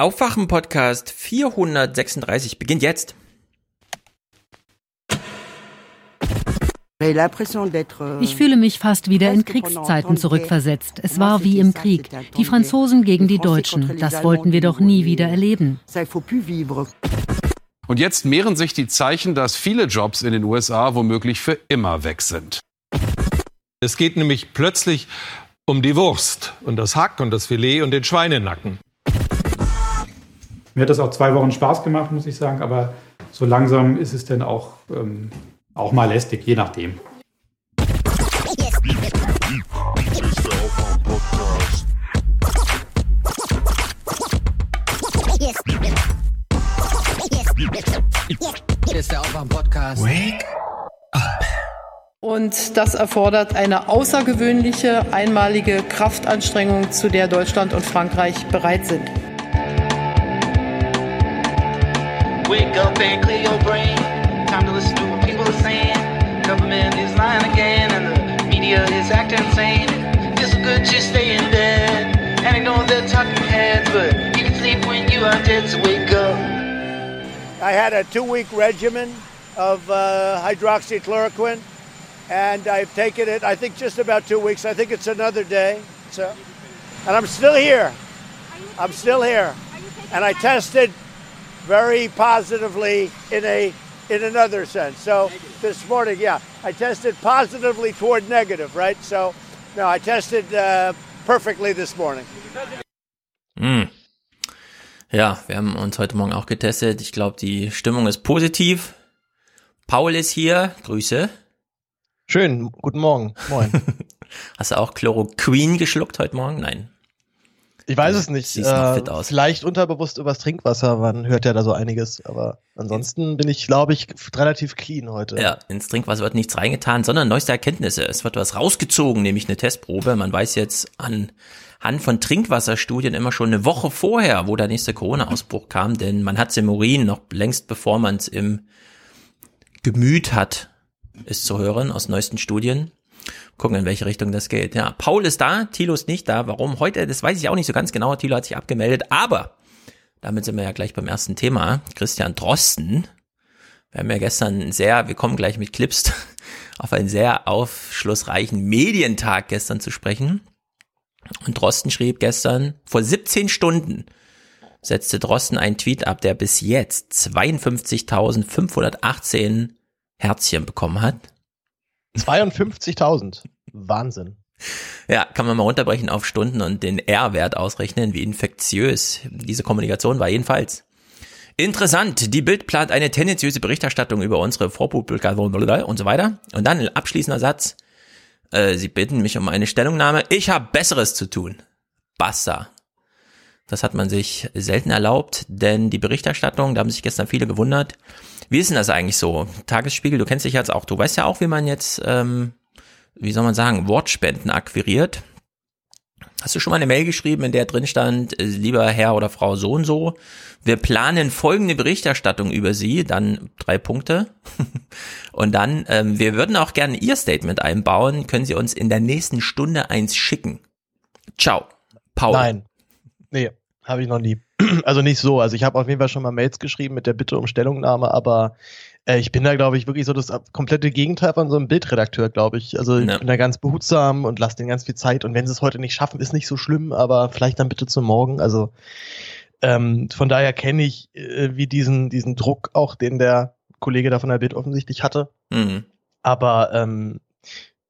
Aufwachen-Podcast 436 beginnt jetzt. Ich fühle mich fast wieder in Kriegszeiten zurückversetzt. Es war wie im Krieg. Die Franzosen gegen die Deutschen. Das wollten wir doch nie wieder erleben. Und jetzt mehren sich die Zeichen, dass viele Jobs in den USA womöglich für immer weg sind. Es geht nämlich plötzlich um die Wurst und das Hack und das Filet und den Schweinenacken. Mir hat das auch zwei Wochen Spaß gemacht, muss ich sagen, aber so langsam ist es dann auch ähm, auch mal lästig, je nachdem. Wake up. Und das erfordert eine außergewöhnliche, einmalige Kraftanstrengung, zu der Deutschland und Frankreich bereit sind. Wake up and clear your brain. Time to listen to what people are saying. Government is lying again and the media is acting insane. It's good to stay in bed and ignore talking heads, but you can sleep when you are dead, so wake up. I had a two-week regimen of uh, hydroxychloroquine, and I've taken it, I think, just about two weeks. I think it's another day. So, and I'm still here. I'm still here. And I tested very positively in a in another sense. So this morning, yeah, I tested positively toward negative, right? So no, I tested uh, perfectly this morning. Mm. Ja, wir haben uns heute Morgen auch getestet. Ich glaube, die Stimmung ist positiv. Paul ist hier. Grüße. Schön, guten Morgen. Moin. Hast du auch Chloroquin geschluckt heute Morgen? Nein. Ich weiß es nicht. Siehst äh, fit aus. Vielleicht unterbewusst übers Trinkwasser, man hört ja da so einiges. Aber ansonsten bin ich, glaube ich, relativ clean heute. Ja, ins Trinkwasser wird nichts reingetan, sondern neueste Erkenntnisse. Es wird was rausgezogen, nämlich eine Testprobe. Man weiß jetzt anhand von Trinkwasserstudien immer schon eine Woche vorher, wo der nächste Corona-Ausbruch kam, denn man hat es im Urin noch längst bevor man es im Gemüt hat, ist zu hören aus neuesten Studien gucken, in welche Richtung das geht. Ja, Paul ist da, Thilo ist nicht da. Warum heute? Das weiß ich auch nicht so ganz genau. Thilo hat sich abgemeldet, aber damit sind wir ja gleich beim ersten Thema. Christian Drosten. Wir haben ja gestern sehr, wir kommen gleich mit Clips auf einen sehr aufschlussreichen Medientag gestern zu sprechen. Und Drosten schrieb gestern, vor 17 Stunden setzte Drosten einen Tweet ab, der bis jetzt 52.518 Herzchen bekommen hat. 52.000. Wahnsinn. Ja, kann man mal runterbrechen auf Stunden und den R-Wert ausrechnen, wie infektiös diese Kommunikation war jedenfalls. Interessant, die Bild plant eine tendenziöse Berichterstattung über unsere Vorpublikation und so weiter. Und dann ein abschließender Satz. Äh, Sie bitten mich um eine Stellungnahme. Ich habe Besseres zu tun. Basta. Das hat man sich selten erlaubt, denn die Berichterstattung, da haben sich gestern viele gewundert, wie ist denn das eigentlich so? Tagesspiegel, du kennst dich jetzt auch, du weißt ja auch, wie man jetzt, ähm, wie soll man sagen, Wortspenden akquiriert. Hast du schon mal eine Mail geschrieben, in der drin stand, äh, lieber Herr oder Frau so und so, wir planen folgende Berichterstattung über Sie, dann drei Punkte. und dann, ähm, wir würden auch gerne Ihr Statement einbauen, können Sie uns in der nächsten Stunde eins schicken. Ciao. Paul. Nein. Nee, habe ich noch nie. Also nicht so. Also ich habe auf jeden Fall schon mal Mails geschrieben mit der Bitte um Stellungnahme, aber äh, ich bin da, glaube ich, wirklich so das komplette Gegenteil von so einem Bildredakteur, glaube ich. Also ich ja. bin da ganz behutsam und lasse denen ganz viel Zeit. Und wenn sie es heute nicht schaffen, ist nicht so schlimm, aber vielleicht dann bitte zum Morgen. Also ähm, von daher kenne ich äh, wie diesen, diesen Druck auch, den der Kollege da von der Bild offensichtlich hatte. Mhm. Aber ähm,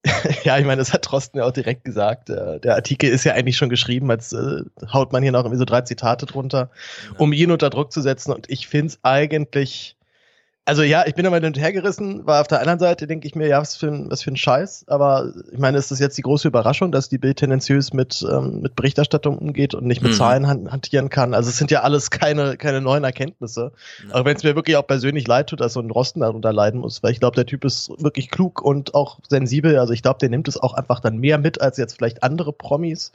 ja, ich meine, das hat Trosten ja auch direkt gesagt. Äh, der Artikel ist ja eigentlich schon geschrieben, als äh, haut man hier noch irgendwie so drei Zitate drunter, um ihn unter Druck zu setzen. Und ich finde es eigentlich also ja, ich bin immer hin und her gerissen, weil auf der anderen Seite denke ich mir, ja, was für, ein, was für ein Scheiß. Aber ich meine, ist das jetzt die große Überraschung, dass die Bild tendenziös mit, ähm, mit Berichterstattung umgeht und nicht mit mhm. Zahlen hantieren kann? Also es sind ja alles keine, keine neuen Erkenntnisse. Ja. Aber wenn es mir wirklich auch persönlich leid tut, dass so ein Rosten darunter leiden muss, weil ich glaube, der Typ ist wirklich klug und auch sensibel. Also ich glaube, der nimmt es auch einfach dann mehr mit als jetzt vielleicht andere Promis.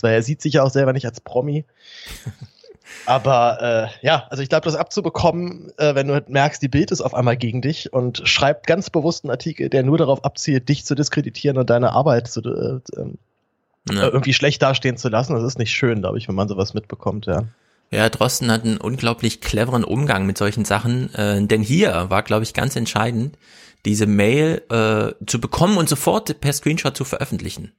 Weil er sieht sich ja auch selber nicht als Promi. Aber äh, ja, also ich glaube, das abzubekommen, äh, wenn du halt merkst, die Bild ist auf einmal gegen dich und schreibt ganz bewusst einen Artikel, der nur darauf abzielt, dich zu diskreditieren und deine Arbeit zu, äh, ähm, ja. irgendwie schlecht dastehen zu lassen, das ist nicht schön, glaube ich, wenn man sowas mitbekommt, ja. Ja, Drosten hat einen unglaublich cleveren Umgang mit solchen Sachen, äh, denn hier war, glaube ich, ganz entscheidend, diese Mail äh, zu bekommen und sofort per Screenshot zu veröffentlichen.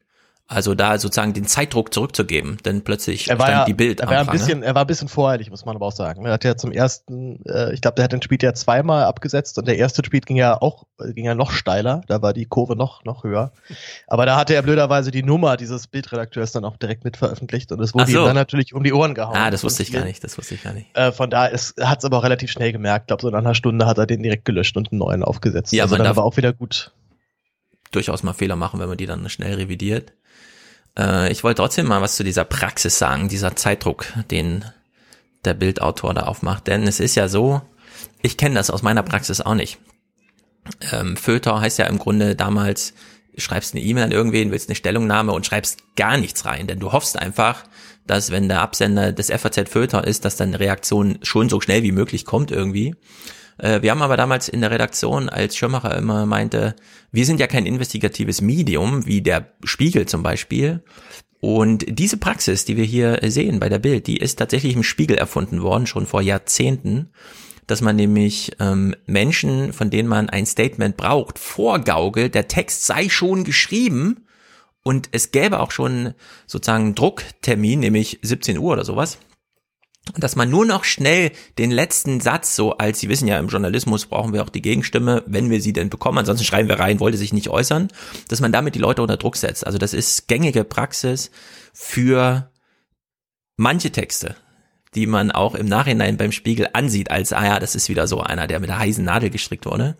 Also da sozusagen den Zeitdruck zurückzugeben, denn plötzlich er war stand ja, die Bild er war ein bisschen, er war ein bisschen voreilig, muss man aber auch sagen. Er hat ja zum ersten, äh, ich glaube, der hat den Tweet ja zweimal abgesetzt und der erste Tweet ging ja auch, ging ja noch steiler, da war die Kurve noch, noch höher. Aber da hatte er blöderweise die Nummer dieses Bildredakteurs dann auch direkt mit veröffentlicht und es wurde so. ihm dann natürlich um die Ohren gehauen. Ah, das wusste ich gar nicht, das wusste ich gar nicht. Äh, von da hat es aber auch relativ schnell gemerkt. Ich glaube, so nach einer Stunde hat er den direkt gelöscht und einen neuen aufgesetzt. Ja, also man dann war auch wieder gut. Durchaus mal Fehler machen, wenn man die dann schnell revidiert. Äh, ich wollte trotzdem mal was zu dieser Praxis sagen, dieser Zeitdruck, den der Bildautor da aufmacht. Denn es ist ja so, ich kenne das aus meiner Praxis auch nicht. Ähm, Föter heißt ja im Grunde damals, schreibst eine E-Mail an irgendwen, willst eine Stellungnahme und schreibst gar nichts rein, denn du hoffst einfach, dass wenn der Absender des FAZ Föter ist, dass dann eine Reaktion schon so schnell wie möglich kommt irgendwie. Äh, Wir haben aber damals in der Redaktion, als Schirmacher immer meinte, wir sind ja kein investigatives Medium, wie der Spiegel zum Beispiel. Und diese Praxis, die wir hier sehen bei der Bild, die ist tatsächlich im Spiegel erfunden worden, schon vor Jahrzehnten, dass man nämlich ähm, Menschen, von denen man ein Statement braucht, vorgaukelt, der Text sei schon geschrieben und es gäbe auch schon sozusagen Drucktermin, nämlich 17 Uhr oder sowas dass man nur noch schnell den letzten Satz so als, Sie wissen ja, im Journalismus brauchen wir auch die Gegenstimme, wenn wir sie denn bekommen, ansonsten schreiben wir rein, wollte sich nicht äußern, dass man damit die Leute unter Druck setzt. Also das ist gängige Praxis für manche Texte, die man auch im Nachhinein beim Spiegel ansieht, als, ah ja, das ist wieder so einer, der mit der heißen Nadel gestrickt wurde.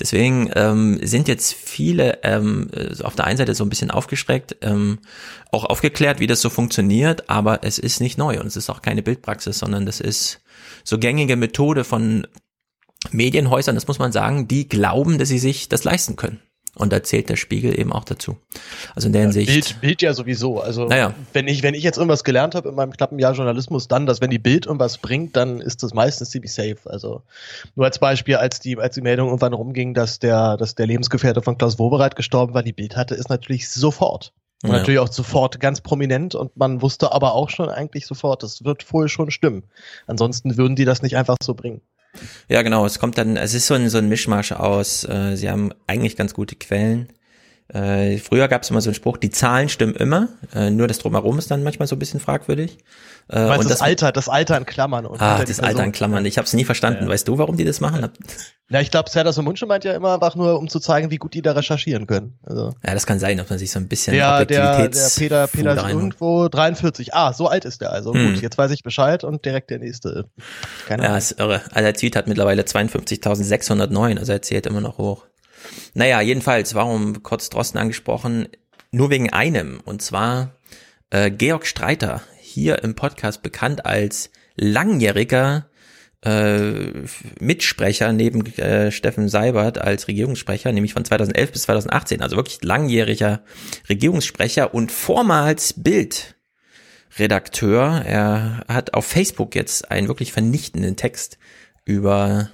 Deswegen ähm, sind jetzt viele ähm, äh, auf der einen Seite so ein bisschen aufgeschreckt, ähm, auch aufgeklärt, wie das so funktioniert, aber es ist nicht neu und es ist auch keine Bildpraxis, sondern das ist so gängige Methode von Medienhäusern, das muss man sagen, die glauben, dass sie sich das leisten können. Und da zählt der Spiegel eben auch dazu. Also in der Hinsicht. Bild, Bild ja sowieso. Also Naja. wenn ich, wenn ich jetzt irgendwas gelernt habe in meinem knappen Jahr Journalismus, dann, dass wenn die Bild irgendwas bringt, dann ist das meistens ziemlich safe. Also nur als Beispiel, als die, als die Meldung irgendwann rumging, dass der, dass der Lebensgefährte von Klaus Wobereit gestorben war, die Bild hatte, ist natürlich sofort. Und Ja. natürlich auch sofort ganz prominent und man wusste aber auch schon eigentlich sofort, das wird wohl schon stimmen. Ansonsten würden die das nicht einfach so bringen. Ja, genau. Es kommt dann, es ist so ein, so ein Mischmasch aus, äh, sie haben eigentlich ganz gute Quellen. Äh, früher gab es immer so einen Spruch, die Zahlen stimmen immer, äh, nur das Drumherum ist dann manchmal so ein bisschen fragwürdig. Äh, meinst und das, Alter, das Alter in Klammern. Und Ah, das Alter in. Klammern. Ich habe es nie verstanden. Ja. Weißt du, warum die das machen? Hab- Ja, ich glaube, Serdar und Munche meint ja immer einfach nur, um zu zeigen, wie gut die da recherchieren können. Also Ja, das kann sein, dass man sich so ein bisschen der, der, der Peter, Peter ist irgendwo 43. Ah, so alt ist der also. Hm. Gut, jetzt weiß ich Bescheid und direkt der nächste. Keine Ja, Ahnung. ist irre. Also der Tweet hat mittlerweile 52.609, also er zählt immer noch hoch. Naja, jedenfalls, warum kurz Drosten angesprochen? Nur wegen einem, und zwar äh, Georg Streiter, hier im Podcast bekannt als langjähriger äh, Mitsprecher neben äh, Steffen Seibert als Regierungssprecher, nämlich von 2011 bis 2018, also wirklich langjähriger Regierungssprecher und vormals Bild Redakteur. Er hat auf Facebook jetzt einen wirklich vernichtenden Text über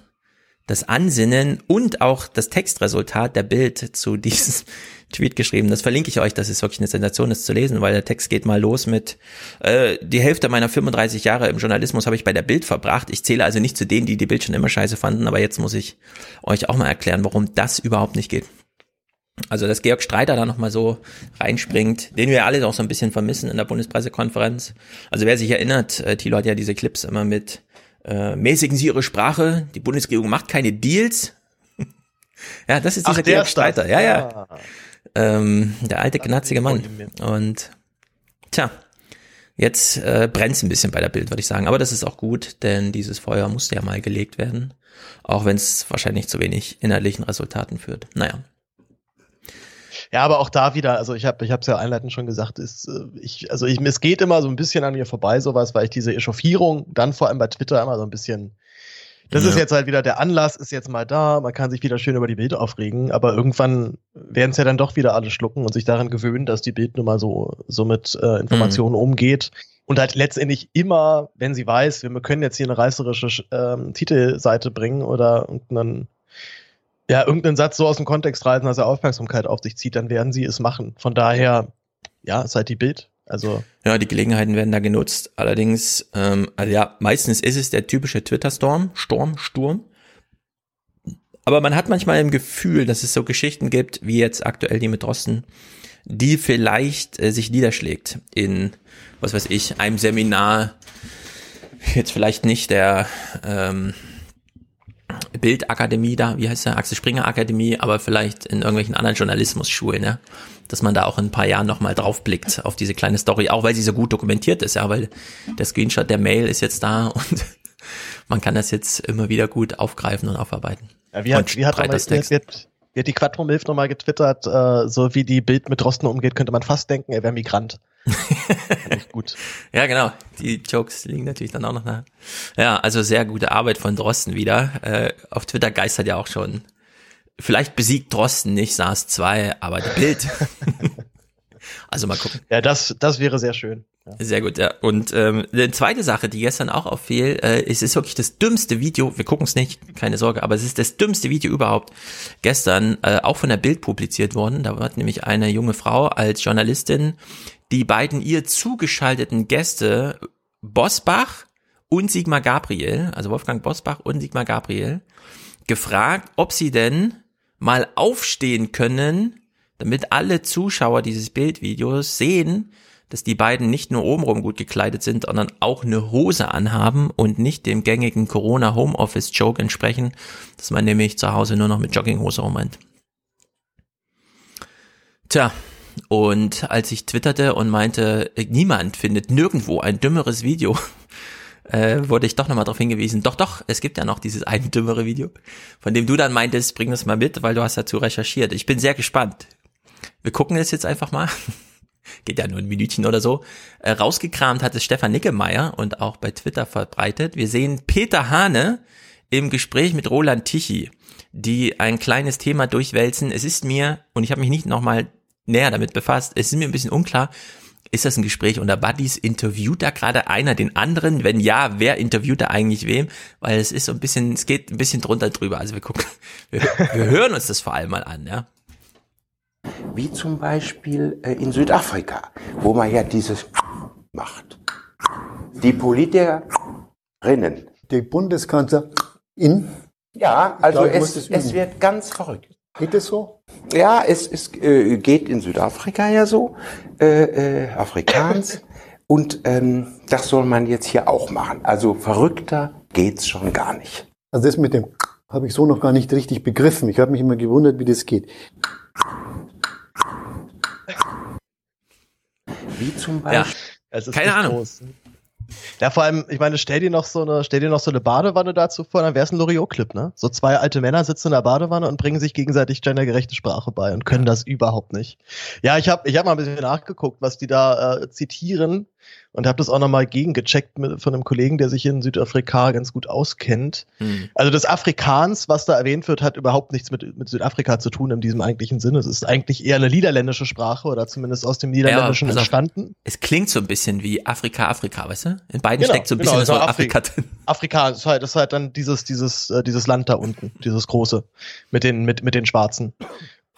das Ansinnen und auch das Textresultat der Bild zu diesem Tweet geschrieben. Das verlinke ich euch, das ist wirklich eine Sensation, das zu lesen, weil der Text geht mal los mit äh, die Hälfte meiner 35 Jahre im Journalismus habe ich bei der Bild verbracht. Ich zähle also nicht zu denen, die die Bild schon immer scheiße fanden, aber jetzt muss ich euch auch mal erklären, warum das überhaupt nicht geht. Also, dass Georg Streiter da nochmal so reinspringt, den wir alle auch so ein bisschen vermissen in der Bundespressekonferenz. Also, wer sich erinnert, äh, Thilo hat ja diese Clips immer mit äh, mäßigen Sie Ihre Sprache, die Bundesregierung macht keine Deals. ja, das ist dieser der Georg ist das. Streiter. Ja, ja. Ähm, der alte, knatzige Mann. Und tja, jetzt äh, brennt's ein bisschen bei der Bild, würde ich sagen. Aber das ist auch gut, denn dieses Feuer musste ja mal gelegt werden. Auch wenn es wahrscheinlich zu wenig inhaltlichen Resultaten führt. Naja. Ja, aber auch da wieder, also ich habe ich es ja einleitend schon gesagt, ist, äh, ich, also ich, es geht immer so ein bisschen an mir vorbei, sowas, weil ich diese Echauffierung dann vor allem bei Twitter immer so ein bisschen, das Ja. ist jetzt halt wieder, der Anlass ist jetzt mal da, man kann sich wieder schön über die Bild aufregen, aber irgendwann werden es ja dann doch wieder alle schlucken und sich daran gewöhnen, dass die Bild nun mal so, so mit äh, Informationen umgeht. Und halt letztendlich immer, wenn sie weiß, wir können jetzt hier eine reißerische ähm, Titelseite bringen oder irgendeinen ja, irgendeinen Satz so aus dem Kontext reißen, dass er Aufmerksamkeit auf sich zieht, dann werden sie es machen. Von daher, ja, seid die Bild. Also ja, die Gelegenheiten werden da genutzt. Allerdings, ähm, also ja, meistens ist es der typische Twitter-Storm, Sturm, Sturm. Aber man hat manchmal im Gefühl, dass es so Geschichten gibt, wie jetzt aktuell die mit Drosten, die vielleicht äh, sich niederschlägt in, was weiß ich, einem Seminar, jetzt vielleicht nicht der ähm, Bildakademie da, wie heißt der, Axel Springer Akademie, aber vielleicht in irgendwelchen anderen Journalismusschulen, ja, dass man da auch in ein paar Jahren nochmal drauf blickt auf diese kleine Story, auch weil sie so gut dokumentiert ist, ja, weil der Screenshot der Mail ist jetzt da und man kann das jetzt immer wieder gut aufgreifen und aufarbeiten. Ja, wie hat, wie hat, mal, wie hat, wie hat die Quattro Milf nochmal getwittert, äh, so wie die Bild mit Drosten umgeht, könnte man fast denken, er wäre Migrant. Gut. Ja, genau. Die Jokes liegen natürlich dann auch noch nach. Ja, also sehr gute Arbeit von Drosten wieder. Äh, auf Twitter geistert ja auch schon. Vielleicht besiegt Drosten nicht SARS 2, aber die Bild. also mal gucken. Ja, das, das wäre sehr schön. Sehr gut, ja. Und ähm, eine zweite Sache, die gestern auch auffiel, äh, es ist wirklich das dümmste Video, wir gucken es nicht, keine Sorge, aber es ist das dümmste Video überhaupt. Gestern äh, auch von der Bild publiziert worden. Da war nämlich eine junge Frau als Journalistin die beiden ihr zugeschalteten Gäste Bosbach und Sigmar Gabriel, also Wolfgang Bosbach und Sigmar Gabriel, gefragt, ob sie denn mal aufstehen können, damit alle Zuschauer dieses Bildvideos sehen, dass die beiden nicht nur obenrum gut gekleidet sind, sondern auch eine Hose anhaben und nicht dem gängigen Corona Homeoffice Joke entsprechen, dass man nämlich zu Hause nur noch mit Jogginghose rumrennt. Tja, und als ich twitterte und meinte, niemand findet nirgendwo ein dümmeres Video, äh, wurde ich doch nochmal darauf hingewiesen, doch, doch, es gibt ja noch dieses eine dümmere Video, von dem du dann meintest, bring das mal mit, weil du hast dazu recherchiert. Ich bin sehr gespannt. Wir gucken es jetzt einfach mal. Geht ja nur ein Minütchen oder so. Äh, rausgekramt hat es Stefan Nickemeyer und auch bei Twitter verbreitet. Wir sehen Peter Hane im Gespräch mit Roland Tichy, die ein kleines Thema durchwälzen. Es ist mir, und ich habe mich nicht nochmal näher damit befasst. Es ist mir ein bisschen unklar, ist das ein Gespräch unter Buddies? Interviewt da gerade einer den anderen? Wenn ja, wer interviewt da eigentlich wem? Weil es ist so ein bisschen, es geht ein bisschen drunter drüber. Also wir gucken, wir, wir hören uns das vor allem mal an, ja. Wie zum Beispiel äh, in Südafrika, wo man ja dieses macht. Die Politikerinnen. Die Bundeskanzler in? Ja, also glaube, es, es wird ganz verrückt. Geht es so? Ja, es, es äh, geht in Südafrika ja so, äh, äh, Afrikaans. Und ähm, das soll man jetzt hier auch machen. Also verrückter geht's schon gar nicht. Also das mit dem habe ich so noch gar nicht richtig begriffen. Ich habe mich immer gewundert, wie das geht. Wie zum Beispiel. Ja, keine Ahnung. Groß. Ja, vor allem, ich meine, stell dir noch so eine, stell dir noch so eine Badewanne dazu vor, dann wär's ein Loriot-Clip, ne? So zwei alte Männer sitzen in der Badewanne und bringen sich gegenseitig gendergerechte Sprache bei und können das überhaupt nicht. Ja, ich habe ich hab mal ein bisschen nachgeguckt, was die da äh, zitieren und habe das auch nochmal gegengecheckt mit, von einem Kollegen, der sich in Südafrika ganz gut auskennt. Mhm. Also das Afrikaans, was da erwähnt wird, hat überhaupt nichts mit, mit Südafrika zu tun in diesem eigentlichen Sinne. Es ist eigentlich eher eine niederländische Sprache oder zumindest aus dem Niederländischen ja, entstanden. Es klingt so ein bisschen wie Afrika, Afrika, weißt du? In beiden genau, steckt so ein bisschen genau, das Wort Afri Afrika drin. Afrika ist halt, das ist halt dann dieses, dieses, äh, dieses Land da unten, dieses große, mit den, mit, mit den Schwarzen.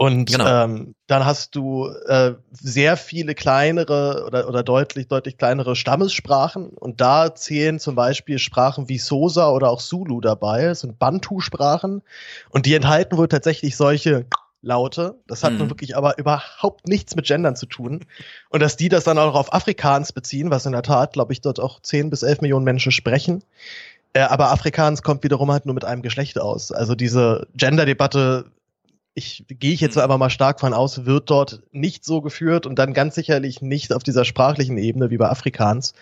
Und genau. ähm, dann hast du äh, sehr viele kleinere oder, oder deutlich, deutlich kleinere Stammessprachen. Und da zählen zum Beispiel Sprachen wie Sosa oder auch Zulu dabei. Das sind Bantu-Sprachen. Und die enthalten wohl tatsächlich solche Laute. Das hat mhm. nun wirklich aber überhaupt nichts mit Gendern zu tun. Und dass die das dann auch noch auf Afrikaans beziehen, was in der Tat, glaube ich, dort auch 10 bis 11 Millionen Menschen sprechen. Äh, aber Afrikaans kommt wiederum halt nur mit einem Geschlecht aus. Also diese Gender-Debatte ich gehe ich jetzt mhm. einfach mal stark von aus, wird dort nicht so geführt und dann ganz sicherlich nicht auf dieser sprachlichen Ebene wie bei Afrikaans.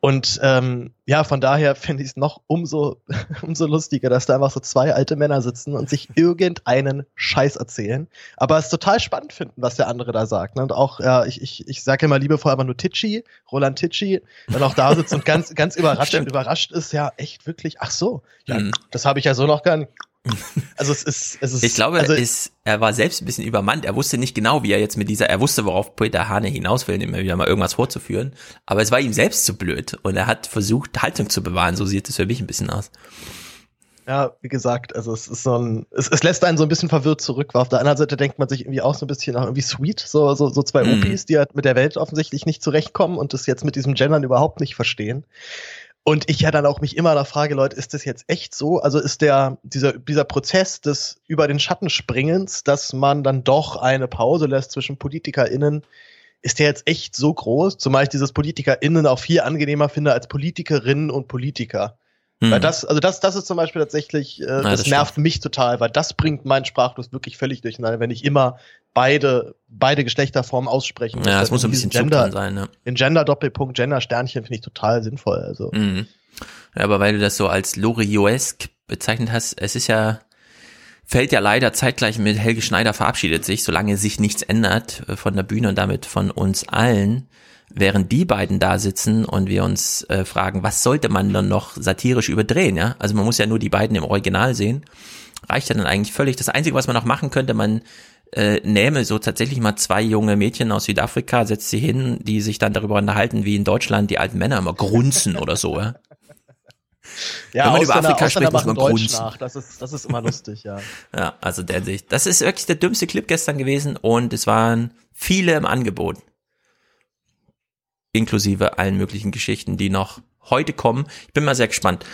Und ähm, ja, von daher finde ich es noch umso, umso lustiger, dass da einfach so zwei alte Männer sitzen und sich irgendeinen Scheiß erzählen, aber es total spannend finden, was der andere da sagt. Ne? Und auch, ja, ich, ich, ich sage immer liebevoll aber nur Titschi, Roland Titschi, dann auch da sitzt und ganz, ganz überrascht, überrascht ist, ja, echt wirklich, ach so, ja, mhm. das habe ich ja so noch gar nicht also es ist, es ist. Ich glaube, also ist, er war selbst ein bisschen übermannt. Er wusste nicht genau, wie er jetzt mit dieser, er wusste, worauf Peter Hane hinaus will, immer wieder mal irgendwas vorzuführen. Aber es war ihm selbst zu blöd und er hat versucht, Haltung zu bewahren. So sieht es für mich ein bisschen aus. Ja, wie gesagt, also es ist so ein, es, es lässt einen so ein bisschen verwirrt zurück, weil auf der anderen Seite denkt man sich irgendwie auch so ein bisschen nach irgendwie sweet, so, so, so zwei Mhm. Opis, die halt mit der Welt offensichtlich nicht zurechtkommen und das jetzt mit diesem Gendern überhaupt nicht verstehen. Und ich ja dann auch mich immer da frage, Leute, ist das jetzt echt so? Also ist der, dieser, dieser Prozess des über den Schatten springens, dass man dann doch eine Pause lässt zwischen PolitikerInnen, ist der jetzt echt so groß? Zumal ich dieses PolitikerInnen auch viel angenehmer finde als Politikerinnen und Politiker. Hm. Weil das, also das, das ist zum Beispiel tatsächlich, äh, das, das nervt mich total, weil das bringt meinen Sprachfluss wirklich völlig durcheinander, wenn ich immer beide, beide Geschlechterformen aussprechen Ja, muss. es muss ein Diesen bisschen dran sein, ne? Den Gender-Doppelpunkt, Gender-Sternchen finde ich total sinnvoll. Also. Mhm. Ja, aber weil du das so als Lorioesk bezeichnet hast, es ist ja, fällt ja leider zeitgleich mit Helge Schneider verabschiedet sich, solange sich nichts ändert äh, von der Bühne und damit von uns allen, während die beiden da sitzen und wir uns äh, fragen, was sollte man dann noch satirisch überdrehen, ja? Also man muss ja nur die beiden im Original sehen. Reicht ja dann eigentlich völlig. Das Einzige, was man noch machen könnte, man äh, nähme so tatsächlich mal zwei junge Mädchen aus Südafrika, setzt sie hin, die sich dann darüber unterhalten, wie in Deutschland die alten Männer immer grunzen oder so, ja? Ja, Wenn man über Afrika spricht, muss man Deutsch grunzen. nach. Das ist, das ist immer lustig, ja. Ja, also der sich. Das ist wirklich der dümmste Clip gestern gewesen und es waren viele im Angebot. Inklusive allen möglichen Geschichten, die noch heute kommen. Ich bin mal sehr gespannt,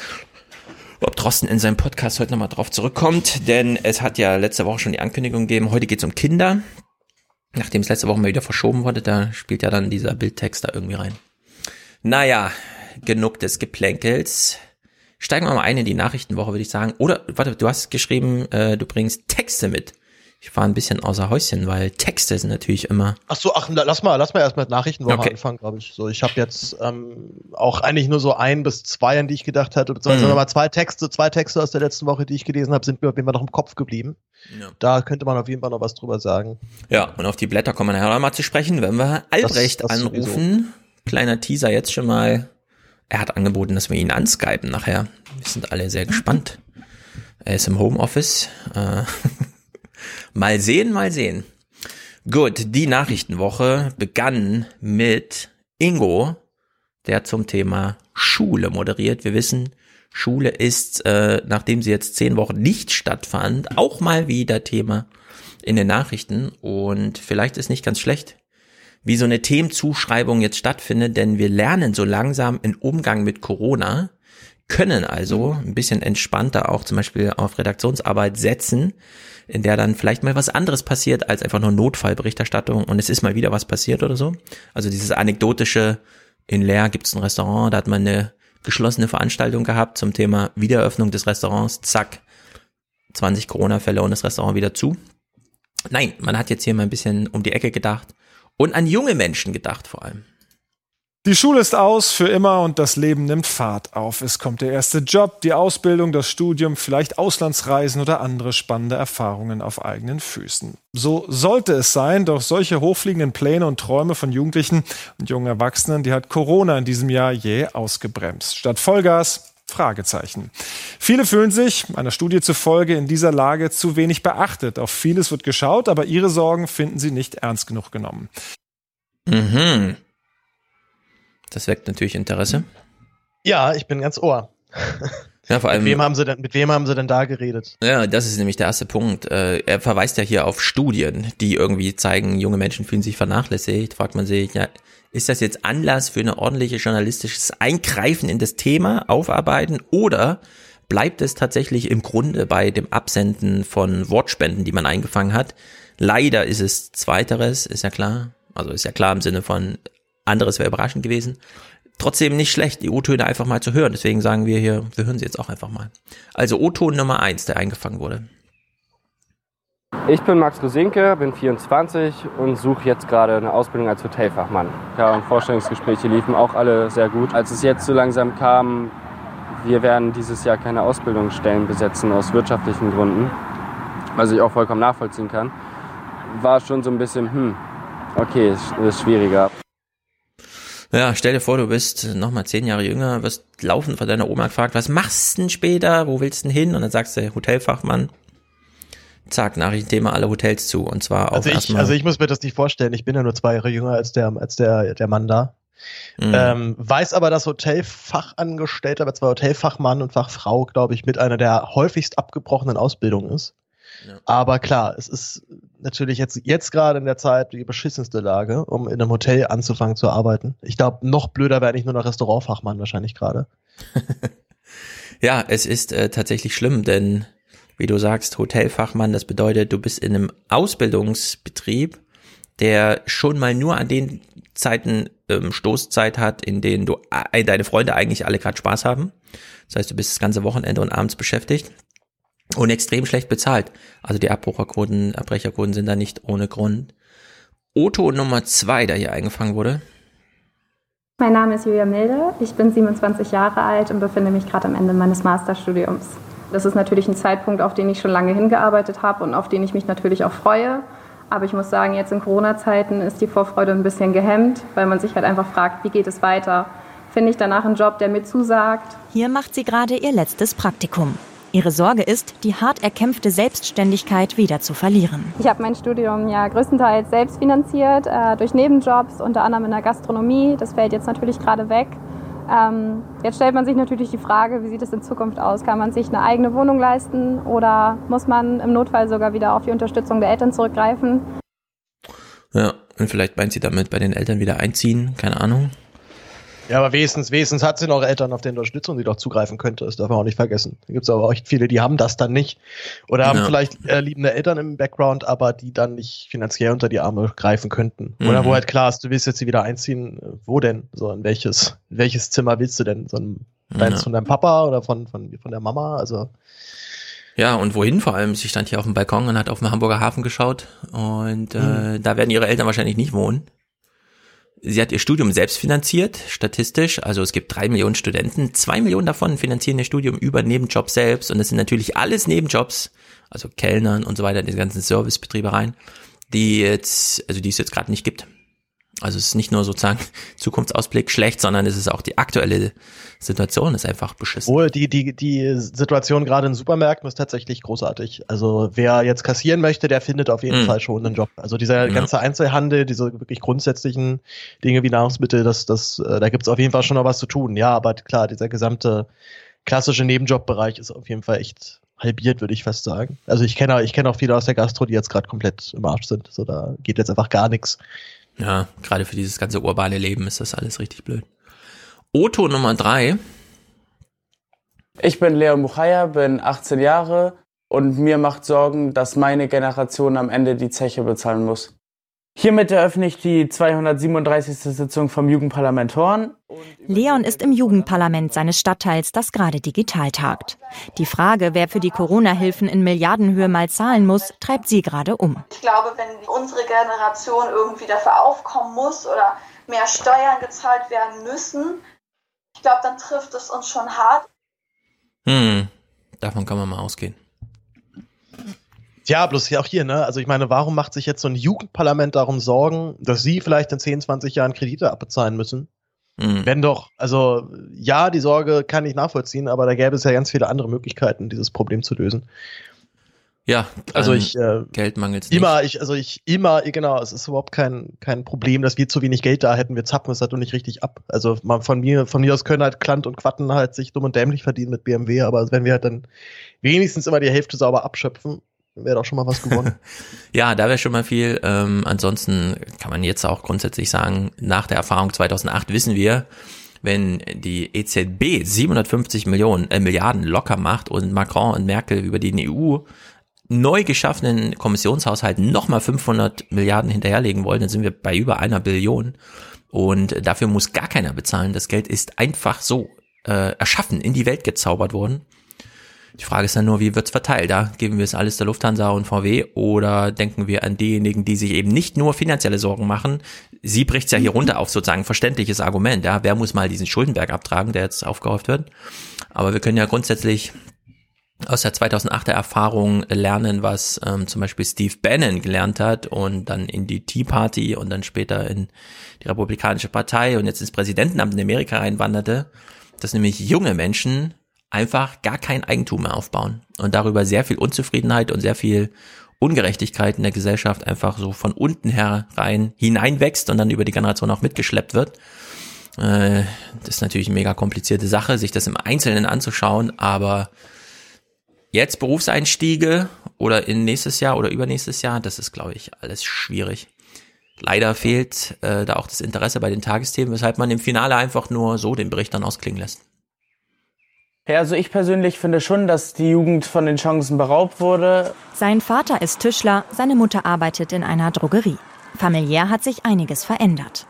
ob Drosten in seinem Podcast heute nochmal drauf zurückkommt, denn es hat ja letzte Woche schon die Ankündigung gegeben, heute geht's um Kinder. Nachdem es letzte Woche mal wieder verschoben wurde, da spielt ja dann dieser Bildtext da irgendwie rein. Naja, genug des Geplänkels. Steigen wir mal ein in die Nachrichtenwoche, würde ich sagen. Oder, warte, du hast geschrieben, äh, du bringst Texte mit. Ich war ein bisschen außer Häuschen, weil Texte sind natürlich immer. Ach so, ach, la- lass mal, lass mal erst mit Nachrichtenwoche Okay. anfangen, glaube ich. So, ich habe jetzt ähm, auch eigentlich nur so ein bis zwei, an die ich gedacht hatte, beziehungsweise Mhm. nochmal zwei Texte, zwei Texte aus der letzten Woche, die ich gelesen habe, sind mir auf jeden Fall noch im Kopf geblieben. Ja. Da könnte man auf jeden Fall noch was drüber sagen. Ja, und auf die Blätter kommen wir nachher mal zu sprechen, wenn wir Albrecht das anrufen. Kleiner Teaser jetzt schon mal. Er hat angeboten, dass wir ihn anskypen nachher. Wir sind alle sehr gespannt. Er ist im Homeoffice. Äh, mal sehen, mal sehen. Gut, die Nachrichtenwoche begann mit Ingo, der zum Thema Schule moderiert. Wir wissen, Schule ist, äh, nachdem sie jetzt zehn Wochen nicht stattfand, auch mal wieder Thema in den Nachrichten. Und vielleicht ist nicht ganz schlecht, wie so eine Themenzuschreibung jetzt stattfindet, denn wir lernen so langsam in Umgang mit Corona, können also ein bisschen entspannter auch zum Beispiel auf Redaktionsarbeit setzen, in der dann vielleicht mal was anderes passiert als einfach nur Notfallberichterstattung und es ist mal wieder was passiert oder so. Also dieses anekdotische, in Leer gibt es ein Restaurant, da hat man eine geschlossene Veranstaltung gehabt zum Thema Wiedereröffnung des Restaurants, zack, 20 Corona-Fälle und das Restaurant wieder zu. Nein, man hat jetzt hier mal ein bisschen um die Ecke gedacht und an junge Menschen gedacht vor allem. Die Schule ist aus für immer und das Leben nimmt Fahrt auf. Es kommt der erste Job, die Ausbildung, das Studium, vielleicht Auslandsreisen oder andere spannende Erfahrungen auf eigenen Füßen. So sollte es sein, doch solche hochfliegenden Pläne und Träume von Jugendlichen und jungen Erwachsenen, die hat Corona in diesem Jahr jäh ausgebremst. Statt Vollgas Fragezeichen. Viele fühlen sich, einer Studie zufolge, in dieser Lage zu wenig beachtet. Auf vieles wird geschaut, aber ihre Sorgen finden sie nicht ernst genug genommen. Mhm. Das weckt natürlich Interesse. Ja, ich bin ganz ohr. Ja, vor allem. Mit wem haben sie denn, mit wem haben sie denn da geredet? Ja, das ist nämlich der erste Punkt. Äh, Er verweist ja hier auf Studien, die irgendwie zeigen, junge Menschen fühlen sich vernachlässigt. Fragt man sich, ja, ist das jetzt Anlass für ein ordentliches journalistisches Eingreifen in das Thema, aufarbeiten oder bleibt es tatsächlich im Grunde bei dem Absenden von Wortspenden, die man eingefangen hat? Leider ist es zweiteres, ist ja klar. Also ist ja klar im Sinne von anderes wäre überraschend gewesen. Trotzdem nicht schlecht, die O-Töne einfach mal zu hören. Deswegen sagen wir hier, wir hören sie jetzt auch einfach mal. Also O-Ton Nummer eins, der eingefangen wurde. Ich bin Max Rosinke, bin 24 und suche jetzt gerade eine Ausbildung als Hotelfachmann. Ja, und Vorstellungsgespräche liefen auch alle sehr gut. Als es jetzt so langsam kam, wir werden dieses Jahr keine Ausbildungsstellen besetzen aus wirtschaftlichen Gründen, was ich auch vollkommen nachvollziehen kann, war schon so ein bisschen, hm, okay, es ist schwieriger. Ja, stell dir vor, du bist nochmal zehn Jahre jünger, wirst laufend von deiner Oma gefragt, was machst du denn später, wo willst du denn hin? Und dann sagst du, Hotelfachmann. Zack, Nachrichtenthema alle Hotels zu. Und zwar auch Also ich, erstmal. also ich muss mir das nicht vorstellen. Ich bin ja nur zwei Jahre jünger als der, als der, der Mann da. Mhm. Ähm, weiß aber, dass Hotelfachangestellter, zwar Hotelfachmann und Fachfrau, glaube ich, mit einer der häufigst abgebrochenen Ausbildungen ist. Ja. Aber klar, es ist natürlich jetzt, jetzt gerade in der Zeit die beschissenste Lage, um in einem Hotel anzufangen zu arbeiten. Ich glaube, noch blöder wäre nicht nur noch Restaurantfachmann wahrscheinlich gerade. ja, es ist äh, tatsächlich schlimm, denn wie du sagst, Hotelfachmann, das bedeutet, du bist in einem Ausbildungsbetrieb, der schon mal nur an den Zeiten ähm, Stoßzeit hat, in denen du äh, deine Freunde eigentlich alle gerade Spaß haben. Das heißt, du bist das ganze Wochenende und abends beschäftigt und extrem schlecht bezahlt. Also die Abbrucherquoten, Abbrecherquoten sind da nicht ohne Grund. Otto Nummer zwei, der hier eingefangen wurde. Mein Name ist Julia Milde, ich bin 27 Jahre alt und befinde mich gerade am Ende meines Masterstudiums. Das ist natürlich ein Zeitpunkt, auf den ich schon lange hingearbeitet habe und auf den ich mich natürlich auch freue. Aber ich muss sagen, jetzt in Corona-Zeiten ist die Vorfreude ein bisschen gehemmt, weil man sich halt einfach fragt, wie geht es weiter? Finde ich danach einen Job, der mir zusagt? Hier macht sie gerade ihr letztes Praktikum. Ihre Sorge ist, die hart erkämpfte Selbstständigkeit wieder zu verlieren. Ich habe mein Studium ja größtenteils selbst finanziert, äh, durch Nebenjobs, unter anderem in der Gastronomie. Das fällt jetzt natürlich gerade weg. Ähm, jetzt stellt man sich natürlich die Frage, wie sieht es in Zukunft aus? Kann man sich eine eigene Wohnung leisten oder muss man im Notfall sogar wieder auf die Unterstützung der Eltern zurückgreifen? Ja, und vielleicht meint sie damit bei den Eltern wieder einziehen, keine Ahnung. Ja, aber wenigstens, wenigstens hat sie noch Eltern, auf deren Unterstützung sie doch zugreifen könnte. Das darf man auch nicht vergessen. Da gibt es aber auch echt viele, die haben das dann nicht. Oder haben ja. vielleicht äh, liebende Eltern im Background, aber die dann nicht finanziell unter die Arme greifen könnten. Mhm. Oder wo halt klar ist, du willst jetzt hier wieder einziehen. Wo denn? So, in welches, in welches Zimmer willst du denn? So ein, deins ja. von deinem Papa oder von, von, von der Mama? Also. Ja, und wohin vor allem? Sie stand hier auf dem Balkon und hat auf den Hamburger Hafen geschaut. Und äh, mhm. da werden ihre Eltern wahrscheinlich nicht wohnen. Sie hat ihr Studium selbst finanziert, statistisch. Also es gibt drei Millionen Studenten. Zwei Millionen davon finanzieren ihr Studium über Nebenjobs selbst. Und das sind natürlich alles Nebenjobs, also Kellnern und so weiter, diese ganzen Servicebetriebe rein, die jetzt, also die es jetzt gerade nicht gibt. Also es ist nicht nur sozusagen Zukunftsausblick schlecht, sondern es ist auch die aktuelle Situation ist einfach beschissen. Wohl, die, die, die Situation gerade in Supermärkten ist tatsächlich großartig. Also wer jetzt kassieren möchte, der findet auf jeden mhm. Fall schon einen Job. Also dieser ja. ganze Einzelhandel, diese wirklich grundsätzlichen Dinge wie Nahrungsmittel, das, das, äh, da gibt es auf jeden Fall schon noch was zu tun. Ja, aber klar, dieser gesamte klassische Nebenjobbereich ist auf jeden Fall echt halbiert, würde ich fast sagen. Also ich kenne ich kenne auch viele aus der Gastro, die jetzt gerade komplett im Arsch sind. So, da geht jetzt einfach gar nichts. Ja, gerade für dieses ganze urbane Leben ist das alles richtig blöd. Otto Nummer drei. Ich bin Leon Buchaya, bin 18 Jahre und mir macht Sorgen, dass meine Generation am Ende die Zeche bezahlen muss. Hiermit eröffne ich die 237. Sitzung vom Jugendparlament Horn. Leon ist im Jugendparlament seines Stadtteils, das gerade digital tagt. Die Frage, wer für die Corona-Hilfen in Milliardenhöhe mal zahlen muss, treibt sie gerade um. Ich glaube, wenn unsere Generation irgendwie dafür aufkommen muss oder mehr Steuern gezahlt werden müssen, ich glaube, dann trifft es uns schon hart. Hm, davon kann man mal ausgehen. Ja, bloß ja auch hier, ne? Also ich meine, warum macht sich jetzt so ein Jugendparlament darum Sorgen, dass sie vielleicht in 10, 20 Jahren Kredite abbezahlen müssen? Mhm. Wenn doch, also ja, die Sorge kann ich nachvollziehen, aber da gäbe es ja ganz viele andere Möglichkeiten, dieses Problem zu lösen. Ja, also ich äh, Geld mangelt immer, ich also ich immer genau, es ist überhaupt kein kein Problem, dass wir zu wenig Geld da hätten, wir zappen es halt nicht richtig ab. Also man, von mir von mir aus können halt Klant und Quatten halt sich dumm und dämlich verdienen mit BMW, aber wenn wir halt dann wenigstens immer die Hälfte sauber abschöpfen, wäre doch schon mal was gewonnen. ja, da wäre schon mal viel. Ähm, ansonsten kann man jetzt auch grundsätzlich sagen, nach der Erfahrung 2008 wissen wir, wenn die EZB 750 Millionen äh, Milliarden locker macht und Macron und Merkel über den EU neu geschaffenen Kommissionshaushalt nochmal 500 Milliarden hinterherlegen wollen, dann sind wir bei über einer Billion. Und dafür muss gar keiner bezahlen. Das Geld ist einfach so äh, erschaffen, in die Welt gezaubert worden. Die Frage ist dann nur, wie wird's verteilt? Da geben wir es alles der Lufthansa und VW oder denken wir an diejenigen, die sich eben nicht nur finanzielle Sorgen machen? Sie bricht's ja hier runter auf sozusagen verständliches Argument. Ja, wer muss mal diesen Schuldenberg abtragen, der jetzt aufgehäuft wird? Aber wir können ja grundsätzlich aus der 2008er Erfahrung lernen, was ähm, zum Beispiel Steve Bannon gelernt hat und dann in die Tea Party und dann später in die Republikanische Partei und jetzt ins Präsidentenamt in Amerika reinwanderte, dass nämlich junge Menschen einfach gar kein Eigentum mehr aufbauen und darüber sehr viel Unzufriedenheit und sehr viel Ungerechtigkeit in der Gesellschaft einfach so von unten herein hineinwächst und dann über die Generation auch mitgeschleppt wird. Äh, das ist natürlich eine mega komplizierte Sache, sich das im Einzelnen anzuschauen, aber jetzt Berufseinstiege oder in nächstes Jahr oder übernächstes Jahr, das ist, glaube ich, alles schwierig. Leider fehlt äh, da auch das Interesse bei den Tagesthemen, weshalb man im Finale einfach nur so den Bericht dann ausklingen lässt. Ja, also ich persönlich finde schon, dass die Jugend von den Chancen beraubt wurde. Sein Vater ist Tischler, seine Mutter arbeitet in einer Drogerie. Familiär hat sich einiges verändert.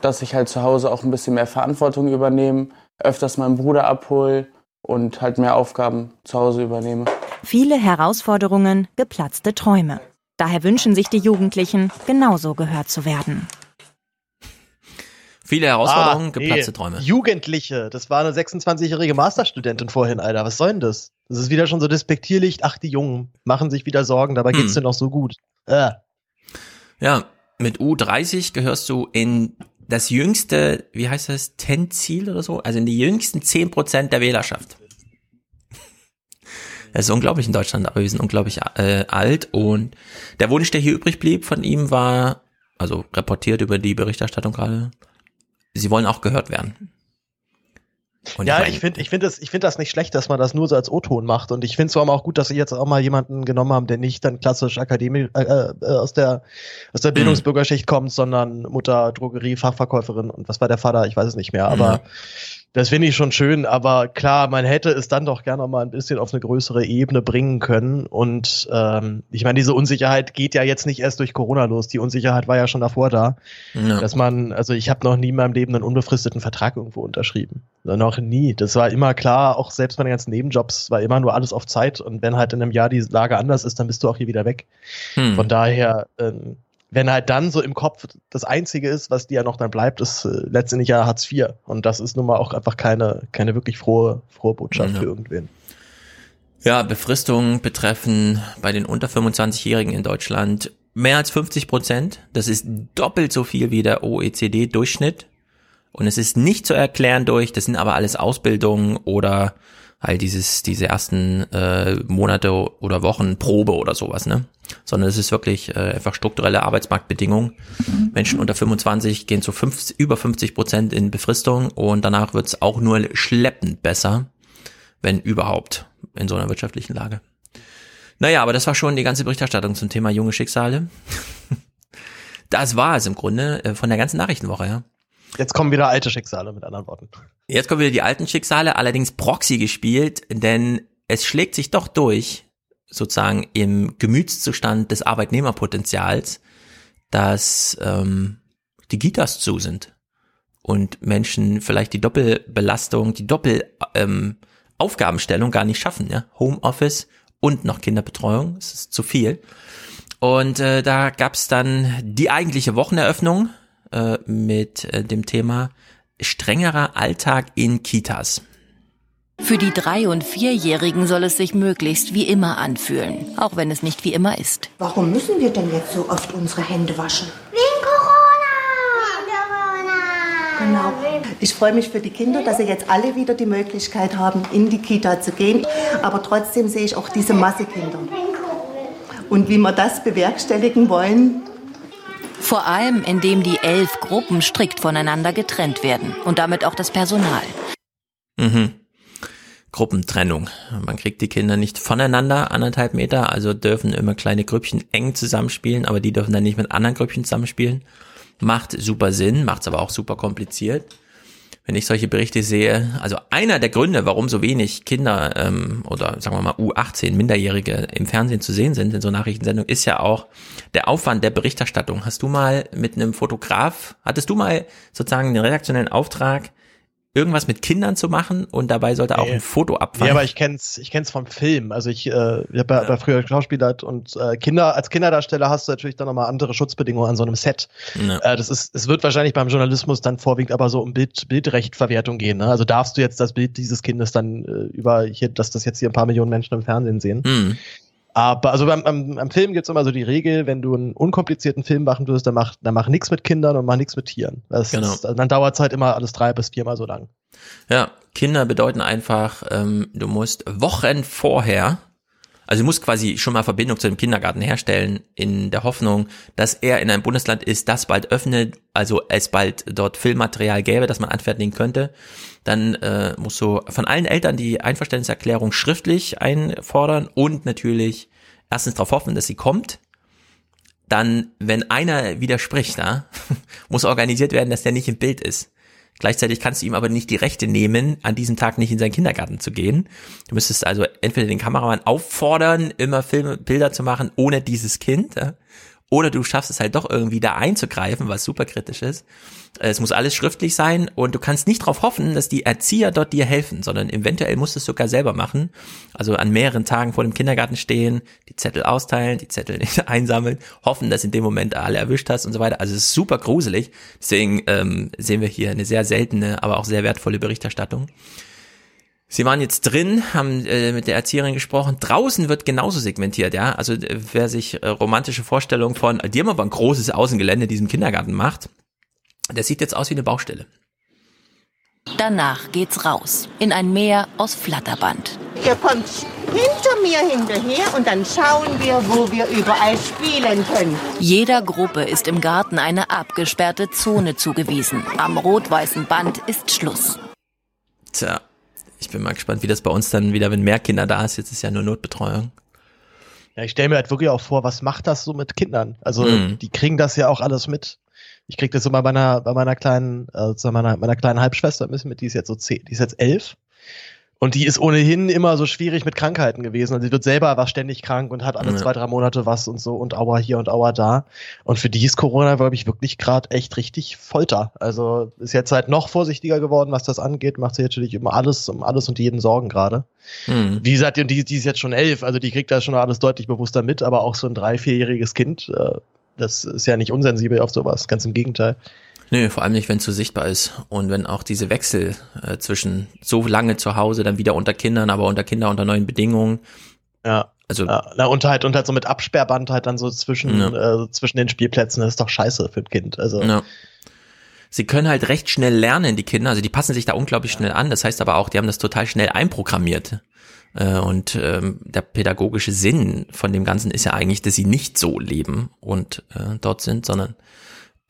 Dass ich halt zu Hause auch ein bisschen mehr Verantwortung übernehme, öfters meinen Bruder abhole und halt mehr Aufgaben zu Hause übernehme. Viele Herausforderungen, geplatzte Träume. Daher wünschen sich die Jugendlichen, genauso gehört zu werden. Viele Herausforderungen, Ah, geplatzte nee. Träume. Jugendliche. Das war eine 26-jährige Masterstudentin vorhin, Alter. Was soll denn das? Das ist wieder schon so despektierlich. Ach, die Jungen machen sich wieder Sorgen, dabei geht's Hm. denen noch so gut. Äh. Ja, mit U30 gehörst du in das jüngste, wie heißt das, Tenzil oder so? Also in die jüngsten 10% der Wählerschaft. Das ist unglaublich in Deutschland, aber wir sind unglaublich äh, alt und der Wunsch, der hier übrig blieb von ihm war, also reportiert über die Berichterstattung gerade, sie wollen auch gehört werden. Und ja, mein- ich finde ich find das, ich find das nicht schlecht, dass man das nur so als O-Ton macht. Und ich finde es vor allem auch gut, dass sie jetzt auch mal jemanden genommen haben, der nicht dann klassisch Akademie äh, äh, aus der aus der Bildungsbürgerschicht kommt, sondern Mutter, Drogerie, Fachverkäuferin und was war der Vater? Ich weiß es nicht mehr. Aber. Das finde ich schon schön. Aber klar, man hätte es dann doch gerne mal ein bisschen auf eine größere Ebene bringen können. Und ähm, ich meine, diese Unsicherheit geht ja jetzt nicht erst durch Corona los. Die Unsicherheit war ja schon davor da. Ja. Dass man, also ich habe noch nie in meinem Leben einen unbefristeten Vertrag irgendwo unterschrieben. Noch nie. Das war immer klar, auch selbst bei den ganzen Nebenjobs war immer nur alles auf Zeit und wenn halt in einem Jahr die Lage anders ist, dann bist du auch hier wieder weg. Hm. Von daher, ähm, wenn halt dann so im Kopf das Einzige ist, was dir ja noch dann bleibt, ist äh, letztendlich ja Hartz IV. Und das ist nun mal auch einfach keine, keine wirklich frohe, frohe Botschaft Ja. für irgendwen. Ja, Befristungen betreffen bei den unter 25-Jährigen in Deutschland mehr als 50 Prozent. Das ist doppelt so viel wie der OECD-Durchschnitt. Und es ist nicht zu erklären durch, das sind aber alles Ausbildungen oder halt dieses, diese ersten äh, Monate oder Wochen Probe oder sowas, ne? Sondern es ist wirklich äh, einfach strukturelle Arbeitsmarktbedingungen. Menschen unter 25 gehen zu 50, über 50 Prozent in Befristung und danach wird's auch nur schleppend besser, wenn überhaupt, in so einer wirtschaftlichen Lage. Naja, aber das war schon die ganze Berichterstattung zum Thema junge Schicksale. Das war es im Grunde äh, von der ganzen Nachrichtenwoche, ja. Jetzt kommen wieder alte Schicksale, mit anderen Worten. Jetzt kommen wieder die alten Schicksale, allerdings Proxy gespielt, denn es schlägt sich doch durch, sozusagen im Gemütszustand des Arbeitnehmerpotenzials, dass ähm, die Gitas zu sind und Menschen vielleicht die Doppelbelastung, die Doppel ähm, gar nicht schaffen, ja. Homeoffice und noch Kinderbetreuung, das ist zu viel. Und äh, da gab's dann die eigentliche Wocheneröffnung äh, mit äh, dem Thema strengerer Alltag in Kitas. Für die Drei- und Vierjährigen soll es sich möglichst wie immer anfühlen, auch wenn es nicht wie immer ist. Warum müssen wir denn jetzt so oft unsere Hände waschen? Wegen Corona! Genau. Ich freue mich für die Kinder, dass sie jetzt alle wieder die Möglichkeit haben, in die Kita zu gehen. Aber trotzdem sehe ich auch diese Masse Kinder. Und wie wir das bewerkstelligen wollen, Vor allem, indem die elf Gruppen strikt voneinander getrennt werden und damit auch das Personal. Mhm. Gruppentrennung. Man kriegt die Kinder nicht voneinander anderthalb Meter, also dürfen immer kleine Grüppchen eng zusammenspielen, aber die dürfen dann nicht mit anderen Grüppchen zusammenspielen. Macht super Sinn, macht's aber auch super kompliziert. Wenn ich solche Berichte sehe, also einer der Gründe, warum so wenig Kinder ähm, oder sagen wir mal U18 Minderjährige im Fernsehen zu sehen sind in so Nachrichtensendungen, ist ja auch der Aufwand der Berichterstattung. Hast du mal mit einem Fotograf, hattest du mal sozusagen den redaktionellen Auftrag, irgendwas mit Kindern zu machen und dabei sollte auch Nee. ein Foto abfallen? Ja, aber ich kenn's, ich kenn's vom Film. Also ich, äh, ich habe ja. bei früher geschauspielert und äh, Kinder als Kinderdarsteller hast du natürlich dann nochmal andere Schutzbedingungen an so einem Set. Ja. Äh, das ist, es wird wahrscheinlich beim Journalismus dann vorwiegend aber so um Bild, Bildrechtverwertung gehen. Ne? Also darfst du jetzt das Bild dieses Kindes dann äh, über hier, dass das jetzt hier ein paar Millionen Menschen im Fernsehen sehen. Hm. Aber also beim, beim, beim Film gibt's immer so die Regel, wenn du einen unkomplizierten Film machen würdest, dann mach, dann mach nichts mit Kindern und mach nichts mit Tieren. Das Genau. ist, dann dauert's halt immer alles drei bis viermal so lang. Ja, Kinder bedeuten einfach, ähm, du musst Wochen vorher Also sie muss quasi schon mal Verbindung zu dem Kindergarten herstellen, in der Hoffnung, dass er in einem Bundesland ist, das bald öffnet, also es bald dort Filmmaterial gäbe, das man anfertigen könnte. Dann äh, muss so von allen Eltern die Einverständniserklärung schriftlich einfordern und natürlich erstens darauf hoffen, dass sie kommt. Dann, wenn einer widerspricht, ja, muss organisiert werden, dass der nicht im Bild ist. Gleichzeitig kannst du ihm aber nicht die Rechte nehmen, an diesem Tag nicht in seinen Kindergarten zu gehen. Du müsstest also entweder den Kameramann auffordern, immer Filme, Bilder zu machen ohne dieses Kind. Oder du schaffst es halt doch irgendwie da einzugreifen, was super kritisch ist. Es muss alles schriftlich sein und du kannst nicht darauf hoffen, dass die Erzieher dort dir helfen, sondern eventuell musst du es sogar selber machen. Also an mehreren Tagen vor dem Kindergarten stehen, die Zettel austeilen, die Zettel einsammeln, hoffen, dass in dem Moment alle erwischt hast und so weiter. Also es ist super gruselig. Deswegen ähm, sehen wir hier eine sehr seltene, aber auch sehr wertvolle Berichterstattung. Sie waren jetzt drin, haben äh, mit der Erzieherin gesprochen. Draußen wird genauso segmentiert, ja. Also äh, wer sich äh, romantische Vorstellungen von, die haben aber ein großes Außengelände in diesem Kindergarten macht, der sieht jetzt aus wie eine Baustelle. Danach geht's raus in ein Meer aus Flatterband. Ihr kommt hinter mir hinterher und dann schauen wir, wo wir überall spielen können. Jeder Gruppe ist im Garten eine abgesperrte Zone zugewiesen. Am rot-weißen Band ist Schluss. Tja, ich bin mal gespannt, wie das bei uns dann wieder, wenn mehr Kinder da ist. Jetzt ist ja nur Notbetreuung. Ja, ich stelle mir halt wirklich auch vor, was macht das so mit Kindern? Also mhm. die kriegen das ja auch alles mit. Ich krieg das immer bei meiner, bei meiner kleinen, äh, meiner, meiner kleinen Halbschwester ein bisschen mit, die ist jetzt so zehn, die ist jetzt elf. Und die ist ohnehin immer so schwierig mit Krankheiten gewesen. Und sie wird selber war ständig krank und hat alle ja. zwei, drei Monate was und so und Aua hier und Aua da. Und für die ist Corona, glaube ich, wirklich gerade echt richtig Folter. Also ist jetzt halt noch vorsichtiger geworden, was das angeht, macht sie natürlich immer alles, um alles und jeden Sorgen gerade. Mhm. Wie gesagt, die, die ist jetzt schon elf, also die kriegt da schon alles deutlich bewusster mit, aber auch so ein drei-, vierjähriges Kind, äh, das ist ja nicht unsensibel auf sowas, ganz im Gegenteil. Nö, vor allem nicht, wenn es so sichtbar ist. Und wenn auch diese Wechsel äh, zwischen so lange zu Hause, dann wieder unter Kindern, aber unter Kinder unter neuen Bedingungen. Ja. Also, ja, na, und halt, und halt so mit Absperrband halt dann so zwischen, ja. äh, zwischen den Spielplätzen, das ist doch scheiße für ein Kind. Also. Ja. Sie können halt recht schnell lernen, die Kinder, also die passen sich da unglaublich schnell an. Das heißt aber auch, die haben das total schnell einprogrammiert. Äh, und ähm, der pädagogische Sinn von dem Ganzen ist ja eigentlich, dass sie nicht so leben und äh, dort sind, sondern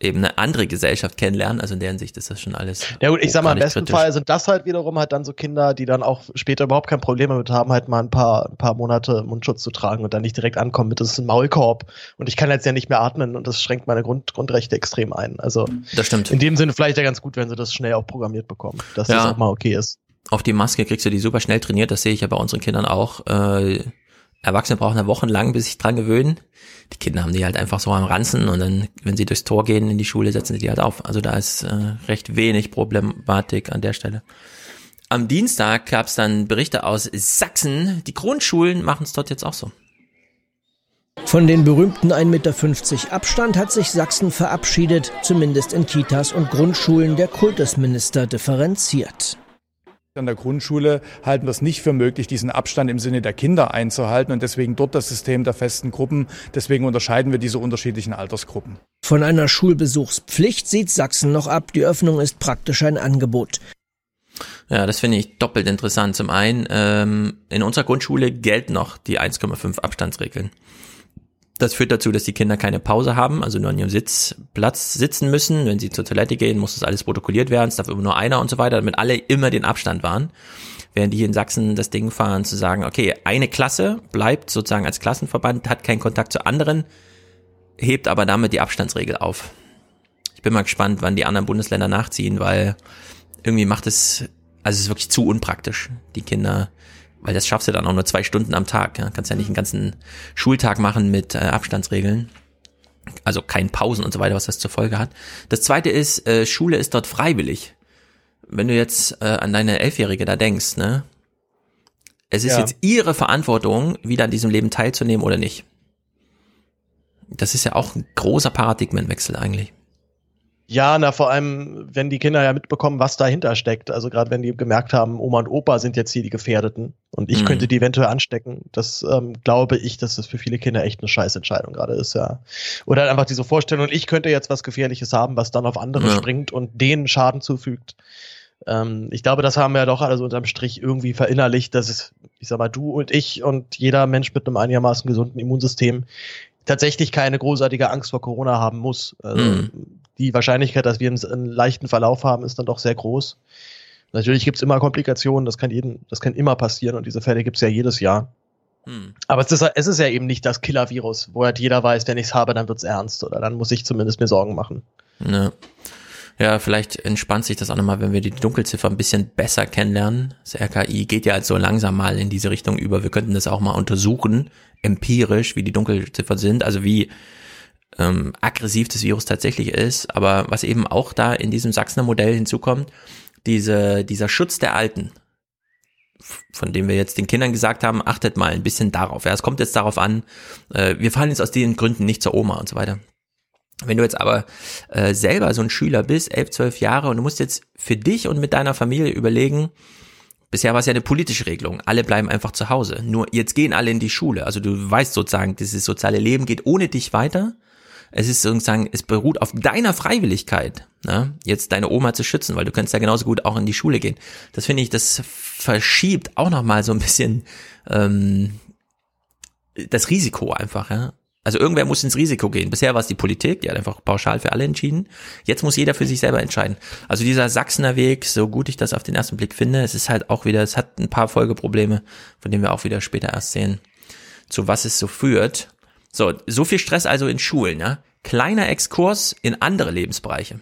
eben eine andere Gesellschaft kennenlernen. Also in deren Sicht ist das schon alles. Ja gut, ich sag mal, im besten kritisch. Fall sind das halt wiederum halt dann so Kinder, die dann auch später überhaupt kein Problem damit haben, halt mal ein paar, ein paar Monate Mundschutz zu tragen und dann nicht direkt ankommen mit, das ist ein Maulkorb und ich kann jetzt ja nicht mehr atmen und das schränkt meine Grund, Grundrechte extrem ein. Also das stimmt. In dem Sinne vielleicht ja ganz gut, wenn sie das schnell auch programmiert bekommen, dass ja. das auch mal okay ist. Auf die Maske kriegst du die super schnell trainiert, das sehe ich ja bei unseren Kindern auch. Äh, Erwachsene brauchen eine Woche lang, bis sich dran gewöhnen. Die Kinder haben die halt einfach so am Ranzen und dann, wenn sie durchs Tor gehen in die Schule, setzen sie die halt auf. Also da ist äh, recht wenig Problematik an der Stelle. Am Dienstag gab es dann Berichte aus Sachsen. Die Grundschulen machen es dort jetzt auch so. Von den berühmten 1,50 Meter Abstand hat sich Sachsen verabschiedet, zumindest in Kitas und Grundschulen. Der Kultusminister differenziert. An der Grundschule halten wir es nicht für möglich, diesen Abstand im Sinne der Kinder einzuhalten und deswegen dort das System der festen Gruppen. Deswegen unterscheiden wir diese unterschiedlichen Altersgruppen. Von einer Schulbesuchspflicht sieht Sachsen noch ab. Die Öffnung ist praktisch ein Angebot. Ja, das finde ich doppelt interessant. Zum einen, ähm, in unserer Grundschule gelten noch die 1,5 Abstandsregeln. Das führt dazu, dass die Kinder keine Pause haben, also nur an ihrem Sitzplatz sitzen müssen. Wenn sie zur Toilette gehen, muss das alles protokolliert werden. Es darf immer nur einer und so weiter, damit alle immer den Abstand wahren. Während die hier in Sachsen das Ding fahren, zu sagen, okay, eine Klasse bleibt sozusagen als Klassenverband, hat keinen Kontakt zu anderen, hebt aber damit die Abstandsregel auf. Ich bin mal gespannt, wann die anderen Bundesländer nachziehen, weil irgendwie macht es, also es ist wirklich zu unpraktisch. Die Kinder weil das schaffst du dann auch nur zwei Stunden am Tag. Ja? Kannst ja nicht einen ganzen Schultag machen mit äh, Abstandsregeln. Also kein Pausen und so weiter, was das zur Folge hat. Das zweite ist, äh, Schule ist dort freiwillig. Wenn du jetzt äh, an deine Elfjährige da denkst, ne? Es ist ja. jetzt ihre Verantwortung, wieder an diesem Leben teilzunehmen oder nicht. Das ist ja auch ein großer Paradigmenwechsel eigentlich. Ja, na vor allem, wenn die Kinder ja mitbekommen, was dahinter steckt. Also gerade wenn die gemerkt haben, Oma und Opa sind jetzt hier die Gefährdeten und ich mhm. könnte die eventuell anstecken. Das ähm, glaube ich, dass das für viele Kinder echt eine Scheißentscheidung gerade ist, ja. Oder einfach diese Vorstellung, ich könnte jetzt was Gefährliches haben, was dann auf andere ja. springt und denen Schaden zufügt. Ähm, ich glaube, das haben wir ja doch alle so unterm Strich irgendwie verinnerlicht, dass es ich sag mal, du und ich und jeder Mensch mit einem einigermaßen gesunden Immunsystem tatsächlich keine großartige Angst vor Corona haben muss. Also mhm. Die Wahrscheinlichkeit, dass wir einen, leichten Verlauf haben, ist dann doch sehr groß. Natürlich gibt's immer Komplikationen, das kann jeden, das kann immer passieren und diese Fälle gibt's ja jedes Jahr. Hm. Aber es ist, es ist ja eben nicht das Killer-Virus, wo halt jeder weiß, wenn ich's habe, dann wird's ernst oder dann muss ich zumindest mir Sorgen machen. Ja. Ja, vielleicht entspannt sich das auch nochmal, wenn wir die Dunkelziffer ein bisschen besser kennenlernen. Das RKI geht ja halt so langsam mal in diese Richtung über. Wir könnten das auch mal untersuchen, empirisch, wie die Dunkelziffern sind, also wie ähm, aggressiv das Virus tatsächlich ist. Aber was eben auch da in diesem Sachsener Modell hinzukommt, diese, dieser Schutz der Alten, von dem wir jetzt den Kindern gesagt haben, achtet mal ein bisschen darauf. Ja, es kommt jetzt darauf an, äh, wir fallen jetzt aus den Gründen nicht zur Oma und so weiter. Wenn du jetzt aber äh, selber so ein Schüler bist, elf, zwölf Jahre, und du musst jetzt für dich und mit deiner Familie überlegen, bisher war es ja eine politische Regelung, alle bleiben einfach zu Hause. Nur jetzt gehen alle in die Schule. Also du weißt sozusagen, dieses soziale Leben geht ohne dich weiter. Es ist sozusagen, es beruht auf deiner Freiwilligkeit, ne? jetzt deine Oma zu schützen, weil du könntest ja genauso gut auch in die Schule gehen. Das finde ich, das verschiebt auch nochmal so ein bisschen ähm, das Risiko einfach, ja. Also irgendwer muss ins Risiko gehen. Bisher war es die Politik, die hat einfach pauschal für alle entschieden. Jetzt muss jeder für sich selber entscheiden. Also dieser Sachsener Weg, so gut ich das auf den ersten Blick finde, es ist halt auch wieder, es hat ein paar Folgeprobleme, von denen wir auch wieder später erst sehen, zu was es so führt. So, so viel Stress also in Schulen, ja. Kleiner Exkurs in andere Lebensbereiche.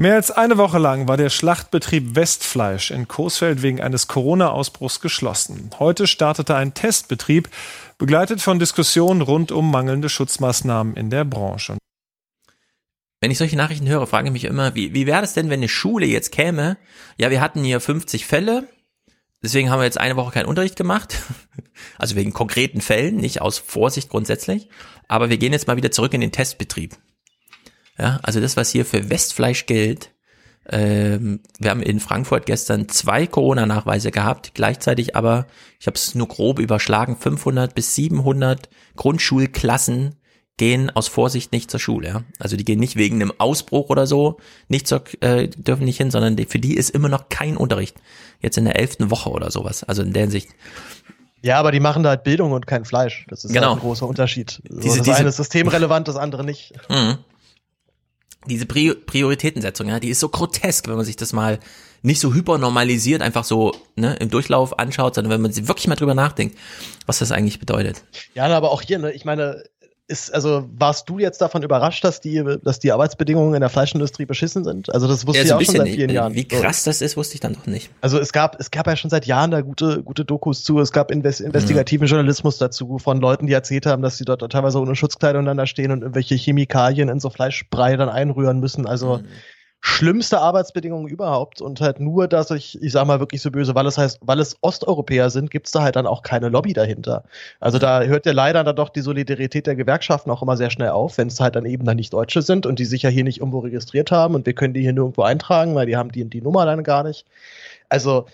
Mehr als eine Woche lang war der Schlachtbetrieb Westfleisch in Coesfeld wegen eines Corona-Ausbruchs geschlossen. Heute startete ein Testbetrieb, begleitet von Diskussionen rund um mangelnde Schutzmaßnahmen in der Branche. Wenn ich solche Nachrichten höre, frage ich mich immer, wie, wie wäre das denn, wenn eine Schule jetzt käme? Ja, wir hatten hier 50 Fälle, deswegen haben wir jetzt eine Woche keinen Unterricht gemacht. Also wegen konkreten Fällen, nicht aus Vorsicht grundsätzlich. Aber wir gehen jetzt mal wieder zurück in den Testbetrieb. Ja, also das, was hier für Westfleisch gilt, ähm, wir haben in Frankfurt gestern zwei Corona-Nachweise gehabt, gleichzeitig aber, ich habe es nur grob überschlagen, 500 bis 700 Grundschulklassen gehen aus Vorsicht nicht zur Schule. Ja? Also die gehen nicht wegen einem Ausbruch oder so, nicht zur, äh, dürfen nicht hin, sondern die, für die ist immer noch kein Unterricht. Jetzt in der elften Woche oder sowas. Also in der Hinsicht. Ja, aber die machen da halt Bildung und kein Fleisch. Das ist genau. halt ein großer Unterschied. So, diese, das diese, eine ist systemrelevant, das andere nicht. Mhm diese Prioritätensetzung, ja, die ist so grotesk, wenn man sich das mal nicht so hypernormalisiert einfach so ne, im Durchlauf anschaut, sondern wenn man sich wirklich mal drüber nachdenkt, was das eigentlich bedeutet. Ja, aber auch hier, ne, ich meine, ist, also warst du jetzt davon überrascht, dass die, dass die Arbeitsbedingungen in der Fleischindustrie beschissen sind? Also das wusste ja, ich auch schon seit vielen Jahren. Wie krass das ist, wusste ich dann doch nicht. Also es gab, es gab ja schon seit Jahren da gute, gute Dokus zu. Es gab invest investigativen mhm. Journalismus dazu von Leuten, die erzählt haben, dass sie dort teilweise ohne Schutzkleidung dann da stehen und irgendwelche Chemikalien in so Fleischbrei dann einrühren müssen. Also mhm schlimmste Arbeitsbedingungen überhaupt und halt nur, dass ich, ich sag mal wirklich so böse, weil es heißt, weil es Osteuropäer sind, gibt's da halt dann auch keine Lobby dahinter. Also da hört ja leider dann doch die Solidarität der Gewerkschaften auch immer sehr schnell auf, wenn es halt dann eben dann nicht Deutsche sind und die sich ja hier nicht irgendwo registriert haben und wir können die hier nirgendwo eintragen, weil die haben die, die Nummer dann gar nicht. Also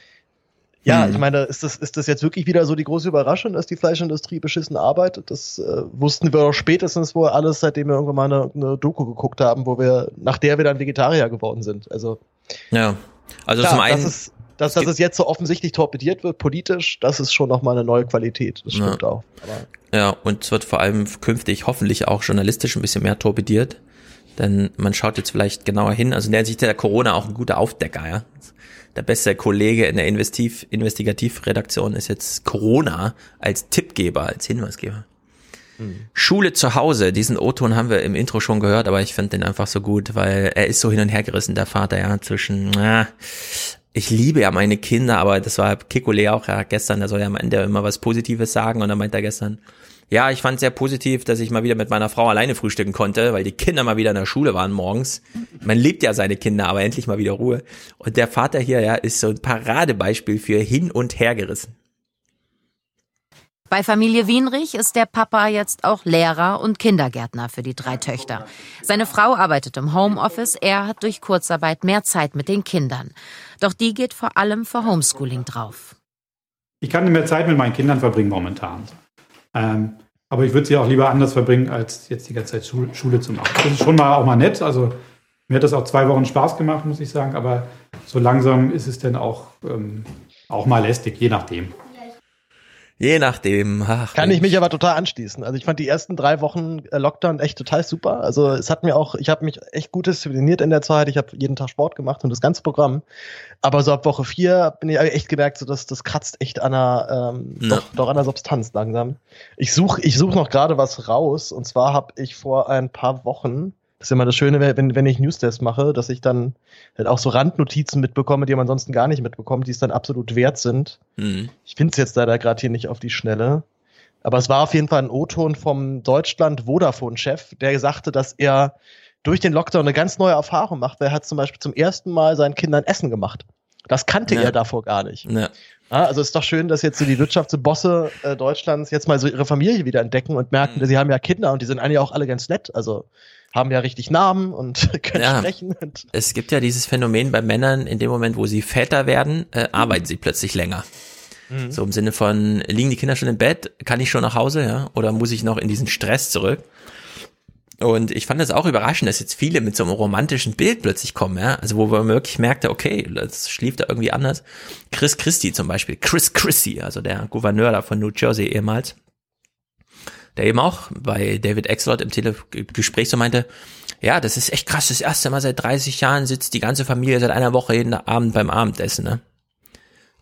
ja, hm. ich meine, ist das, ist das jetzt wirklich wieder so die große Überraschung, dass die Fleischindustrie beschissen arbeitet? Das äh, wussten wir doch spätestens wohl alles, seitdem wir irgendwann mal eine, eine, Doku geguckt haben, wo wir, nach der wir dann Vegetarier geworden sind. Also. Ja. Also klar, zum einen. Das ist, dass, dass es jetzt so offensichtlich torpediert wird, politisch, das ist schon nochmal eine neue Qualität. Das stimmt ja. auch. Aber ja, und es wird vor allem künftig hoffentlich auch journalistisch ein bisschen mehr torpediert. Denn man schaut jetzt vielleicht genauer hin. Also in der Sicht der Corona auch ein guter Aufdecker, ja der beste Kollege in der Investiv Investigativredaktion ist jetzt Corona als Tippgeber, als Hinweisgeber. Schule zu Hause, diesen O-Ton haben wir im Intro schon gehört, aber ich finde den einfach so gut, weil er ist so hin und her gerissen, der Vater, ja, zwischen, äh, ich liebe ja meine Kinder, aber das war Kikole auch ja gestern, der soll ja am Ende immer was Positives sagen und dann meint er gestern, ja, ich fand sehr positiv, dass ich mal wieder mit meiner Frau alleine frühstücken konnte, weil die Kinder mal wieder in der Schule waren morgens. Man liebt ja seine Kinder, aber endlich mal wieder Ruhe. Und der Vater hier, ja, ist so ein Paradebeispiel für hin und her gerissen. Bei Familie Wienrich ist der Papa jetzt auch Lehrer und Kindergärtner für die drei Töchter. Seine Frau arbeitet im Homeoffice, er hat durch Kurzarbeit mehr Zeit mit den Kindern. Doch die geht vor allem für Homeschooling drauf. Ich kann nicht mehr Zeit mit meinen Kindern verbringen momentan. Ähm, aber ich würde sie auch lieber anders verbringen, als jetzt die ganze Zeit Schule zu machen. Das ist schon mal auch mal nett. Also mir hat das auch zwei Wochen Spaß gemacht, muss ich sagen. Aber so langsam ist es dann auch, ähm, auch mal lästig, je nachdem. Je nachdem. Ach, Kann ich mich aber total anschließen. Also ich fand die ersten drei Wochen äh, Lockdown echt total super. Also es hat mir auch, ich habe mich echt gut diszipliniert in der Zeit. Ich habe jeden Tag Sport gemacht und das ganze Programm. Aber so ab Woche vier bin ich echt gemerkt, so dass das kratzt echt an einer, ähm, doch, doch an der Substanz langsam. Ich suche ich such noch gerade was raus. Und zwar habe ich vor ein paar Wochen, das ist immer das Schöne, wenn, wenn ich Newstests mache, dass ich dann halt auch so Randnotizen mitbekomme, die man ansonsten gar nicht mitbekommt, die es dann absolut wert sind. Mhm. Ich finde es jetzt leider gerade hier nicht auf die Schnelle. Aber es war auf jeden Fall ein O-Ton vom Deutschland-Vodafone-Chef, der sagte, dass er durch den Lockdown eine ganz neue Erfahrung macht. weil Er hat zum Beispiel zum ersten Mal seinen Kindern Essen gemacht. Das kannte Ja. er davor gar nicht. Ja. Ja, also ist doch schön, dass jetzt so die Wirtschaftsbosse äh, Deutschlands jetzt mal so ihre Familie wieder entdecken und merken, sie haben ja Kinder und die sind eigentlich auch alle ganz nett. Also haben ja richtig Namen und können Ja. sprechen. Und Es gibt ja dieses Phänomen bei Männern, in dem Moment, wo sie Väter werden, äh, arbeiten sie plötzlich länger. Mhm. So im Sinne von, liegen die Kinder schon im Bett, kann ich schon nach Hause, ja? Oder muss ich noch in diesen Stress zurück? Und ich fand es auch überraschend, dass jetzt viele mit so einem romantischen Bild plötzlich kommen, ja. Also wo man wirklich merkte, okay, das schlief da irgendwie anders. Chris Christie zum Beispiel, Chris Christie, also der Gouverneur da von New Jersey ehemals, der eben auch bei David Exlot im Telegespräch so meinte, ja, das ist echt krass, das erste Mal seit 30 Jahren sitzt die ganze Familie seit einer Woche jeden Abend beim Abendessen, ne?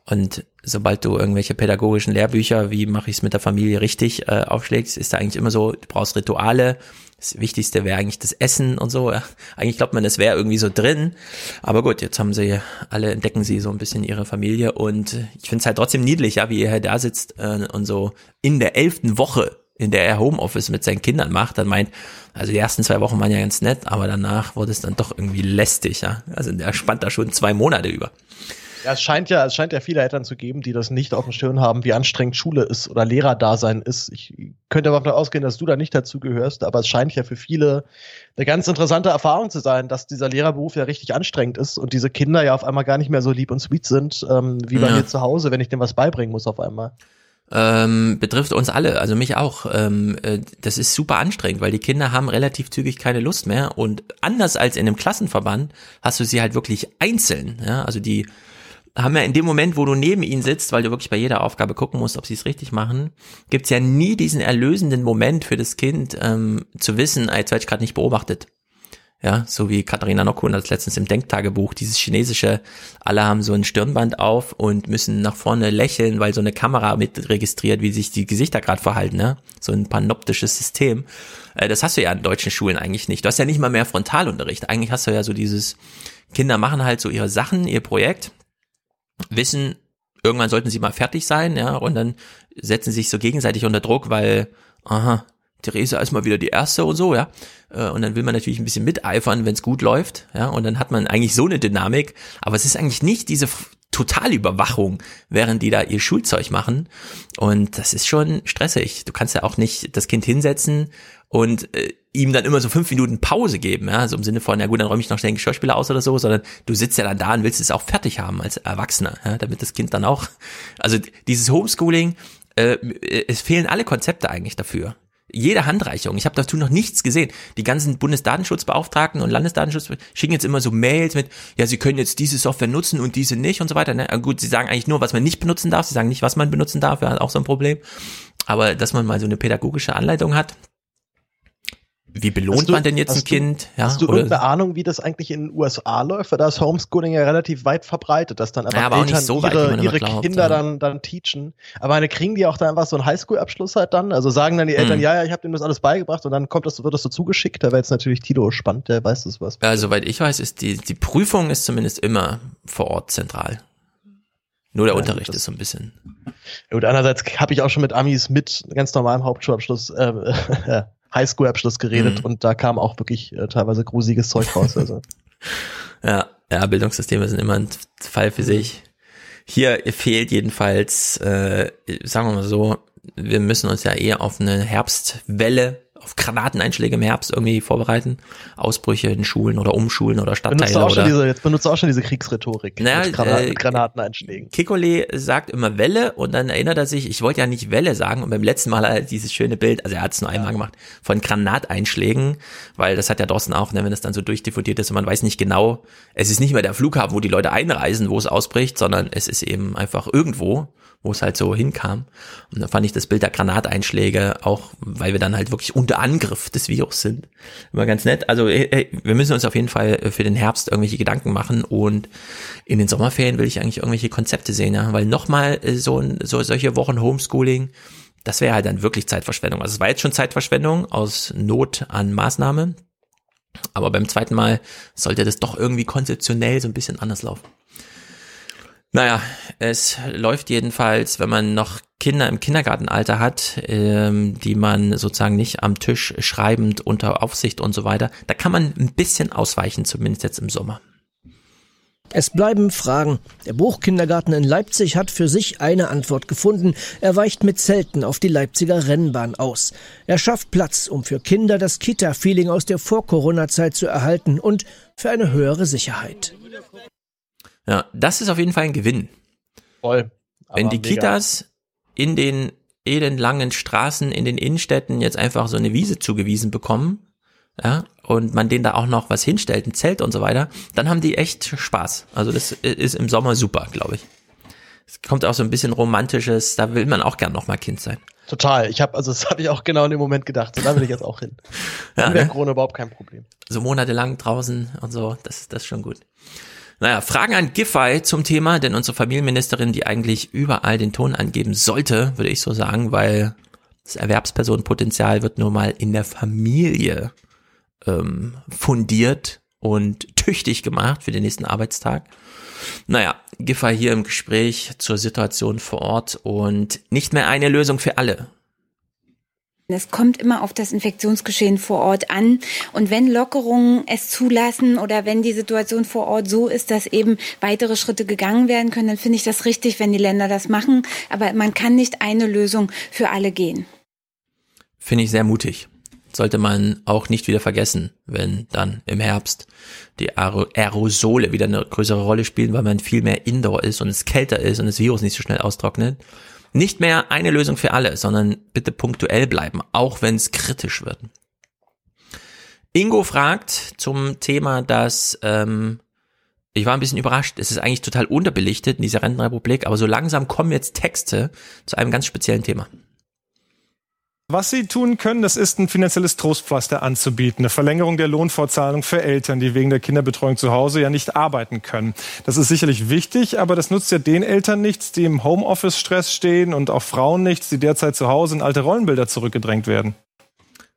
Und sobald du irgendwelche pädagogischen Lehrbücher, wie mache ich es mit der Familie richtig, äh, aufschlägst, ist da eigentlich immer so, du brauchst Rituale. Das Wichtigste wäre eigentlich das Essen und so. Ja. Eigentlich glaubt man, das wäre irgendwie so drin. Aber gut, jetzt haben sie alle, entdecken sie so ein bisschen ihre Familie und ich finde es halt trotzdem niedlich, ja, wie er da sitzt äh, und so in der elften Woche, in der er Homeoffice mit seinen Kindern macht, dann meint, also die ersten zwei Wochen waren ja ganz nett, aber danach wurde es dann doch irgendwie lästig, ja. Also der spannt da schon zwei Monate über. Ja, es scheint ja, es scheint ja viele Eltern zu geben, die das nicht auf dem Schirm haben, wie anstrengend Schule ist oder Lehrerdasein ist. Ich könnte aber davon ausgehen, dass du da nicht dazu gehörst, aber es scheint ja für viele eine ganz interessante Erfahrung zu sein, dass dieser Lehrerberuf ja richtig anstrengend ist und diese Kinder ja auf einmal gar nicht mehr so lieb und sweet sind, ähm, wie bei Ja. mir zu Hause, wenn ich dem was beibringen muss auf einmal. Ähm, betrifft uns alle, also mich auch. Ähm, äh, das ist super anstrengend, weil die Kinder haben relativ zügig keine Lust mehr und anders als in einem Klassenverband hast du sie halt wirklich einzeln. Ja? Also die haben ja in dem Moment, wo du neben ihnen sitzt, weil du wirklich bei jeder Aufgabe gucken musst, ob sie es richtig machen, gibt's ja nie diesen erlösenden Moment für das Kind, ähm, zu wissen, ah, jetzt werde ich gerade nicht beobachtet. Ja, so wie Katharina Nockhun das letztens im Denktagebuch, dieses chinesische, alle haben so ein Stirnband auf und müssen nach vorne lächeln, weil so eine Kamera mit registriert, wie sich die Gesichter gerade verhalten, ne? So ein panoptisches System. Äh, das hast du ja in deutschen Schulen eigentlich nicht. Du hast ja nicht mal mehr Frontalunterricht. Eigentlich hast du ja so dieses, Kinder machen halt so ihre Sachen, ihr Projekt, wissen, irgendwann sollten sie mal fertig sein, ja, und dann setzen sie sich so gegenseitig unter Druck, weil, aha, Theresa ist mal wieder die Erste und so, ja. Äh, Und dann will man natürlich ein bisschen miteifern, wenn es gut läuft, ja. Und dann hat man eigentlich so eine Dynamik. Aber es ist eigentlich nicht diese Totalüberwachung, während die da ihr Schulzeug machen. Und das ist schon stressig. Du kannst ja auch nicht das Kind hinsetzen und äh, ihm dann immer so fünf Minuten Pause geben, ja, so im Sinne von, ja gut, dann räume ich noch schnell den Geschirrspüler aus oder so, sondern du sitzt ja dann da und willst es auch fertig haben als Erwachsener, ja, damit das Kind dann auch, also dieses Homeschooling, äh, es fehlen alle Konzepte eigentlich dafür. Jede Handreichung. Ich habe dazu noch nichts gesehen. Die ganzen Bundesdatenschutzbeauftragten und Landesdatenschutz schicken jetzt immer so Mails mit, ja, sie können jetzt diese Software nutzen und diese nicht und so weiter. Ne? Aber Gut, sie sagen eigentlich nur, was man nicht benutzen darf. Sie sagen nicht, was man benutzen darf. Ja, auch so ein Problem. Aber dass man mal so eine pädagogische Anleitung hat, wie belohnt du- man denn jetzt ein du- Kind? Ja, Hast du oder- irgendeine Ahnung, wie das eigentlich in den USA läuft? Weil da ist Homeschooling ja relativ weit verbreitet, dass dann einfach Ja, aber Eltern so weit, ihre, ihre glaubt, Kinder ja. dann, dann teachen. Aber eine kriegen die auch da einfach so einen Highschool-Abschluss halt dann? Also sagen dann die Eltern, Mhm. ja, ja, ich habe dem das alles beigebracht und dann kommt das, wird das so zugeschickt. Da wäre jetzt natürlich Tilo spannend, der weiß das was. Ja, soweit ich weiß, ist die, die Prüfung ist zumindest immer vor Ort zentral. Nur der Ja, Unterricht ist so ein bisschen. Und andererseits habe ich auch schon mit Amis mit ganz normalem Hauptschulabschluss, äh, Highschool-Abschluss geredet Mhm. und da kam auch wirklich äh, teilweise gruseliges Zeug raus. Also. Ja, ja, Bildungssysteme sind immer ein Fall für sich. Hier fehlt jedenfalls, äh, sagen wir mal so, wir müssen uns ja eher auf eine Herbstwelle auf Granateneinschläge im Herbst irgendwie vorbereiten. Ausbrüche in Schulen oder Umschulen oder Stadtteile. Benutzt auch oder schon diese, jetzt benutzt du auch schon diese Kriegsrhetorik naja, mit, Granaten, äh, mit Granateneinschlägen. Kikole sagt immer Welle und dann erinnert er sich, ich wollte ja nicht Welle sagen und beim letzten Mal hat er dieses schöne Bild, also er hat es nur einmal gemacht, von Granateinschlägen, weil das hat ja Dorsten auch, ne, wenn es dann so durchdiffundiert ist und man weiß nicht genau, es ist nicht mehr der Flughafen, wo die Leute einreisen, wo es ausbricht, sondern es ist eben einfach irgendwo wo es halt so hinkam. Und dann fand ich das Bild der Granateinschläge auch, weil wir dann halt wirklich unter Angriff des Virus sind, immer ganz nett. Also hey, wir müssen uns auf jeden Fall für den Herbst irgendwelche Gedanken machen und in den Sommerferien will ich eigentlich irgendwelche Konzepte sehen, ja, weil nochmal so, so solche Wochen Homeschooling, das wäre halt dann wirklich Zeitverschwendung. Also es war jetzt schon Zeitverschwendung aus Not an Maßnahme, aber beim zweiten Mal sollte das doch irgendwie konzeptionell so ein bisschen anders laufen. Naja, es läuft jedenfalls, wenn man noch Kinder im Kindergartenalter hat, ähm, die man sozusagen nicht am Tisch schreibend unter Aufsicht und so weiter, da kann man ein bisschen ausweichen, zumindest jetzt im Sommer. Es bleiben Fragen. Der Buchkindergarten in Leipzig hat für sich eine Antwort gefunden. Er weicht mit Zelten auf die Leipziger Rennbahn aus. Er schafft Platz, um für Kinder das Kita-Feeling aus der Vor-Corona-Zeit zu erhalten und für eine höhere Sicherheit. Ja, das ist auf jeden Fall ein Gewinn. Voll. Wenn die mega. Kitas in den elendlangen Straßen in den Innenstädten jetzt einfach so eine Wiese zugewiesen bekommen, ja, und man denen da auch noch was hinstellt, ein Zelt und so weiter, dann haben die echt Spaß. Also das ist im Sommer super, glaube ich. Es kommt auch so ein bisschen romantisches, da will man auch gern noch mal Kind sein. Total. Ich habe also das habe ich auch genau in dem Moment gedacht. So, da will ich jetzt auch hin. ja, wäre ne? Corona überhaupt kein Problem. So monatelang draußen und so, das das ist schon gut. Naja, Fragen an Giffey zum Thema, denn unsere Familienministerin, die eigentlich überall den Ton angeben sollte, würde ich so sagen, weil das Erwerbspersonenpotenzial wird nur mal in der Familie ähm, fundiert und tüchtig gemacht für den nächsten Arbeitstag. Naja, Giffey hier im Gespräch zur Situation vor Ort und nicht mehr eine Lösung für alle. Es kommt immer auf das Infektionsgeschehen vor Ort an. Und wenn Lockerungen es zulassen oder wenn die Situation vor Ort so ist, dass eben weitere Schritte gegangen werden können, dann finde ich das richtig, wenn die Länder das machen. Aber man kann nicht eine Lösung für alle gehen. Finde ich sehr mutig. Sollte man auch nicht wieder vergessen, wenn dann im Herbst die Aerosole wieder eine größere Rolle spielen, weil man viel mehr Indoor ist und es kälter ist und das Virus nicht so schnell austrocknet nicht mehr eine Lösung für alle, sondern bitte punktuell bleiben, auch wenn es kritisch wird. Ingo fragt zum Thema, dass ähm, ich war ein bisschen überrascht. Es ist eigentlich total unterbelichtet in dieser Rentenrepublik, aber so langsam kommen jetzt Texte zu einem ganz speziellen Thema. Was Sie tun können, das ist ein finanzielles Trostpflaster anzubieten. Eine Verlängerung der Lohnfortzahlung für Eltern, die wegen der Kinderbetreuung zu Hause ja nicht arbeiten können. Das ist sicherlich wichtig, aber das nutzt ja den Eltern nichts, die im Homeoffice-Stress stehen und auch Frauen nichts, die derzeit zu Hause in alte Rollenbilder zurückgedrängt werden.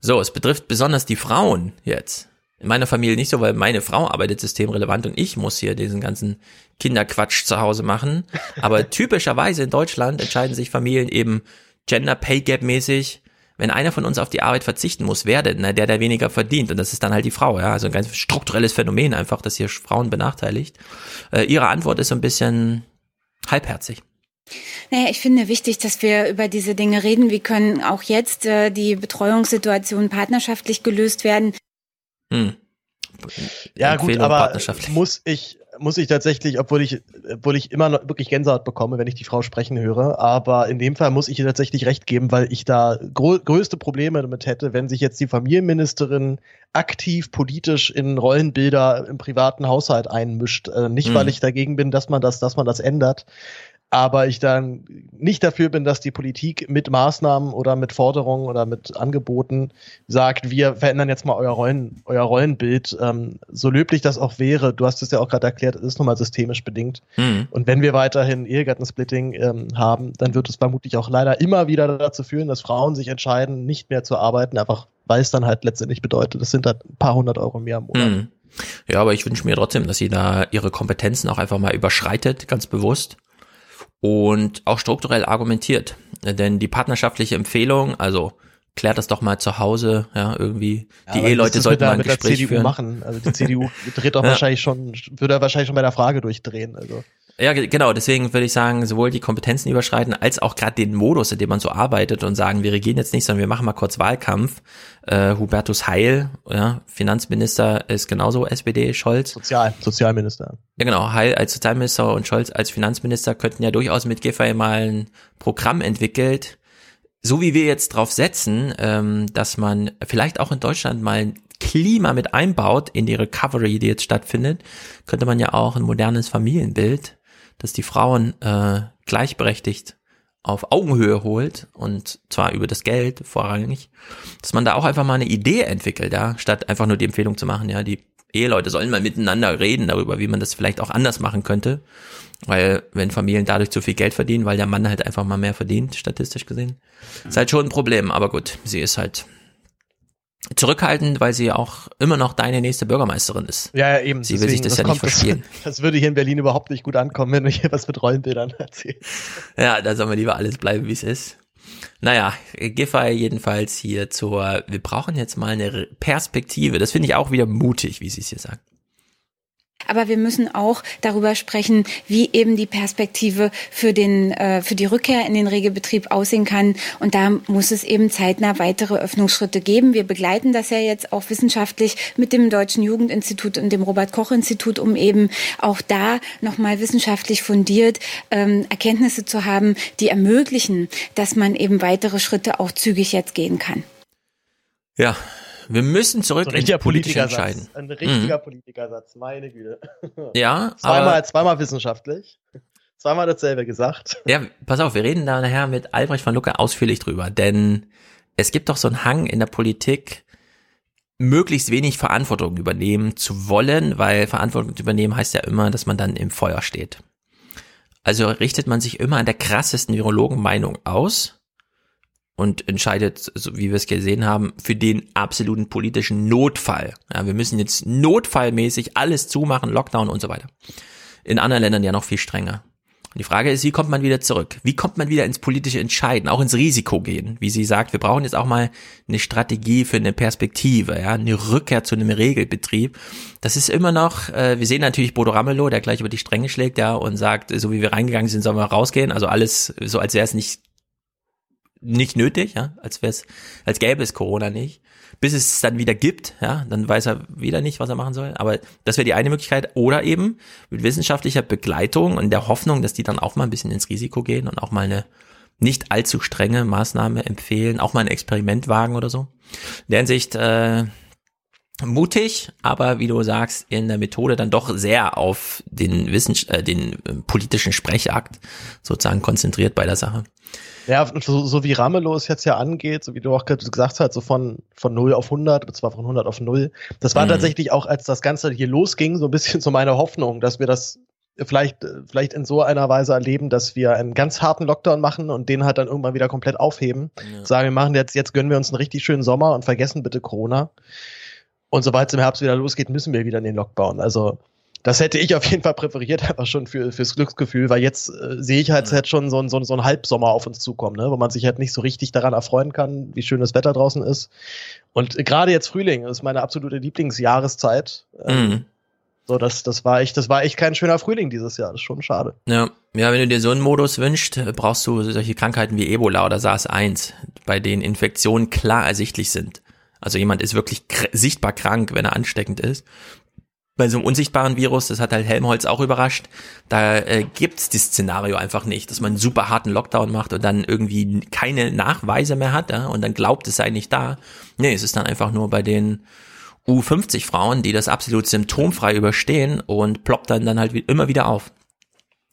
So, es betrifft besonders die Frauen jetzt. In meiner Familie nicht so, weil meine Frau arbeitet systemrelevant und ich muss hier diesen ganzen Kinderquatsch zu Hause machen. Aber typischerweise in Deutschland entscheiden sich Familien eben Gender Pay Gap mäßig wenn einer von uns auf die Arbeit verzichten muss, wer denn? Na, der, der weniger verdient. Und das ist dann halt die Frau, ja. Also ein ganz strukturelles Phänomen einfach, das hier Frauen benachteiligt. Äh, ihre Antwort ist so ein bisschen halbherzig. Naja, ich finde wichtig, dass wir über diese Dinge reden. Wie können auch jetzt äh, die Betreuungssituationen partnerschaftlich gelöst werden? Hm. Ja, gut, aber muss ich muss ich tatsächlich, obwohl ich, obwohl ich immer noch wirklich Gänsehaut bekomme, wenn ich die Frau sprechen höre, aber in dem Fall muss ich ihr tatsächlich recht geben, weil ich da größte Probleme damit hätte, wenn sich jetzt die Familienministerin aktiv politisch in Rollenbilder im privaten Haushalt einmischt. Äh, nicht, mhm. weil ich dagegen bin, dass man das, dass man das ändert, aber ich dann nicht dafür bin, dass die Politik mit Maßnahmen oder mit Forderungen oder mit Angeboten sagt, wir verändern jetzt mal euer, Rollen, euer Rollenbild. Ähm, so löblich das auch wäre, du hast es ja auch gerade erklärt, es ist nun mal systemisch bedingt. Mhm. Und wenn wir weiterhin Ehegattensplitting ähm, haben, dann wird es vermutlich auch leider immer wieder dazu führen, dass Frauen sich entscheiden, nicht mehr zu arbeiten, einfach weil es dann halt letztendlich bedeutet, das sind halt ein paar hundert Euro mehr im Monat. Mhm. Ja, aber ich wünsche mir trotzdem, dass sie da ihre Kompetenzen auch einfach mal überschreitet, ganz bewusst und auch strukturell argumentiert. Denn die partnerschaftliche Empfehlung, also klärt das doch mal zu Hause, ja, irgendwie. Die ja, Eheleute sollten mal ein Gespräch CDU führen. machen. Also die CDU dreht doch ja. wahrscheinlich schon, würde wahrscheinlich schon bei der Frage durchdrehen. Also. Ja, genau, deswegen würde ich sagen, sowohl die Kompetenzen überschreiten, als auch gerade den Modus, in dem man so arbeitet und sagen, wir regieren jetzt nicht, sondern wir machen mal kurz Wahlkampf. Äh, Hubertus Heil, ja, Finanzminister ist genauso SPD, Scholz. Sozial, Sozialminister. Ja, genau, Heil als Sozialminister und Scholz als Finanzminister könnten ja durchaus mit Giffey mal ein Programm entwickelt, so wie wir jetzt drauf setzen, ähm, dass man vielleicht auch in Deutschland mal ein Klima mit einbaut in die Recovery, die jetzt stattfindet, könnte man ja auch ein modernes Familienbild dass die Frauen äh, gleichberechtigt auf Augenhöhe holt und zwar über das Geld vorrangig, dass man da auch einfach mal eine Idee entwickelt, ja, statt einfach nur die Empfehlung zu machen, ja, die Eheleute sollen mal miteinander reden darüber, wie man das vielleicht auch anders machen könnte, weil wenn Familien dadurch zu viel Geld verdienen, weil der Mann halt einfach mal mehr verdient, statistisch gesehen, ist halt schon ein Problem, aber gut, sie ist halt zurückhaltend, weil sie auch immer noch deine nächste Bürgermeisterin ist. Ja, ja eben. Sie will sich das, das ja nicht verspielen. Das, das, würde hier in Berlin überhaupt nicht gut ankommen, wenn du hier was mit Rollenbildern erzählst. Ja, da soll man lieber alles bleiben, wie es ist. Naja, Giffey jedenfalls hier zur, wir brauchen jetzt mal eine Perspektive. Das finde ich auch wieder mutig, wie sie es hier sagt. Aber wir müssen auch darüber sprechen, wie eben die Perspektive für den äh, für die Rückkehr in den Regelbetrieb aussehen kann. Und da muss es eben zeitnah weitere Öffnungsschritte geben. Wir begleiten das ja jetzt auch wissenschaftlich mit dem Deutschen Jugendinstitut und dem Robert Koch Institut, um eben auch da nochmal wissenschaftlich fundiert ähm, Erkenntnisse zu haben, die ermöglichen, dass man eben weitere Schritte auch zügig jetzt gehen kann. Ja, wir müssen zurück so ins politische Entscheiden. Ein richtiger mhm. Politikersatz, meine Güte. Ja, zweimal, aber, zweimal wissenschaftlich. Zweimal dasselbe gesagt. Ja, pass auf, wir reden da nachher mit Albrecht von Lucke ausführlich drüber, denn es gibt doch so einen Hang in der Politik, möglichst wenig Verantwortung übernehmen zu wollen, weil Verantwortung übernehmen heißt ja immer, dass man dann im Feuer steht. Also richtet man sich immer an der krassesten Virologenmeinung aus und entscheidet, so wie wir es gesehen haben, für den absoluten politischen Notfall. Ja, wir müssen jetzt notfallmäßig alles zumachen, Lockdown und so weiter. In anderen Ländern ja noch viel strenger. Und die Frage ist, wie kommt man wieder zurück? Wie kommt man wieder ins politische Entscheiden, auch ins Risiko gehen? Wie sie sagt, wir brauchen jetzt auch mal eine Strategie für eine Perspektive, ja, eine Rückkehr zu einem Regelbetrieb. Das ist immer noch, äh, wir sehen natürlich Bodo Ramelow, der gleich über die Stränge schlägt, ja, und sagt, so wie wir reingegangen sind, sollen wir rausgehen. Also alles so, als wäre es nicht nicht nötig, ja, als wäre es, als gäbe es Corona nicht. Bis es dann wieder gibt, ja, dann weiß er wieder nicht, was er machen soll. Aber das wäre die eine Möglichkeit. Oder eben mit wissenschaftlicher Begleitung und der Hoffnung, dass die dann auch mal ein bisschen ins Risiko gehen und auch mal eine nicht allzu strenge Maßnahme empfehlen, auch mal ein Experiment wagen oder so. In der Hinsicht äh, mutig, aber wie du sagst, in der Methode dann doch sehr auf den Wissens äh, den äh, politischen Sprechakt sozusagen konzentriert bei der Sache. Ja, so, so wie Ramelow es jetzt ja angeht, so wie du auch gesagt hast, so von, von 0 auf 100, und zwar von 100 auf 0. Das war mhm. tatsächlich auch, als das Ganze hier losging, so ein bisschen so meine Hoffnung, dass wir das vielleicht, vielleicht in so einer Weise erleben, dass wir einen ganz harten Lockdown machen und den halt dann irgendwann wieder komplett aufheben. Ja. Sagen, wir machen jetzt, jetzt gönnen wir uns einen richtig schönen Sommer und vergessen bitte Corona. Und sobald es im Herbst wieder losgeht, müssen wir wieder in den Lockdown. Also, das hätte ich auf jeden Fall präferiert, einfach schon für, fürs Glücksgefühl, weil jetzt äh, sehe ich halt, ja. halt schon so, ein, so, so ein Halbsommer auf uns zukommen, ne? wo man sich halt nicht so richtig daran erfreuen kann, wie schön das Wetter draußen ist. Und gerade jetzt Frühling ist meine absolute Lieblingsjahreszeit. Ähm, mhm. So, das, das war echt, das war echt kein schöner Frühling dieses Jahr. Das ist schon schade. Ja, ja, wenn du dir so einen Modus wünschst, brauchst du solche Krankheiten wie Ebola oder SARS-1, bei denen Infektionen klar ersichtlich sind. Also jemand ist wirklich sichtbar krank, wenn er ansteckend ist bei so einem unsichtbaren Virus, das hat halt Helmholtz auch überrascht, da äh, gibt's das Szenario einfach nicht, dass man einen super harten Lockdown macht und dann irgendwie keine Nachweise mehr hat ja, und dann glaubt, es sei nicht da. Nee, es ist dann einfach nur bei den U50 Frauen, die das absolut symptomfrei überstehen und ploppt dann dann halt immer wieder auf.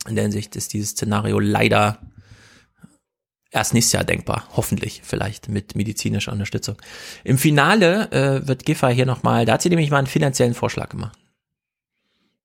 In der Hinsicht ist dieses Szenario leider erst nächstes Jahr denkbar, hoffentlich vielleicht mit medizinischer Unterstützung. Im Finale äh, wird Giffey hier nochmal, da hat sie nämlich mal einen finanziellen Vorschlag gemacht.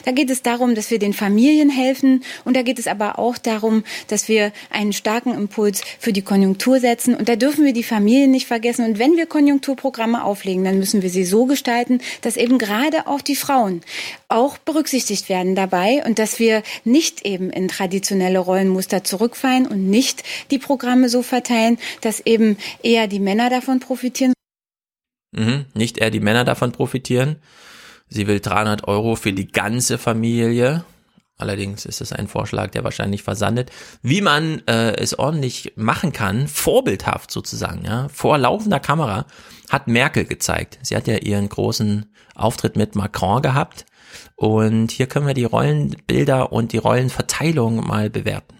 Da geht es darum, dass wir den Familien helfen. Und da geht es aber auch darum, dass wir einen starken Impuls für die Konjunktur setzen. Und da dürfen wir die Familien nicht vergessen. Und wenn wir Konjunkturprogramme auflegen, dann müssen wir sie so gestalten, dass eben gerade auch die Frauen auch berücksichtigt werden dabei und dass wir nicht eben in traditionelle Rollenmuster zurückfallen und nicht die Programme so verteilen, dass eben eher die Männer davon profitieren. Mhm, nicht eher die Männer davon profitieren, Sie will 300 Euro für die ganze Familie. Allerdings ist es ein Vorschlag, der wahrscheinlich versandet. Wie man äh, es ordentlich machen kann, vorbildhaft sozusagen, ja, vor laufender Kamera, hat Merkel gezeigt. Sie hat ja ihren großen Auftritt mit Macron gehabt. Und hier können wir die Rollenbilder und die Rollenverteilung mal bewerten.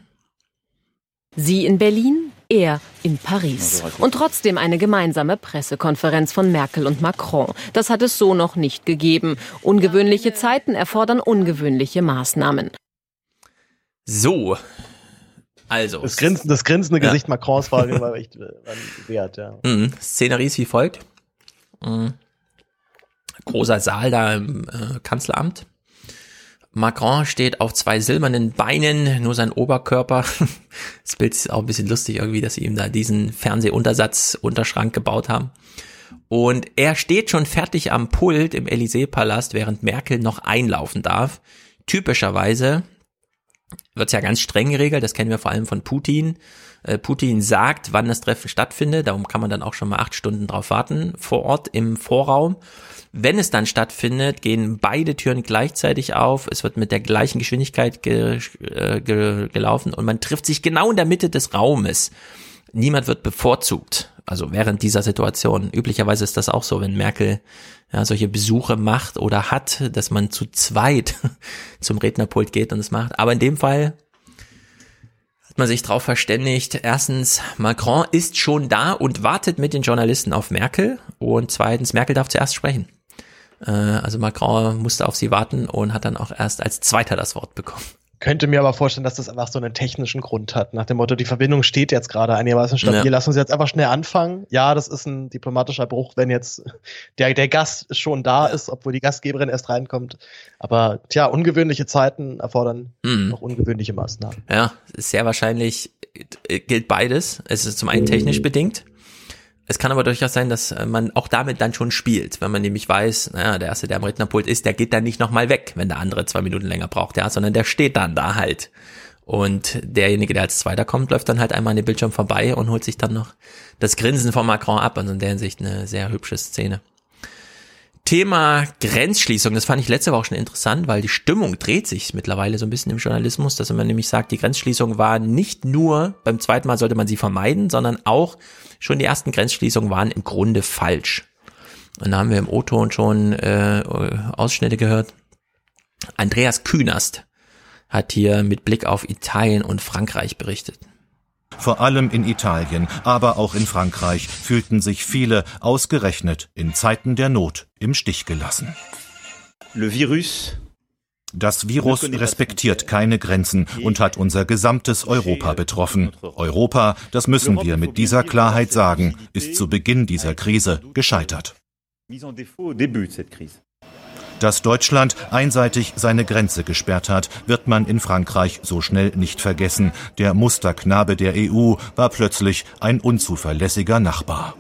Sie in Berlin, er in Paris. Und trotzdem eine gemeinsame Pressekonferenz von Merkel und Macron. Das hat es so noch nicht gegeben. Ungewöhnliche Zeiten erfordern ungewöhnliche Maßnahmen. So. Also. Das, Grinsen, das grinsende ja. Gesicht Macrons war, war echt war wert, ja. Mhm. Szenerie ist wie folgt. Mhm. Großer Saal da im äh, Kanzleramt. Macron steht auf zwei silbernen Beinen, nur sein Oberkörper. Das Bild ist auch ein bisschen lustig irgendwie, dass sie ihm da diesen Fernsehuntersatz, Unterschrank gebaut haben. Und er steht schon fertig am Pult im Élysée-Palast, während Merkel noch einlaufen darf. Typischerweise wird es ja ganz streng geregelt, das kennen wir vor allem von Putin. Äh, Putin sagt, wann das Treffen stattfindet, darum kann man dann auch schon mal acht Stunden drauf warten, vor Ort im Vorraum. Wenn es dann stattfindet, gehen beide Türen gleichzeitig auf. Es wird mit der gleichen Geschwindigkeit ge, äh, ge, gelaufen und man trifft sich genau in der Mitte des Raumes. Niemand wird bevorzugt. Also während dieser Situation. Üblicherweise ist das auch so, wenn Merkel ja, solche Besuche macht oder hat, dass man zu zweit zum Rednerpult geht und es macht. Aber in dem Fall hat man sich darauf verständigt. Erstens, Macron ist schon da und wartet mit den Journalisten auf Merkel. Und zweitens, Merkel darf zuerst sprechen. Äh, also Macron musste auf sie warten und hat dann auch erst als Zweiter das Wort bekommen. Könnte mir aber vorstellen, dass das einfach so einen technischen Grund hat. Nach dem Motto, die Verbindung steht jetzt gerade einigermaßen stabil. Ja. Lass uns jetzt einfach schnell anfangen. Ja, das ist ein diplomatischer Bruch, wenn jetzt der, der Gast schon da ist, obwohl die Gastgeberin erst reinkommt. Aber tja, ungewöhnliche Zeiten erfordern mhm. noch ungewöhnliche Maßnahmen. Ja, sehr wahrscheinlich gilt beides. Es ist zum einen technisch bedingt es kann aber durchaus sein, dass äh, man auch damit dann schon spielt, wenn man nämlich weiß, naja, der erste, der am Rednerpult ist, der geht dann nicht nochmal weg, wenn der andere zwei Minuten länger braucht, ja, sondern der steht dann da halt. Und derjenige, der als Zweiter kommt, läuft dann halt einmal an den Bildschirm vorbei und holt sich dann noch das Grinsen von Macron ab. Also in der Hinsicht eine sehr hübsche Szene. Thema Grenzschließung, das fand ich letzte Woche schon interessant, weil die Stimmung dreht sich mittlerweile so ein bisschen im Journalismus, dass man nämlich sagt, die Grenzschließung war nicht nur, beim zweiten Mal sollte man sie vermeiden, sondern auch schon die ersten Grenzschließungen waren im Grunde falsch. Und da haben wir im O-Ton schon äh, Ausschnitte gehört. Andreas Künast hat hier mit Blick auf Italien und Frankreich berichtet. Vor allem in Italien, aber auch in Frankreich fühlten sich viele ausgerechnet in Zeiten der Not im Stich gelassen. Das Virus respektiert keine Grenzen und hat unser gesamtes Europa betroffen. Europa, das müssen wir mit dieser Klarheit sagen, ist zu Beginn dieser Krise gescheitert. Dass Deutschland einseitig seine Grenze gesperrt hat, wird man in Frankreich so schnell nicht vergessen. Der Musterknabe der EU war plötzlich ein unzuverlässiger Nachbar.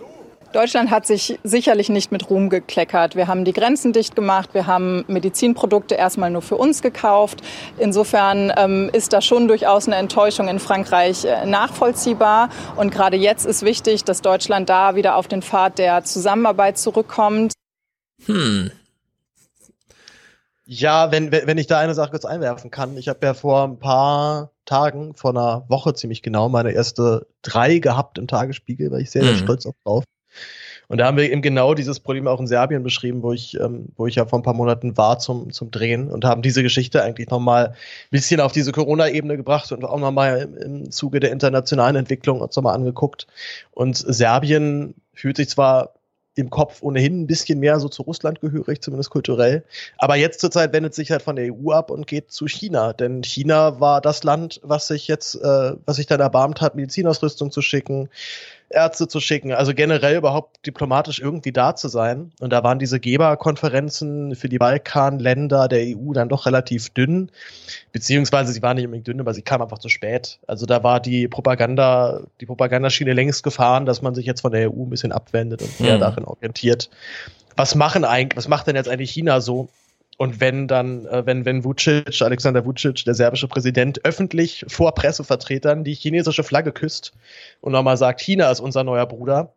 Deutschland hat sich sicherlich nicht mit Ruhm gekleckert. Wir haben die Grenzen dicht gemacht, wir haben Medizinprodukte erstmal nur für uns gekauft. Insofern ähm, ist da schon durchaus eine Enttäuschung in Frankreich äh, nachvollziehbar. Und gerade jetzt ist wichtig, dass Deutschland da wieder auf den Pfad der Zusammenarbeit zurückkommt. Hm, ja, wenn, wenn ich da eine Sache kurz einwerfen kann. Ich habe ja vor ein paar Tagen, vor einer Woche ziemlich genau, meine erste drei gehabt im Tagesspiegel, weil ich sehr, sehr mhm. stolz auf drauf. Und da haben wir eben genau dieses Problem auch in Serbien beschrieben, wo ich, ähm, wo ich ja vor ein paar Monaten war zum, zum Drehen und haben diese Geschichte eigentlich nochmal ein bisschen auf diese Corona-Ebene gebracht und auch nochmal im, im Zuge der internationalen Entwicklung uns nochmal angeguckt. Und Serbien fühlt sich zwar im Kopf ohnehin ein bisschen mehr so zu Russland gehörig, zumindest kulturell. Aber jetzt zurzeit wendet sich halt von der EU ab und geht zu China. Denn China war das Land, was sich jetzt, äh, was sich dann erbarmt hat, Medizinausrüstung zu schicken, Ärzte zu schicken, also generell überhaupt diplomatisch irgendwie da zu sein. Und da waren diese Geberkonferenzen für die Balkanländer der EU dann doch relativ dünn, beziehungsweise sie waren nicht unbedingt dünn, aber sie kamen einfach zu spät. Also da war die Propaganda, die Propagandaschiene längst gefahren, dass man sich jetzt von der EU ein bisschen abwendet und eher mhm. darin orientiert. Was machen eigentlich, was macht denn jetzt eigentlich China so? Und wenn dann, äh, wenn, wenn Vucic, Alexander Vucic, der serbische Präsident, öffentlich vor Pressevertretern die chinesische Flagge küsst und nochmal sagt, China ist unser neuer Bruder,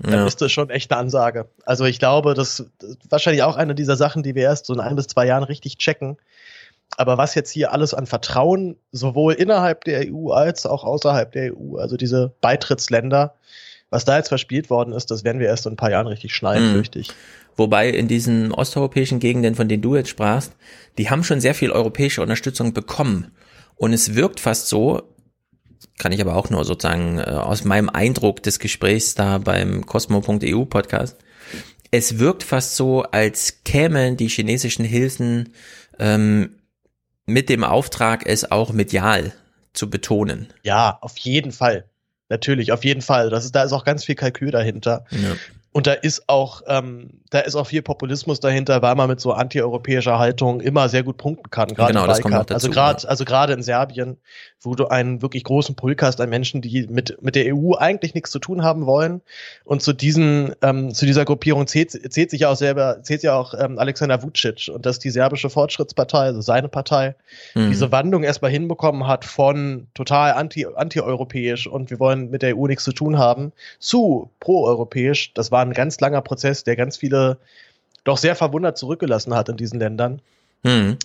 dann ja. ist das schon echt eine Ansage. Also ich glaube, das ist wahrscheinlich auch eine dieser Sachen, die wir erst so in ein bis zwei Jahren richtig checken, Aber was jetzt hier alles an Vertrauen sowohl innerhalb der EU als auch außerhalb der EU, also diese Beitrittsländer, was da jetzt verspielt worden ist, das werden wir erst in ein paar Jahren richtig schneiden, mhm. fürchte ich. Wobei in diesen osteuropäischen Gegenden, von denen du jetzt sprachst, die haben schon sehr viel europäische Unterstützung bekommen. Und es wirkt fast so, kann ich aber auch nur sozusagen äh, aus meinem Eindruck des Gesprächs da beim Cosmo.eu Podcast, es wirkt fast so, als kämen die chinesischen Hilfen ähm, mit dem Auftrag, es auch medial zu betonen. Ja, auf jeden Fall. Natürlich, auf jeden Fall. Das ist, da ist auch ganz viel Kalkül dahinter. Ja. Und da ist auch, ähm, da ist auch viel Populismus dahinter, weil man mit so antieuropäischer Haltung immer sehr gut punkten kann. Gerade genau, das kommt noch dazu. Also gerade, ja. also gerade in Serbien, wo du einen wirklich großen Pulk hast an Menschen, die mit mit der EU eigentlich nichts zu tun haben wollen. Und zu diesen, ähm, zu dieser Gruppierung zählt, zählt sich ja auch selber, zählt ja auch ähm, Alexander Vucic und dass die serbische Fortschrittspartei, also seine Partei, mhm. diese Wandlung erstmal hinbekommen hat von total anti anti-europäisch und wir wollen mit der EU nichts zu tun haben zu pro-europäisch. Das war ein ganz langer Prozess, der ganz viele doch sehr verwundert zurückgelassen hat in diesen Ländern. Mhm.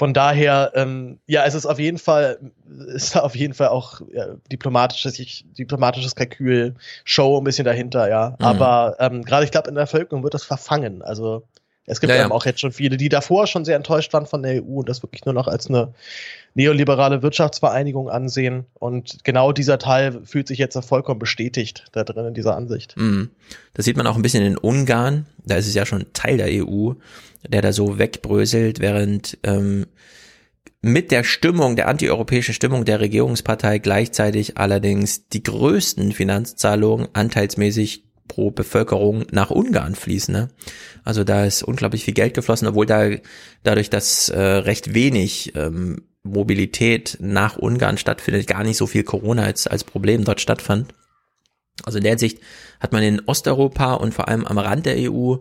Von daher, ähm, ja, es ist auf jeden Fall, ist da auf jeden Fall auch ja, diplomatisches, ich, diplomatisches Kalkül, Show ein bisschen dahinter, ja. Mhm. Aber ähm, gerade ich glaube, in der Bevölkerung wird das verfangen. Also es gibt ja, ja. auch jetzt schon viele, die davor schon sehr enttäuscht waren von der EU und das wirklich nur noch als eine neoliberale Wirtschaftsvereinigung ansehen. Und genau dieser Teil fühlt sich jetzt vollkommen bestätigt da drin in dieser Ansicht. Mhm. Das sieht man auch ein bisschen in Ungarn. Da ist es ja schon Teil der EU, der da so wegbröselt, während ähm, mit der Stimmung, der antieuropäischen Stimmung der Regierungspartei gleichzeitig allerdings die größten Finanzzahlungen anteilsmäßig pro Bevölkerung nach Ungarn fließen. Ne? Also da ist unglaublich viel Geld geflossen, obwohl da dadurch, dass äh, recht wenig ähm, Mobilität nach Ungarn stattfindet, gar nicht so viel Corona als, als Problem dort stattfand. Also in der Hinsicht hat man in Osteuropa und vor allem am Rand der EU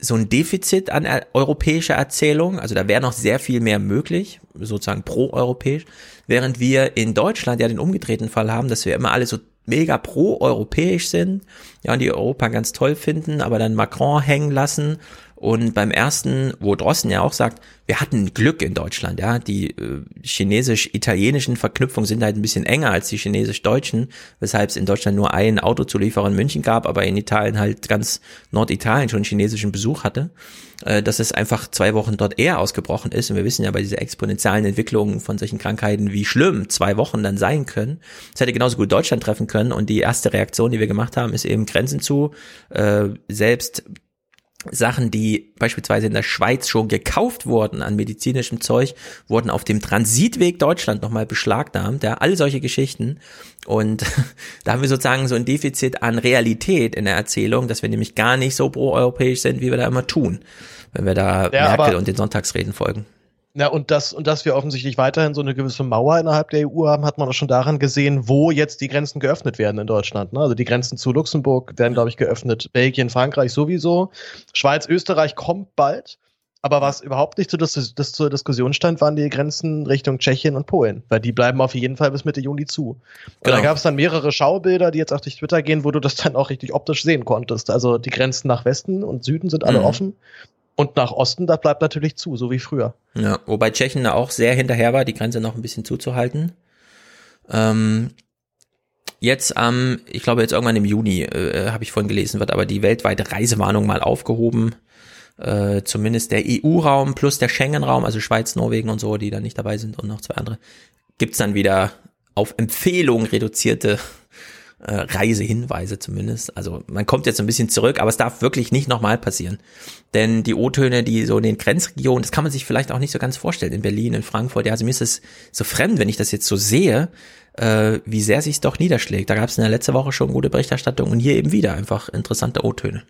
so ein Defizit an europäischer Erzählung. Also da wäre noch sehr viel mehr möglich, sozusagen pro-europäisch. Während wir in Deutschland ja den umgedrehten Fall haben, dass wir immer alle so mega pro-europäisch sind, ja, und die Europa ganz toll finden, aber dann Macron hängen lassen und beim ersten, wo Drossen ja auch sagt, wir hatten Glück in Deutschland, ja, die äh, chinesisch-italienischen Verknüpfungen sind halt ein bisschen enger als die chinesisch-deutschen, weshalb es in Deutschland nur einen Autozulieferer in München gab, aber in Italien halt ganz Norditalien schon chinesischen Besuch hatte, äh, dass es einfach zwei Wochen dort eher ausgebrochen ist. Und wir wissen ja bei dieser exponentiellen Entwicklung von solchen Krankheiten, wie schlimm zwei Wochen dann sein können. Es hätte genauso gut Deutschland treffen können. Und die erste Reaktion, die wir gemacht haben, ist eben Grenzen zu, äh, selbst Sachen, die beispielsweise in der Schweiz schon gekauft wurden an medizinischem Zeug, wurden auf dem Transitweg Deutschland nochmal beschlagnahmt, ja, all solche Geschichten. Und da haben wir sozusagen so ein Defizit an Realität in der Erzählung, dass wir nämlich gar nicht so pro-europäisch sind, wie wir da immer tun, wenn wir da ja, Merkel und den Sonntagsreden folgen. Ja, und das, und dass wir offensichtlich weiterhin so eine gewisse Mauer innerhalb der EU haben, hat man auch schon daran gesehen, wo jetzt die Grenzen geöffnet werden in Deutschland. Ne? Also die Grenzen zu Luxemburg werden, glaube ich, geöffnet. Belgien, Frankreich sowieso. Schweiz, Österreich kommt bald. Aber was überhaupt nicht zu, das, das zur Diskussion stand, waren die Grenzen Richtung Tschechien und Polen, weil die bleiben auf jeden Fall bis Mitte Juni zu. Und genau. da gab es dann mehrere Schaubilder, die jetzt auch durch Twitter gehen, wo du das dann auch richtig optisch sehen konntest. Also die Grenzen nach Westen und Süden sind alle mhm. offen und nach Osten, das bleibt natürlich zu, so wie früher. Ja, wobei Tschechien da auch sehr hinterher war, die Grenze noch ein bisschen zuzuhalten. Ähm, jetzt am, ähm, ich glaube jetzt irgendwann im Juni, äh, habe ich vorhin gelesen, wird aber die weltweite Reisewarnung mal aufgehoben. Äh, zumindest der EU-Raum plus der Schengen-Raum, also Schweiz, Norwegen und so, die da nicht dabei sind und noch zwei andere, gibt's dann wieder auf Empfehlung reduzierte äh, Reisehinweise zumindest. Also man kommt jetzt ein bisschen zurück, aber es darf wirklich nicht nochmal passieren. Denn die O-Töne, die so in den Grenzregionen, das kann man sich vielleicht auch nicht so ganz vorstellen, in Berlin, in Frankfurt, ja, also mir ist es so fremd, wenn ich das jetzt so sehe, äh, wie sehr sich doch niederschlägt. Da gab es in der letzten Woche schon gute Berichterstattung und hier eben wieder einfach interessante O-Töne.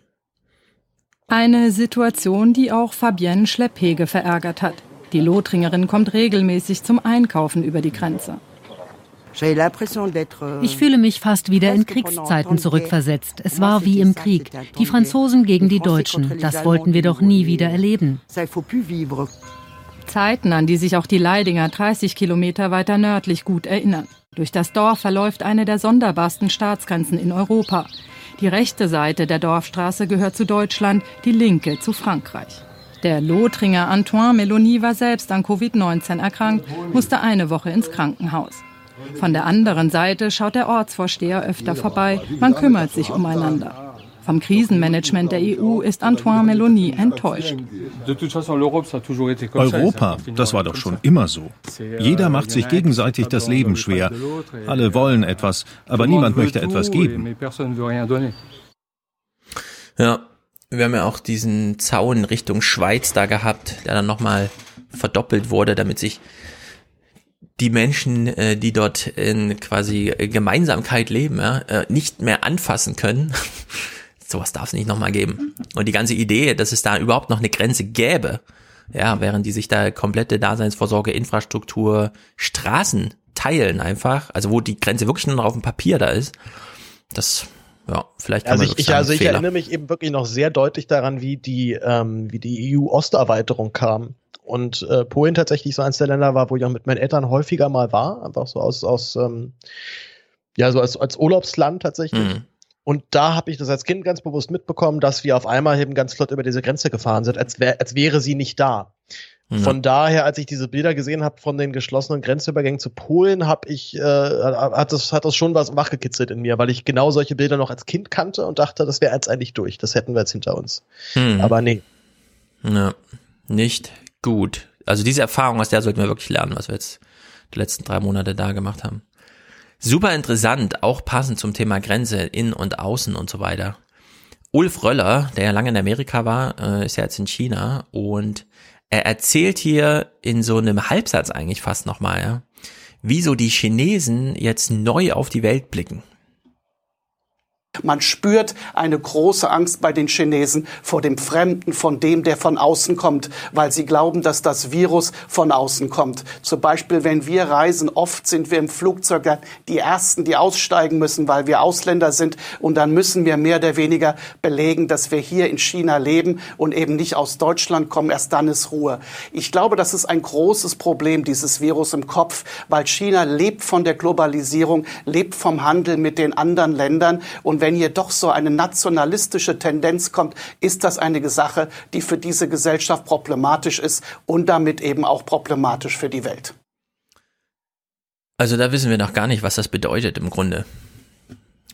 Eine Situation, die auch Fabienne Schlepphege verärgert hat. Die Lothringerin kommt regelmäßig zum Einkaufen über die Grenze. Euh, ich fühle mich fast wieder in Kriegszeiten zurückversetzt. Es war wie im Krieg. Die Franzosen gegen die Deutschen. Das wollten wir doch nie wieder erleben. Zeiten, an die sich auch die Leidinger 30 Kilometer weiter nördlich gut erinnern. Durch das Dorf verläuft eine der sonderbarsten Staatsgrenzen in Europa. Die rechte Seite der Dorfstraße gehört zu Deutschland, die linke zu Frankreich. Der Lothringer Antoine Meloni war selbst an Covid-19 erkrankt, musste eine Woche ins Krankenhaus. Von der anderen Seite schaut der Ortsvorsteher öfter vorbei, man kümmert sich umeinander. Vom Krisenmanagement der EU ist Antoine Meloni enttäuscht. Europa, das war doch schon immer so. Jeder macht sich gegenseitig das Leben schwer. Alle wollen etwas, aber niemand möchte etwas geben. Ja, wir haben ja auch diesen Zaun Richtung Schweiz da gehabt, der dann nochmal verdoppelt wurde, damit sich die Menschen, äh, die dort in quasi Gemeinsamkeit leben, ja, nicht mehr anfassen können. sowas darf es nicht nochmal geben. Und die ganze Idee, dass es da überhaupt noch eine Grenze gäbe, ja, während die sich da komplette Daseinsvorsorge, Infrastruktur, Straßen teilen einfach, also wo die Grenze wirklich nur noch auf dem Papier da ist, das ja, vielleicht kann also man ich, ich also ich erinnere mich eben wirklich noch sehr deutlich daran, wie die ähm, wie die EU-Osterweiterung kam und äh, Polen tatsächlich so eins der Länder war, wo ich auch mit meinen Eltern häufiger mal war, einfach so aus aus ähm, ja so als als Urlaubsland tatsächlich. Mhm. Und da habe ich das als Kind ganz bewusst mitbekommen, dass wir auf einmal eben ganz flott über diese Grenze gefahren sind, als, wär, als wäre sie nicht da. Mhm. Von daher, als ich diese Bilder gesehen habe von den geschlossenen Grenzübergängen zu Polen, habe ich äh, hat das hat das schon was wachgekitzelt in mir, weil ich genau solche Bilder noch als Kind kannte und dachte, das wäre jetzt eigentlich durch, das hätten wir jetzt hinter uns. Mhm. Aber nee. Ja, nicht gut. Also diese Erfahrung aus der sollten wir wirklich lernen, was wir jetzt die letzten drei Monate da gemacht haben. Super interessant, auch passend zum Thema Grenze in und außen und so weiter. Ulf Röller, der ja lange in Amerika war, äh, ist ja jetzt in China und er erzählt hier in so einem Halbsatz eigentlich fast nochmal, ja, wieso die Chinesen jetzt neu auf die Welt blicken. Man spürt eine große Angst bei den Chinesen vor dem Fremden, von dem, der von außen kommt, weil sie glauben, dass das Virus von außen kommt. Zum Beispiel, wenn wir reisen, oft sind wir im Flugzeug die Ersten, die aussteigen müssen, weil wir Ausländer sind. Und dann müssen wir mehr oder weniger belegen, dass wir hier in China leben und eben nicht aus Deutschland kommen. Erst dann ist Ruhe. Ich glaube, das ist ein großes Problem, dieses Virus im Kopf, weil China lebt von der Globalisierung, lebt vom Handel mit den anderen Ländern. Und wenn hier doch so eine nationalistische Tendenz kommt, ist das eine Sache, die für diese Gesellschaft problematisch ist und damit eben auch problematisch für die Welt. Also da wissen wir noch gar nicht, was das bedeutet im Grunde.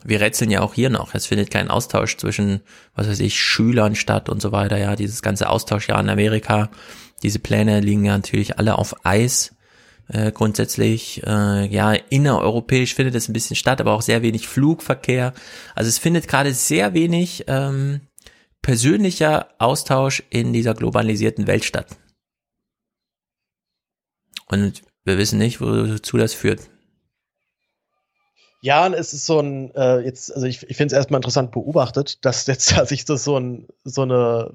Wir rätseln ja auch hier noch. Es findet kein Austausch zwischen, was weiß ich, Schülern statt und so weiter. Ja, dieses ganze Austauschjahr in Amerika. Diese Pläne liegen ja natürlich alle auf Eis äh, grundsätzlich. Äh, ja, innereuropäisch findet es ein bisschen statt, aber auch sehr wenig Flugverkehr. Also es findet gerade sehr wenig ähm, persönlicher Austausch in dieser globalisierten Welt statt. Und wir wissen nicht, wozu das führt. Ja, es ist so ein, äh, jetzt, also ich, ich finde es erstmal interessant beobachtet, dass jetzt sich das so ein, so eine,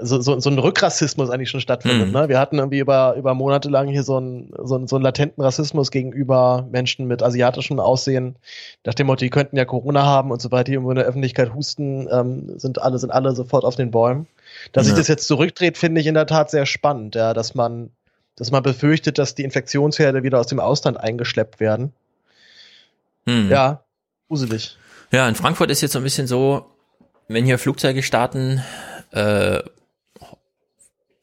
so, so, so ein Rückrassismus eigentlich schon stattfindet. Mhm. Ne? Wir hatten irgendwie über, über Monate lang hier so einen, so, einen, so einen latenten Rassismus gegenüber Menschen mit asiatischem Aussehen, nach dem Motto, die könnten ja Corona haben und sobald die irgendwo in der Öffentlichkeit husten, ähm, sind alle, sind alle sofort auf den Bäumen. Dass ja. sich das jetzt zurückdreht, finde ich in der Tat sehr spannend, ja, dass man, dass man befürchtet, dass die Infektionsherde wieder aus dem Ausland eingeschleppt werden. Hm. Ja, gruselig. Ja, in Frankfurt ist jetzt so ein bisschen so, wenn hier Flugzeuge starten, äh,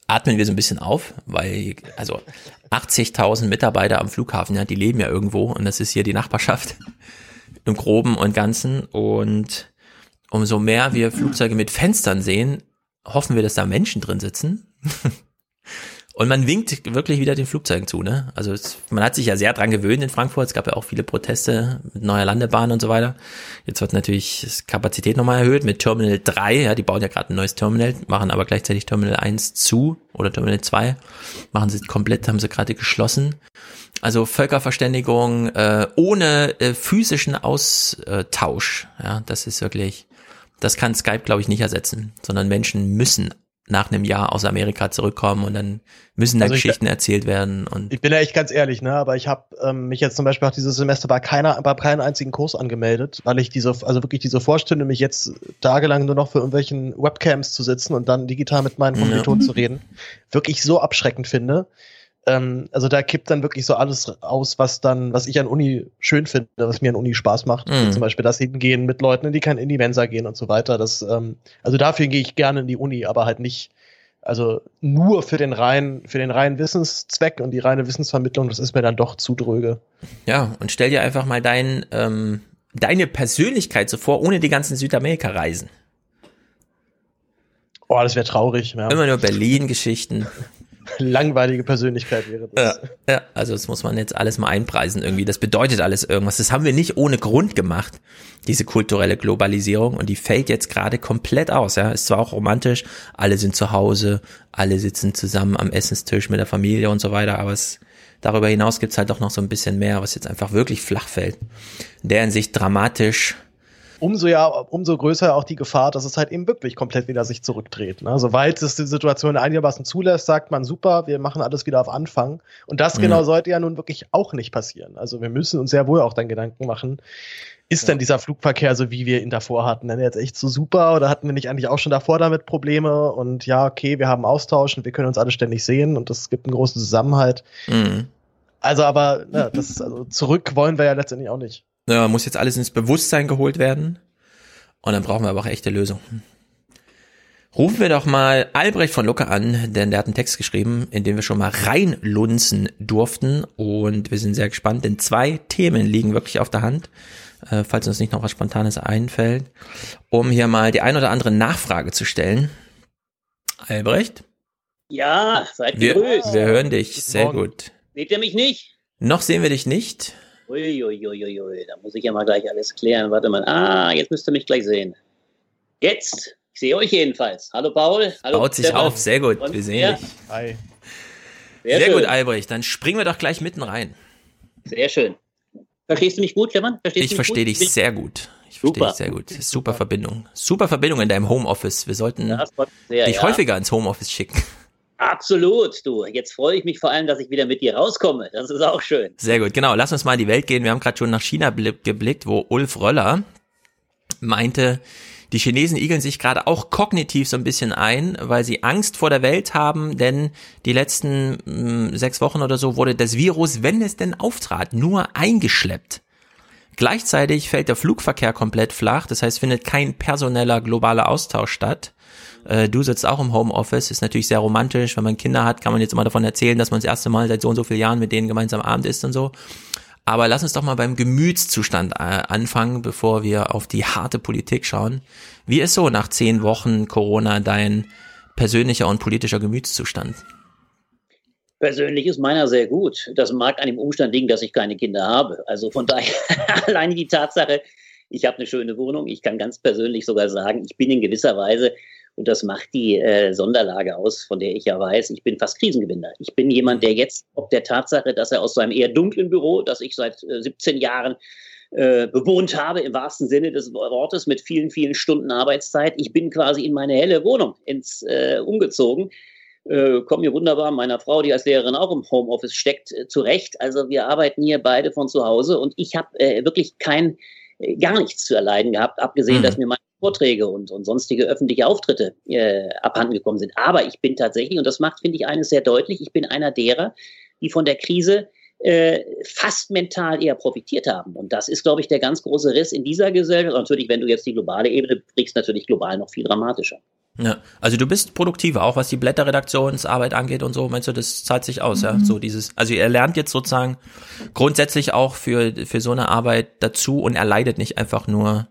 atmen wir so ein bisschen auf, weil also 80.000 Mitarbeiter am Flughafen, ja, die leben ja irgendwo und das ist hier die Nachbarschaft im Groben und Ganzen und umso mehr wir Flugzeuge mit Fenstern sehen, hoffen wir, dass da Menschen drin sitzen. Und man winkt wirklich wieder den Flugzeugen zu, ne? Also es, man hat sich ja sehr dran gewöhnt in Frankfurt. Es gab ja auch viele Proteste mit neuer Landebahn und so weiter. Jetzt wird natürlich das Kapazität nochmal erhöht mit Terminal 3. Ja, die bauen ja gerade ein neues Terminal, machen aber gleichzeitig Terminal 1 zu oder Terminal 2. Machen sie komplett, haben sie gerade geschlossen. Also Völkerverständigung äh, ohne äh, physischen Austausch. Ja, das ist wirklich, das kann Skype, glaube ich, nicht ersetzen, sondern Menschen müssen nach einem Jahr aus Amerika zurückkommen und dann müssen da also Geschichten ich, erzählt werden. Und ich bin ja echt ganz ehrlich, ne, aber ich habe ähm, mich jetzt zum Beispiel auch dieses Semester bei keiner, bei keinem einzigen Kurs angemeldet, weil ich diese, also wirklich diese Vorstellung, mich jetzt tagelang nur noch für irgendwelchen Webcams zu sitzen und dann digital mit meinen Kommilitonen ja. zu reden, wirklich so abschreckend finde ähm, also da kippt dann wirklich so alles aus, was dann, was ich an Uni schön finde, was mir an Uni Spaß macht. Mhm. Zum Beispiel das Hingehen mit Leuten, die kann in die Mensa gehen und so weiter. Das, ähm, also dafür gehe ich gerne in die Uni, aber halt nicht Also nur für den reinen, für den reinen Wissenszweck und die reine Wissensvermittlung, das ist mir dann doch zu dröge. Ja, und stell dir einfach mal dein, ähm, deine Persönlichkeit so vor, ohne die ganzen Südamerika-Reisen. Oh, das wäre traurig. Ja. Immer nur Berlin-Geschichten. Langweilige Persönlichkeit wäre das. Ja, ja, also das muss man jetzt alles mal einpreisen irgendwie. Das bedeutet alles irgendwas. Das haben wir nicht ohne Grund gemacht, diese kulturelle Globalisierung. Und die fällt jetzt gerade komplett aus. Ja, ist zwar auch romantisch, alle sind zu Hause, alle sitzen zusammen am Essenstisch mit der Familie und so weiter, aber es darüber hinaus gibt's halt doch noch so ein bisschen mehr, was jetzt einfach wirklich flach fällt. In der Hinsicht dramatisch umso ja, umso größer auch die Gefahr, dass es halt eben wirklich komplett wieder sich zurückdreht. Ne? Soweit es die Situation einigermaßen zulässt, sagt man super, wir machen alles wieder auf Anfang. Und das ja. genau sollte ja nun wirklich auch nicht passieren. Also wir müssen uns sehr wohl auch dann Gedanken machen, ist ja. denn dieser Flugverkehr so, wie wir ihn davor hatten, denn jetzt echt so super oder hatten wir nicht eigentlich auch schon davor damit Probleme und ja, okay, wir haben Austausch und wir können uns alle ständig sehen und es gibt einen großen Zusammenhalt. Mhm. Also aber ne, das also zurück wollen wir ja letztendlich auch nicht. Ja, muss jetzt alles ins Bewusstsein geholt werden. Und dann brauchen wir aber auch echte Lösungen. Rufen wir doch mal Albrecht von Lucke an, denn der hat einen Text geschrieben, in dem wir schon mal reinlunzen durften. Und wir sind sehr gespannt, denn zwei Themen liegen wirklich auf der Hand, äh, falls uns nicht noch was Spontanes einfällt, um hier mal die ein oder andere Nachfrage zu stellen. Albrecht? Ja, seid wir, gegrüßt. Wir hören dich, sehr gut. Seht ihr mich nicht? Noch sehen wir dich nicht. Uiuiuiui, da muss ich ja mal gleich alles klären. Warte mal. Ah, jetzt müsst ihr mich gleich sehen. Jetzt. Ich sehe euch jedenfalls. Hallo Paul. Hallo Baut sich Stefan. auf, sehr gut. Wir sehen ja. dich. Hi. Sehr, sehr gut, Albrecht. Dann springen wir doch gleich mitten rein. Sehr schön. Verstehst du mich gut, Stefan? Verstehst ich verstehe dich sehr gut. Ich verstehe dich sehr gut. Super Verbindung. Super Verbindung in deinem Homeoffice. Wir sollten sehr, dich ja. häufiger ins Homeoffice schicken. Absolut, du. Jetzt freue ich mich vor allem, dass ich wieder mit dir rauskomme. Das ist auch schön. Sehr gut, genau. Lass uns mal in die Welt gehen. Wir haben gerade schon nach China geblickt, wo Ulf Röller meinte, die Chinesen igeln sich gerade auch kognitiv so ein bisschen ein, weil sie Angst vor der Welt haben, denn die letzten mh, hm, sechs Wochen oder so wurde das Virus, wenn es denn auftrat, nur eingeschleppt. Gleichzeitig fällt der Flugverkehr komplett flach, das heißt, findet kein personeller globaler Austausch statt. Äh, du sitzt auch im Homeoffice, ist natürlich sehr romantisch. Wenn man Kinder hat, kann man jetzt immer davon erzählen, dass man das erste Mal seit so und so vielen Jahren mit denen gemeinsam Abend isst und so. Aber lass uns doch mal beim Gemütszustand äh, anfangen, bevor wir auf die harte Politik schauen. Wie ist so nach zehn Wochen Corona dein persönlicher und politischer Gemütszustand? Persönlich ist meiner sehr gut. Das mag an dem Umstand liegen, dass ich keine Kinder habe. Also von daher alleine die Tatsache, ich habe eine schöne Wohnung. Ich kann ganz persönlich sogar sagen, ich bin in gewisser Weise und das macht die äh, Sonderlage aus, von der ich ja weiß, ich bin fast Krisengewinner. Ich bin jemand, der jetzt ob der Tatsache, dass er aus seinem eher dunklen Büro, das ich seit äh, 17 Jahren äh, bewohnt habe, im wahrsten Sinne des Wortes, mit vielen, vielen Stunden Arbeitszeit, ich bin quasi in meine helle Wohnung ins, äh, umgezogen. Äh, komme mir wunderbar meiner Frau, die als Lehrerin auch im Homeoffice steckt, äh, zurecht. Also wir arbeiten hier beide von zu Hause und ich habe äh, wirklich kein äh, gar nichts zu erleiden gehabt, abgesehen, mhm. dass mir meine Vorträge und, und sonstige öffentliche Auftritte äh, abhanden gekommen sind. Aber ich bin tatsächlich, und das macht, finde ich, eines sehr deutlich, ich bin einer derer, die von der Krise äh, fast mental eher profitiert haben. Und das ist, glaube ich, der ganz große Riss in dieser Gesellschaft. Und natürlich, wenn du jetzt die globale Ebene kriegst, natürlich global noch viel dramatischer. Ja, also du bist produktiver, auch was die Blätterredaktionsarbeit angeht und so, meinst du, das zahlt sich aus, mhm. ja? So dieses, also er lernt jetzt sozusagen grundsätzlich auch für, für so eine Arbeit dazu und er leidet nicht einfach nur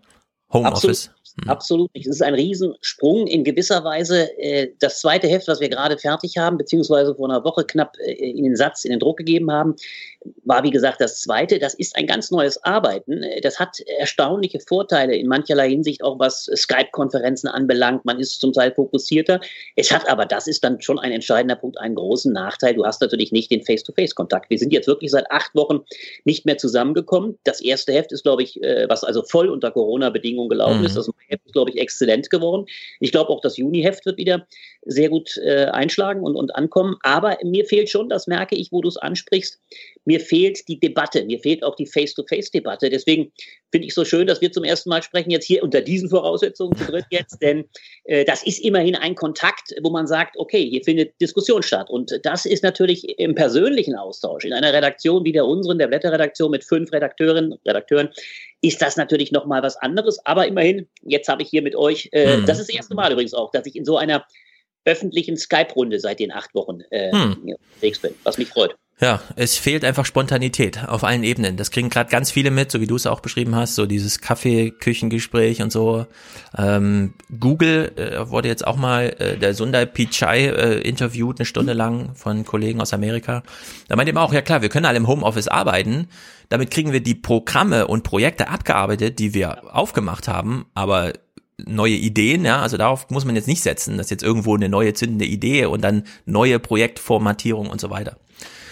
Homeoffice. Hm. Absolut nicht. Es ist ein Riesensprung. In gewisser Weise äh, das zweite Heft, was wir gerade fertig haben, beziehungsweise vor einer Woche knapp äh, in den Satz, in den Druck gegeben haben, war wie gesagt das zweite. Das ist ein ganz neues Arbeiten. Das hat erstaunliche Vorteile in mancherlei Hinsicht, auch was Skype-Konferenzen anbelangt. Man ist zum Teil fokussierter. Es hat aber, das ist dann schon ein entscheidender Punkt, einen großen Nachteil. Du hast natürlich nicht den Face-to-Face-Kontakt. Wir sind jetzt wirklich seit acht Wochen nicht mehr zusammengekommen. Das erste Heft ist, glaube ich, äh, was also voll unter Corona-Bedingungen gelaufen mhm. ist. Das Heft ist, glaube ich, exzellent geworden. Ich glaube auch, das Juni-Heft wird wieder sehr gut äh, einschlagen und, und ankommen. Aber mir fehlt schon, das merke ich, wo du es ansprichst, mir fehlt die Debatte, mir fehlt auch die Face-to-Face-Debatte. Deswegen finde ich so schön, dass wir zum ersten Mal sprechen, jetzt hier unter diesen Voraussetzungen zu dritt jetzt, denn äh, das ist immerhin ein Kontakt, wo man sagt, okay, hier findet Diskussion statt. Und das ist natürlich im persönlichen Austausch, in einer Redaktion wie der unseren, der Blätterredaktion mit fünf Redakteurinnen, Redakteuren, ist das natürlich nochmal was anderes. Aber immerhin, jetzt habe ich hier mit euch, äh, mhm. das ist das erste Mal übrigens auch, dass ich in so einer öffentlichen Skype-Runde seit den acht Wochen äh, hm. unterwegs bin, was mich freut. Ja, es fehlt einfach Spontanität auf allen Ebenen. Das kriegen gerade ganz viele mit, so wie du es auch beschrieben hast, so dieses Kaffee-Küchengespräch und so. Ähm, Google äh, wurde jetzt auch mal äh, der Sundar Pichai äh, interviewt, eine Stunde lang von Kollegen aus Amerika. Da meint er auch, ja klar, wir können alle im Homeoffice arbeiten. Damit kriegen wir die Programme und Projekte abgearbeitet, die wir aufgemacht haben, aber neue Ideen, ja, also darauf muss man jetzt nicht setzen, dass jetzt irgendwo eine neue zündende Idee und dann neue Projektformatierung und so weiter.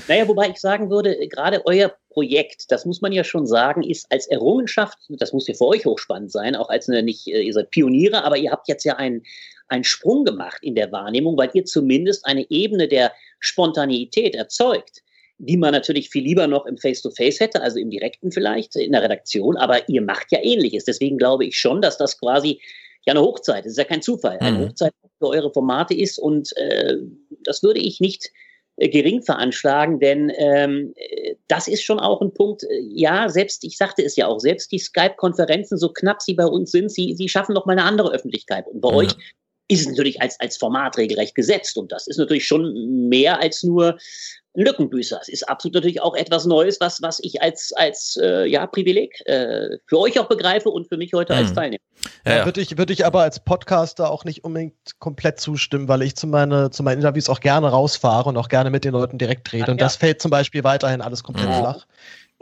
Naja, wobei ich sagen würde, gerade euer Projekt, das muss man ja schon sagen, ist als Errungenschaft, das muss ja für euch hochspannend sein, auch als eine nicht, äh, ihr seid Pioniere, aber ihr habt jetzt ja einen, einen Sprung gemacht in der Wahrnehmung, weil ihr zumindest eine Ebene der Spontaneität erzeugt, die man natürlich viel lieber noch im Face-to-Face -face hätte, also im Direkten vielleicht, in der Redaktion, aber ihr macht ja ähnliches. Deswegen glaube ich schon, dass das quasi ja eine Hochzeit, das ist ja kein Zufall, eine mhm. Hochzeit für eure Formate ist und äh, das würde ich nicht äh, gering veranschlagen, denn ähm, das ist schon auch ein Punkt, ja, selbst, ich sagte es ja auch, selbst die Skype-Konferenzen, so knapp sie bei uns sind, sie, sie schaffen noch mal eine andere Öffentlichkeit. Und bei ja. euch ist es natürlich als, als Format regelrecht gesetzt. Und das ist natürlich schon mehr als nur Lückenbüßer. Es ist absolut natürlich auch etwas Neues, was, was ich als, als äh, ja, Privileg äh, für euch auch begreife und für mich heute mhm. als Teilnehmer. Ja, ja. Würde ich, würd ich aber als Podcaster auch nicht unbedingt komplett zustimmen, weil ich zu, meine, zu meinen Interviews auch gerne rausfahre und auch gerne mit den Leuten direkt rede. und das fällt zum Beispiel weiterhin alles komplett mhm. flach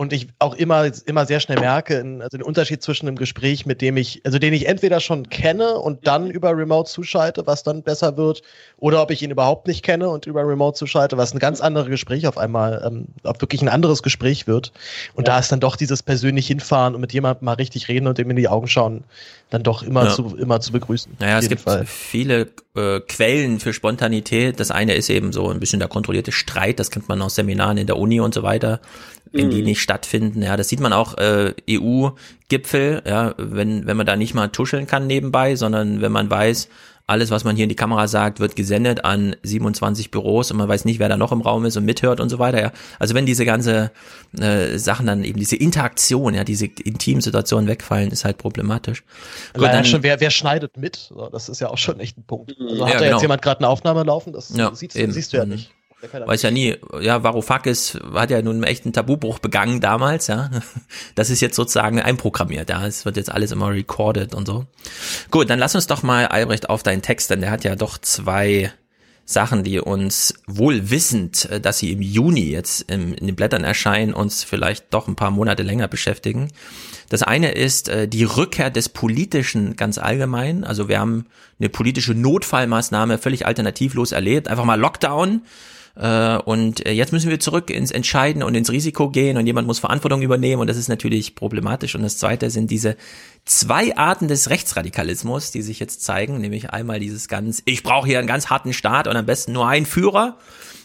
und ich auch immer, immer sehr schnell merke, also den Unterschied zwischen einem Gespräch, mit dem ich, also den ich entweder schon kenne und dann über Remote zuschalte, was dann besser wird, oder ob ich ihn überhaupt nicht kenne und über Remote zuschalte, was ein ganz anderes Gespräch auf einmal, ähm, ob wirklich ein anderes Gespräch wird. Und ja. da ist dann doch dieses persönlich hinfahren und mit jemandem mal richtig reden und ihm in die Augen schauen, dann doch immer, ja. zu, immer zu begrüßen. Naja, es gibt Fall. viele äh, Quellen für Spontanität. Das eine ist eben so ein bisschen der kontrollierte Streit, das kennt man aus Seminaren in der Uni und so weiter wenn mhm. die nicht stattfinden. Ja, das sieht man auch äh, EU-Gipfel, ja, wenn, wenn man da nicht mal tuscheln kann nebenbei, sondern wenn man weiß, alles, was man hier in die Kamera sagt, wird gesendet an 27 Büros und man weiß nicht, wer da noch im Raum ist und mithört und so weiter. Ja. Also wenn diese ganze äh, Sachen dann eben diese Interaktion, ja, diese intimen Situationen wegfallen, ist halt problematisch. Gut, dann, schon, wer, wer schneidet mit? Das ist ja auch schon echt ein Punkt. Also hat ja, da genau. jetzt jemand gerade eine Aufnahme laufen? Das ja, siehst, siehst, du ja mhm. nicht. Weiß ja nie, ja, Varoufakis hat ja nun einen echten Tabubruch begangen damals, ja. Das ist jetzt sozusagen einprogrammiert, ja. Es wird jetzt alles immer recorded und so. Gut, dann lass uns doch mal, Albrecht, auf deinen Text, denn der hat ja doch zwei Sachen, die uns wohl wissend, äh, dass sie im Juni jetzt in den Blättern erscheinen, uns vielleicht doch ein paar Monate länger beschäftigen. Das eine ist äh, die Rückkehr des Politischen ganz allgemein. Also wir haben eine politische Notfallmaßnahme völlig alternativlos erlebt. Einfach mal Lockdown äh, und äh, jetzt müssen wir zurück ins Entscheiden und ins Risiko gehen und jemand muss Verantwortung übernehmen und das ist natürlich problematisch. Und das zweite sind diese zwei Arten des Rechtsradikalismus, die sich jetzt zeigen, nämlich einmal dieses ganz, ich brauche hier einen ganz harten Staat und am besten nur einen Führer.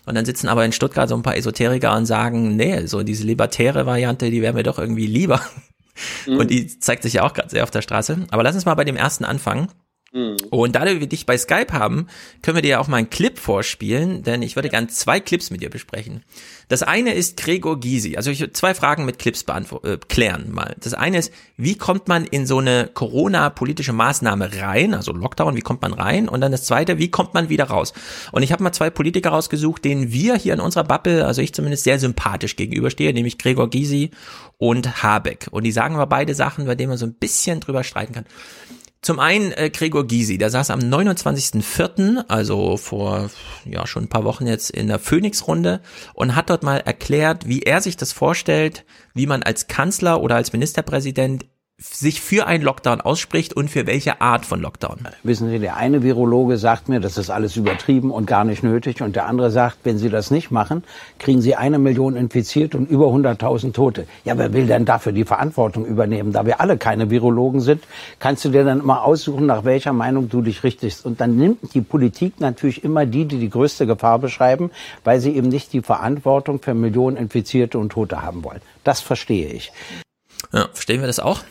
Und dann sitzen aber in Stuttgart so ein paar Esoteriker und sagen, nee, so diese libertäre Variante, die wäre mir doch irgendwie lieber. Mhm. Und die zeigt sich ja auch gerade sehr auf der Straße. Aber lass uns mal bei dem ersten anfangen. Mhm. Und da wir dich bei Skype haben, können wir dir ja auch mal einen Clip vorspielen, denn ich würde gern zwei Clips mit dir besprechen. Das eine ist Gregor Gysi. Also ich zwei Fragen mit Clips äh, klären mal. Das eine ist, wie kommt man in so eine Corona-politische Maßnahme rein, also Lockdown, wie kommt man rein? Und dann das zweite, wie kommt man wieder raus? Und ich habe mal zwei Politiker rausgesucht, denen wir hier in unserer Bubble, also ich zumindest sehr sympathisch gegenüberstehe, nämlich Gregor Gysi und Habeck. Und die sagen aber beide Sachen, bei denen man so ein bisschen drüber streiten kann. Zum einen äh, Gregor Gysi, der saß am 29.04., also vor ja schon ein paar Wochen jetzt in der Phoenix-Runde und hat dort mal erklärt, wie er sich das vorstellt, wie man als Kanzler oder als Ministerpräsident sich für einen Lockdown ausspricht und für welche Art von Lockdown. Wissen Sie, der eine Virologe sagt mir, das ist alles übertrieben und gar nicht nötig. Und der andere sagt, wenn Sie das nicht machen, kriegen Sie eine Million infiziert und über 100.000 Tote. Ja, wer will denn dafür die Verantwortung übernehmen? Da wir alle keine Virologen sind, kannst du dir dann immer aussuchen, nach welcher Meinung du dich richtest. Und dann nimmt die Politik natürlich immer die, die die größte Gefahr beschreiben, weil sie eben nicht die Verantwortung für Millionen Infizierte und Tote haben wollen. Das verstehe ich. Ja, verstehen wir das auch?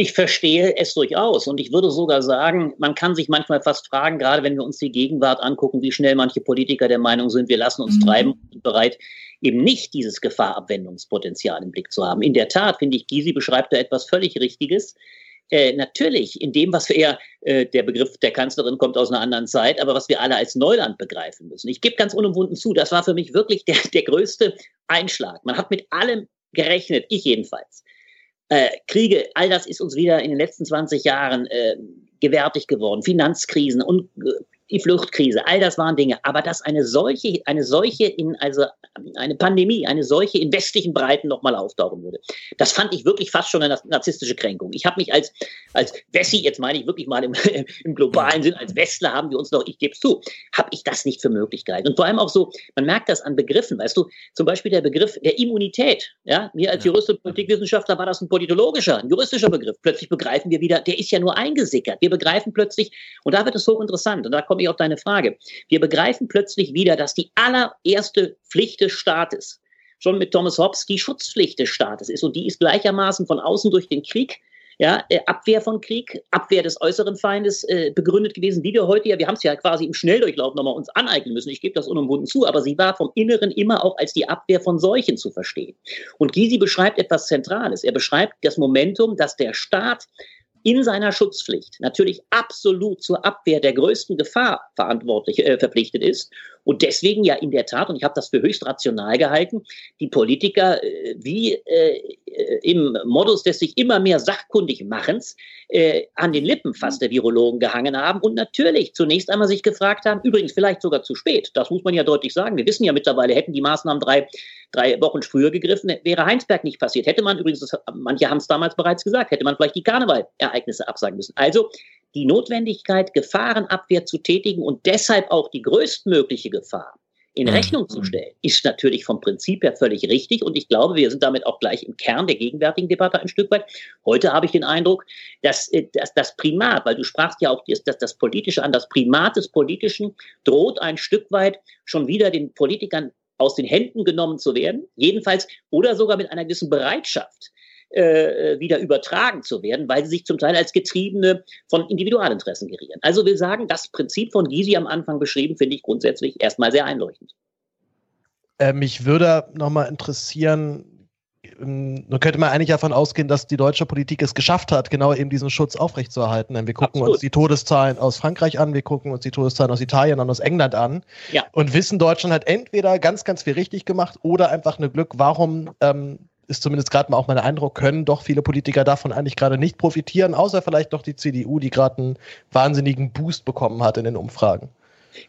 Ich verstehe es durchaus und ich würde sogar sagen, man kann sich manchmal fast fragen, gerade wenn wir uns die Gegenwart angucken, wie schnell manche Politiker der Meinung sind, wir lassen uns mhm. treiben und bereit, eben nicht dieses Gefahrabwendungspotenzial im Blick zu haben. In der Tat, finde ich, Gysi beschreibt da etwas völlig Richtiges. äh, natürlich in dem, was wir, äh, der Begriff der Kanzlerin kommt aus einer anderen Zeit, aber was wir alle als Neuland begreifen müssen. Ich gebe ganz unumwunden zu, das war für mich wirklich der, der größte Einschlag. Man hat mit allem gerechnet, ich jedenfalls. Äh, Kriege, all das ist uns wieder in den letzten 20 Jahren äh, gewärtig geworden. Finanzkrisen und äh, die Fluchtkrise, all das waren Dinge. Aber dass eine solche, eine solche in, also eine Pandemie, eine solche in westlichen Breiten nochmal auftauchen würde, das fand ich wirklich fast schon eine narzisstische Kränkung. Ich habe mich als, als Wessi, jetzt meine ich wirklich mal im, im globalen Sinn, als Westler haben wir uns noch, ich gebe es zu, habe ich das nicht für möglich gehalten. Und vor allem auch so, man merkt das an Begriffen, weißt du, zum Beispiel der Begriff der Immunität. Ja, mir als Jurist und Politikwissenschaftler war das ein politologischer, ein juristischer Begriff. Plötzlich begreifen wir wieder, der ist ja nur eingesickert. Wir begreifen plötzlich, und da wird es hochinteressant, und da kommt komme ich auf deine Frage. Wir begreifen plötzlich wieder, dass die allererste Pflicht des Staates schon mit Thomas Hobbes die Schutzpflicht des Staates ist. Und die ist gleichermaßen von außen durch den Krieg ja, äh, Abwehr von Krieg, Abwehr des äußeren Feindes äh, begründet gewesen, wie wir heute ja, wir haben es ja quasi im Schnelldurchlauf nochmal uns aneignen müssen. Ich gebe das unumwunden zu, aber sie war vom Inneren immer auch als die Abwehr von Seuchen zu verstehen. Und Gysi beschreibt etwas Zentrales. Er beschreibt das Momentum, dass der Staat in seiner Schutzpflicht natürlich absolut zur Abwehr der größten Gefahr verantwortlich äh, verpflichtet ist und deswegen ja in der Tat, und ich habe das für höchst rational gehalten, die Politiker äh, wie äh, im Modus des sich immer mehr sachkundig Machens äh, an den Lippen fast der Virologen gehangen haben und natürlich zunächst einmal sich gefragt haben, übrigens vielleicht sogar zu spät, das muss man ja deutlich sagen. Wir wissen ja mittlerweile, hätten die Maßnahmen drei, drei Wochen früher gegriffen, wäre Heinsberg nicht passiert. Hätte man übrigens, das, manche haben es damals bereits gesagt, hätte man vielleicht die Karnevalereignisse absagen müssen. Also die Notwendigkeit, Gefahrenabwehr zu tätigen und deshalb auch die größtmögliche Gefahr in mhm. Rechnung zu stellen, ist natürlich vom Prinzip her völlig richtig. Und ich glaube, wir sind damit auch gleich im Kern der gegenwärtigen Debatte ein Stück weit. Heute habe ich den Eindruck, dass, äh, dass das Primat, weil du sprachst ja auch das, das Politische an, das Primat des Politischen droht ein Stück weit schon wieder den Politikern aus den Händen genommen zu werden. Jedenfalls oder sogar mit einer gewissen Bereitschaft, äh, wieder übertragen zu werden, weil sie sich zum Teil als Getriebene von Individualinteressen gerieren. Also will sagen, das Prinzip von Gysi am Anfang beschrieben, finde ich grundsätzlich erstmal sehr einleuchtend. Äh, mich würde nochmal interessieren, ähm, nun könnte man eigentlich davon ausgehen, dass die deutsche Politik es geschafft hat, genau eben diesen Schutz aufrechtzuerhalten. Denn wir gucken Absolut. uns die Todeszahlen aus Frankreich an, wir gucken uns die Todeszahlen aus Italien und aus England an ja. und wissen, Deutschland hat entweder ganz, ganz viel richtig gemacht oder einfach eine Glück, warum ähm, ist zumindest gerade mal auch mein Eindruck, können doch viele Politiker davon eigentlich gerade nicht profitieren, außer vielleicht doch die CDU, die gerade einen wahnsinnigen Boost bekommen hat in den Umfragen.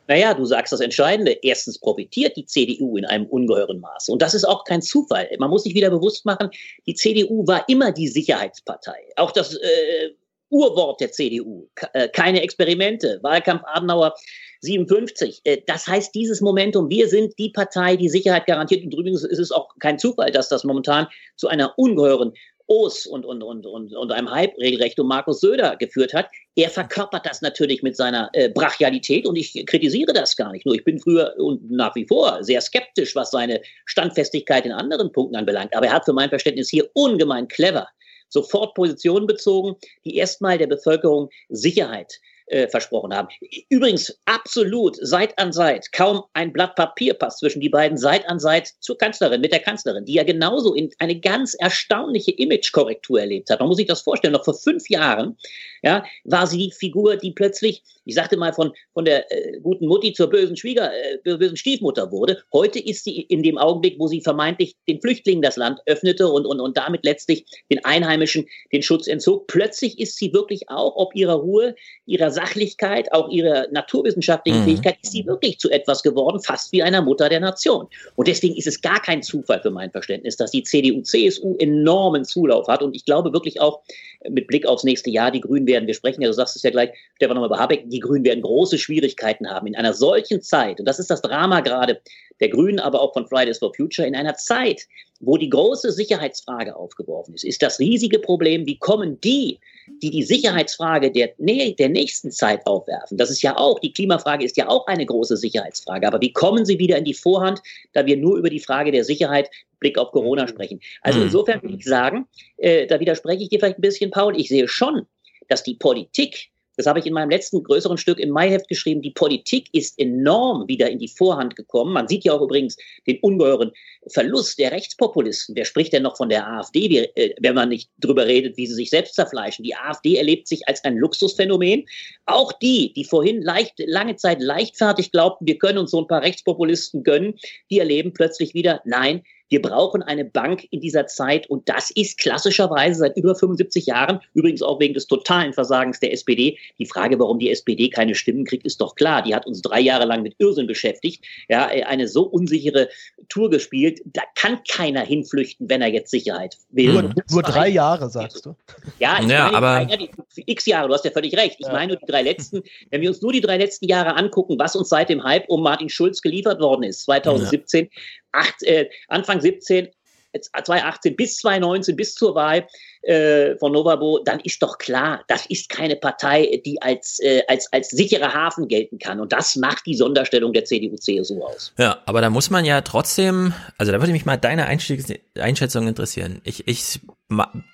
Naja, du sagst das Entscheidende. Erstens profitiert die CDU in einem ungeheuren Maße. Und das ist auch kein Zufall. Man muss sich wieder bewusst machen, die CDU war immer die Sicherheitspartei. Auch das äh, Urwort der CDU. Äh, keine Experimente. Wahlkampf Adenauer 57. Äh, das heißt, dieses Momentum, wir sind die Partei, die Sicherheit garantiert. Und übrigens ist es auch kein Zufall, dass das momentan zu einer ungeheuren Os und, und, und, und, und einem Hype regelrecht um Markus Söder geführt hat. Er verkörpert das natürlich mit seiner äh, Brachialität und ich kritisiere das gar nicht. Nur ich bin früher und nach wie vor sehr skeptisch, was seine Standfestigkeit in anderen Punkten anbelangt. Aber er hat für mein Verständnis hier ungemein clever sofort Positionen bezogen, die erstmal der Bevölkerung Sicherheit äh, versprochen haben. Übrigens absolut Seit an Seit, kaum ein Blatt Papier passt zwischen die beiden Seit an Seit zur Kanzlerin, mit der Kanzlerin, die ja genauso in eine ganz erstaunliche Imagekorrektur erlebt hat. Man muss sich das vorstellen, noch vor fünf Jahren ja, war sie die Figur, die plötzlich, ich sagte mal, von, von der äh, guten Mutti zur bösen Schwieger, äh, bösen Stiefmutter wurde. Heute ist sie in dem Augenblick, wo sie vermeintlich den Flüchtlingen das Land öffnete und, und, und damit letztlich den Einheimischen den Schutz entzog. Plötzlich ist sie wirklich auch, ob ihrer Ruhe, ihrer Sachlichkeit, auch ihrer naturwissenschaftlichen mhm. Fähigkeit, ist sie wirklich zu etwas geworden, fast wie einer Mutter der Nation. Und deswegen ist es gar kein Zufall für mein Verständnis, dass die CDU, CSU enormen Zulauf hat. Und ich glaube wirklich auch mit Blick aufs nächste Jahr, die Grünen werden, wir sprechen ja, du sagst es ja gleich, Stefan nochmal über Habeck, die Grünen werden große Schwierigkeiten haben in einer solchen Zeit. Und das ist das Drama gerade der Grünen, aber auch von Fridays for Future, in einer Zeit, wo die große Sicherheitsfrage aufgeworfen ist, ist das riesige Problem, wie kommen die, die die Sicherheitsfrage der, der nächsten Zeit aufwerfen, das ist ja auch, die Klimafrage ist ja auch eine große Sicherheitsfrage, aber wie kommen sie wieder in die Vorhand, da wir nur über die Frage der Sicherheit Blick auf Corona sprechen. Also hm. insofern will ich sagen, äh, da widerspreche ich dir vielleicht ein bisschen, Paul, ich sehe schon, dass die Politik das habe ich in meinem letzten größeren Stück im Maiheft geschrieben, die Politik ist enorm wieder in die Vorhand gekommen. Man sieht ja auch übrigens den ungeheuren Verlust der Rechtspopulisten. Wer spricht denn noch von der AfD, äh, wenn man nicht drüber redet, wie sie sich selbst zerfleischen? Die AfD erlebt sich als ein Luxusphänomen. Auch die, die vorhin leicht, lange Zeit leichtfertig glaubten, wir können uns so ein paar Rechtspopulisten gönnen, die erleben plötzlich wieder, nein, wir brauchen eine Bank in dieser Zeit und das ist klassischerweise seit über 75 Jahren, übrigens auch wegen des totalen Versagens der SPD. Die Frage, warum die SPD keine Stimmen kriegt, ist doch klar. Die hat uns drei Jahre lang mit Irrsinn beschäftigt, ja, eine so unsichere Tour gespielt. Da kann keiner hinflüchten, wenn er jetzt Sicherheit will. Nur, nur drei Jahre, sagst du? Ja, ich ja, meine, aber ja, die, x Jahre, du hast ja völlig recht. Ich ja. meine nur die drei letzten, wenn wir uns nur die drei letzten Jahre angucken, was uns seit dem Hype um Martin Schulz geliefert worden ist, 2017, ja acht, äh, Anfang 17, 2018 bis 2019, bis zur Wahl äh, von Novabo, dann ist doch klar, das ist keine Partei, die als, äh, als, als sicherer Hafen gelten kann. Und das macht die Sonderstellung der CDU-CSU aus. Ja, aber da muss man ja trotzdem, also da würde mich mal deine Einschätzung interessieren. Ich, ich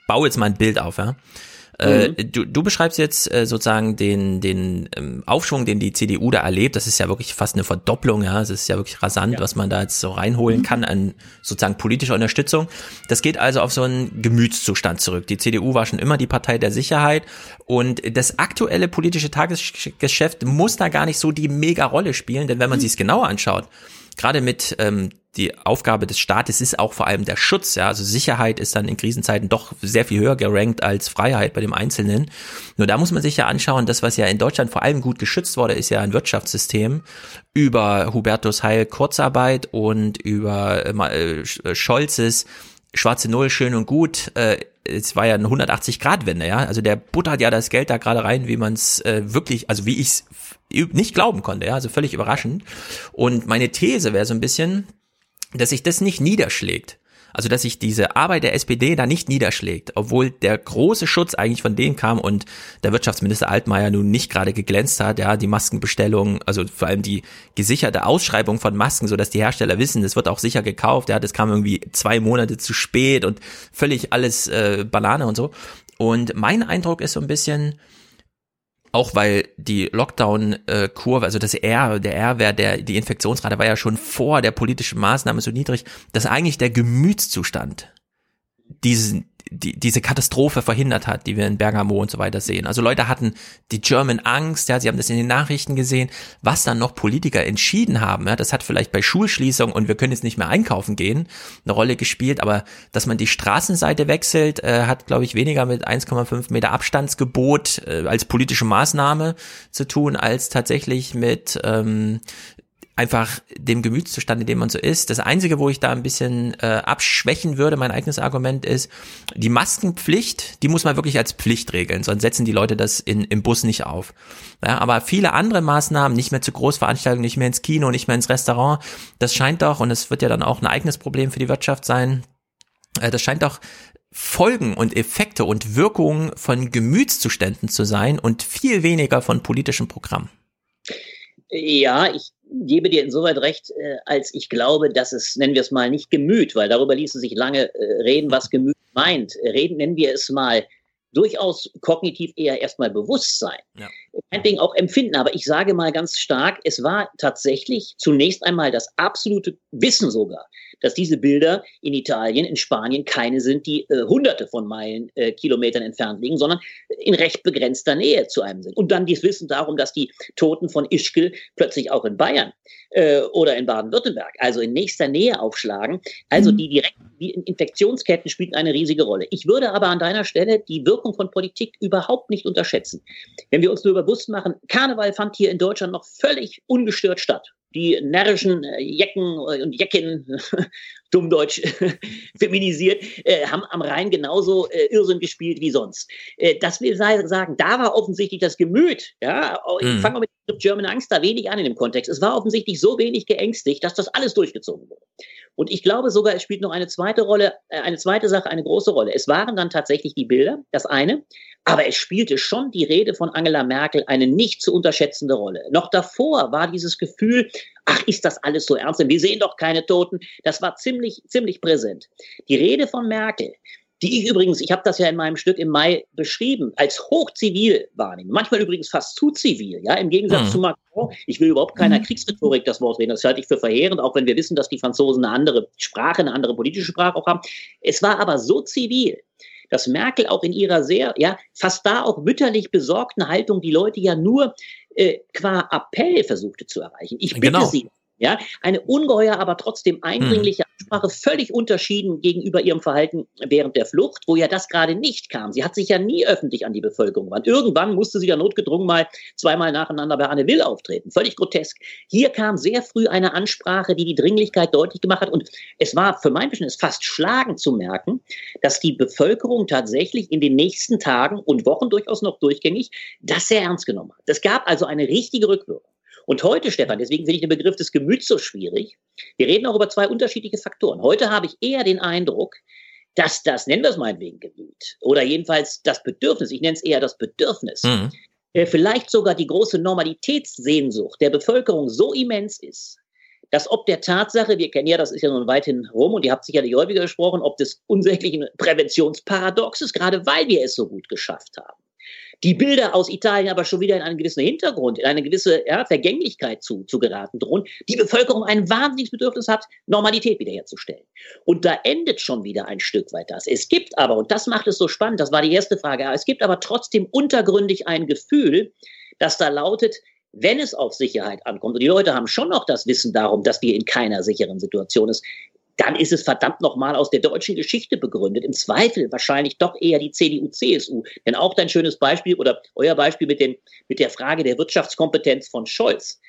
baue jetzt mal ein Bild auf, ja. Äh, mhm. du, du beschreibst jetzt äh, sozusagen den, den ähm, Aufschwung, den die CDU da erlebt. Das ist ja wirklich fast eine Verdopplung, ja. Es ist ja wirklich rasant, ja. was man da jetzt so reinholen mhm. kann an sozusagen politischer Unterstützung. Das geht also auf so einen Gemütszustand zurück. Die CDU war schon immer die Partei der Sicherheit und das aktuelle politische Tagesgeschäft muss da gar nicht so die mega Rolle spielen, denn wenn man mhm. sich es genauer anschaut, gerade mit ähm, die Aufgabe des Staates ist auch vor allem der Schutz. Ja, also Sicherheit ist dann in Krisenzeiten doch sehr viel höher gerankt als Freiheit bei dem Einzelnen. Nur da muss man sich ja anschauen, das, was ja in Deutschland vor allem gut geschützt wurde, ist ja ein Wirtschaftssystem über Hubertus Heil Kurzarbeit und über äh, äh Scholzes schwarze Null schön und gut. Äh, es war ja eine 180-Grad-Wende, ja. Also der buttert ja das Geld da gerade rein, wie man es äh, wirklich, also wie ich es nicht glauben konnte, ja, also völlig überraschend. Und meine These wäre so ein bisschen, dass sich das nicht niederschlägt. Also, dass sich diese Arbeit der SPD da nicht niederschlägt, obwohl der große Schutz eigentlich von denen kam und der Wirtschaftsminister Altmaier nun nicht gerade geglänzt hat, ja, die Maskenbestellung, also vor allem die gesicherte Ausschreibung von Masken, so dass die Hersteller wissen, es wird auch sicher gekauft, ja, das kam irgendwie zwei Monate zu spät und völlig alles äh, Banane und so. Und mein Eindruck ist so ein bisschen, auch weil die Lockdown-Kurve, also das R, der R-Wert, der, die Infektionsrate war ja schon vor der politischen Maßnahme so niedrig, dass eigentlich der Gemütszustand diesen, die, diese Katastrophe verhindert hat, die wir in Bergamo und so weiter sehen. Also Leute hatten die German Angst, ja, sie haben das in den Nachrichten gesehen, was dann noch Politiker entschieden haben, ja, das hat vielleicht bei Schulschließung und wir können jetzt nicht mehr einkaufen gehen, eine Rolle gespielt, aber dass man die Straßenseite wechselt, äh, hat, glaube ich, weniger mit 1,5 Meter Abstandsgebot äh, als politische Maßnahme zu tun, als tatsächlich mit ähm, einfach dem Gemütszustand, in dem man so ist. Das Einzige, wo ich da ein bisschen äh, abschwächen würde, mein eigenes Argument ist, die Maskenpflicht, die muss man wirklich als Pflicht regeln, sonst setzen die Leute das in, im Bus nicht auf. Ja, aber viele andere Maßnahmen, nicht mehr zu Großveranstaltungen, nicht mehr ins Kino, nicht mehr ins Restaurant, das scheint doch, und es wird ja dann auch ein eigenes Problem für die Wirtschaft sein, äh, das scheint doch Folgen und Effekte und Wirkungen von Gemütszuständen zu sein und viel weniger von politischen Programmen. Ja, ich gebe dir insoweit recht, äh, als ich glaube, dass es, nennen wir es mal, nicht Gemüt, weil darüber ließe sich lange äh, reden, was Gemüt meint. Reden nennen wir es mal durchaus kognitiv eher erstmal Bewusstsein. Ja. Ding auch empfinden, aber ich sage mal ganz stark, es war tatsächlich zunächst einmal das absolute Wissen sogar, dass diese Bilder in Italien, in Spanien keine sind, die äh, hunderte von Meilen, äh, Kilometern entfernt liegen, sondern in recht begrenzter Nähe zu einem sind. Und dann dieses Wissen darum, dass die Toten von Ischgl plötzlich auch in Bayern äh, oder in Baden-Württemberg, also in nächster Nähe aufschlagen. Also mhm. die direkten die Infektionsketten spielen eine riesige Rolle. Ich würde aber an deiner Stelle die Wirkung von Politik überhaupt nicht unterschätzen. Wenn wir uns nur bewusst machen, Karneval fand hier in Deutschland noch völlig ungestört statt die närrischen äh, Jecken und Jeckinnen, dummdeutsch feminisiert, äh, haben am Rhein genauso äh, Irrsinn gespielt wie sonst. Äh, das will sagen, da war offensichtlich das Gemüt, ja, mhm. fangen wir mit German Angst da wenig an in dem Kontext. Es war offensichtlich so wenig geängstigt, dass das alles durchgezogen wurde. Und ich glaube sogar, es spielt noch eine zweite Rolle, äh, eine zweite Sache, eine große Rolle. Es waren dann tatsächlich die Bilder, das eine, aber es spielte schon die Rede von Angela Merkel eine nicht zu unterschätzende Rolle. Noch davor war dieses Gefühl, ach, ist das alles so ernst? Wir sehen doch keine Toten. Das war ziemlich, ziemlich präsent. Die Rede von Merkel die ich übrigens, ich habe das ja in meinem Stück im Mai beschrieben, als hochzivil wahrnehme. Manchmal übrigens fast zu zivil, ja, im Gegensatz mhm. zu Macron. Ich will überhaupt keiner mhm. Kriegsrhetorik das Wort reden, das halte ich für verheerend, auch wenn wir wissen, dass die Franzosen eine andere Sprache, eine andere politische Sprache auch haben. Es war aber so zivil, dass Merkel auch in ihrer sehr, ja, fast da auch mütterlich besorgten Haltung die Leute ja nur äh, qua Appell versuchte zu erreichen. Ich bitte genau. Sie, ja, eine ungeheuer, aber trotzdem eindringliche hm. Ansprache, völlig unterschieden gegenüber ihrem Verhalten während der Flucht, wo ja das gerade nicht kam. Sie hat sich ja nie öffentlich an die Bevölkerung gewandt. Irgendwann musste sie ja notgedrungen mal zweimal nacheinander bei Anne Will auftreten. Völlig grotesk. Hier kam sehr früh eine Ansprache, die die Dringlichkeit deutlich gemacht hat. Und es war für mein Verständnis fast schlagend zu merken, dass die Bevölkerung tatsächlich in den nächsten Tagen und Wochen durchaus noch durchgängig das sehr ernst genommen hat. Es gab also eine richtige Rückwirkung. Und heute, Stefan, deswegen finde ich den Begriff des Gemüts so schwierig. Wir reden auch über zwei unterschiedliche Faktoren. Heute habe ich eher den Eindruck, dass das, nennen wir es meinetwegen Gemüt, oder jedenfalls das Bedürfnis, ich nenne es eher das Bedürfnis, mhm. äh, vielleicht sogar die große Normalitätssehnsucht der Bevölkerung so immens ist, dass ob der Tatsache, wir kennen ja, das ist ja nun weithin rum und ihr habt sicherlich häufiger gesprochen, ob des unsäglichen Präventionsparadoxes, gerade weil wir es so gut geschafft haben die Bilder aus Italien aber schon wieder in einen gewissen Hintergrund, in eine gewisse ja, Vergänglichkeit zu, zu geraten drohen, die Bevölkerung ein wahnsinniges Bedürfnis hat, Normalität wiederherzustellen. Und da endet schon wieder ein Stück weit das. Es gibt aber, und das macht es so spannend, das war die erste Frage, es gibt aber trotzdem untergründig ein Gefühl, das da lautet, wenn es auf Sicherheit ankommt, und die Leute haben schon noch das Wissen darum, dass wir in keiner sicheren Situation ist, dann ist es verdammt nochmal aus der deutschen Geschichte begründet. Im Zweifel wahrscheinlich doch eher die CDU, CSU. Denn auch dein schönes Beispiel oder euer Beispiel mit, den, mit der Frage der Wirtschaftskompetenz von Scholz.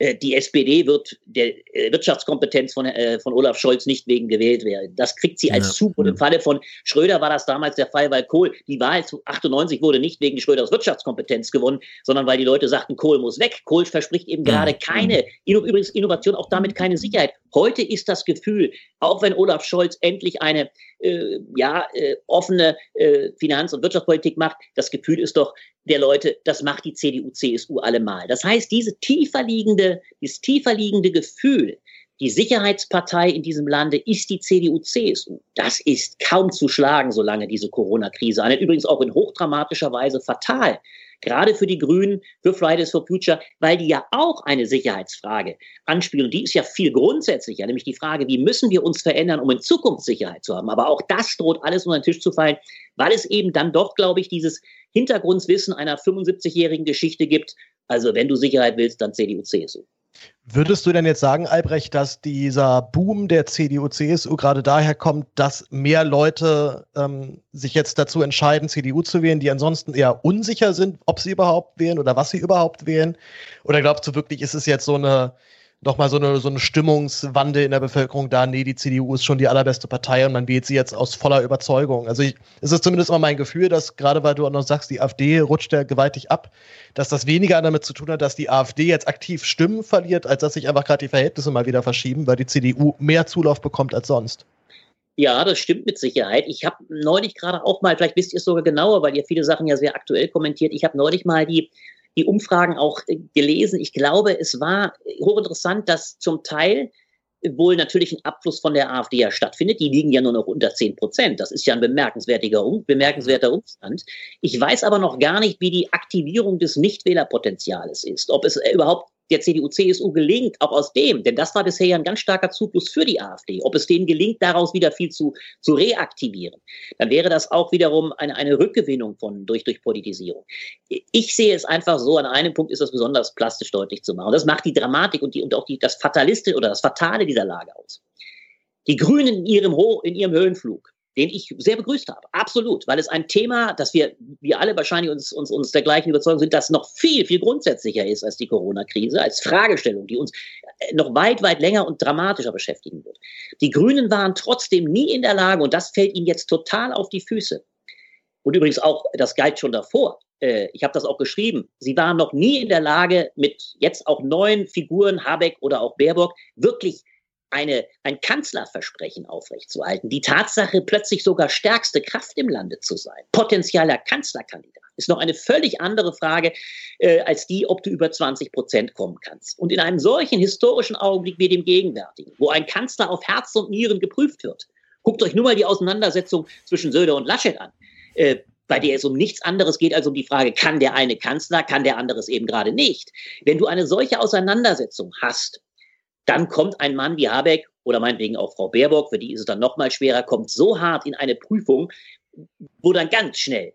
Äh, die SPD wird der äh, Wirtschaftskompetenz von, äh, von Olaf Scholz nicht wegen gewählt werden. Das kriegt sie als ja. Zug. Und im Falle von Schröder war das damals der Fall, weil Kohl, die Wahl zu 98 wurde nicht wegen Schröders Wirtschaftskompetenz gewonnen, sondern weil die Leute sagten, Kohl muss weg. Kohl verspricht eben ja. gerade keine, übrigens Innovation, auch damit keine Sicherheit. Heute ist das Gefühl, auch wenn Olaf Scholz endlich eine äh, ja, äh, offene äh, Finanz- und Wirtschaftspolitik macht, das Gefühl ist doch der Leute, das macht die CDU, CSU allemal. Das heißt, diese tiefer liegende, dieses tiefer liegende Gefühl, die Sicherheitspartei in diesem Lande ist die CDU, CSU. Das ist kaum zu schlagen, solange diese Corona-Krise anhält. Übrigens auch in hochdramatischer Weise fatal gerade für die Grünen, für Fridays for Future, weil die ja auch eine Sicherheitsfrage anspielen. Und die ist ja viel grundsätzlicher, nämlich die Frage, wie müssen wir uns verändern, um in Zukunft Sicherheit zu haben. Aber auch das droht alles unter den Tisch zu fallen, weil es eben dann doch, glaube ich, dieses Hintergrundwissen einer 75-jährigen Geschichte gibt. Also wenn du Sicherheit willst, dann CDU, CSU. Würdest du denn jetzt sagen, Albrecht, dass dieser Boom der CDU, CSU gerade daher kommt, dass mehr Leute ähm, sich jetzt dazu entscheiden, CDU zu wählen, die ansonsten eher unsicher sind, ob sie überhaupt wählen oder was sie überhaupt wählen? Oder glaubst du wirklich, ist es jetzt so eine nochmal so eine, so eine Stimmungswandel in der Bevölkerung da, nee, die CDU ist schon die allerbeste Partei und man wählt sie jetzt aus voller Überzeugung. Also ich, es ist zumindest immer mein Gefühl, dass gerade weil du auch noch sagst, die AfD rutscht ja gewaltig ab, dass das weniger damit zu tun hat, dass die AfD jetzt aktiv Stimmen verliert, als dass sich einfach gerade die Verhältnisse mal wieder verschieben, weil die CDU mehr Zulauf bekommt als sonst. Ja, das stimmt mit Sicherheit. Ich habe neulich gerade auch mal, vielleicht wisst ihr es sogar genauer, weil ihr viele Sachen ja sehr aktuell kommentiert, ich habe neulich mal die die Umfragen auch äh, gelesen. Ich glaube, es war hochinteressant, dass zum Teil wohl natürlich ein Abfluss von der AfD ja stattfindet. Die liegen ja nur noch unter 10 Prozent. Das ist ja ein bemerkenswerter, bemerkenswerter Umstand. Ich weiß aber noch gar nicht, wie die Aktivierung des Nichtwählerpotenziales ist. Ob es überhaupt der CDU, CSU gelingt, auch aus dem, denn das war bisher ja ein ganz starker Zufluss für die AfD, ob es denen gelingt, daraus wieder viel zu, zu reaktivieren, dann wäre das auch wiederum eine, eine Rückgewinnung von, durch, durch Politisierung. Ich sehe es einfach so, an einem Punkt ist das besonders plastisch deutlich zu machen. das macht die Dramatik und, die, und auch die, das Fatalistische oder das Fatale dieser Lage aus. Die Grünen in ihrem, Ho in ihrem Höhenflug den ich sehr begrüßt habe. Absolut, weil es ein Thema, das wir, wir alle wahrscheinlich uns, uns, uns der gleichen Überzeugung sind, das noch viel, viel grundsätzlicher ist als die Corona-Krise, als Fragestellung, die uns äh, noch weit, weit länger und dramatischer beschäftigen wird. Die Grünen waren trotzdem nie in der Lage, und das fällt ihnen jetzt total auf die Füße. Und übrigens auch, das galt schon davor, äh, ich habe das auch geschrieben, sie waren noch nie in der Lage, mit jetzt auch neuen Figuren, Habeck oder auch Baerbock, wirklich eine, ein Kanzlerversprechen aufrechtzuerhalten, die Tatsache, plötzlich sogar stärkste Kraft im Lande zu sein, potenzieller Kanzlerkandidat, ist noch eine völlig andere Frage äh, als die, ob du über 20 Prozent kommen kannst. Und in einem solchen historischen Augenblick wie dem gegenwärtigen, wo ein Kanzler auf Herz und Nieren geprüft wird, Guckt euch nur mal die Auseinandersetzung zwischen Söder und Laschet an. Äh, bei der es um nichts anderes geht als um die Frage, kann der eine Kanzler, kann der andere es eben gerade nicht. Wenn du eine solche Auseinandersetzung hast, dann kommt ein Mann wie Habeck oder meinetwegen auch Frau Baerbock, für die ist es dann noch mal schwerer, kommt so hart in eine Prüfung, wo dann ganz schnell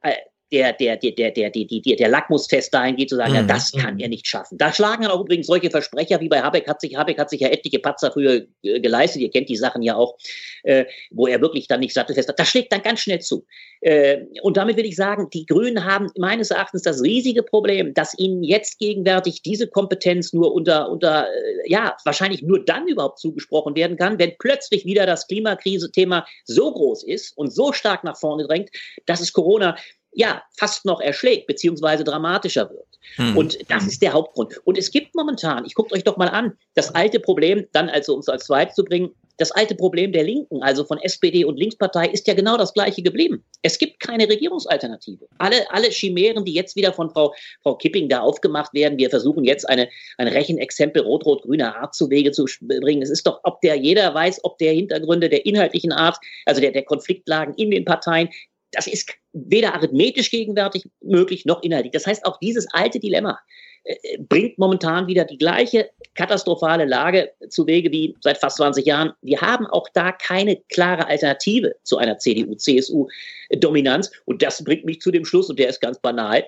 äh, der, der, der, der, der, der, der, der Lackmustest dahin geht, zu sagen, mhm. ja, das kann er nicht schaffen. Da schlagen dann auch übrigens solche Versprecher wie bei Habeck hat sich, Habeck hat sich ja etliche Patzer früher äh, geleistet. Ihr kennt die Sachen ja auch, äh, wo er wirklich dann nicht sattelfest hat. Das schlägt dann ganz schnell zu. Äh, und damit will ich sagen, die Grünen haben meines Erachtens das riesige Problem, dass ihnen jetzt gegenwärtig diese Kompetenz nur unter, unter, äh, ja, wahrscheinlich nur dann überhaupt zugesprochen werden kann, wenn plötzlich wieder das Klimakrise-Thema so groß ist und so stark nach vorne drängt, dass es Corona ja, fast noch erschlägt, beziehungsweise dramatischer wird. Hm. Und das ist der Hauptgrund. Und es gibt momentan, ich guckt euch doch mal an, das alte Problem, dann also um es als zweit zu bringen, das alte Problem der Linken, also von SPD und Linkspartei, ist ja genau das gleiche geblieben. Es gibt keine Regierungsalternative. Alle, alle Chimären, die jetzt wieder von Frau, Frau Kipping da aufgemacht werden, wir versuchen jetzt eine, ein Rechenexempel rot-rot-grüner Art zu Wege zu bringen. Es ist doch, ob der jeder weiß, ob der Hintergründe der inhaltlichen Art, also der, der Konfliktlagen in den Parteien, das ist weder arithmetisch gegenwärtig möglich noch inhaltlich. Das heißt, auch dieses alte Dilemma äh, bringt momentan wieder die gleiche katastrophale Lage zu Wege wie seit fast 20 Jahren. Wir haben auch da keine klare Alternative zu einer CDU-CSU-Dominanz. Und das bringt mich zu dem Schluss, und der ist ganz banal.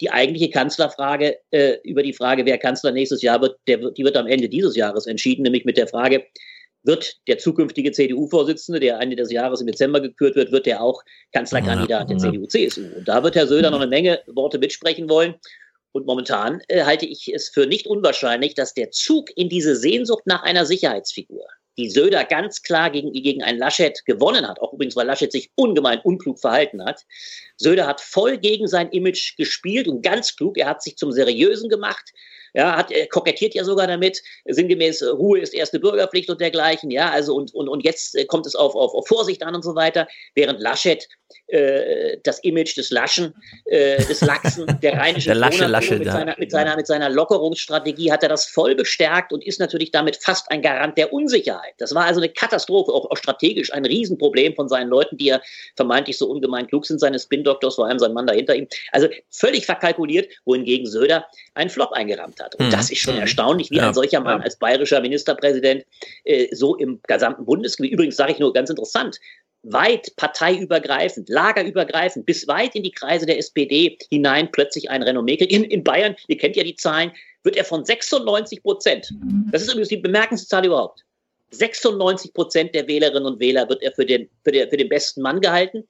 Die eigentliche Kanzlerfrage äh, über die Frage, wer Kanzler nächstes Jahr wird, der, die wird am Ende dieses Jahres entschieden, nämlich mit der Frage, wird der zukünftige CDU-Vorsitzende, der Ende des Jahres im Dezember gekürt wird, wird der auch Kanzlerkandidat der CDU-CSU. Und da wird Herr Söder noch eine Menge Worte mitsprechen wollen. Und momentan äh, halte ich es für nicht unwahrscheinlich, dass der Zug in diese Sehnsucht nach einer Sicherheitsfigur, die Söder ganz klar gegen, gegen einen Laschet gewonnen hat, auch übrigens, weil Laschet sich ungemein unklug verhalten hat. Söder hat voll gegen sein Image gespielt und ganz klug, er hat sich zum Seriösen gemacht, ja, hat, er kokettiert ja sogar damit, sinngemäß, Ruhe ist erste Bürgerpflicht und dergleichen, ja, also und, und, und jetzt äh, kommt es auf, auf, auf Vorsicht an und so weiter, während Laschet äh, das Image des Laschen, äh, des Lachsen, der rheinischen der Lasche, Lasche, mit, seiner, mit, seiner, mit seiner Lockerungsstrategie hat er das voll bestärkt und ist natürlich damit fast ein Garant der Unsicherheit. Das war also eine Katastrophe, auch, auch strategisch ein Riesenproblem von seinen Leuten, die ja vermeintlich so ungemein klug sind, seines Spin-Doktors, vor allem sein Mann dahinter ihm. Also völlig verkalkuliert, wohingegen Söder einen Flop eingerammt hat. Und mhm. das ist schon erstaunlich, wie ja. ein solcher Mann als bayerischer Ministerpräsident äh, so im gesamten Bundesgebiet, übrigens sage ich nur ganz interessant, weit parteiübergreifend, lagerübergreifend, bis weit in die Kreise der SPD hinein plötzlich ein Renommee kriegt. In, in Bayern, ihr kennt ja die Zahlen, wird er von 96 Prozent, das ist übrigens die bemerkendste Zahl überhaupt, 96 Prozent der Wählerinnen und Wähler wird er für den, für, den, für den besten Mann gehalten.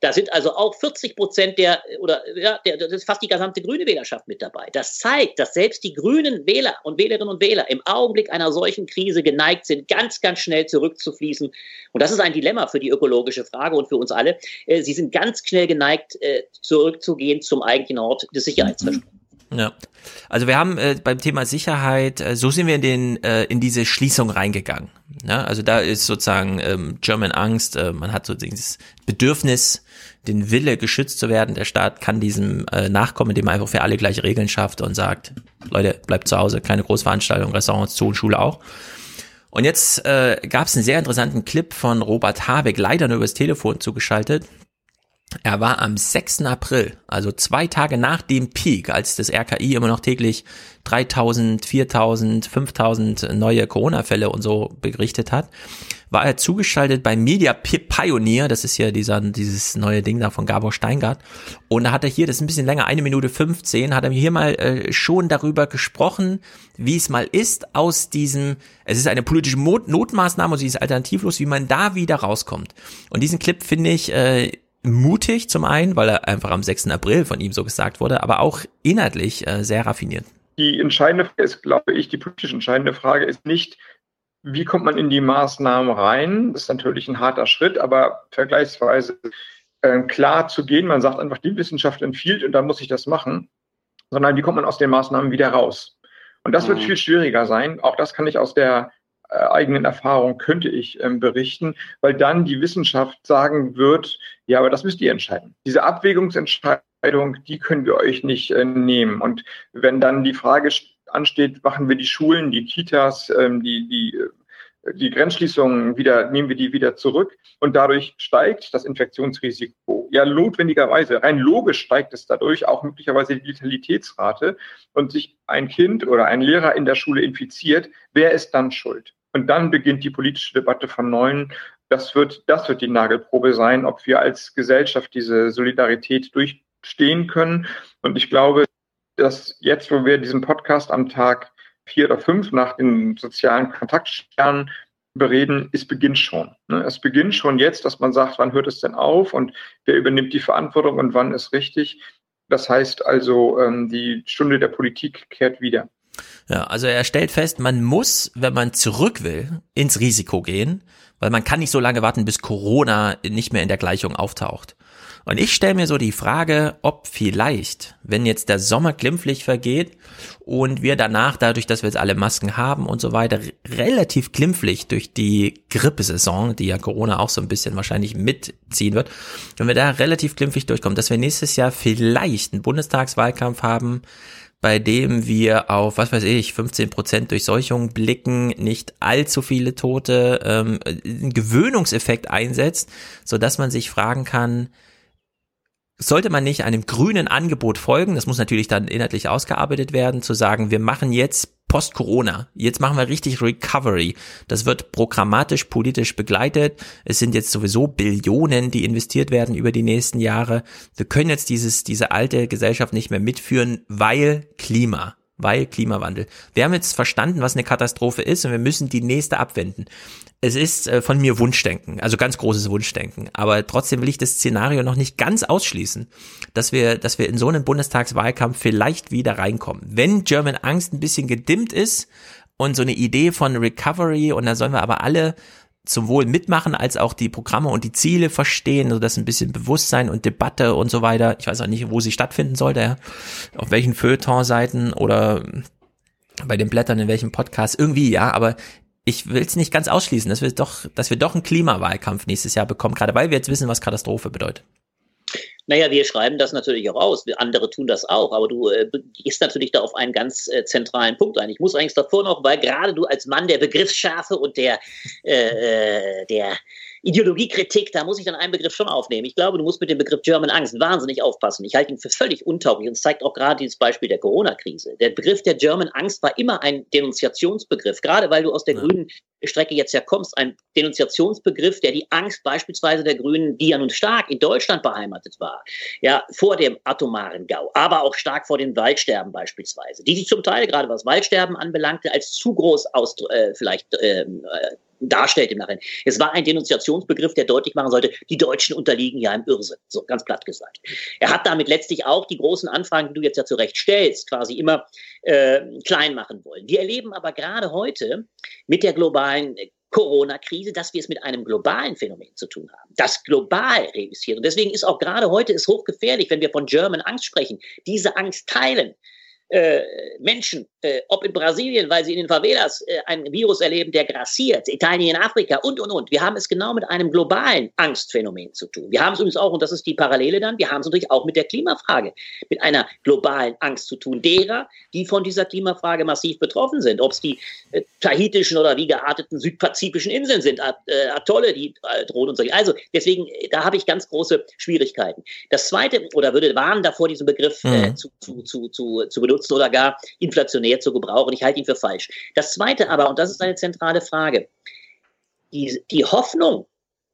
Da sind also auch 40 Prozent der, oder ja, der, das ist fast die gesamte grüne Wählerschaft mit dabei. Das zeigt, dass selbst die grünen Wähler und Wählerinnen und Wähler im Augenblick einer solchen Krise geneigt sind, ganz, ganz schnell zurückzufließen. Und das ist ein Dilemma für die ökologische Frage und für uns alle. Äh, sie sind ganz schnell geneigt, äh, zurückzugehen zum eigentlichen Ort des Sicherheitsverspruchs. Ja, also wir haben äh, beim Thema Sicherheit, äh, so sind wir in den äh, in diese Schließung reingegangen. Ja, also da ist sozusagen ähm, German Angst, äh, man hat so dieses Bedürfnis, den Wille geschützt zu werden. Der Staat kann diesem äh, nachkommen, indem er einfach für alle gleiche Regeln schafft und sagt, Leute, bleibt zu Hause, keine Großveranstaltung, Restaurants zu und Schule auch. Und jetzt äh, gab es einen sehr interessanten Clip von Robert Habeck, leider nur übers Telefon zugeschaltet, er war am 6. April, also zwei Tage nach dem Peak, als das RKI immer noch täglich 3000, 4000, 5000 neue Corona-Fälle und so berichtet hat, war er zugeschaltet bei Media Pioneer, das ist ja dieser, dieses neue Ding da von Gabor Steingart. Und da hat er hier, das ist ein bisschen länger, eine Minute 15, hat er hier mal äh, schon darüber gesprochen, wie es mal ist aus diesem, es ist eine politische Notmaßnahme und sie ist alternativlos, wie man da wieder rauskommt. Und diesen Clip finde ich, äh, mutig zum einen, weil er einfach am 6. April von ihm so gesagt wurde, aber auch inhaltlich äh, sehr raffiniert. Die entscheidende Frage ist, glaube ich, die politisch entscheidende Frage ist nicht, wie kommt man in die Maßnahmen rein? Das ist natürlich ein harter Schritt, aber vergleichsweise äh, klar zu gehen. Man sagt einfach, die Wissenschaft empfiehlt und dann muss ich das machen, sondern wie kommt man aus den Maßnahmen wieder raus? Und das wird mhm. viel schwieriger sein. Auch das kann ich aus der eigenen Erfahrung könnte ich ähm, berichten, weil dann die Wissenschaft sagen wird, ja, aber das müsst ihr entscheiden. Diese Abwägungsentscheidung, die können wir euch nicht äh, nehmen. Und wenn dann die Frage ansteht, machen wir die Schulen, die Kitas, ähm, die, die die Grenzschließungen wieder, nehmen wir die wieder zurück und dadurch steigt das Infektionsrisiko. Ja, notwendigerweise, rein logisch steigt es dadurch auch möglicherweise die Letalitätsrate und sich ein Kind oder ein Lehrer in der Schule infiziert, wer ist dann schuld? Und dann beginnt die politische Debatte von neuem. Das wird, das wird die Nagelprobe sein, ob wir als Gesellschaft diese Solidarität durchstehen können. Und ich glaube, dass jetzt, wo wir diesen Podcast am Tag vier oder fünf nach den sozialen Kontaktsternen bereden, es beginnt schon. Ne? Es beginnt schon jetzt, dass man sagt, wann hört es denn auf und wer übernimmt die Verantwortung und wann ist richtig. Das heißt also, ähm, die Stunde der Politik kehrt wieder. Ja, also er stellt fest, man muss, wenn man zurück will, ins Risiko gehen, weil man kann nicht so lange warten, bis Corona nicht mehr in der Gleichung auftaucht. Und ich stelle mir so die Frage, ob vielleicht, wenn jetzt der Sommer glimpflich vergeht und wir danach, dadurch, dass wir jetzt alle Masken haben und so weiter, relativ glimpflich durch die Grippesaison, die ja Corona auch so ein bisschen wahrscheinlich mitziehen wird, wenn wir da relativ glimpflich durchkommen, dass wir nächstes Jahr vielleicht einen Bundestagswahlkampf haben, bei dem wir auf, was weiß ich, 15 Prozent Durchseuchung blicken, nicht allzu viele Tote, ähm, einen Gewöhnungseffekt einsetzt, so dass man sich fragen kann, sollte man nicht einem grünen Angebot folgen, das muss natürlich dann inhaltlich ausgearbeitet werden, zu sagen, wir machen jetzt Post-Corona, jetzt machen wir richtig Recovery. Das wird programmatisch, politisch begleitet. Es sind jetzt sowieso Billionen, die investiert werden über die nächsten Jahre. Wir können jetzt dieses, diese alte Gesellschaft nicht mehr mitführen, weil Klima weil Klimawandel. Wir haben jetzt verstanden, was eine Katastrophe ist und wir müssen die nächste abwenden es ist äh, von mir Wunschdenken, also ganz großes Wunschdenken. Aber trotzdem will ich das Szenario noch nicht ganz ausschließen, dass wir, dass wir in so einen Bundestagswahlkampf vielleicht wieder reinkommen. Wenn German Angst ein bisschen gedimmt ist und so eine Idee von Recovery und da sollen wir aber alle zum Wohl mitmachen, als auch die Programme und die Ziele verstehen, so dass ein bisschen Bewusstsein und Debatte und so weiter. Ich weiß auch nicht, wo sie stattfinden sollte, ja. auf welchen Feuilleton-Seiten oder bei den Blättern in welchem Podcast irgendwie, ja, aber ich will es nicht ganz ausschließen, dass wir doch, dass wir doch einen Klimawahlkampf nächstes Jahr bekommen, gerade weil wir jetzt wissen, was Katastrophe bedeutet. Naja, wir schreiben das natürlich auch aus. Andere tun das auch. Aber du äh, gehst natürlich da auf einen ganz äh, zentralen Punkt ein. Ich muss eigentlich davor noch, weil gerade du als Mann der Begriffsschärfe und der, äh, äh der Ideologiekritik, da muss ich dann einen Begriff schon aufnehmen. Ich glaube, du musst mit dem Begriff German Angst wahnsinnig aufpassen. Ich halte ihn für völlig untauglich und es zeigt auch gerade dieses Beispiel der Corona-Krise. Der Begriff der German Angst war immer ein Denunziationsbegriff, gerade weil du aus der ja. grünen Strecke jetzt ja kommst, ein Denunziationsbegriff, der die Angst beispielsweise der Grünen, die ja nun stark in Deutschland beheimatet war, ja, vor dem atomaren Gau, aber auch stark vor dem Waldsterben beispielsweise, die sich zum Teil, gerade was Waldsterben anbelangte, als zu groß aus, äh, vielleicht ähm, äh, darstellt im Nachhinein. Es war ein Denunziationsbegriff, der deutlich machen sollte, die Deutschen unterliegen ja im Irrsinn, so ganz platt gesagt. Er hat damit letztlich auch die großen Anfragen, die du jetzt ja zurecht stellst, quasi immer äh, klein machen wollen. Wir erleben aber gerade heute mit der globalen Corona-Krise, dass wir es mit einem globalen Phänomen zu tun haben, das global reüssiert. Und deswegen ist auch gerade heute es hochgefährlich, wenn wir von German Angst sprechen, diese Angst teilen äh, Menschen, äh, ob in Brasilien, weil sie in den Favelas äh, ein Virus erleben, der grassiert, Italien, Afrika und, und, und. Wir haben es genau mit einem globalen Angstphänomen zu tun. Wir haben es übrigens auch, und das ist die Parallele dann, wir haben es natürlich auch mit der Klimafrage, mit einer globalen Angst zu tun, derer, die von dieser Klimafrage massiv betroffen sind. Ob es die äh, tahitischen oder wie gearteten südpazifischen Inseln sind, äh, Atolle, die äh, drohen und so. Also deswegen, da habe ich ganz große Schwierigkeiten. Das Zweite, oder würde warnen davor, diesen Begriff mhm. zu, zu, zu, zu, zu benutzen, benutzen oder gar inflationär zu gebrauchen. Ich halte ihn für falsch. Das Zweite aber, und das ist eine zentrale Frage, die, die Hoffnung,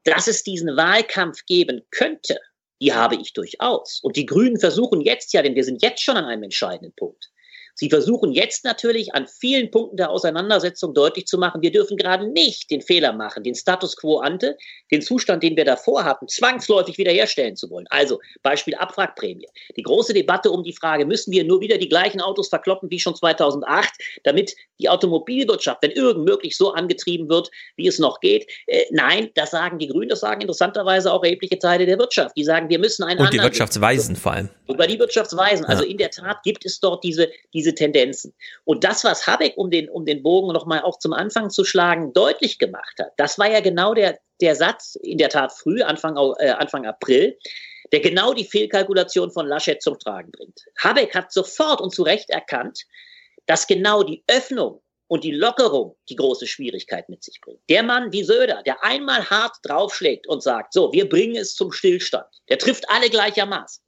dass es diesen Wahlkampf geben könnte, die habe ich durchaus. Und die Grünen versuchen jetzt ja, denn wir sind jetzt schon an einem entscheidenden Punkt, Sie versuchen jetzt natürlich an vielen Punkten der Auseinandersetzung deutlich zu machen, wir dürfen gerade nicht den Fehler machen, den Status quo ante, den Zustand, den wir davor hatten, zwangsläufig wiederherstellen zu wollen. Also Beispiel Abwrackprämie. Die große Debatte um die Frage, müssen wir nur wieder die gleichen Autos verkloppen wie schon 2008, damit die Automobilwirtschaft, wenn irgend möglich, so angetrieben wird, wie es noch geht. Äh, nein, das sagen die Grünen, das sagen interessanterweise auch erhebliche Teile der Wirtschaft. Die sagen, wir müssen einen Und die Wirtschaftsweisen vor allem. Über die Wirtschaftsweisen. Also in der Tat gibt es dort diese, diese diese Tendenzen. Und das, was Habeck, um den, um den Bogen nochmal auch zum Anfang zu schlagen, deutlich gemacht hat, das war ja genau der, der Satz, in der Tat früh, Anfang, äh, Anfang April, der genau die Fehlkalkulation von Laschet zum Tragen bringt. Habeck hat sofort und zu Recht erkannt, dass genau die Öffnung und die Lockerung die große Schwierigkeit mit sich bringt. Der Mann wie Söder, der einmal hart draufschlägt und sagt, so, wir bringen es zum Stillstand, der trifft alle gleichermaßen.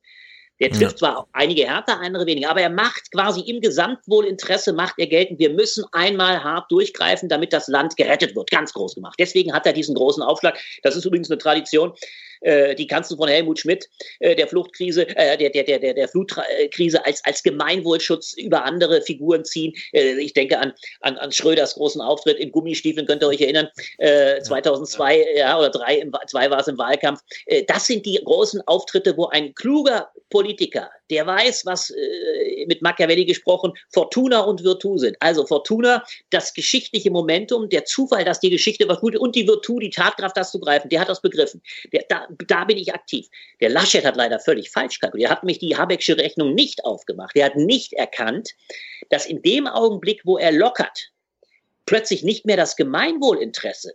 Der trifft ja. zwar einige härter, andere weniger, aber er macht quasi im Gesamtwohlinteresse, macht er geltend, wir müssen einmal hart durchgreifen, damit das Land gerettet wird. Ganz groß gemacht. Deswegen hat er diesen großen Aufschlag. Das ist übrigens eine Tradition äh, die kannst du von Helmut Schmidt äh, der Fluchtkrise, äh, der, der, der, der Flutkrise als, als Gemeinwohlschutz über andere Figuren ziehen. Ich denke an, an, an Schröders großen Auftritt in Gummistiefeln, könnt ihr euch erinnern, äh, 2002 ja. oder drei, im, zwei war es im Wahlkampf. Das sind die großen Auftritte, wo ein kluger Politiker, der weiß, was äh, mit Machiavelli gesprochen, Fortuna und Virtu sind. Also Fortuna, das geschichtliche Momentum, der Zufall, dass die Geschichte was gut und die Virtu, die Tatkraft, das zu greifen, der hat das begriffen. Der, da, da bin ich aktiv. Der Laschet hat leider völlig falsch kalkuliert. Er hat mich die Habecksche Rechnung nicht aufgemacht. Er hat nicht erkannt, dass in dem Augenblick, wo er lockert, plötzlich nicht mehr das Gemeinwohlinteresse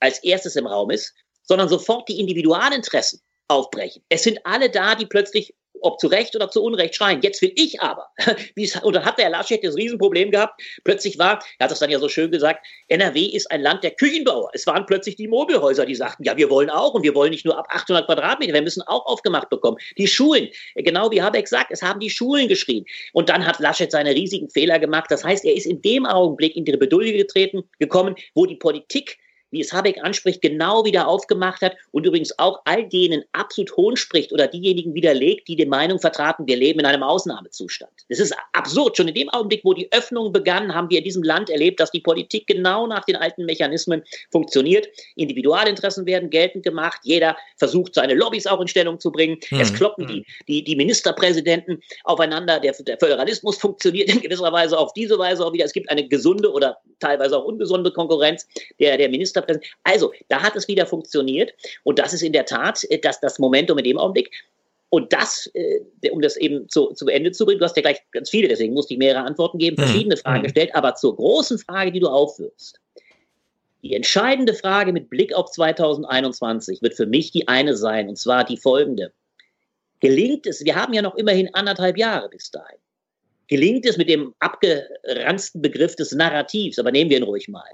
als erstes im Raum ist, sondern sofort die Individualinteressen aufbrechen. Es sind alle da, die plötzlich ob zu Recht oder zu Unrecht schreien. Jetzt will ich aber, und dann hat der Laschet das Riesenproblem gehabt, plötzlich war, er hat das dann ja so schön gesagt, NRW ist ein Land der Küchenbauer. Es waren plötzlich die Mobilhäuser, die sagten, ja, wir wollen auch und wir wollen nicht nur ab 800 Quadratmeter, wir müssen auch aufgemacht bekommen. Die Schulen, genau wie Habeck sagt, es haben die Schulen geschrien. Und dann hat Laschet seine riesigen Fehler gemacht. Das heißt, er ist in dem Augenblick in die Bedulde getreten, gekommen, wo die Politik wie es Habeck anspricht, genau wieder aufgemacht hat und übrigens auch all denen absolut hohn spricht oder diejenigen widerlegt, die die Meinung vertraten, wir leben in einem Ausnahmezustand. Das ist absurd. Schon in dem Augenblick, wo die Öffnung begann, haben wir in diesem Land erlebt, dass die Politik genau nach den alten Mechanismen funktioniert. Individualinteressen werden geltend gemacht. Jeder versucht, seine Lobbys auch in Stellung zu bringen. Mhm. Es kloppen die, die, die Ministerpräsidenten aufeinander. Der, der Föderalismus funktioniert in gewisser Weise auf diese Weise auch wieder. Es gibt eine gesunde oder teilweise auch ungesunde Konkurrenz der, der Minister also, da hat es wieder funktioniert. Und das ist in der Tat äh, das, das Momentum in dem Augenblick. Und das, äh, um das eben zu, zu Ende zu bringen, du hast ja gleich ganz viele, deswegen musste ich mehrere Antworten geben, mhm. verschiedene Fragen mhm. gestellt, aber zur großen Frage, die du aufwirfst. Die entscheidende Frage mit Blick auf 2021 wird für mich die eine sein, und zwar die folgende. Gelingt es, wir haben ja noch immerhin anderthalb Jahre bis dahin, gelingt es mit dem abgeranzten Begriff des Narrativs, aber nehmen wir ihn ruhig mal,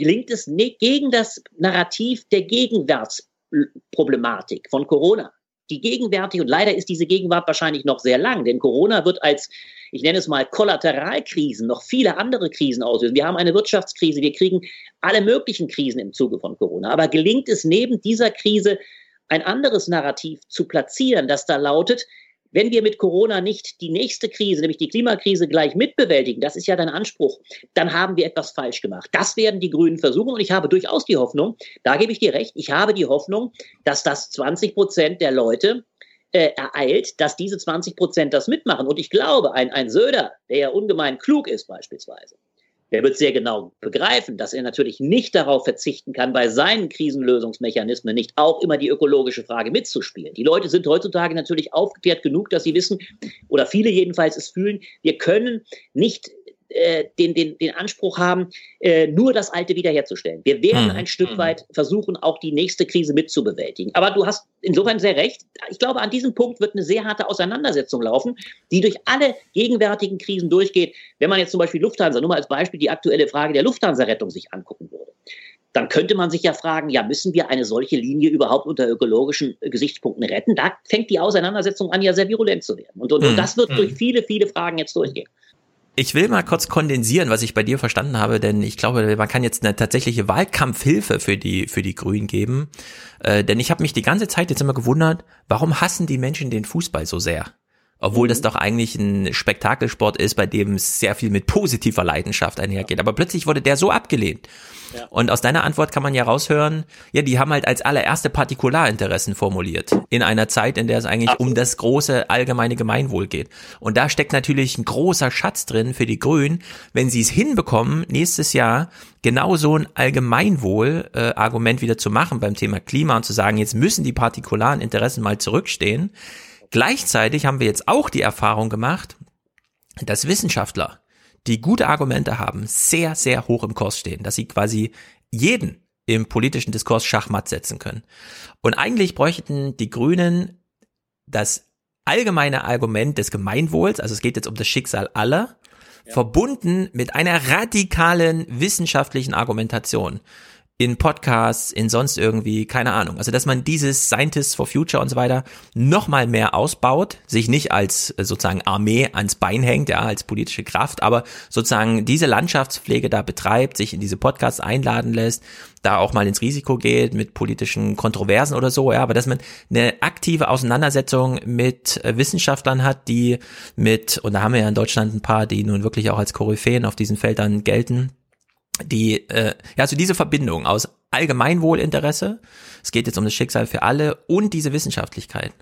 gelingt es gegen das Narrativ der Gegenwartsproblematik von Corona. Die gegenwärtig, und leider ist diese Gegenwart wahrscheinlich noch sehr lang, denn Corona wird als, ich nenne es mal, Kollateralkrisen noch viele andere Krisen auslösen. Wir haben eine Wirtschaftskrise, wir kriegen alle möglichen Krisen im Zuge von Corona. Aber gelingt es neben dieser Krise ein anderes Narrativ zu platzieren, das da lautet, wenn wir mit Corona nicht die nächste Krise, nämlich die Klimakrise, gleich mitbewältigen, das ist ja dein Anspruch, dann haben wir etwas falsch gemacht. Das werden die Grünen versuchen und ich habe durchaus die Hoffnung, da gebe ich dir recht, ich habe die Hoffnung, dass das 20 Prozent der Leute äh, ereilt, dass diese 20 Prozent das mitmachen. Und ich glaube, ein, ein Söder, der ja ungemein klug ist beispielsweise, der wird sehr genau begreifen, dass er natürlich nicht darauf verzichten kann, bei seinen Krisenlösungsmechanismen nicht auch immer die ökologische Frage mitzuspielen. Die Leute sind heutzutage natürlich aufgeklärt genug, dass sie wissen, oder viele jedenfalls es fühlen, wir können nicht äh, den, den, den Anspruch haben, äh, nur das Alte wiederherzustellen. Wir werden mhm. ein Stück hm. weit versuchen, auch die nächste Krise mitzubewältigen. Aber du hast insofern sehr recht. Ich glaube, an diesem Punkt wird eine sehr harte Auseinandersetzung laufen, die durch alle gegenwärtigen Krisen durchgeht. Wenn man jetzt zum Beispiel Lufthansa, nur mal als Beispiel die aktuelle Frage der Lufthansa-Rettung sich angucken würde dann könnte man sich ja fragen, ja, müssen wir eine solche Linie überhaupt unter ökologischen Gesichtspunkten retten? Da fängt die Auseinandersetzung an, ja sehr virulent zu werden. Und, und, und hm. das wird durch hm. viele, viele Fragen jetzt durchgehen. Ich will mal kurz kondensieren, was ich bei dir verstanden habe, denn ich glaube, man kann jetzt eine tatsächliche Wahlkampfhilfe für die für die Grünen geben. Äh, denn ich habe mich die ganze Zeit jetzt immer gewundert, warum hassen die Menschen den Fußball so sehr? Obwohl das doch eigentlich ein Spektakelsport ist, bei dem es sehr viel mit positiver Leidenschaft einhergeht. Aber plötzlich wurde der so abgelehnt. Ja. Und aus deiner Antwort kann man ja raushören, ja, die haben halt als allererste Partikularinteressen formuliert. In einer Zeit, in der es eigentlich Absolut. um das große allgemeine Gemeinwohl geht. Und da steckt natürlich ein großer Schatz drin für die Grünen, wenn sie es hinbekommen, nächstes Jahr genau so ein Allgemeinwohl-Argument äh, wieder zu machen beim Thema Klima und zu sagen, jetzt müssen die partikularen Interessen mal zurückstehen Gleichzeitig haben wir jetzt auch die Erfahrung gemacht, dass Wissenschaftler, die gute Argumente haben, sehr, sehr hoch im Kurs stehen, dass sie quasi jeden im politischen Diskurs Schachmatt setzen können. Und eigentlich bräuchten die Grünen das allgemeine Argument des Gemeinwohls, also es geht jetzt um das Schicksal aller, verbunden mit einer radikalen wissenschaftlichen Argumentation in Podcasts, in sonst irgendwie, keine Ahnung. Also, dass man dieses Scientists for Future und so weiter nochmal mehr ausbaut, sich nicht als äh, sozusagen Armee ans Bein hängt, ja, als politische Kraft, aber sozusagen diese Landschaftspflege da betreibt, sich in diese Podcasts einladen lässt, da auch mal ins Risiko geht mit politischen Kontroversen oder so, ja, aber dass man eine aktive Auseinandersetzung mit äh, Wissenschaftlern hat, die mit, und da haben wir ja in Deutschland ein paar, die nun wirklich auch als Koryphäen auf diesen Feldern gelten, die, äh, ja, also diese Verbindung aus Allgemeinwohlinteresse, es geht jetzt um das Schicksal für alle und diese Wissenschaftlichkeit.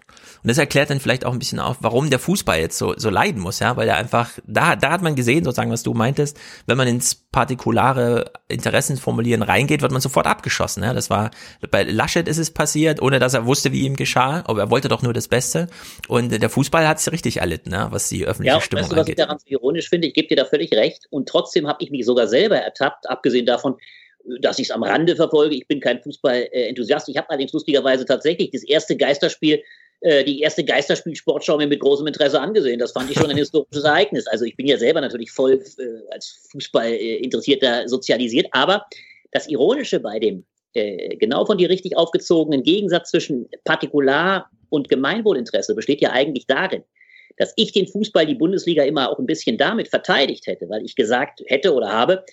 Und das erklärt dann vielleicht auch ein bisschen auf, warum der Fußball jetzt so, so leiden muss, ja, weil er einfach, da, da hat man gesehen, sozusagen, was du meintest, wenn man ins partikulare Interessensformulieren reingeht, wird man sofort abgeschossen, ja. Das war, bei Laschet ist es passiert, ohne dass er wusste, wie ihm geschah, aber er wollte doch nur das Beste. Und der Fußball hat es richtig erlitten, ja, was die öffentliche ja, Stimmung weißt du, was angeht. Was ich daran so ironisch finde, ich gebe dir da völlig recht. Und trotzdem habe ich mich sogar selber ertappt, abgesehen davon, dass ich es am Rande verfolge. Ich bin kein Fußball-Enthusiast. Ich habe allerdings lustigerweise tatsächlich das erste Geisterspiel äh, die erste Geisterspiel-Sportschau mir mit großem Interesse angesehen. Das fand ich schon ein historisches Ereignis. Also ich bin ja selber natürlich voll äh, als Fußball-Interessierter äh, sozialisiert, aber das Ironische bei dem äh, genau von dir richtig aufgezogenen Gegensatz zwischen Partikular- und Gemeinwohlinteresse besteht ja eigentlich darin, dass ich den Fußball, die Bundesliga immer auch ein bisschen damit verteidigt hätte, weil ich gesagt hätte oder habe,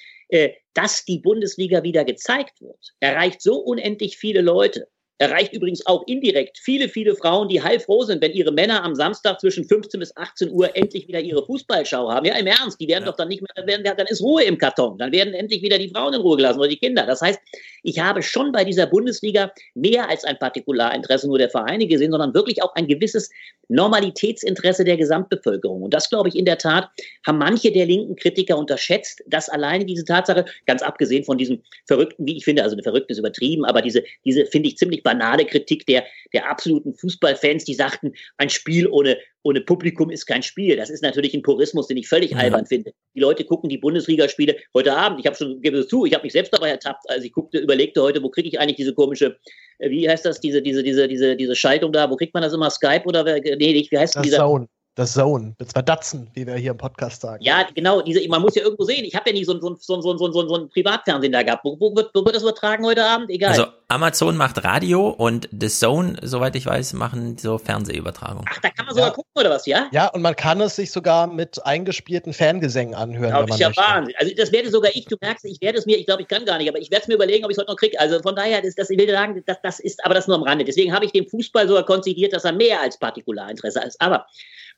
dass die Bundesliga wieder gezeigt wird, erreicht so unendlich viele Leute erreicht übrigens auch indirekt viele, viele Frauen, die heilfroh sind, wenn ihre Männer am Samstag zwischen 15 bis 18 Uhr endlich wieder ihre Fußballschau haben. Ja, im Ernst, die werden ja. doch dann nicht mehr, dann, werden, dann ist Ruhe im Karton. Dann werden endlich wieder die Frauen in Ruhe gelassen oder die Kinder. Das heißt, ich habe schon bei dieser Bundesliga mehr als ein Partikularinteresse nur der Vereine gesehen, sondern wirklich auch ein gewisses Normalitätsinteresse der Gesamtbevölkerung. Und das, glaube ich, in der Tat haben manche der linken Kritiker unterschätzt, dass alleine diese Tatsache, ganz abgesehen von diesem verrückten, wie ich finde, also eine verrückte ist übertrieben, aber diese, diese finde ich ziemlich banale Kritik der, der absoluten Fußballfans, die sagten, ein Spiel ohne, ohne Publikum ist kein Spiel. Das ist natürlich ein Purismus, den ich völlig ja. albern finde. Die Leute gucken die Bundesligaspiele heute Abend. Ich habe schon, gebe es zu, ich habe mich selbst dabei ertappt, als ich guckte, überlegte heute, wo kriege ich eigentlich diese komische, äh, wie heißt das, diese, diese, diese, diese, diese Schaltung da, wo kriegt man das immer? Skype oder, nee, nicht, wie heißt das dieser? Zone. Das Zone, das war Datsen, wie wir hier im Podcast sagen. Ja, genau, diese, man muss ja irgendwo sehen. Ich habe ja nie so, so, so, so, so, so, so ein Privatfernsehen da gehabt. Wo, wo, wird, wo wird das übertragen heute Abend? Egal. Also Amazon macht Radio und The Zone, soweit ich weiß, machen so Fernsehübertragung. Ach, da kann man sogar ja. gucken oder was, ja? Ja, und man kann es sich sogar mit eingespielten Fangesängen anhören. Ja, wenn man ist ja möchte. Wahnsinn. Also das werde sogar ich, du merkst, ich werde es mir, ich glaube, ich kann gar nicht, aber ich werde es mir überlegen, ob ich es heute noch kriege. Also von daher, das, das, ich will sagen, das, das ist, aber das nur am Rande. Deswegen habe ich dem Fußball sogar konzidiert, dass er mehr als Partikularinteresse ist. Aber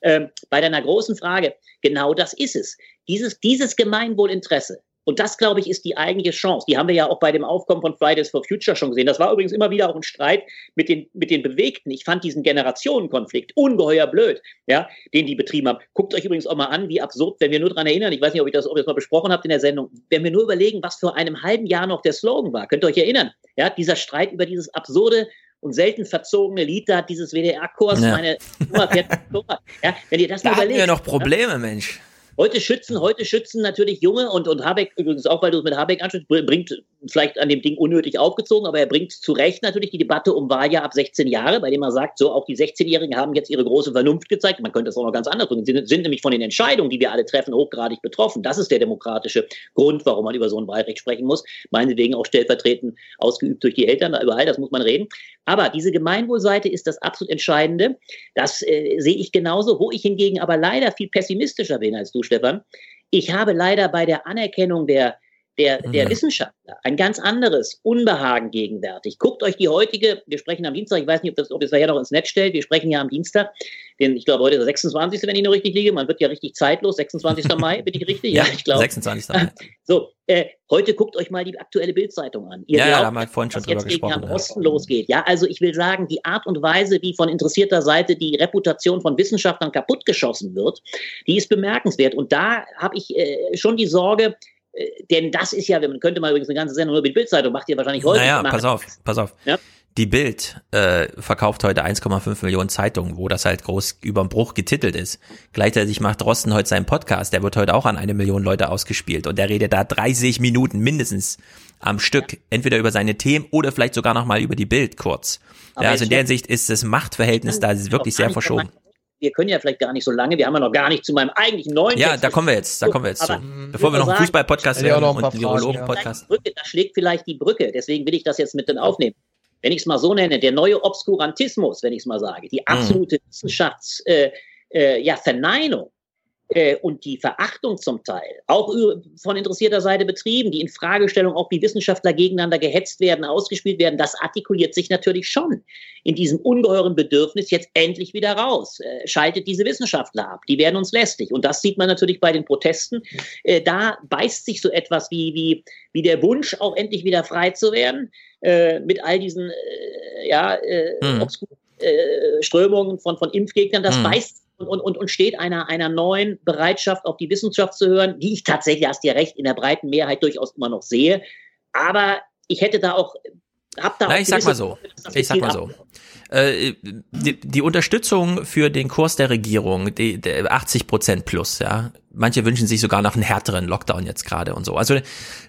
ähm, bei deiner großen Frage, genau das ist es. Dieses, dieses Gemeinwohlinteresse, und das, glaube ich, ist die eigentliche Chance. Die haben wir ja auch bei dem Aufkommen von Fridays for Future schon gesehen. Das war übrigens immer wieder auch ein Streit mit den, mit den Bewegten. Ich fand diesen Generationenkonflikt ungeheuer blöd, ja, den die betrieben haben. Guckt euch übrigens auch mal an, wie absurd, wenn wir nur daran erinnern, ich weiß nicht, ob ich das, ob ihr das mal besprochen habt in der Sendung, wenn wir nur überlegen, was vor einem halben Jahr noch der Slogan war. Könnt ihr euch erinnern? Ja, dieser Streit über dieses absurde und selten verzogene Lied da dieses WDR-Kurs, ja. meine Nummer fährt ja, wenn ihr das da mal überlegt. haben wir noch Probleme, ja? Mensch. Heute schützen, heute schützen natürlich Junge und, und Habeck, übrigens auch, weil du es mit Habeck ansprichst, bringt vielleicht an dem Ding unnötig aufgezoon, aber er bringt zu Recht natürlich die Debatte um Wahljahr ab 16 Jahre, bei dem er sagt, so auch die 16-Jährigen haben jetzt ihre große Vernunft gezeigt. Man könnte es auch noch ganz anders bringen. Sie sind nämlich von den Entscheidungen, die wir alle treffen, hochgradig betroffen. Das ist der demokratische Grund, warum man über so ein Wahlrecht sprechen muss. Meinetwegen auch stellvertretend ausgeübt durch die Eltern, überall, das muss man reden. Aber diese Gemeinwohlseite ist das absolut Entscheidende. Das äh, sehe ich genauso, wo ich hingegen aber leider viel pessimistischer bin als du, Stefan. Ich habe leider bei der Anerkennung der, der, der mhm. Wissenschaftler ein ganz anderes Unbehagen gegenwärtig. Guckt euch die heutige, wir sprechen am Dienstag, ich weiß nicht, ob das, ob das nachher noch ins Netz stellt, wir sprechen ja am Dienstag, den, ich glaube heute ist der 26., wenn ich nur richtig liege, man wird ja richtig zeitlos, 26. Mai, bin ich richtig? Ja, ich glaube. 26. Mai. So, äh, heute guckt euch mal die aktuelle Bildzeitung an. Ihr ja, glaubt, da haben wir vorhin schon drüber gesprochen. Herrn Osten ja. losgeht. Ja, also ich will sagen, die Art und Weise, wie von interessierter Seite die Reputation von Wissenschaftlern kaputtgeschossen wird, die ist bemerkenswert. Und da habe ich äh, schon die Sorge, denn das ist ja, man könnte mal übrigens eine ganze Sendung nur mit Bildzeitung, macht ihr wahrscheinlich heute. Naja, pass auf, pass auf. Ja? Die Bild äh, verkauft heute 1,5 Millionen Zeitungen, wo das halt groß überm Bruch getitelt ist. Gleichzeitig macht Drosten heute seinen Podcast, der wird heute auch an eine Million Leute ausgespielt und der redet da 30 Minuten mindestens am Stück, ja. entweder über seine Themen oder vielleicht sogar nochmal über die Bild kurz. ja, also in der Hinsicht ist das Machtverhältnis da wirklich sehr verschoben. Wir können ja vielleicht gar nicht so lange, wir haben ja noch gar nicht zu meinem eigentlichen neuen Ja, Text da kommen wir jetzt, da kommen wir jetzt zu. Bevor wir noch einen Fußball-Podcast hören und einen Virologen-Podcast. Da schlägt vielleicht die Brücke, deswegen will ich das jetzt mit aufnehmen wenn ich es mal so nenne, der neue Obskurantismus, wenn ich es mal sage, die mhm. absolute mhm. Wissenschaftsverneinung äh, äh, ja, Verneinung, äh, und die Verachtung zum Teil, auch von interessierter Seite betrieben, die Infragestellung, auch wie Wissenschaftler gegeneinander gehetzt werden, ausgespielt werden, das artikuliert sich natürlich schon in diesem ungeheuren Bedürfnis jetzt endlich wieder raus. Äh, schaltet diese Wissenschaftler ab, die werden uns lästig. Und das sieht man natürlich bei den Protesten. Äh, da beißt sich so etwas wie, wie, wie der Wunsch, auch endlich wieder frei zu werden, mit all diesen ja, hm. Strömungen von, von Impfgegnern, das hm. beißt und, und, und steht einer, einer neuen Bereitschaft, auf die Wissenschaft zu hören, die ich tatsächlich, hast ja recht, in der breiten Mehrheit durchaus immer noch sehe. Aber ich hätte da auch, hab da Na, auch ich sag mal so, ich sag mal so. Äh, die, die Unterstützung für den Kurs der Regierung, die, die 80 Prozent plus, ja. Manche wünschen sich sogar noch einen härteren Lockdown jetzt gerade und so. Also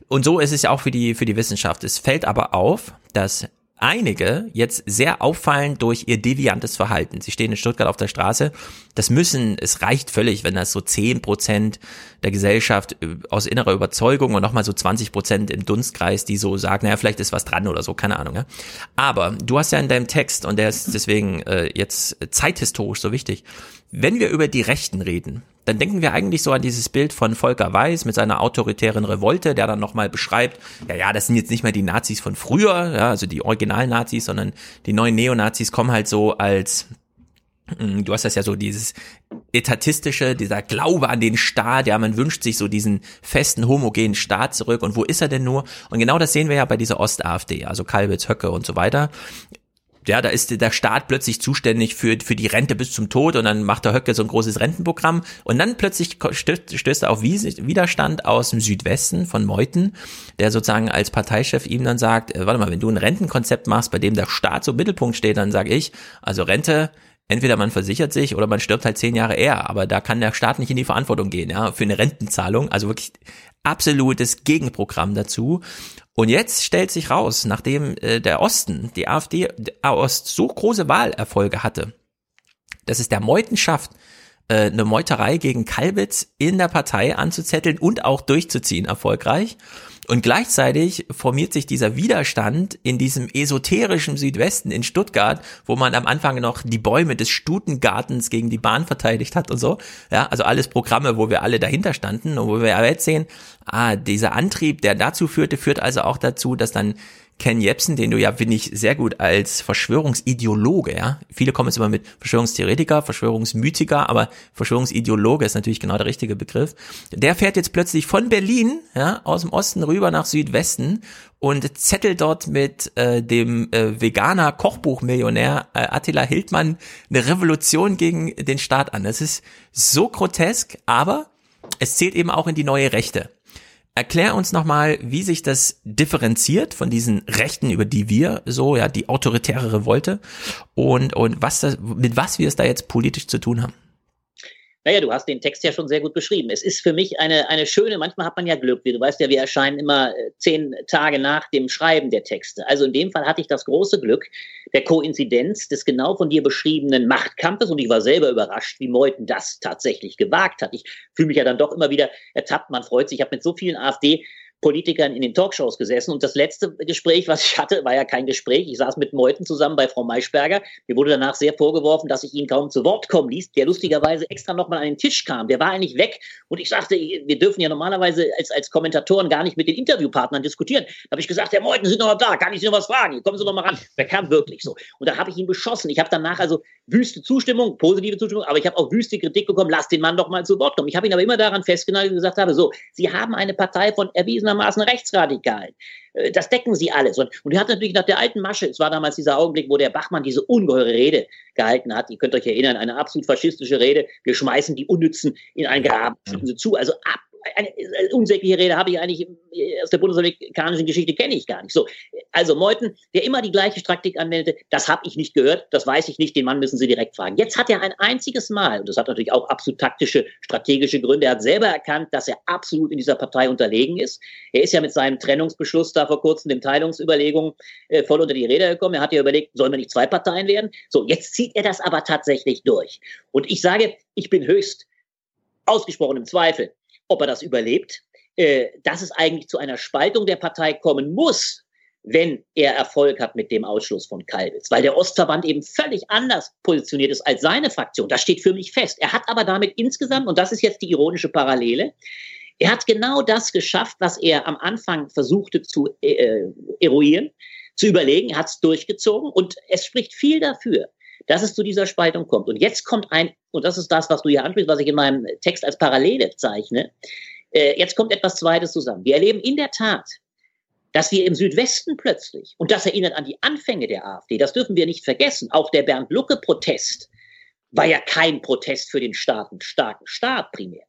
und so ist es ja auch für die für die Wissenschaft. Es fällt aber auf, dass einige jetzt sehr auffallen durch ihr deviantes Verhalten. Sie stehen in Stuttgart auf der Straße. Das müssen, es reicht völlig, wenn das so zehn Prozent der Gesellschaft äh, aus innerer Überzeugung und nochmal so 20 Prozent im Dunstkreis, die so sagen, naja, vielleicht ist was dran oder so, keine Ahnung. Ja? Aber du hast ja in deinem Text, und der ist deswegen äh, jetzt zeithistorisch so wichtig, wenn wir über die Rechten reden, dann denken wir eigentlich so an dieses Bild von Volker Weiß mit seiner autoritären Revolte, der dann nochmal beschreibt, ja, ja, das sind jetzt nicht mehr die Nazis von früher, ja, also die Original-Nazis, sondern die neuen Neonazis kommen halt so als hm, Du hast das ja so dieses etatistische, dieser Glaube an den Staat, ja, man wünscht sich so diesen festen, homogenen Staat zurück und wo ist er denn nur? Und genau das sehen wir ja bei dieser Ost-AfD, also Kalbitz, Höcke und so weiter ja, da ist der Staat plötzlich zuständig für, für die Rente bis zum Tod und dann macht der Höcke so ein großes Rentenprogramm und dann plötzlich stößt, stößt er auf Widerstand aus dem Südwesten von Meuthen, der sozusagen als Parteichef ihm dann sagt, äh, warte mal, wenn du ein Rentenkonzept machst, bei dem der Staat so im Mittelpunkt steht, dann sage ich, also Rente, entweder man versichert sich oder man stirbt halt zehn Jahre eher, aber da kann der Staat nicht in die Verantwortung gehen, ja, für eine Rentenzahlung, also wirklich absolutes Gegenprogramm dazu. Und jetzt stellt sich raus, nachdem äh, der Osten, die AfD der Ost so große Wahlerfolge hatte, dass es der Meuten schafft, äh, eine Meuterei gegen Kalbitz in der Partei anzuzetteln und auch durchzuziehen erfolgreich. Und gleichzeitig formiert sich dieser Widerstand in diesem esoterischen Südwesten in Stuttgart, wo man am Anfang noch die Bäume des Stutengartens gegen die Bahn verteidigt hat und so. Ja, also alles Programme, wo wir alle dahinter standen und wo wir jetzt sehen, ah, dieser Antrieb, der dazu führte, führt also auch dazu, dass dann Ken Jebsen, den du ja, finde ich, sehr gut als Verschwörungsideologe, ja. Viele kommen jetzt immer mit Verschwörungstheoretiker, Verschwörungsmythiker, aber Verschwörungsideologe ist natürlich genau der richtige Begriff. Der fährt jetzt plötzlich von Berlin, ja, aus dem Osten rüber nach Südwesten und zettelt dort mit äh, dem äh, Veganer Kochbuchmillionär äh, Attila Hildmann eine Revolution gegen den Staat an. Das ist so grotesk, aber es zählt eben auch in die neue Rechte. Erklär uns nochmal, wie sich das differenziert von diesen Rechten, über die wir so, ja, die autoritäre Revolte und, und was das, mit was wir es da jetzt politisch zu tun haben. Naja, du hast den Text ja schon sehr gut beschrieben. Es ist für mich eine, eine schöne, manchmal hat man ja Glück, wie du weißt ja, wir erscheinen immer äh, zehn Tage nach dem Schreiben der Texte. Also in dem Fall hatte ich das große Glück der Koinzidenz des genau von dir beschriebenen Machtkampfes und ich war selber überrascht, wie Meuthen das tatsächlich gewagt hat. Ich fühle mich ja dann doch immer wieder ertappt, man freut sich. Ich habe mit so vielen AfD Politikern in den Talkshows gesessen. Und das letzte Gespräch, was ich hatte, war ja kein Gespräch. Ich saß mit Meuthen zusammen bei Frau Maischberger. Mir wurde danach sehr vorgeworfen, dass ich ihn kaum zu Wort kommen ließ, der lustigerweise extra nochmal an den Tisch kam. Der war eigentlich weg. Und ich sagte, wir dürfen ja normalerweise als, als Kommentatoren gar nicht mit den Interviewpartnern diskutieren. Da habe ich gesagt, Herr Meuthen, sind noch da, kann ich Sie noch was fragen? Kommen Sie noch mal ran. Der kam wirklich so. Und da habe ich ihn beschossen. Ich habe danach also wüste Zustimmung, positive Zustimmung, aber ich habe auch wüste Kritik bekommen, lass den Mann doch mal zu Wort kommen. Ich habe ihn aber immer daran festgehalten und gesagt habe, so, Sie haben eine Partei von erwiesen erwiesenermaßen Rechtsradikalen. Äh, das decken sie alles. Und, und die hat natürlich nach der alten Masche, es war damals dieser Augenblick, wo der Bachmann diese ungeheure Rede gehalten hat. Ihr könnt euch erinnern, eine absolut faschistische Rede. Wir schmeißen die Unnützen in ein Grab, schicken sie zu. Also ab, eine, eine unsägliche Rede habe ich eigentlich aus der bundesamerikanischen Geschichte kenne ich gar nicht. So, also Meuthen, der immer die gleiche Straktik anwendete, das habe ich nicht gehört, das weiß ich nicht, den Mann müssen Sie direkt fragen. Jetzt hat er ein einziges Mal, und das hat natürlich auch absolut taktische, strategische Gründe, er hat selber erkannt, dass er absolut in dieser Partei unterlegen ist. Er ist ja mit seinem Trennungsbeschluss da vor kurzem, den Teilungsüberlegungen, äh, voll unter die Räder gekommen. Er hat ja überlegt, sollen wir nicht zwei Parteien werden? So, jetzt zieht er das aber tatsächlich durch. Und ich sage, ich bin höchst ausgesprochen im Zweifel, ob er das überlebt, äh, dass es eigentlich zu einer Spaltung der Partei kommen muss, wenn er Erfolg hat mit dem Ausschluss von Kalbitz, weil der Ostverband eben völlig anders positioniert ist als seine Fraktion. Das steht für mich fest. Er hat aber damit insgesamt, und das ist jetzt die ironische Parallele, er hat genau das geschafft, was er am Anfang versuchte zu äh, eruieren, zu überlegen, er hat es durchgezogen und es spricht viel dafür, dass es zu dieser Spaltung kommt. Und jetzt kommt ein, und das ist das, was du hier ansprichst, was ich in meinem Text als Parallele zeichne, äh, jetzt kommt etwas Zweites zusammen. Wir erleben in der Tat, dass wir im Südwesten plötzlich, und das erinnert an die Anfänge der AfD, das dürfen wir nicht vergessen, auch der Bernd-Lucke-Protest war ja kein Protest für den starken, starken Staat primär.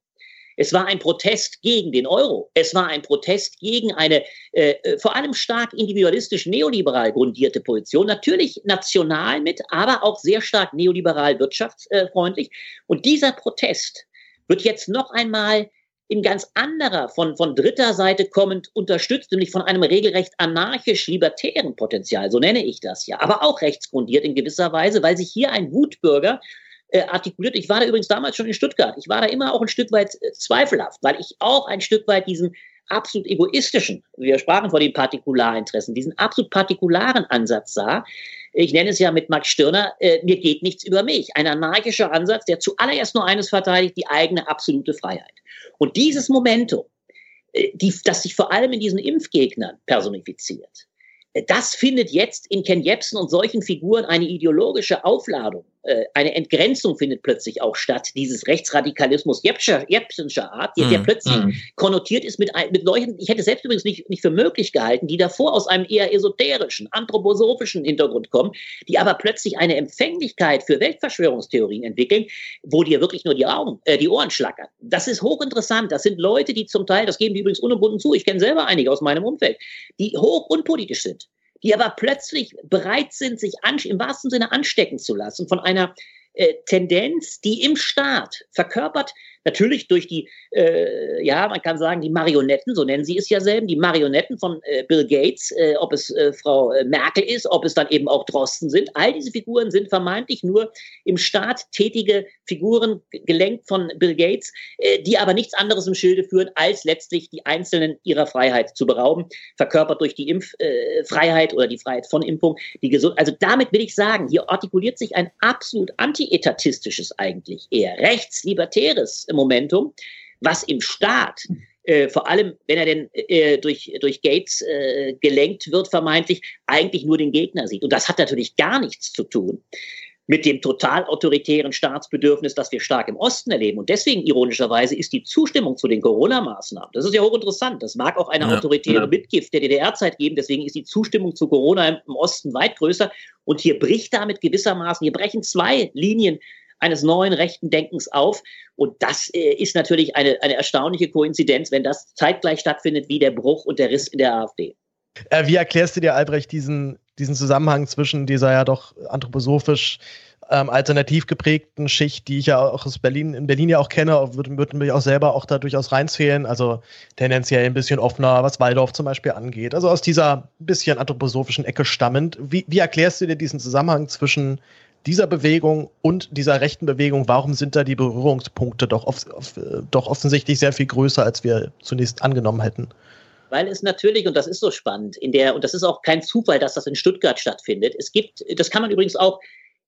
Es war ein Protest gegen den Euro. Es war ein Protest gegen eine äh, äh, vor allem stark individualistisch neoliberal grundierte Position. Natürlich national mit, aber auch sehr stark neoliberal wirtschaftsfreundlich. Und dieser Protest wird jetzt noch einmal in ganz anderer, von, von dritter Seite kommend unterstützt, nämlich von einem regelrecht anarchisch-libertären Potenzial, so nenne ich das ja, aber auch rechtsgrundiert in gewisser Weise, weil sich hier ein Wutbürger äh, artikuliert. Ich war da übrigens damals schon in Stuttgart. Ich war da immer auch ein Stück weit äh, zweifelhaft, weil ich auch ein Stück weit diesen absolut egoistischen, wir sprachen vor den Partikularinteressen, diesen absolut partikularen Ansatz sah. Ich nenne es ja mit Max Stirner, äh, mir geht nichts über mich. Ein anarchischer Ansatz, der zuallererst nur eines verteidigt, die eigene absolute Freiheit. Und dieses Momentum, äh, die, das sich vor allem in diesen Impfgegnern personifiziert, äh, das findet jetzt in Ken Jebsen und solchen Figuren eine ideologische Aufladung eine Entgrenzung findet plötzlich auch statt, dieses Rechtsradikalismus Jepsenscher Art, der, der mm, plötzlich mm. konnotiert ist mit, mit Leuten, ich hätte selbst übrigens nicht, nicht für möglich gehalten, die davor aus einem eher esoterischen, anthroposophischen Hintergrund kommen, die aber plötzlich eine Empfänglichkeit für Weltverschwörungstheorien entwickeln, wo dir wirklich nur die Augen, äh, die Ohren schlackern. Das ist hochinteressant. Das sind Leute, die zum Teil, das geben die übrigens unumwunden zu, ich kenne selber einige aus meinem Umfeld, die hoch unpolitisch sind die aber plötzlich bereit sind, sich im wahrsten Sinne anstecken zu lassen von einer äh, Tendenz, die im Staat verkörpert Natürlich durch die, äh, ja, man kann sagen, die Marionetten, so nennen sie es ja selber, die Marionetten von äh, Bill Gates, äh, ob es äh, Frau äh, Merkel ist, ob es dann eben auch Drosten sind. All diese Figuren sind vermeintlich nur im Staat tätige Figuren, gelenkt von Bill Gates, äh, die aber nichts anderes im Schilde führen, als letztlich die Einzelnen ihrer Freiheit zu berauben, verkörpert durch die Impffreiheit oder die Freiheit von Impfung. Die Gesund also damit will ich sagen, hier artikuliert sich ein absolut antietatistisches eigentlich, eher rechtslibertäres Momentum, was im Staat äh, vor allem, wenn er denn äh, durch, durch Gates äh, gelenkt wird, vermeintlich, eigentlich nur den Gegner sieht. Und das hat natürlich gar nichts zu tun mit dem total autoritären Staatsbedürfnis, das wir stark im Osten erleben. Und deswegen, ironischerweise, ist die Zustimmung zu den Corona-Maßnahmen, das ist ja hochinteressant, das mag auch eine ja, autoritäre ja. Mitgift der DDR-Zeit geben, deswegen ist die Zustimmung zu Corona im Osten weit größer. Und hier bricht damit gewissermaßen, hier brechen zwei Linien eines neuen rechten Denkens auf. Und das äh, ist natürlich eine, eine erstaunliche Koinzidenz, wenn das zeitgleich stattfindet wie der Bruch und der Riss in der AfD. Äh, wie erklärst du dir, Albrecht, diesen, diesen Zusammenhang zwischen dieser ja doch anthroposophisch ähm, alternativ geprägten Schicht, die ich ja auch aus Berlin, in Berlin ja auch kenne, würde, würde mich auch selber auch da durchaus reinzählen. Also tendenziell ein bisschen offener, was Waldorf zum Beispiel angeht. Also aus dieser bisschen anthroposophischen Ecke stammend. Wie, wie erklärst du dir diesen Zusammenhang zwischen dieser Bewegung und dieser rechten Bewegung, warum sind da die Berührungspunkte doch, off, off, doch offensichtlich sehr viel größer, als wir zunächst angenommen hätten? Weil es natürlich, und das ist so spannend, in der, und das ist auch kein Zufall, dass das in Stuttgart stattfindet. Es gibt, das kann man übrigens auch,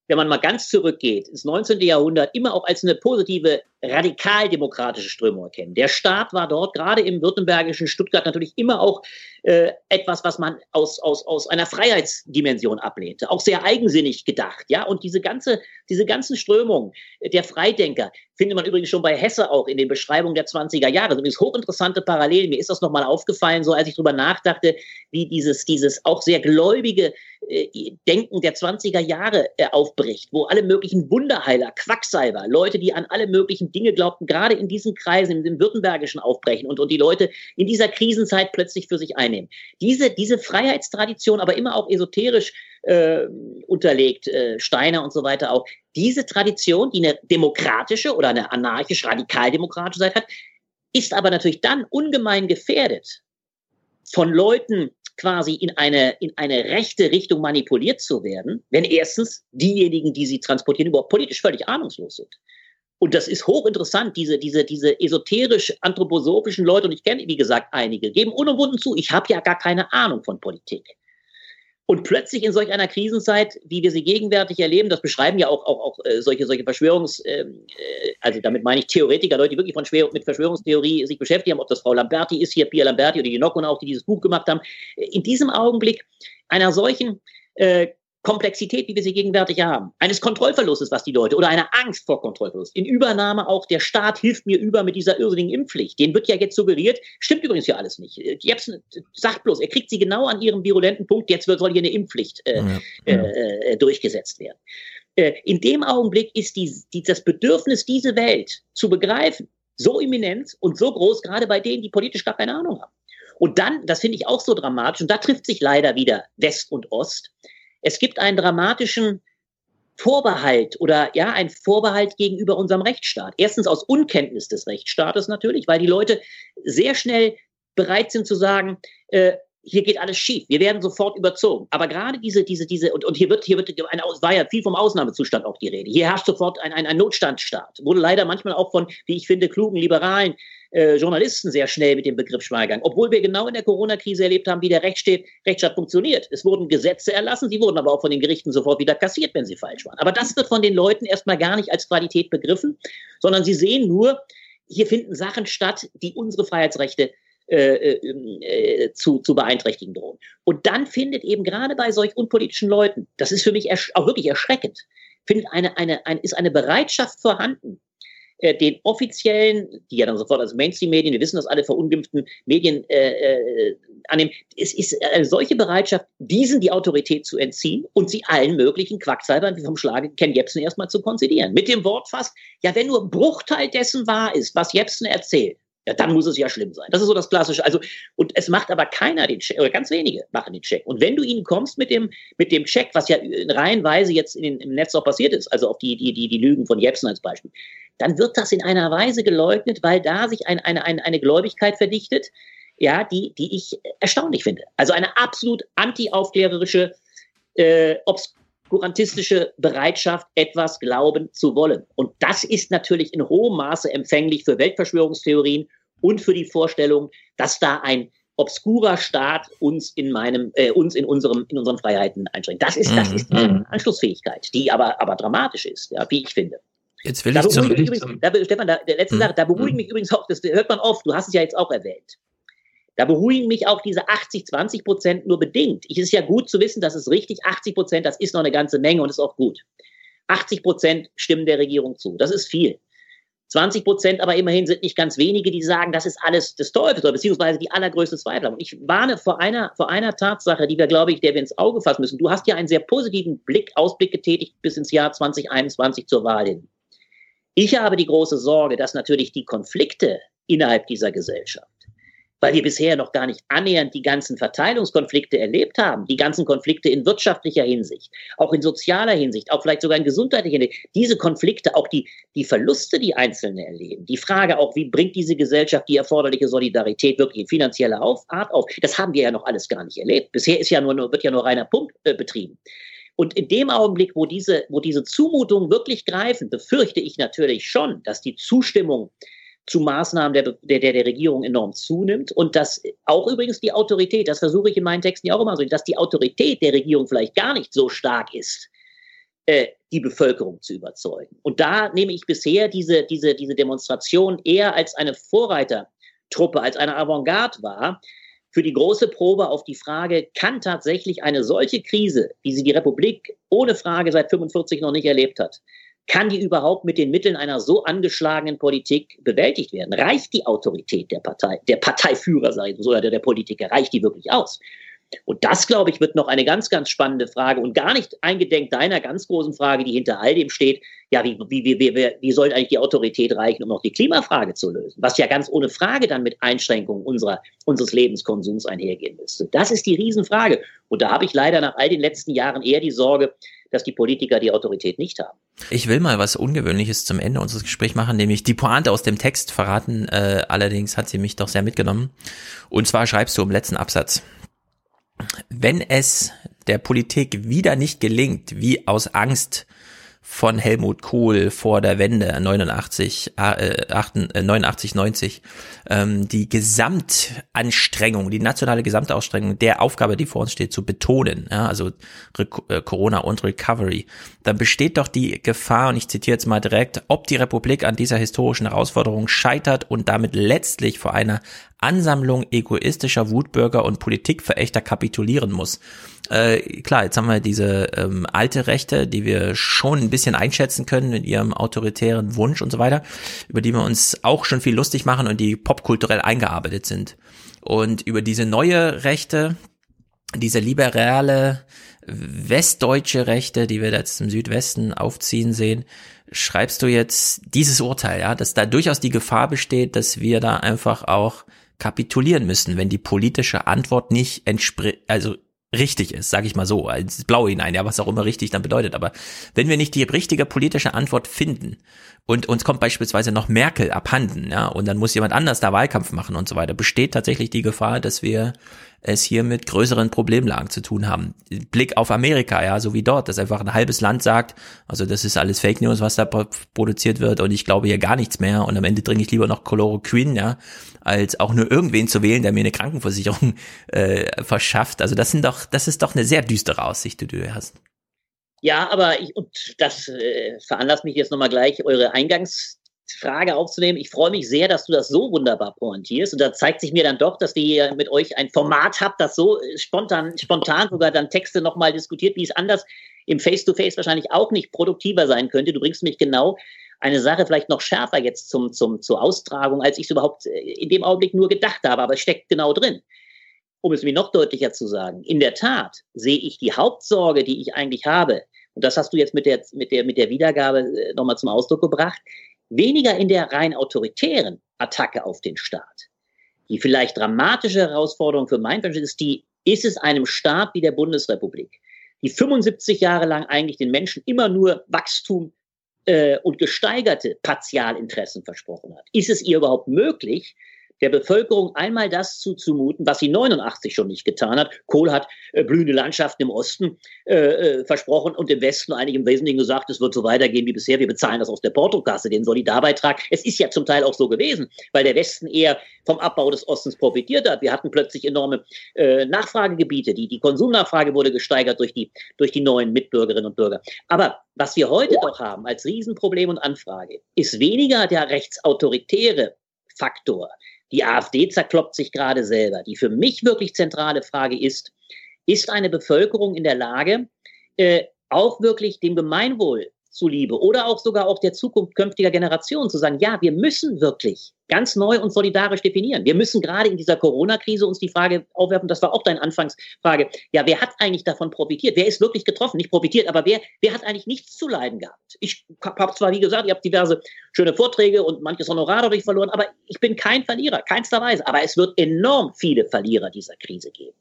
wenn man mal ganz zurückgeht, ins 19. Jahrhundert immer auch als eine positive radikaldemokratische Strömung erkennen. Der Staat war dort gerade im württembergischen Stuttgart natürlich immer auch äh, etwas, was man aus, aus, aus einer Freiheitsdimension ablehnte, auch sehr eigensinnig gedacht, ja. Und diese ganze, diese ganzen Strömungen der Freidenker findet man übrigens schon bei Hesse auch in den Beschreibungen der 20er Jahre. Das ist hochinteressante Parallelen. Mir ist das nochmal aufgefallen, so als ich drüber nachdachte, wie dieses, dieses auch sehr gläubige äh, Denken der 20er Jahre äh, aufbricht, wo alle möglichen Wunderheiler, Quacksalber, Leute, die an alle möglichen Dinge glaubten, gerade in diesen Kreisen, in dem württembergischen aufbrechen und, und die Leute in dieser Krisenzeit plötzlich für sich einnehmen. Diese, diese Freiheitstradition, aber immer auch esoterisch äh, unterlegt, äh, Steiner und so weiter auch, diese Tradition, die eine demokratische oder eine anarchisch-radikaldemokratische Seite hat, ist aber natürlich dann ungemein gefährdet von Leuten, quasi in eine, in eine rechte Richtung manipuliert zu werden, wenn erstens diejenigen, die sie transportieren, überhaupt politisch völlig ahnungslos sind. Und das ist hochinteressant, diese, diese, diese esoterisch-anthroposophischen Leute, und ich kenne, wie gesagt, einige, geben unumwunden zu, ich habe ja gar keine Ahnung von Politik. Und plötzlich in solch einer Krisenzeit, wie wir sie gegenwärtig erleben, das beschreiben ja auch, auch, auch äh, solche, solche Verschwörungs-, ähm, äh, also damit meine ich Theoretiker, Leute, die wirklich von Schwer mit Verschwörungstheorie sich beschäftigt haben, ob das Frau Lamberti ist, hier Pia Lamberti oder die Nokon auch, die dieses Buch gemacht haben. In diesem Augenblick einer solchen äh, Komplexität, wie wir sie gegenwärtig haben, eines Kontrollverlustes, was die Leute, oder einer Angst vor Kontrollverlust, in Übernahme auch, der Staat hilft mir über mit dieser irrsinnigen Impfpflicht. Den wird ja jetzt suggeriert, stimmt übrigens ja alles nicht. Jepsen sagt bloß, er kriegt sie genau an ihrem virulenten Punkt, jetzt soll hier eine Impfpflicht äh, ja, ja. Äh, durchgesetzt werden. Äh, in dem Augenblick ist die, die, das Bedürfnis, diese Welt zu begreifen, so imminent und so groß, gerade bei denen, die politisch gar keine Ahnung haben. Und dann, das finde ich auch so dramatisch, und da trifft sich leider wieder West und Ost, es gibt einen dramatischen Vorbehalt oder ja, ein Vorbehalt gegenüber unserem Rechtsstaat. Erstens aus Unkenntnis des Rechtsstaates natürlich, weil die Leute sehr schnell bereit sind zu sagen, äh, hier geht alles schief, wir werden sofort überzogen. Aber gerade diese, diese, diese, und, und hier wird, hier wird ein, war ja viel vom Ausnahmezustand auch die Rede. Hier herrscht sofort ein, ein, ein Notstandsstaat. Wurde leider manchmal auch von, wie ich finde, klugen Liberalen äh, Journalisten sehr schnell mit dem Begriff Schweigang. Obwohl wir genau in der Corona-Krise erlebt haben, wie der Rechtsstaat, Rechtsstaat funktioniert. Es wurden Gesetze erlassen, sie wurden aber auch von den Gerichten sofort wieder kassiert, wenn sie falsch waren. Aber das wird von den Leuten erstmal gar nicht als Qualität begriffen, sondern sie sehen nur, hier finden Sachen statt, die unsere Freiheitsrechte äh, äh, zu, zu beeinträchtigen drohen. Und dann findet eben gerade bei solch unpolitischen Leuten, das ist für mich auch wirklich erschreckend, findet eine, eine, eine, ist eine Bereitschaft vorhanden, äh, den offiziellen, die ja dann sofort als Mainstream-Medien, wir wissen das alle verunglimpften Medien äh, äh, annehmen, es ist eine solche Bereitschaft, diesen die Autorität zu entziehen und sie allen möglichen Quacksalbern wie vom Schlage Ken Jebsen erstmal zu konzidieren. Mit dem Wort fast, ja, wenn nur ein Bruchteil dessen wahr ist, was Jebsen erzählt, ja, dann muss es ja schlimm sein. Das ist so das Klassische. Also, und es macht aber keiner den Check, oder ganz wenige machen den Check. Und wenn du ihnen kommst mit dem, mit dem Check, was ja in reihenweise jetzt in, im Netz auch passiert ist, also auf die, die, die, die Lügen von Jepsen als Beispiel, dann wird das in einer Weise geleugnet, weil da sich ein, eine, eine, eine Gläubigkeit verdichtet, ja, die, die ich erstaunlich finde. Also eine absolut anti-aufklärerische, äh, obskurantistische Bereitschaft, etwas glauben zu wollen. Und das ist natürlich in hohem Maße empfänglich für Weltverschwörungstheorien und für die Vorstellung, dass da ein obskurer Staat uns in meinem, äh, uns in unserem, in unseren Freiheiten einschränkt. Das ist, das mhm. ist die mhm. Anschlussfähigkeit, die aber, aber dramatisch ist, ja, wie ich finde. Jetzt will da ich zum, übrigens, da, Stefan, da, der letzte hm. Sache, da beruhigen mich übrigens auch, das hört man oft, du hast es ja jetzt auch erwähnt. Da beruhigen mich auch diese 80, 20 Prozent nur bedingt. Es ist ja gut zu wissen, das ist richtig. 80 Prozent, das ist noch eine ganze Menge und ist auch gut. 80 Prozent stimmen der Regierung zu. Das ist viel. 20 Prozent aber immerhin sind nicht ganz wenige, die sagen, das ist alles des Teufels oder beziehungsweise die allergrößte Zweifel haben. Und ich warne vor einer, vor einer Tatsache, die wir, glaube ich, der wir ins Auge fassen müssen. Du hast ja einen sehr positiven Blick, Ausblick getätigt bis ins Jahr 2021 zur Wahl hin. Ich habe die große Sorge, dass natürlich die Konflikte innerhalb dieser Gesellschaft, weil wir bisher noch gar nicht annähernd die ganzen Verteilungskonflikte erlebt haben, die ganzen Konflikte in wirtschaftlicher Hinsicht, auch in sozialer Hinsicht, auch vielleicht sogar in gesundheitlicher Hinsicht, diese Konflikte, auch die, die Verluste, die Einzelne erleben, die Frage auch, wie bringt diese Gesellschaft die erforderliche Solidarität wirklich in finanzieller Art auf, das haben wir ja noch alles gar nicht erlebt. Bisher ist ja nur, wird ja nur reiner Pump äh, betrieben. Und in dem Augenblick, wo diese, wo diese Zumutungen wirklich greifen, befürchte ich natürlich schon, dass die Zustimmung zu Maßnahmen der, der, der Regierung enorm zunimmt und dass auch übrigens die Autorität, das versuche ich in meinen Texten ja auch immer so, dass die Autorität der Regierung vielleicht gar nicht so stark ist, äh, die Bevölkerung zu überzeugen. Und da nehme ich bisher diese, diese, diese Demonstration eher als eine Vorreitertruppe, als eine Avantgarde wahr, für die große Probe auf die Frage, kann tatsächlich eine solche Krise, wie sie die Republik ohne Frage seit 45 noch nicht erlebt hat, kann die überhaupt mit den Mitteln einer so angeschlagenen Politik bewältigt werden? Reicht die Autorität der Partei, der Parteiführer, ich so, oder der, der Politiker, reicht die wirklich aus? Und das, glaube ich, wird noch eine ganz, ganz spannende Frage und gar nicht eingedenk deiner ganz großen Frage, die hinter all dem steht. Ja, wie, wie, wie, wie, wie soll eigentlich die Autorität reichen, um noch die Klimafrage zu lösen? Was ja ganz ohne Frage dann mit Einschränkungen unserer, unseres Lebenskonsums einhergehen müsste. Das ist die Riesenfrage. Und da habe ich leider nach all den letzten Jahren eher die Sorge, dass die Politiker die Autorität nicht haben. Ich will mal was Ungewöhnliches zum Ende unseres Gesprächs machen, nämlich die Pointe aus dem Text verraten. Äh, allerdings hat sie mich doch sehr mitgenommen. Und zwar schreibst du im letzten Absatz. Wenn es der Politik wieder nicht gelingt, wie aus Angst von Helmut Kohl vor der Wende 89, äh, 89 90, ähm, die Gesamtanstrengung, die nationale Gesamtausstrengung der Aufgabe, die vor uns steht, zu betonen, ja, also Re äh, Corona und Recovery, dann besteht doch die Gefahr, und ich zitiere jetzt mal direkt, ob die Republik an dieser historischen Herausforderung scheitert und damit letztlich vor einer Ansammlung egoistischer Wutbürger und Politikverächter kapitulieren muss. Äh, klar, jetzt haben wir diese ähm, alte Rechte, die wir schon ein bisschen einschätzen können mit ihrem autoritären Wunsch und so weiter, über die wir uns auch schon viel lustig machen und die popkulturell eingearbeitet sind. Und über diese neue Rechte, diese liberale westdeutsche Rechte, die wir jetzt im Südwesten aufziehen sehen, schreibst du jetzt dieses Urteil, ja, dass da durchaus die Gefahr besteht, dass wir da einfach auch kapitulieren müssen, wenn die politische Antwort nicht entspricht, also richtig ist, sage ich mal so, ins Blaue hinein, ja, was auch immer richtig dann bedeutet. Aber wenn wir nicht die richtige politische Antwort finden und uns kommt beispielsweise noch Merkel abhanden, ja, und dann muss jemand anders da Wahlkampf machen und so weiter, besteht tatsächlich die Gefahr, dass wir es hier mit größeren Problemlagen zu tun haben. Blick auf Amerika, ja, so wie dort, dass einfach ein halbes Land sagt, also das ist alles Fake News, was da produziert wird und ich glaube hier gar nichts mehr und am Ende trinke ich lieber noch Chloroquin, ja, als auch nur irgendwen zu wählen, der mir eine Krankenversicherung äh, verschafft. Also das sind doch, das ist doch eine sehr düstere Aussicht, die du hast. Ja, aber ich, und das äh, veranlasst mich jetzt nochmal gleich eure Eingangs Frage aufzunehmen. Ich freue mich sehr, dass du das so wunderbar pointierst. Und da zeigt sich mir dann doch, dass ihr mit euch ein Format habt, das so spontan, spontan sogar dann Texte nochmal diskutiert, wie es anders im Face-to-Face -face wahrscheinlich auch nicht produktiver sein könnte. Du bringst mich genau eine Sache vielleicht noch schärfer jetzt zum, zum, zur Austragung, als ich es überhaupt äh, in dem Augenblick nur gedacht habe, aber es steckt genau drin. Um es mir noch deutlicher zu sagen, in der Tat sehe ich die Hauptsorge, die ich eigentlich habe, und das hast du jetzt mit der, mit der, mit der Wiedergabe äh, nochmal zum Ausdruck gebracht, weniger in der rein autoritären Attacke auf den Staat. Die vielleicht dramatische Herausforderung für mein Verständnis ist die, ist es einem Staat wie der Bundesrepublik, die 75 Jahre lang eigentlich den Menschen immer nur Wachstum äh, und gesteigerte Partialinteressen versprochen hat. Ist es ihr überhaupt möglich, der Bevölkerung einmal das zuzumuten, was sie 89 schon nicht getan hat. Kohl hat äh, blühende Landschaften im Osten äh, äh, versprochen und im Westen eigentlich im Wesentlichen gesagt, es wird so weitergehen wie bisher. Wir bezahlen das aus der Portokasse, den Solidarbeitrag. Es ist ja zum Teil auch so gewesen, weil der Westen eher vom Abbau des Ostens profitiert hat. Wir hatten plötzlich enorme äh, Nachfragegebiete. Die, die Konsumnachfrage wurde gesteigert durch die, durch die neuen Mitbürgerinnen und Bürger. Aber was wir heute doch haben als Riesenproblem und Anfrage, ist weniger der rechtsautoritäre Faktor, die AfD zerkloppt sich gerade selber. Die für mich wirklich zentrale Frage ist, ist eine Bevölkerung in der Lage, äh, auch wirklich dem Gemeinwohl zuliebe oder auch sogar auch der Zukunft künftiger Generationen zu sagen, ja, wir müssen wirklich ganz neu und solidarisch definieren. Wir müssen gerade in dieser Corona-Krise uns die Frage aufwerfen, das war auch deine Anfangsfrage, ja, wer hat eigentlich davon profitiert? Wer ist wirklich getroffen? Nicht profitiert, aber wer, wer hat eigentlich nichts zu leiden gehabt? Ich habe zwar, wie gesagt, ich habe diverse schöne Vorträge und manches Honorar dadurch verloren, aber ich bin kein Verlierer, keinster Weise. Aber es wird enorm viele Verlierer dieser Krise geben.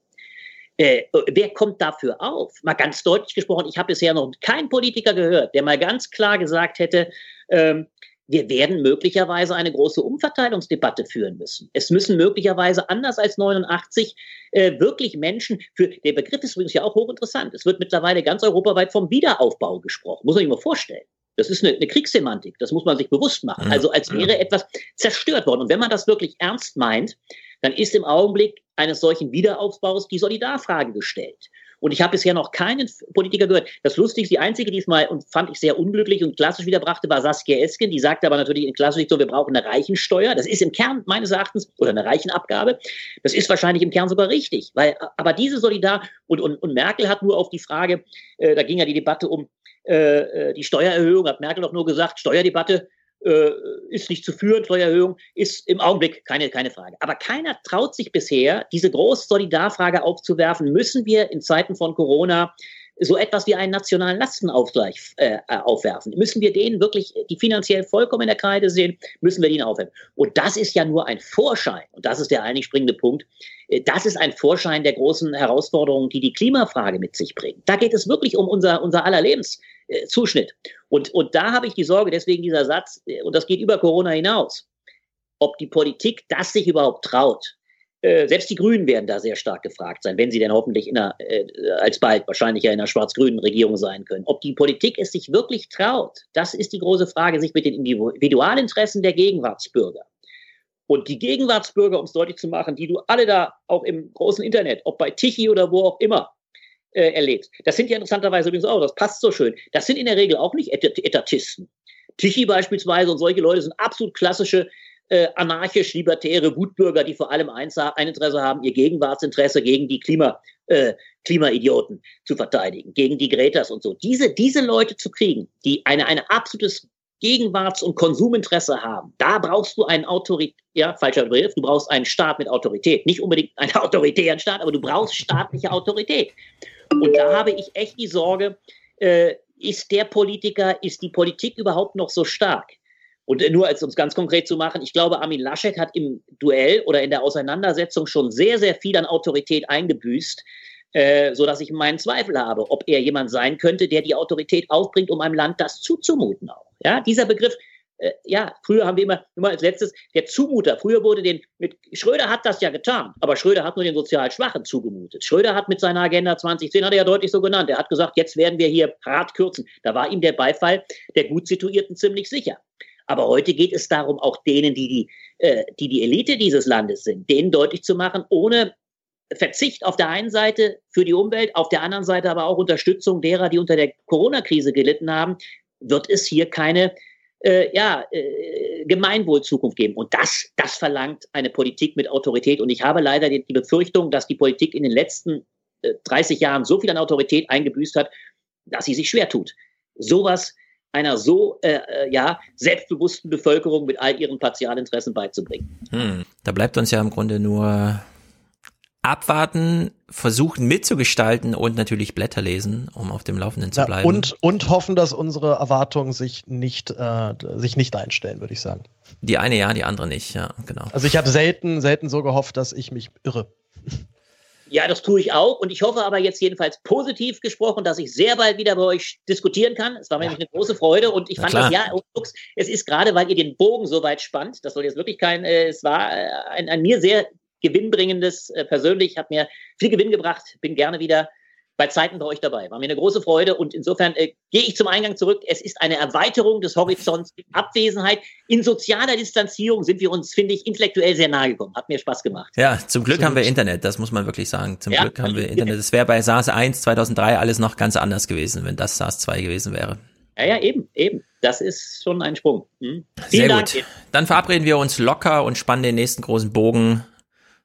Äh, wer kommt dafür auf? Mal ganz deutlich gesprochen, ich habe bisher noch keinen Politiker gehört, der mal ganz klar gesagt hätte, ähm, wir werden möglicherweise eine große Umverteilungsdebatte führen müssen. Es müssen möglicherweise anders als 89 äh, wirklich Menschen für, der Begriff ist übrigens ja auch hochinteressant. Es wird mittlerweile ganz europaweit vom Wiederaufbau gesprochen. Muss man sich mal vorstellen. Das ist eine, eine Kriegssemantik. Das muss man sich bewusst machen. Also als wäre etwas zerstört worden. Und wenn man das wirklich ernst meint, dann ist im Augenblick eines solchen Wiederaufbaus die Solidarfrage gestellt. Und ich habe bisher noch keinen Politiker gehört. Das Lustigste, die einzige diesmal und fand ich sehr unglücklich und klassisch wiederbrachte, war Saskia Esken. Die sagte aber natürlich in klassisch so, wir brauchen eine Reichensteuer. Das ist im Kern meines Erachtens, oder eine Reichenabgabe. Das ist wahrscheinlich im Kern sogar richtig. Weil, aber diese Solidar, und, und, und Merkel hat nur auf die Frage, äh, da ging ja die Debatte um äh, äh die Steuererhöhung, hat Merkel doch nur gesagt, Steuerdebatte, äh, ist nicht zu führen, Steuererhöhung, ist im Augenblick keine, keine Frage. Aber keiner traut sich bisher, diese große Solidarfrage aufzuwerfen, müssen wir in Zeiten von Corona so etwas wie einen nationalen Lastenausgleich äh, aufwerfen. Müssen wir denen wirklich, die finanziell vollkommen in der Kreide sehen, müssen wir den aufwerfen. Und das ist ja nur ein Vorschein, und das ist der eigentlich springende Punkt, äh, das ist ein Vorschein der großen Herausforderungen, die die Klimafrage mit sich bringt. Da geht es wirklich um unser, unser aller Lebenszuschnitt. Und, und da habe ich die Sorge, deswegen dieser Satz, äh, und das geht über Corona hinaus, ob die Politik das sich überhaupt traut, äh, selbst die Grünen werden da sehr stark gefragt sein, wenn sie denn hoffentlich in einer, äh, alsbald wahrscheinlich ja in einer schwarz-grünen Regierung sein können. Ob die Politik es sich wirklich traut, das ist die große Frage, sich mit den Individualinteressen der Gegenwartsbürger und die Gegenwartsbürger, um es deutlich zu machen, die du alle da auch im großen Internet, ob bei Tichy oder wo auch immer, äh, erlebst. Das sind ja interessanterweise übrigens auch, das passt so schön. Das sind in der Regel auch nicht Etatisten. Tichy beispielsweise und solche Leute sind absolut klassische äh, anarchisch-libertäre Wutbürger, die vor allem eins, ein Interesse haben, ihr Gegenwartsinteresse gegen die Klima, äh, Klimaidioten zu verteidigen, gegen die Gretas und so. Diese, diese Leute zu kriegen, die eine, eine absolutes Gegenwarts- und Konsuminteresse haben, da brauchst du einen Autorität, ja, falscher Begriff, du brauchst einen Staat mit Autorität. Nicht unbedingt einen autoritären Staat, aber du brauchst staatliche Autorität. Und da habe ich echt die Sorge, äh, ist der Politiker, ist die Politik überhaupt noch so stark? Und nur als uns ganz konkret zu machen, ich glaube, Armin Laschet hat im Duell oder in der Auseinandersetzung schon sehr, sehr viel an Autorität eingebüßt, äh, so dass ich meinen Zweifel habe, ob er jemand sein könnte, der die Autorität aufbringt, um einem Land das zuzumuten auch. Ja, dieser Begriff, äh, ja, früher haben wir immer, immer als letztes, der Zumuter. Früher wurde den, mit, Schröder hat das ja getan, aber Schröder hat nur den sozial Schwachen zugemutet. Schröder hat mit seiner Agenda 2010, hat er ja deutlich so genannt, er hat gesagt, jetzt werden wir hier hart kürzen. Da war ihm der Beifall der gut Situierten ziemlich sicher. Aber heute geht es darum, auch denen, die die, äh, die, die Elite dieses Landes sind, denen deutlich zu machen, ohne Verzicht auf der einen Seite für die Umwelt, auf der anderen Seite aber auch Unterstützung derer, die unter der Corona-Krise gelitten haben, wird es hier keine äh, ja, äh, Gemeinwohlzukunft geben. Und das, das verlangt eine Politik mit Autorität. Und ich habe leider die, die Befürchtung, dass die Politik in den letzten äh, 30 Jahren so viel an Autorität eingebüßt hat, dass sie sich schwer tut. Sowas einer so äh, äh, ja selbstbewussten Bevölkerung mit all ihren Partialinteressen beizubringen. Hm. Da bleibt uns ja im Grunde nur abwarten, versuchen mitzugestalten und natürlich Blätter lesen, um auf dem Laufenden zu bleiben. Ja, und, und hoffen, dass unsere Erwartungen sich nicht, äh, sich nicht einstellen, würde ich sagen. Die eine ja, die andere nicht, ja, genau. Also ich habe selten, selten so gehofft, dass ich mich irre. Ja, das tue ich auch. Und ich hoffe aber jetzt jedenfalls positiv gesprochen, dass ich sehr bald wieder bei euch diskutieren kann. Es war mir ja. eine große Freude und ich fand das ja, es ist gerade, weil ihr den Bogen so weit spannt, das soll jetzt wirklich kein, äh, es war äh, ein, ein mir sehr gewinnbringendes, äh, persönlich, hat mir viel Gewinn gebracht, bin gerne wieder bei Zeiten bei euch dabei. War mir eine große Freude und insofern äh, gehe ich zum Eingang zurück. Es ist eine Erweiterung des Horizonts in Abwesenheit. In sozialer Distanzierung sind wir uns, finde ich, intellektuell sehr nahe gekommen. Hat mir Spaß gemacht. Ja, zum Glück Absolut. haben wir Internet, das muss man wirklich sagen. Zum ja, Glück haben wir Internet. Es wäre bei SARS 1 2003 alles noch ganz anders gewesen, wenn das SARS 2 gewesen wäre. Ja, ja, eben, eben. Das ist schon ein Sprung. Hm. Sehr Dank. gut. Dann verabreden wir uns locker und spannen den nächsten großen Bogen,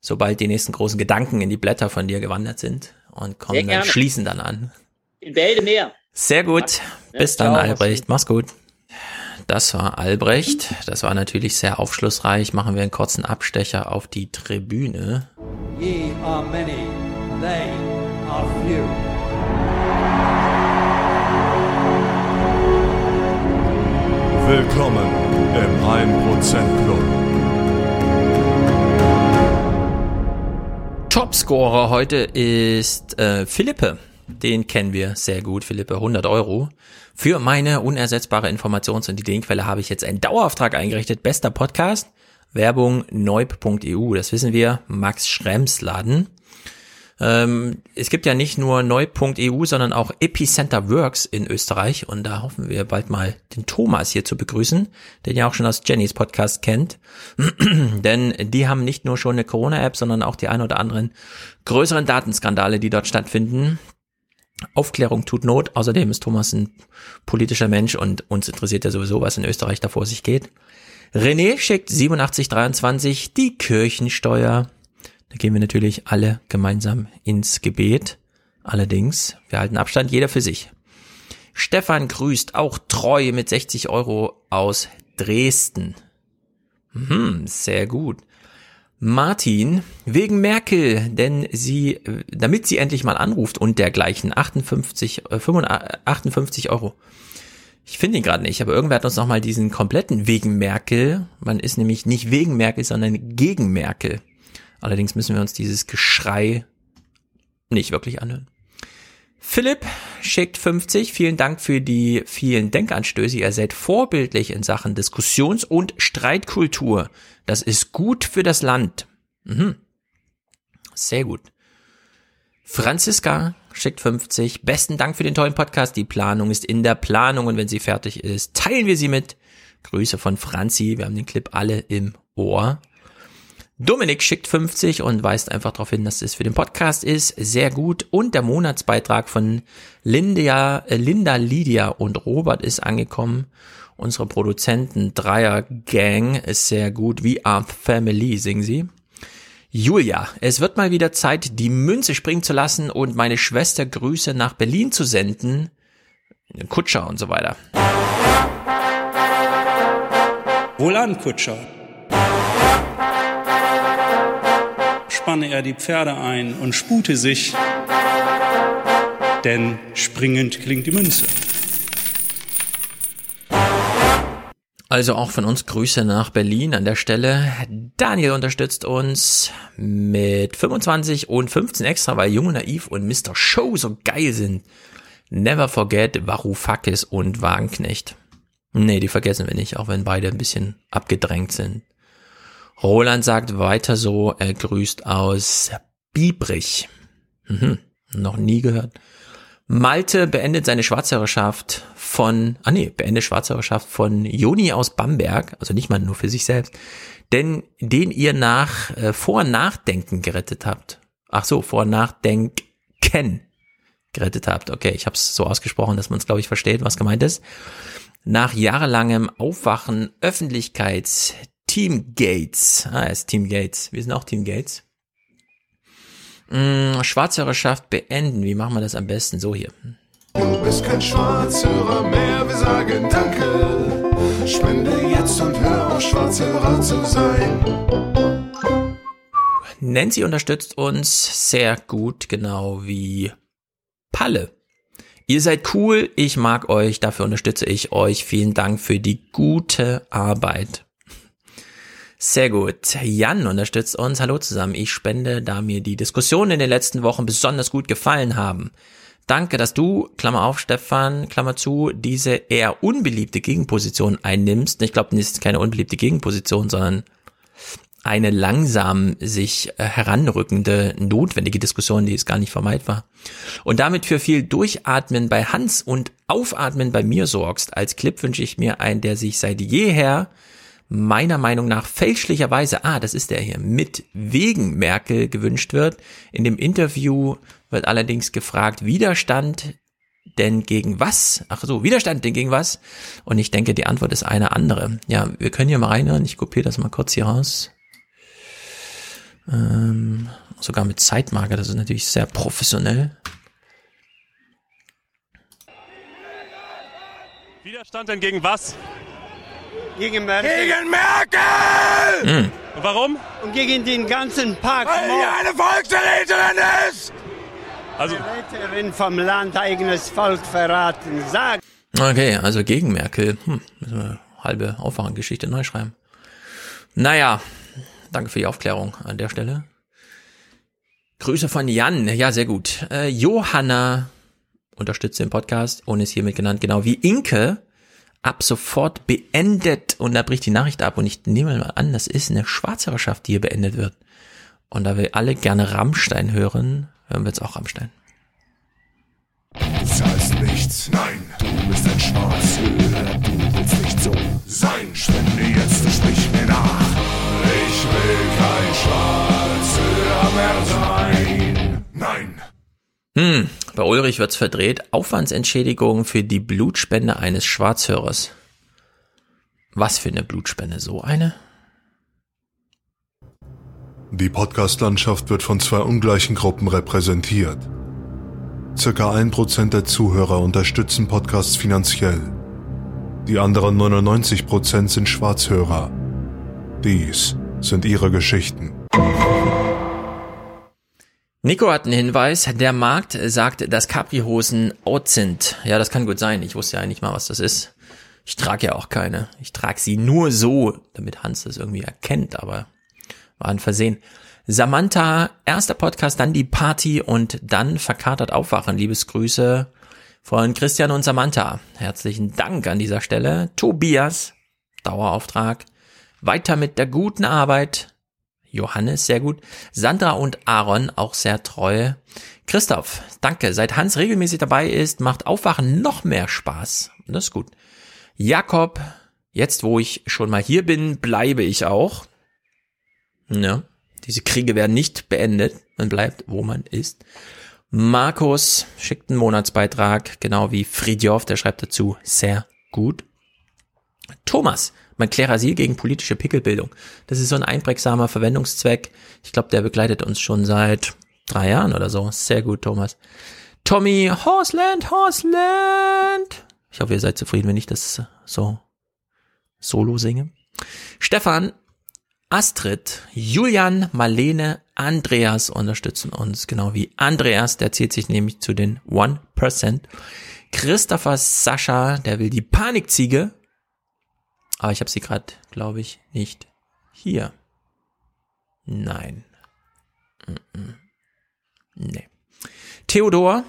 sobald die nächsten großen Gedanken in die Blätter von dir gewandert sind und kommen dann, schließen dann an. In Wälde mehr. Sehr gut. Ja, Bis dann, ciao, Albrecht. Mach's gut. Das war Albrecht. Das war natürlich sehr aufschlussreich. Machen wir einen kurzen Abstecher auf die Tribüne. Ye are many, they are few. Willkommen im 1% Club. Topscorer heute ist äh, Philippe. Den kennen wir sehr gut. Philippe, 100 Euro. Für meine unersetzbare Informations- und Ideenquelle habe ich jetzt einen Dauerauftrag eingerichtet. Bester Podcast. Werbung neub.eu. Das wissen wir. Max Schrems Laden. Ähm, es gibt ja nicht nur neu.eu, sondern auch Epicenter Works in Österreich und da hoffen wir bald mal den Thomas hier zu begrüßen, den ihr auch schon aus Jennys Podcast kennt. Denn die haben nicht nur schon eine Corona-App, sondern auch die ein oder anderen größeren Datenskandale, die dort stattfinden. Aufklärung tut Not. Außerdem ist Thomas ein politischer Mensch und uns interessiert ja sowieso, was in Österreich da vor sich geht. René schickt 8723 die Kirchensteuer. Da gehen wir natürlich alle gemeinsam ins Gebet. Allerdings, wir halten Abstand, jeder für sich. Stefan grüßt auch treu mit 60 Euro aus Dresden. Hm, sehr gut. Martin, wegen Merkel, denn sie, damit sie endlich mal anruft und dergleichen, 58, 58 Euro. Ich finde ihn gerade nicht, aber irgendwer hat uns nochmal diesen kompletten wegen Merkel, man ist nämlich nicht wegen Merkel, sondern gegen Merkel. Allerdings müssen wir uns dieses Geschrei nicht wirklich anhören. Philipp schickt 50. Vielen Dank für die vielen Denkanstöße. Ihr seid vorbildlich in Sachen Diskussions- und Streitkultur. Das ist gut für das Land. Mhm. Sehr gut. Franziska schickt 50. Besten Dank für den tollen Podcast. Die Planung ist in der Planung und wenn sie fertig ist, teilen wir sie mit. Grüße von Franzi. Wir haben den Clip alle im Ohr. Dominik schickt 50 und weist einfach darauf hin, dass es für den Podcast ist. Sehr gut. Und der Monatsbeitrag von Linda, äh, Linda, Lydia und Robert ist angekommen. Unsere Produzenten Dreier Gang ist sehr gut. We are family, singen sie. Julia, es wird mal wieder Zeit, die Münze springen zu lassen und meine Schwester Grüße nach Berlin zu senden. Kutscher und so weiter. Wohlan, Kutscher. Spanne er die Pferde ein und spute sich, denn springend klingt die Münze. Also auch von uns Grüße nach Berlin an der Stelle. Daniel unterstützt uns mit 25 und 15 extra, weil Junge Naiv und Mr. Show so geil sind. Never forget Varoufakis und Wagenknecht. Nee, die vergessen wir nicht, auch wenn beide ein bisschen abgedrängt sind. Roland sagt weiter so, er grüßt aus Biebrich. Mhm, noch nie gehört. Malte beendet seine Schwarzhörerschaft von, ah nee, beendet Schwarzhörerschaft von Joni aus Bamberg, also nicht mal nur für sich selbst, denn den ihr nach äh, Vor- Nachdenken gerettet habt. Ach so, Vor- Nachdenken gerettet habt. Okay, ich habe es so ausgesprochen, dass man es, glaube ich, versteht, was gemeint ist. Nach jahrelangem Aufwachen, Öffentlichkeits, Team Gates. Ah, er ist Team Gates. Wir sind auch Team Gates. Hm, Schwarzhörerschaft beenden. Wie machen wir das am besten? So hier. Du bist kein Schwarzhörer mehr, wir sagen Danke. Spende jetzt und hör auf, Schwarzhörer zu sein. Nancy unterstützt uns sehr gut, genau wie Palle. Ihr seid cool, ich mag euch, dafür unterstütze ich euch. Vielen Dank für die gute Arbeit. Sehr gut. Jan unterstützt uns. Hallo zusammen. Ich spende, da mir die Diskussionen in den letzten Wochen besonders gut gefallen haben. Danke, dass du, Klammer auf, Stefan, Klammer zu, diese eher unbeliebte Gegenposition einnimmst. Ich glaube, das ist keine unbeliebte Gegenposition, sondern eine langsam sich äh, heranrückende, notwendige Diskussion, die es gar nicht vermeidbar. Und damit für viel Durchatmen bei Hans und Aufatmen bei mir sorgst. Als Clip wünsche ich mir einen, der sich seit jeher meiner Meinung nach fälschlicherweise, ah, das ist der hier, mit wegen Merkel gewünscht wird. In dem Interview wird allerdings gefragt, Widerstand denn gegen was? Ach so, Widerstand denn gegen was? Und ich denke, die Antwort ist eine andere. Ja, wir können hier mal reinhören. Ich kopiere das mal kurz hier raus. Ähm, sogar mit Zeitmarker, das ist natürlich sehr professionell. Widerstand denn gegen was? Gegen Merkel. Gegen Merkel! Mhm. Und warum? Und gegen den ganzen Park. Weil die eine Volksverräterin ist! Also. Verräterin vom Land, eigenes Volk verraten. Sag. Okay, also gegen Merkel. Hm, müssen wir halbe Aufwachengeschichte neu schreiben. Naja, danke für die Aufklärung an der Stelle. Grüße von Jan. Ja, sehr gut. Äh, Johanna unterstützt den Podcast und ist hiermit genannt, genau wie Inke ab sofort beendet und da bricht die Nachricht ab und ich nehme mal an, das ist eine Schwarzhörerschaft, die hier beendet wird. Und da wir alle gerne Rammstein hören, hören wir jetzt auch Rammstein. Du zahlst nichts, nein, du bist ein Schwarzhörer, du willst nicht so sein. Spende jetzt, du sprich mir nach. Ich will kein Schwarzhörer mehr sein. Hm, bei Ulrich wird's verdreht. Aufwandsentschädigung für die Blutspende eines Schwarzhörers. Was für eine Blutspende? So eine? Die Podcast-Landschaft wird von zwei ungleichen Gruppen repräsentiert. Circa ein Prozent der Zuhörer unterstützen Podcasts finanziell. Die anderen 99 Prozent sind Schwarzhörer. Dies sind ihre Geschichten. Nico hat einen Hinweis. Der Markt sagt, dass Capri-Hosen out sind. Ja, das kann gut sein. Ich wusste ja nicht mal, was das ist. Ich trage ja auch keine. Ich trage sie nur so, damit Hans das irgendwie erkennt, aber war ein Versehen. Samantha, erster Podcast, dann die Party und dann verkatert aufwachen. Liebesgrüße von Christian und Samantha. Herzlichen Dank an dieser Stelle. Tobias, Dauerauftrag. Weiter mit der guten Arbeit. Johannes, sehr gut. Sandra und Aaron, auch sehr treu. Christoph, danke. Seit Hans regelmäßig dabei ist, macht Aufwachen noch mehr Spaß. Das ist gut. Jakob, jetzt wo ich schon mal hier bin, bleibe ich auch. Ja, diese Kriege werden nicht beendet. Man bleibt, wo man ist. Markus schickt einen Monatsbeitrag, genau wie Fridjof, der schreibt dazu, sehr gut. Thomas, mein Klerasil gegen politische Pickelbildung. Das ist so ein einprägsamer Verwendungszweck. Ich glaube, der begleitet uns schon seit drei Jahren oder so. Sehr gut, Thomas. Tommy, Horseland, Horseland. Ich hoffe, ihr seid zufrieden, wenn ich das so solo singe. Stefan, Astrid, Julian, Marlene, Andreas unterstützen uns, genau wie Andreas, der zählt sich nämlich zu den 1%. Christopher Sascha, der will die Panikziege, aber ich habe sie gerade, glaube ich, nicht hier. Nein. Nee. Theodor,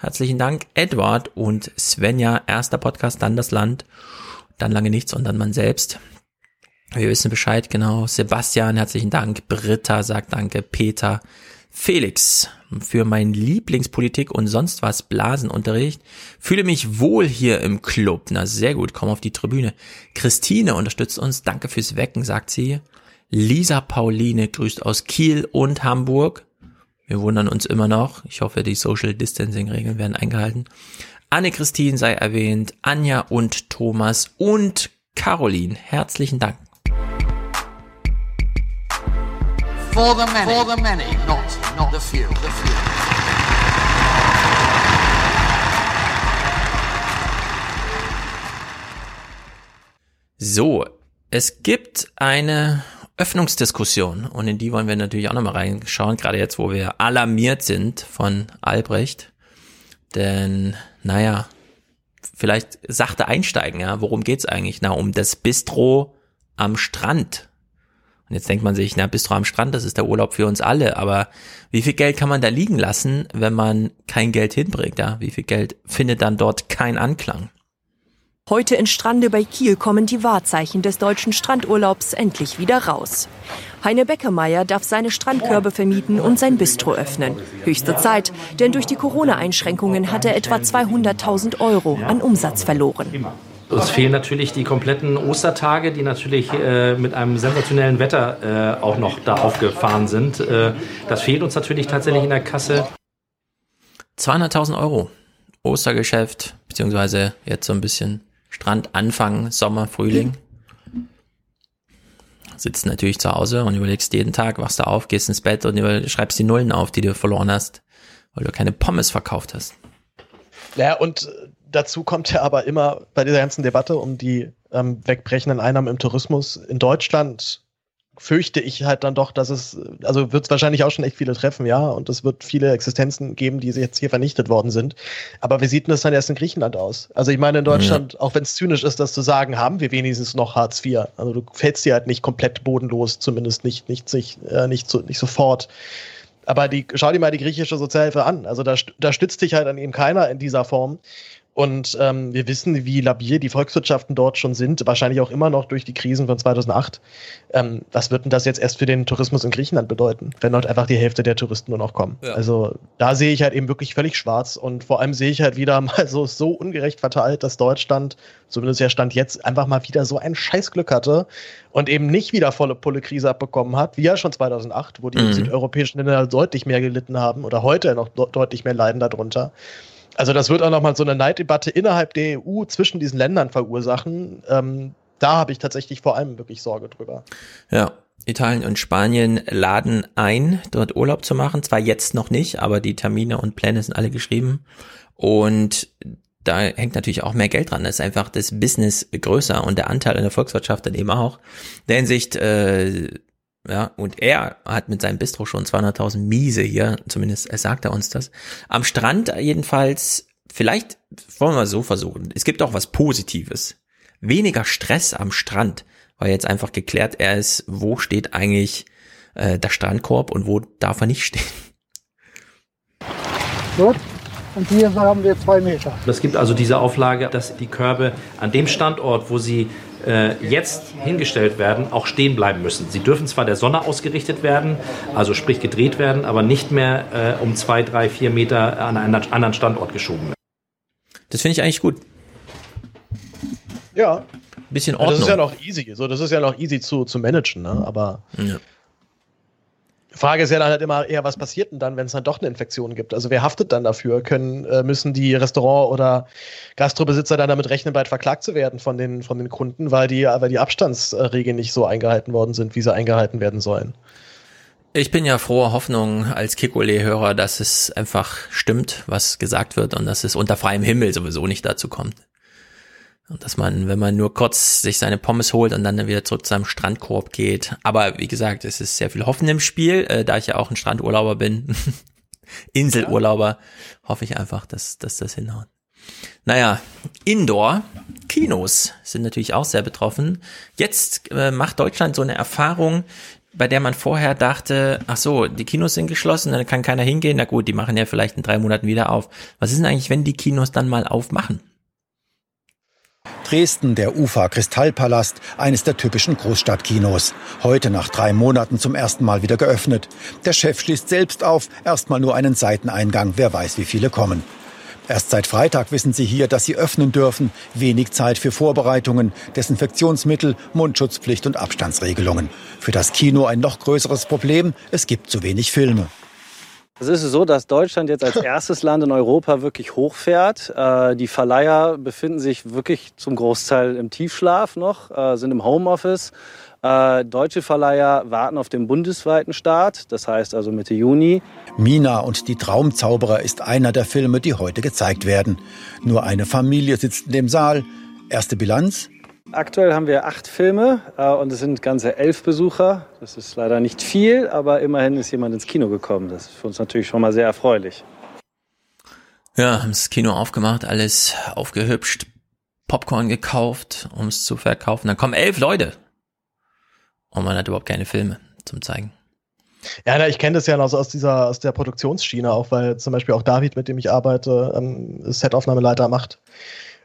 herzlichen Dank. Edward und Svenja, erster Podcast, dann das Land, dann lange nichts und dann man selbst. Wir wissen Bescheid, genau. Sebastian, herzlichen Dank. Britta sagt Danke. Peter. Felix, für mein Lieblingspolitik und sonst was Blasenunterricht. Fühle mich wohl hier im Club. Na, sehr gut. Komm auf die Tribüne. Christine unterstützt uns. Danke fürs Wecken, sagt sie. Lisa Pauline grüßt aus Kiel und Hamburg. Wir wundern uns immer noch. Ich hoffe, die Social Distancing Regeln werden eingehalten. Anne-Christine sei erwähnt. Anja und Thomas und Caroline. Herzlichen Dank. For the many, for the many, not, not the few. The few. So, es gibt eine Öffnungsdiskussion und in die wollen wir natürlich auch nochmal reinschauen, gerade jetzt, wo wir alarmiert sind von Albrecht. Denn, naja, vielleicht sachte einsteigen, ja, worum geht's eigentlich? Na, um das Bistro am Strand und jetzt denkt man sich, na, bist du am Strand, das ist der Urlaub für uns alle, aber wie viel Geld kann man da liegen lassen, wenn man kein Geld hinbringt, ja? Wie viel Geld findet dann dort kein Anklang? Heute in Strande bei Kiel kommen die Wahrzeichen des deutschen Strandurlaubs endlich wieder raus. Heine Beckemeyer darf seine Strandkörbe vermieten und sein Bistro öffnen. Höchste Zeit, denn durch die Corona-Einschränkungen hat er etwa 200.000 Euro an Umsatz verloren. Uns fehlen natürlich die kompletten Ostertage, die natürlich äh, mit einem sensationellen Wetter äh, auch noch da aufgefahren sind. Äh, das fehlt uns natürlich tatsächlich in der Kasse. 200.000 Euro Ostergeschäft, beziehungsweise jetzt so ein bisschen Strand, Anfang, Sommer, Frühling. Sitzt natürlich zu Hause und überlegst jeden Tag, wachst du auf, gehst ins Bett und schreibst die Nullen auf, die du verloren hast, weil du keine Pommes verkauft hast. Ja, und dazu kommt ja aber immer bei dieser ganzen Debatte um die ähm, wegbrechenden Einnahmen im Tourismus in Deutschland fürchte ich halt dann doch, dass es, also wird es wahrscheinlich auch schon echt viele treffen, ja, und es wird viele Existenzen geben, die jetzt hier vernichtet worden sind. Aber wie sieht denn das dann erst in Griechenland aus? Also ich meine, in Deutschland, ja. auch wenn es zynisch ist, das zu sagen, haben wir wenigstens noch Hartz IV. Also du fällst dir halt nicht komplett bodenlos, zumindest nicht, nicht, nicht, äh, nicht, so, nicht sofort. Aber die, schau dir mal die griechische Sozialhilfe an. Also da, da stützt dich halt an eben keiner in dieser Form. Und ähm, wir wissen, wie labil die Volkswirtschaften dort schon sind, wahrscheinlich auch immer noch durch die Krisen von 2008. Ähm, was wird denn das jetzt erst für den Tourismus in Griechenland bedeuten, wenn dort einfach die Hälfte der Touristen nur noch kommen? Ja. Also da sehe ich halt eben wirklich völlig schwarz und vor allem sehe ich halt wieder mal so, so ungerecht verteilt, dass Deutschland, zumindest der Stand jetzt, einfach mal wieder so ein Scheißglück hatte und eben nicht wieder volle Pulle Krise abbekommen hat, wie ja schon 2008, wo die mhm. südeuropäischen Länder deutlich mehr gelitten haben oder heute noch deutlich mehr leiden darunter. Also das wird auch nochmal so eine Neiddebatte innerhalb der EU zwischen diesen Ländern verursachen. Ähm, da habe ich tatsächlich vor allem wirklich Sorge drüber. Ja, Italien und Spanien laden ein, dort Urlaub zu machen. Zwar jetzt noch nicht, aber die Termine und Pläne sind alle geschrieben. Und da hängt natürlich auch mehr Geld dran. Da ist einfach das Business größer und der Anteil in der Volkswirtschaft dann eben auch. In der Hinsicht, äh, ja, und er hat mit seinem Bistro schon 200.000 Miese hier, zumindest er sagt er uns das. Am Strand jedenfalls, vielleicht wollen wir so versuchen. Es gibt auch was Positives. Weniger Stress am Strand, weil jetzt einfach geklärt er ist, wo steht eigentlich äh, der Strandkorb und wo darf er nicht stehen. Gut. Und hier haben wir zwei Meter. Es gibt also diese Auflage, dass die Körbe an dem Standort, wo sie äh, jetzt hingestellt werden, auch stehen bleiben müssen. Sie dürfen zwar der Sonne ausgerichtet werden, also sprich gedreht werden, aber nicht mehr äh, um zwei, drei, vier Meter an einen anderen Standort geschoben werden. Das finde ich eigentlich gut. Ja. Bisschen Ordnung. das ist ja noch easy. So, das ist ja noch easy zu, zu managen, ne? Aber. Ja. Frage ist ja dann halt immer eher, was passiert denn dann, wenn es dann doch eine Infektion gibt? Also wer haftet dann dafür? Können, äh, müssen die Restaurant- oder Gastrobesitzer dann damit rechnen, bald verklagt zu werden von den, von den Kunden, weil die, weil die Abstandsregeln nicht so eingehalten worden sind, wie sie eingehalten werden sollen? Ich bin ja froher Hoffnung als Kikole-Hörer, dass es einfach stimmt, was gesagt wird und dass es unter freiem Himmel sowieso nicht dazu kommt. Und dass man, wenn man nur kurz sich seine Pommes holt und dann wieder zurück zu seinem Strandkorb geht. Aber wie gesagt, es ist sehr viel Hoffen im Spiel, äh, da ich ja auch ein Strandurlauber bin, Inselurlauber, hoffe ich einfach, dass, dass das hinhaut. Naja, Indoor, Kinos sind natürlich auch sehr betroffen. Jetzt äh, macht Deutschland so eine Erfahrung, bei der man vorher dachte, ach so, die Kinos sind geschlossen, dann kann keiner hingehen. Na gut, die machen ja vielleicht in drei Monaten wieder auf. Was ist denn eigentlich, wenn die Kinos dann mal aufmachen? Dresden, der UFA Kristallpalast, eines der typischen Großstadtkinos. Heute nach drei Monaten zum ersten Mal wieder geöffnet. Der Chef schließt selbst auf, erstmal nur einen Seiteneingang, wer weiß, wie viele kommen. Erst seit Freitag wissen sie hier, dass sie öffnen dürfen. Wenig Zeit für Vorbereitungen, Desinfektionsmittel, Mundschutzpflicht und Abstandsregelungen. Für das Kino ein noch größeres Problem, es gibt zu wenig Filme. Es ist so, dass Deutschland jetzt als erstes Land in Europa wirklich hochfährt. Äh, die Verleiher befinden sich wirklich zum Großteil im Tiefschlaf noch, äh, sind im Homeoffice. Äh, deutsche Verleiher warten auf den bundesweiten Start, das heißt also Mitte Juni. Mina und die Traumzauberer ist einer der Filme, die heute gezeigt werden. Nur eine Familie sitzt in dem Saal. Erste Bilanz? Aktuell haben wir acht Filme äh, und es sind ganze elf Besucher. Das ist leider nicht viel, aber immerhin ist jemand ins Kino gekommen. Das ist für uns natürlich schon mal sehr erfreulich. Ja, haben das Kino aufgemacht, alles aufgehübscht, Popcorn gekauft, um es zu verkaufen. Dann kommen elf Leute. Und man hat überhaupt keine Filme zum Zeigen. Ja, na, ich kenne das ja noch so aus dieser, aus der Produktionsschiene auch, weil zum Beispiel auch David, mit dem ich arbeite, ähm, Setaufnahmeleiter macht.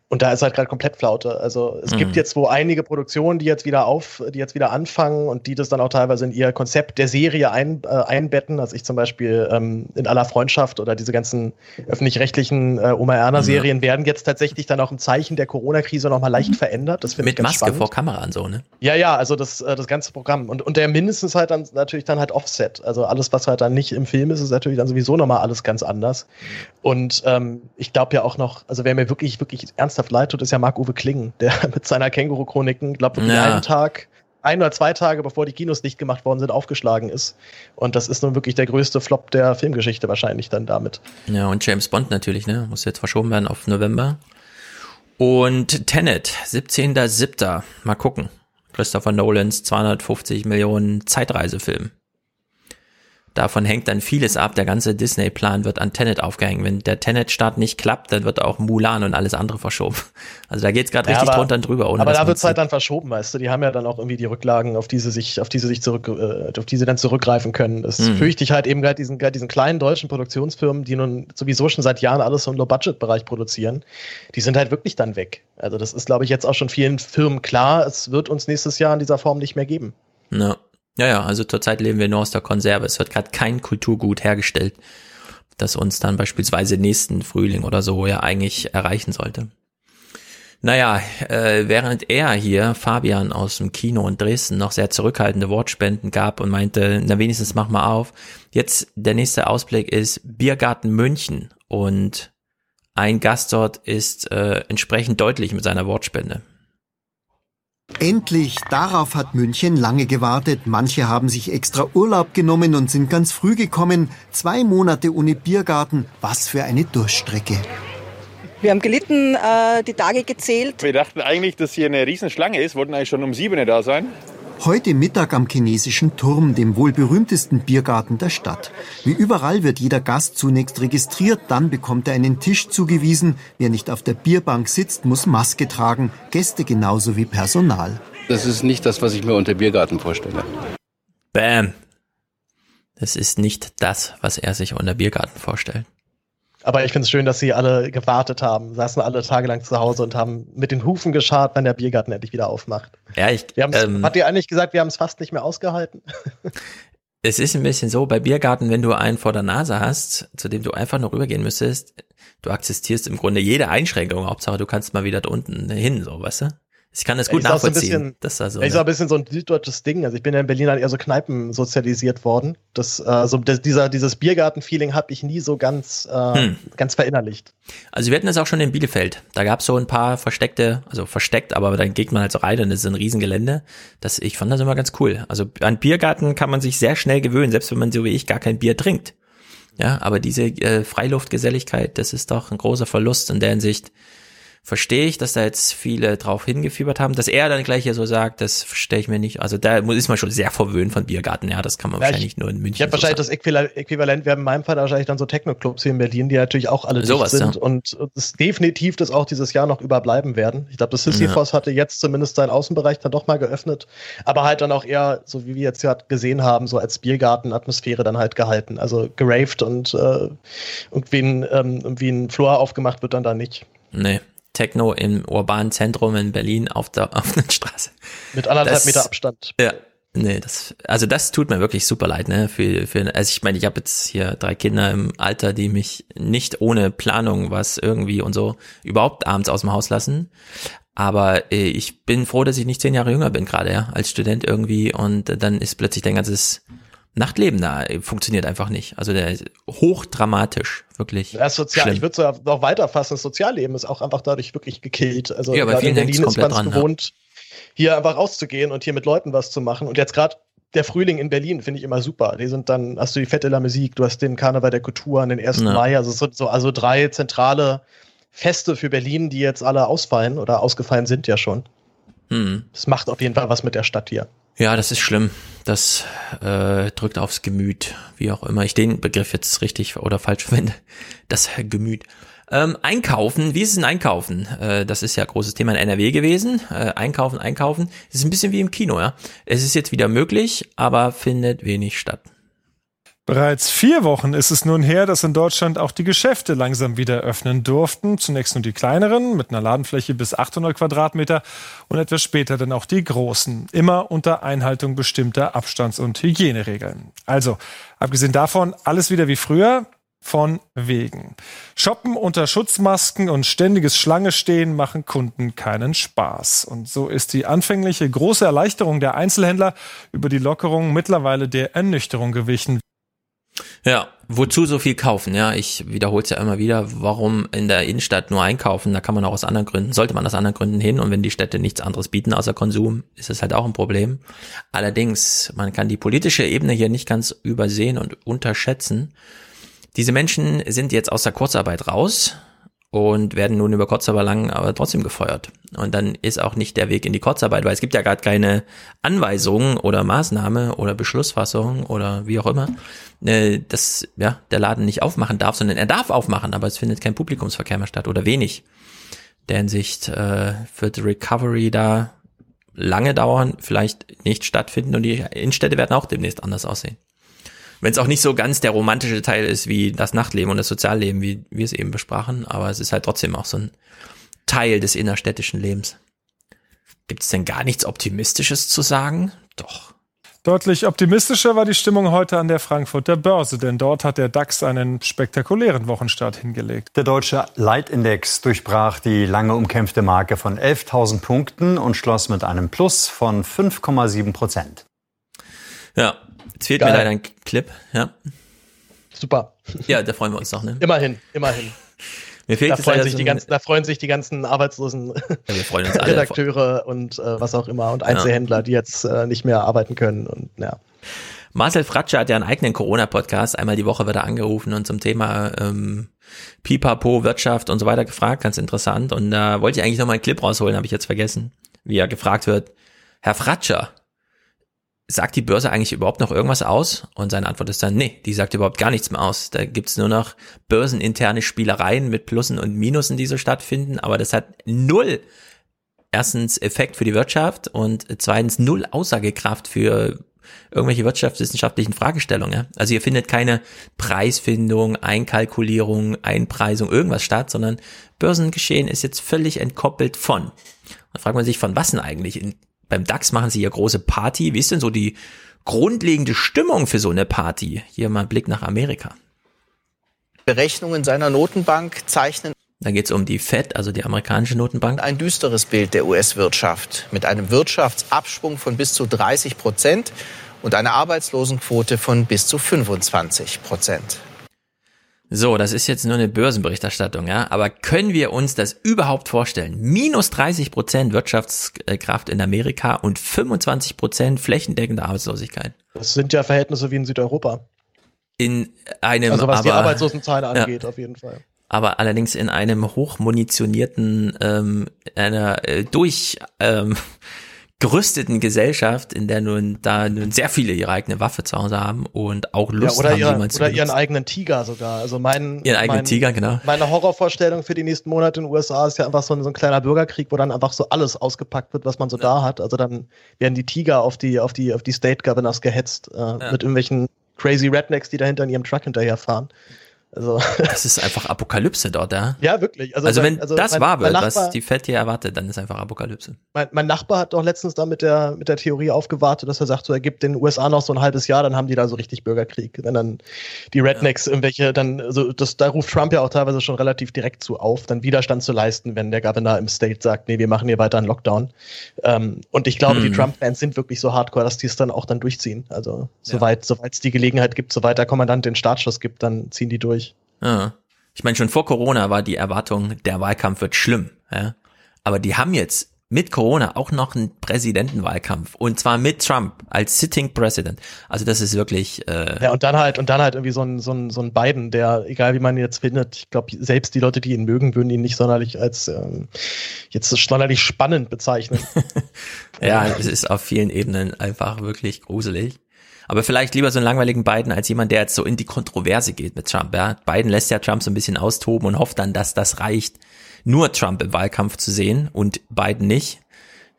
Und da ist halt gerade komplett Flaute. Also es mhm. gibt jetzt wo einige Produktionen, die jetzt wieder auf, die jetzt wieder anfangen und die das dann auch teilweise in ihr Konzept der Serie ein, äh, einbetten. Also ich zum Beispiel ähm, in aller Freundschaft oder diese ganzen öffentlich-rechtlichen äh, Oma Erna Serien mhm. werden jetzt tatsächlich dann auch im Zeichen der Corona-Krise nochmal leicht verändert. Das Mit ich ganz Maske spannend. vor Kamera und so, ne? Ja, ja, also das, äh, das ganze Programm. Und, und der mindestens halt dann natürlich dann halt Offset. Also alles, was halt dann nicht im Film ist, ist natürlich dann sowieso nochmal alles ganz anders. Und ähm, ich glaube ja auch noch, also wer mir wirklich, wirklich ernsthaft leid tut, ist ja Marc-Uwe Kling, der mit seiner Känguru-Chroniken, glaube ich, Ja. einen Tag, ein oder zwei Tage, bevor die Kinos dicht gemacht worden sind, aufgeschlagen ist. Und das ist nun wirklich der größte Flop der Filmgeschichte wahrscheinlich dann damit. Ja, und James Bond natürlich, ne? Muss jetzt verschoben werden auf November. Und Tenet, 17.07. Mal gucken. Christopher Nolans 250 Millionen Zeitreisefilm. Davon hängt dann vieles ab. Der ganze Disney-Plan wird an Tenet aufgehängt. Wenn der Tenet-Start nicht klappt, dann wird auch Mulan und alles andere verschoben. Also da geht's gerade Ja, richtig aber- drunter und drüber. Ohne aber da wird's halt dann verschoben, weißt du. Die haben ja dann auch irgendwie die Rücklagen, auf die sie sich, auf die sie sich zurück, äh, auf die sie dann zurückgreifen können. Das Mhm. fürchte ich halt eben gerade diesen, gerade diesen kleinen deutschen Produktionsfirmen, die nun sowieso schon seit Jahren alles so im Low-Budget-Bereich produzieren. Die sind halt wirklich dann weg. Also das ist, glaube ich, jetzt auch schon vielen Firmen klar. Es wird uns nächstes Jahr in dieser Form nicht mehr geben. Ja. Ja, ja, also zurzeit leben wir nur aus der Konserve. Es wird gerade kein Kulturgut hergestellt, das uns dann beispielsweise nächsten Frühling oder so ja eigentlich erreichen sollte. Naja, äh, während er hier, Fabian aus dem Kino in Dresden, noch sehr zurückhaltende Wortspenden gab und meinte, na wenigstens mach mal auf. Jetzt der nächste Ausblick ist Biergarten München und ein Gast dort ist äh, entsprechend deutlich mit seiner Wortspende. Endlich, darauf hat München lange gewartet. Manche haben sich extra Urlaub genommen und sind ganz früh gekommen. Zwei Monate ohne Biergarten, was für eine Durststrecke. Wir haben gelitten, äh, die Tage gezählt. Wir dachten eigentlich, dass hier eine Riesenschlange ist, wollten eigentlich schon um sieben da sein. Heute Mittag am chinesischen Turm, dem wohl berühmtesten Biergarten der Stadt. Wie überall wird jeder Gast zunächst registriert, dann bekommt er einen Tisch zugewiesen. Wer nicht auf der Bierbank sitzt, muss Maske tragen. Gäste genauso wie Personal. Das ist nicht das, was ich mir unter Biergarten vorstelle. Bam. Das ist nicht das, was er sich unter Biergarten vorstellt. Aber ich finde es schön, dass sie alle gewartet haben, saßen alle tagelang zu Hause und haben mit den Hufen geschart, wenn der Biergarten endlich wieder aufmacht. Ja, ich, ähm, hat ihr eigentlich gesagt, wir haben es fast nicht mehr ausgehalten? es ist ein bisschen so, bei Biergarten, wenn du einen vor der Nase hast, zu dem du einfach nur rübergehen müsstest, du akzeptierst im Grunde jede Einschränkung, Hauptsache du kannst mal wieder da unten hin, so, weißt du? Ich kann das gut ja, nachvollziehen. So bisschen, das also, ist auch ein bisschen so ein süddeutsches Ding. Also ich bin ja in Berlin halt eher so Kneipen sozialisiert worden. Das, äh, so, das, dieser, dieses Biergarten-Feeling habe ich nie so ganz, äh, hm. ganz verinnerlicht. Also wir hatten das auch schon in Bielefeld. Da gab es so ein paar versteckte, also versteckt, aber dann geht man halt so rein und es ist ein Riesengelände. Das, ich fand das immer ganz cool. Also an Biergarten kann man sich sehr schnell gewöhnen, selbst wenn man so wie ich gar kein Bier trinkt. Ja, aber diese äh, Freiluftgeselligkeit, das ist doch ein großer Verlust in der Hinsicht verstehe ich, dass da jetzt viele drauf hingefiebert haben. Dass er dann gleich hier so sagt, das verstehe ich mir nicht. Also da ist man schon sehr verwöhnt von Biergarten. Ja, das kann man ja, wahrscheinlich ich, nur in München. Ich habe so wahrscheinlich sagen. das Äquivalent wäre in meinem Fall wahrscheinlich dann so Techno-Clubs hier in Berlin, die natürlich auch alle Sowas, dicht sind ja. und es definitiv das auch dieses Jahr noch überbleiben werden. Ich glaube, das Sisyphos ja. hatte jetzt zumindest seinen Außenbereich dann doch mal geöffnet, aber halt dann auch eher, so wie wir jetzt ja gesehen haben, so als Biergarten-Atmosphäre dann halt gehalten. Also geraved und äh, irgendwie ein, ähm, irgendwie ein Floor aufgemacht wird dann da nicht. Nee, Techno im urbanen Zentrum in Berlin auf der offenen Straße. Mit anderthalb das, Meter Abstand. Ja. Nee, das, also das tut mir wirklich super leid, ne? Für, für, also ich meine, ich habe jetzt hier drei Kinder im Alter, die mich nicht ohne Planung was irgendwie und so überhaupt abends aus dem Haus lassen. Aber äh, ich bin froh, dass ich nicht zehn Jahre jünger bin gerade, ja, als Student irgendwie. Und äh, dann ist plötzlich dein ganzes Nachtleben da funktioniert einfach nicht. Also der ist hochdramatisch, wirklich. Ja, sozial, schlimm. ich würde es noch weiterfassen, das Sozialleben ist auch einfach dadurch wirklich gekillt. Also ja, bei vielen in Berlin ist man es gewohnt, ja. hier einfach rauszugehen und hier mit Leuten was zu machen. Und jetzt gerade der Frühling in Berlin finde ich immer super. Die sind dann, hast du die Fette la Musik, du hast den Karneval der Kultur an den 1. Ja. Mai, also so, so also drei zentrale Feste für Berlin, die jetzt alle ausfallen oder ausgefallen sind ja schon. Hm. Das macht auf jeden Fall was mit der Stadt hier. Ja, das ist schlimm. Das äh, drückt aufs Gemüt, wie auch immer ich den Begriff jetzt richtig oder falsch verwende. Das Gemüt. Ähm, einkaufen, wie ist es denn Einkaufen? Äh, das ist ja großes Thema in NRW gewesen. Äh, einkaufen, einkaufen. Es ist ein bisschen wie im Kino, ja. Es ist jetzt wieder möglich, aber findet wenig statt. Bereits vier Wochen ist es nun her, dass in Deutschland auch die Geschäfte langsam wieder öffnen durften. Zunächst nur die kleineren mit einer Ladenfläche bis 800 Quadratmeter und etwas später dann auch die großen. Immer unter Einhaltung bestimmter Abstands- und Hygieneregeln. Also, abgesehen davon, alles wieder wie früher. Von wegen. Shoppen unter Schutzmasken und ständiges Schlange stehen machen Kunden keinen Spaß. Und so ist die anfängliche große Erleichterung der Einzelhändler über die Lockerung mittlerweile der Ernüchterung gewichen. Ja, wozu so viel kaufen? Ja, ich wiederhole es ja immer wieder. Warum in der Innenstadt nur einkaufen? Da kann man auch aus anderen Gründen, sollte man aus anderen Gründen hin. Und wenn die Städte nichts anderes bieten außer Konsum, ist es halt auch ein Problem. Allerdings, man kann die politische Ebene hier nicht ganz übersehen und unterschätzen. Diese Menschen sind jetzt aus der Kurzarbeit raus und werden nun über kurz aber lang aber trotzdem gefeuert. Und dann ist auch nicht der Weg in die Kurzarbeit, weil es gibt ja gerade keine Anweisungen oder Maßnahme oder Beschlussfassung oder wie auch immer, äh, dass ja der Laden nicht aufmachen darf, sondern er darf aufmachen, aber es findet kein Publikumsverkehr mehr statt oder wenig. Der Hinsicht äh, wird Recovery da lange dauern, vielleicht nicht stattfinden und die Innenstädte werden auch demnächst anders aussehen. Wenn es auch nicht so ganz der romantische Teil ist wie das Nachtleben und das Sozialleben, wie wir es eben besprachen, aber es ist halt trotzdem auch so ein Teil des innerstädtischen Lebens. Gibt es denn gar nichts Optimistisches zu sagen? Doch. Deutlich optimistischer war die Stimmung heute an der Frankfurter Börse, denn dort hat der DAX einen spektakulären Wochenstart hingelegt. Der deutsche Leitindex durchbrach die lange umkämpfte Marke von 11.000 Punkten und schloss mit einem Plus von 5,7 Prozent. Ja, Jetzt fehlt Geil. mir leider ein Clip, ja. Super. Ja, da freuen wir uns noch, ne? Immerhin, immerhin. Mir fehlt da, freuen sich so die ganzen, da freuen sich die ganzen arbeitslosen ja, Redakteure und äh, was auch immer und Einzelhändler, ja. die jetzt äh, nicht mehr arbeiten können und ja. Marcel Fratscher hat ja einen eigenen Corona-Podcast. Einmal die Woche wird er angerufen und zum Thema ähm, Pipapo, Wirtschaft und so weiter gefragt. Ganz interessant. Und da wollte ich eigentlich noch mal einen Clip rausholen, habe ich jetzt vergessen. Wie er gefragt wird, Herr Fratscher, sagt die Börse eigentlich überhaupt noch irgendwas aus? Und seine Antwort ist dann, nee, die sagt überhaupt gar nichts mehr aus. Da gibt's nur noch börseninterne Spielereien mit Plussen und Minusen, die so stattfinden. Aber das hat null erstens Effekt für die Wirtschaft und zweitens null Aussagekraft für irgendwelche wirtschaftswissenschaftlichen Fragestellungen. Also ihr findet keine Preisfindung, Einkalkulierung, Einpreisung, irgendwas statt, sondern Börsengeschehen ist jetzt völlig entkoppelt von. Da fragt man sich, von was denn eigentlich? Beim DAX machen sie ja große Party. Wie ist denn so die grundlegende Stimmung für so eine Party? Hier mal ein Blick nach Amerika. Berechnungen seiner Notenbank zeichnen da geht es um die Fed, also die amerikanische Notenbank. Ein düsteres Bild der US-Wirtschaft mit einem Wirtschaftsabschwung von bis zu 30 Prozent und einer Arbeitslosenquote von bis zu 25 Prozent. So, das ist jetzt nur eine Börsenberichterstattung, ja. Aber können wir uns das überhaupt vorstellen? Minus 30 Prozent Wirtschaftskraft in Amerika und 25 Prozent flächendeckende Arbeitslosigkeit. Das sind ja Verhältnisse wie in Südeuropa. In einem, also was aber, die Arbeitslosenzahlen angeht, ja. auf jeden Fall aber allerdings in einem hochmunitionierten, ähm, einer äh, durch ähm, gerüsteten Gesellschaft, in der nun da nun sehr viele ihre eigene Waffe zu Hause haben und auch Lust ja, oder haben, ihre, jemand zu Oder benutzen. ihren eigenen Tiger sogar. Also mein, ihren eigenen mein, Tiger, genau. Meine Horrorvorstellung für die nächsten Monate in den USA ist ja einfach so ein, so ein kleiner Bürgerkrieg, wo dann einfach so alles ausgepackt wird, was man so ja. da hat. Also dann werden die Tiger auf die, auf die, auf die State Governors gehetzt, äh, ja. mit irgendwelchen crazy Rednecks, die dahinter in ihrem Truck hinterherfahren. Also das ist einfach Apokalypse dort, ja? Ja, wirklich. Also, also wenn also das mein, wahr wird, Nachbar, was die Fed hier erwartet, dann ist einfach Apokalypse. Mein, mein, Nachbar hat doch letztens da mit der, mit der Theorie aufgewartet, dass er sagt, so er gibt den USA noch so ein halbes Jahr, dann haben die da so richtig Bürgerkrieg. Wenn dann die Rednecks ja. irgendwelche, dann, also das, da ruft Trump ja auch teilweise schon relativ direkt zu auf, dann Widerstand zu leisten, wenn der Governor im State sagt, nee, wir machen hier weiter einen Lockdown. Ähm, und ich glaube, hm. die Trump-Fans sind wirklich so hardcore, dass die es dann auch dann durchziehen. Also soweit ja. es die Gelegenheit gibt, soweit der Kommandant den Startschuss gibt, dann ziehen die durch. Ja. Ich meine, schon vor Corona war die Erwartung, der Wahlkampf wird schlimm. Ja? Aber die haben jetzt mit Corona auch noch einen Präsidentenwahlkampf und zwar mit Trump als Sitting President. Also das ist wirklich. Äh ja und dann halt und dann halt irgendwie so ein so ein so ein Biden, der egal wie man ihn jetzt findet, ich glaube selbst die Leute, die ihn mögen, würden ihn nicht sonderlich als ähm, jetzt sonderlich spannend bezeichnen. ja, es ist auf vielen Ebenen einfach wirklich gruselig. Aber vielleicht lieber so einen langweiligen Biden als jemand, der jetzt so in die Kontroverse geht mit Trump. Ja? Biden lässt ja Trump so ein bisschen austoben und hofft dann, dass das reicht, nur Trump im Wahlkampf zu sehen und Biden nicht.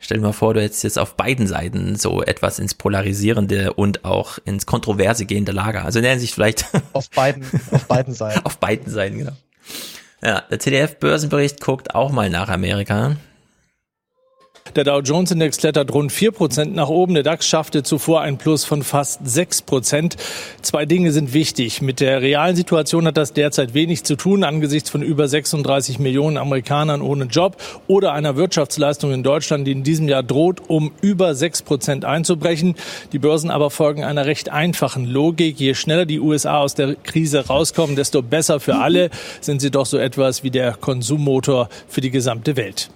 Stell dir mal vor, du hättest jetzt auf beiden Seiten so etwas ins polarisierende und auch ins kontroverse gehende Lager. Also in der Hinsicht vielleicht. Auf beiden, auf beiden Seiten. auf beiden Seiten, genau. Ja, der CDF-Börsenbericht guckt auch mal nach Amerika. Der Dow Jones Index klettert rund 4% nach oben. Der DAX schaffte zuvor ein Plus von fast 6%. Zwei Dinge sind wichtig. Mit der realen Situation hat das derzeit wenig zu tun angesichts von über 36 Millionen Amerikanern ohne Job oder einer Wirtschaftsleistung in Deutschland, die in diesem Jahr droht, um über 6% einzubrechen. Die Börsen aber folgen einer recht einfachen Logik. Je schneller die USA aus der Krise rauskommen, desto besser für alle sind sie doch so etwas wie der Konsummotor für die gesamte Welt.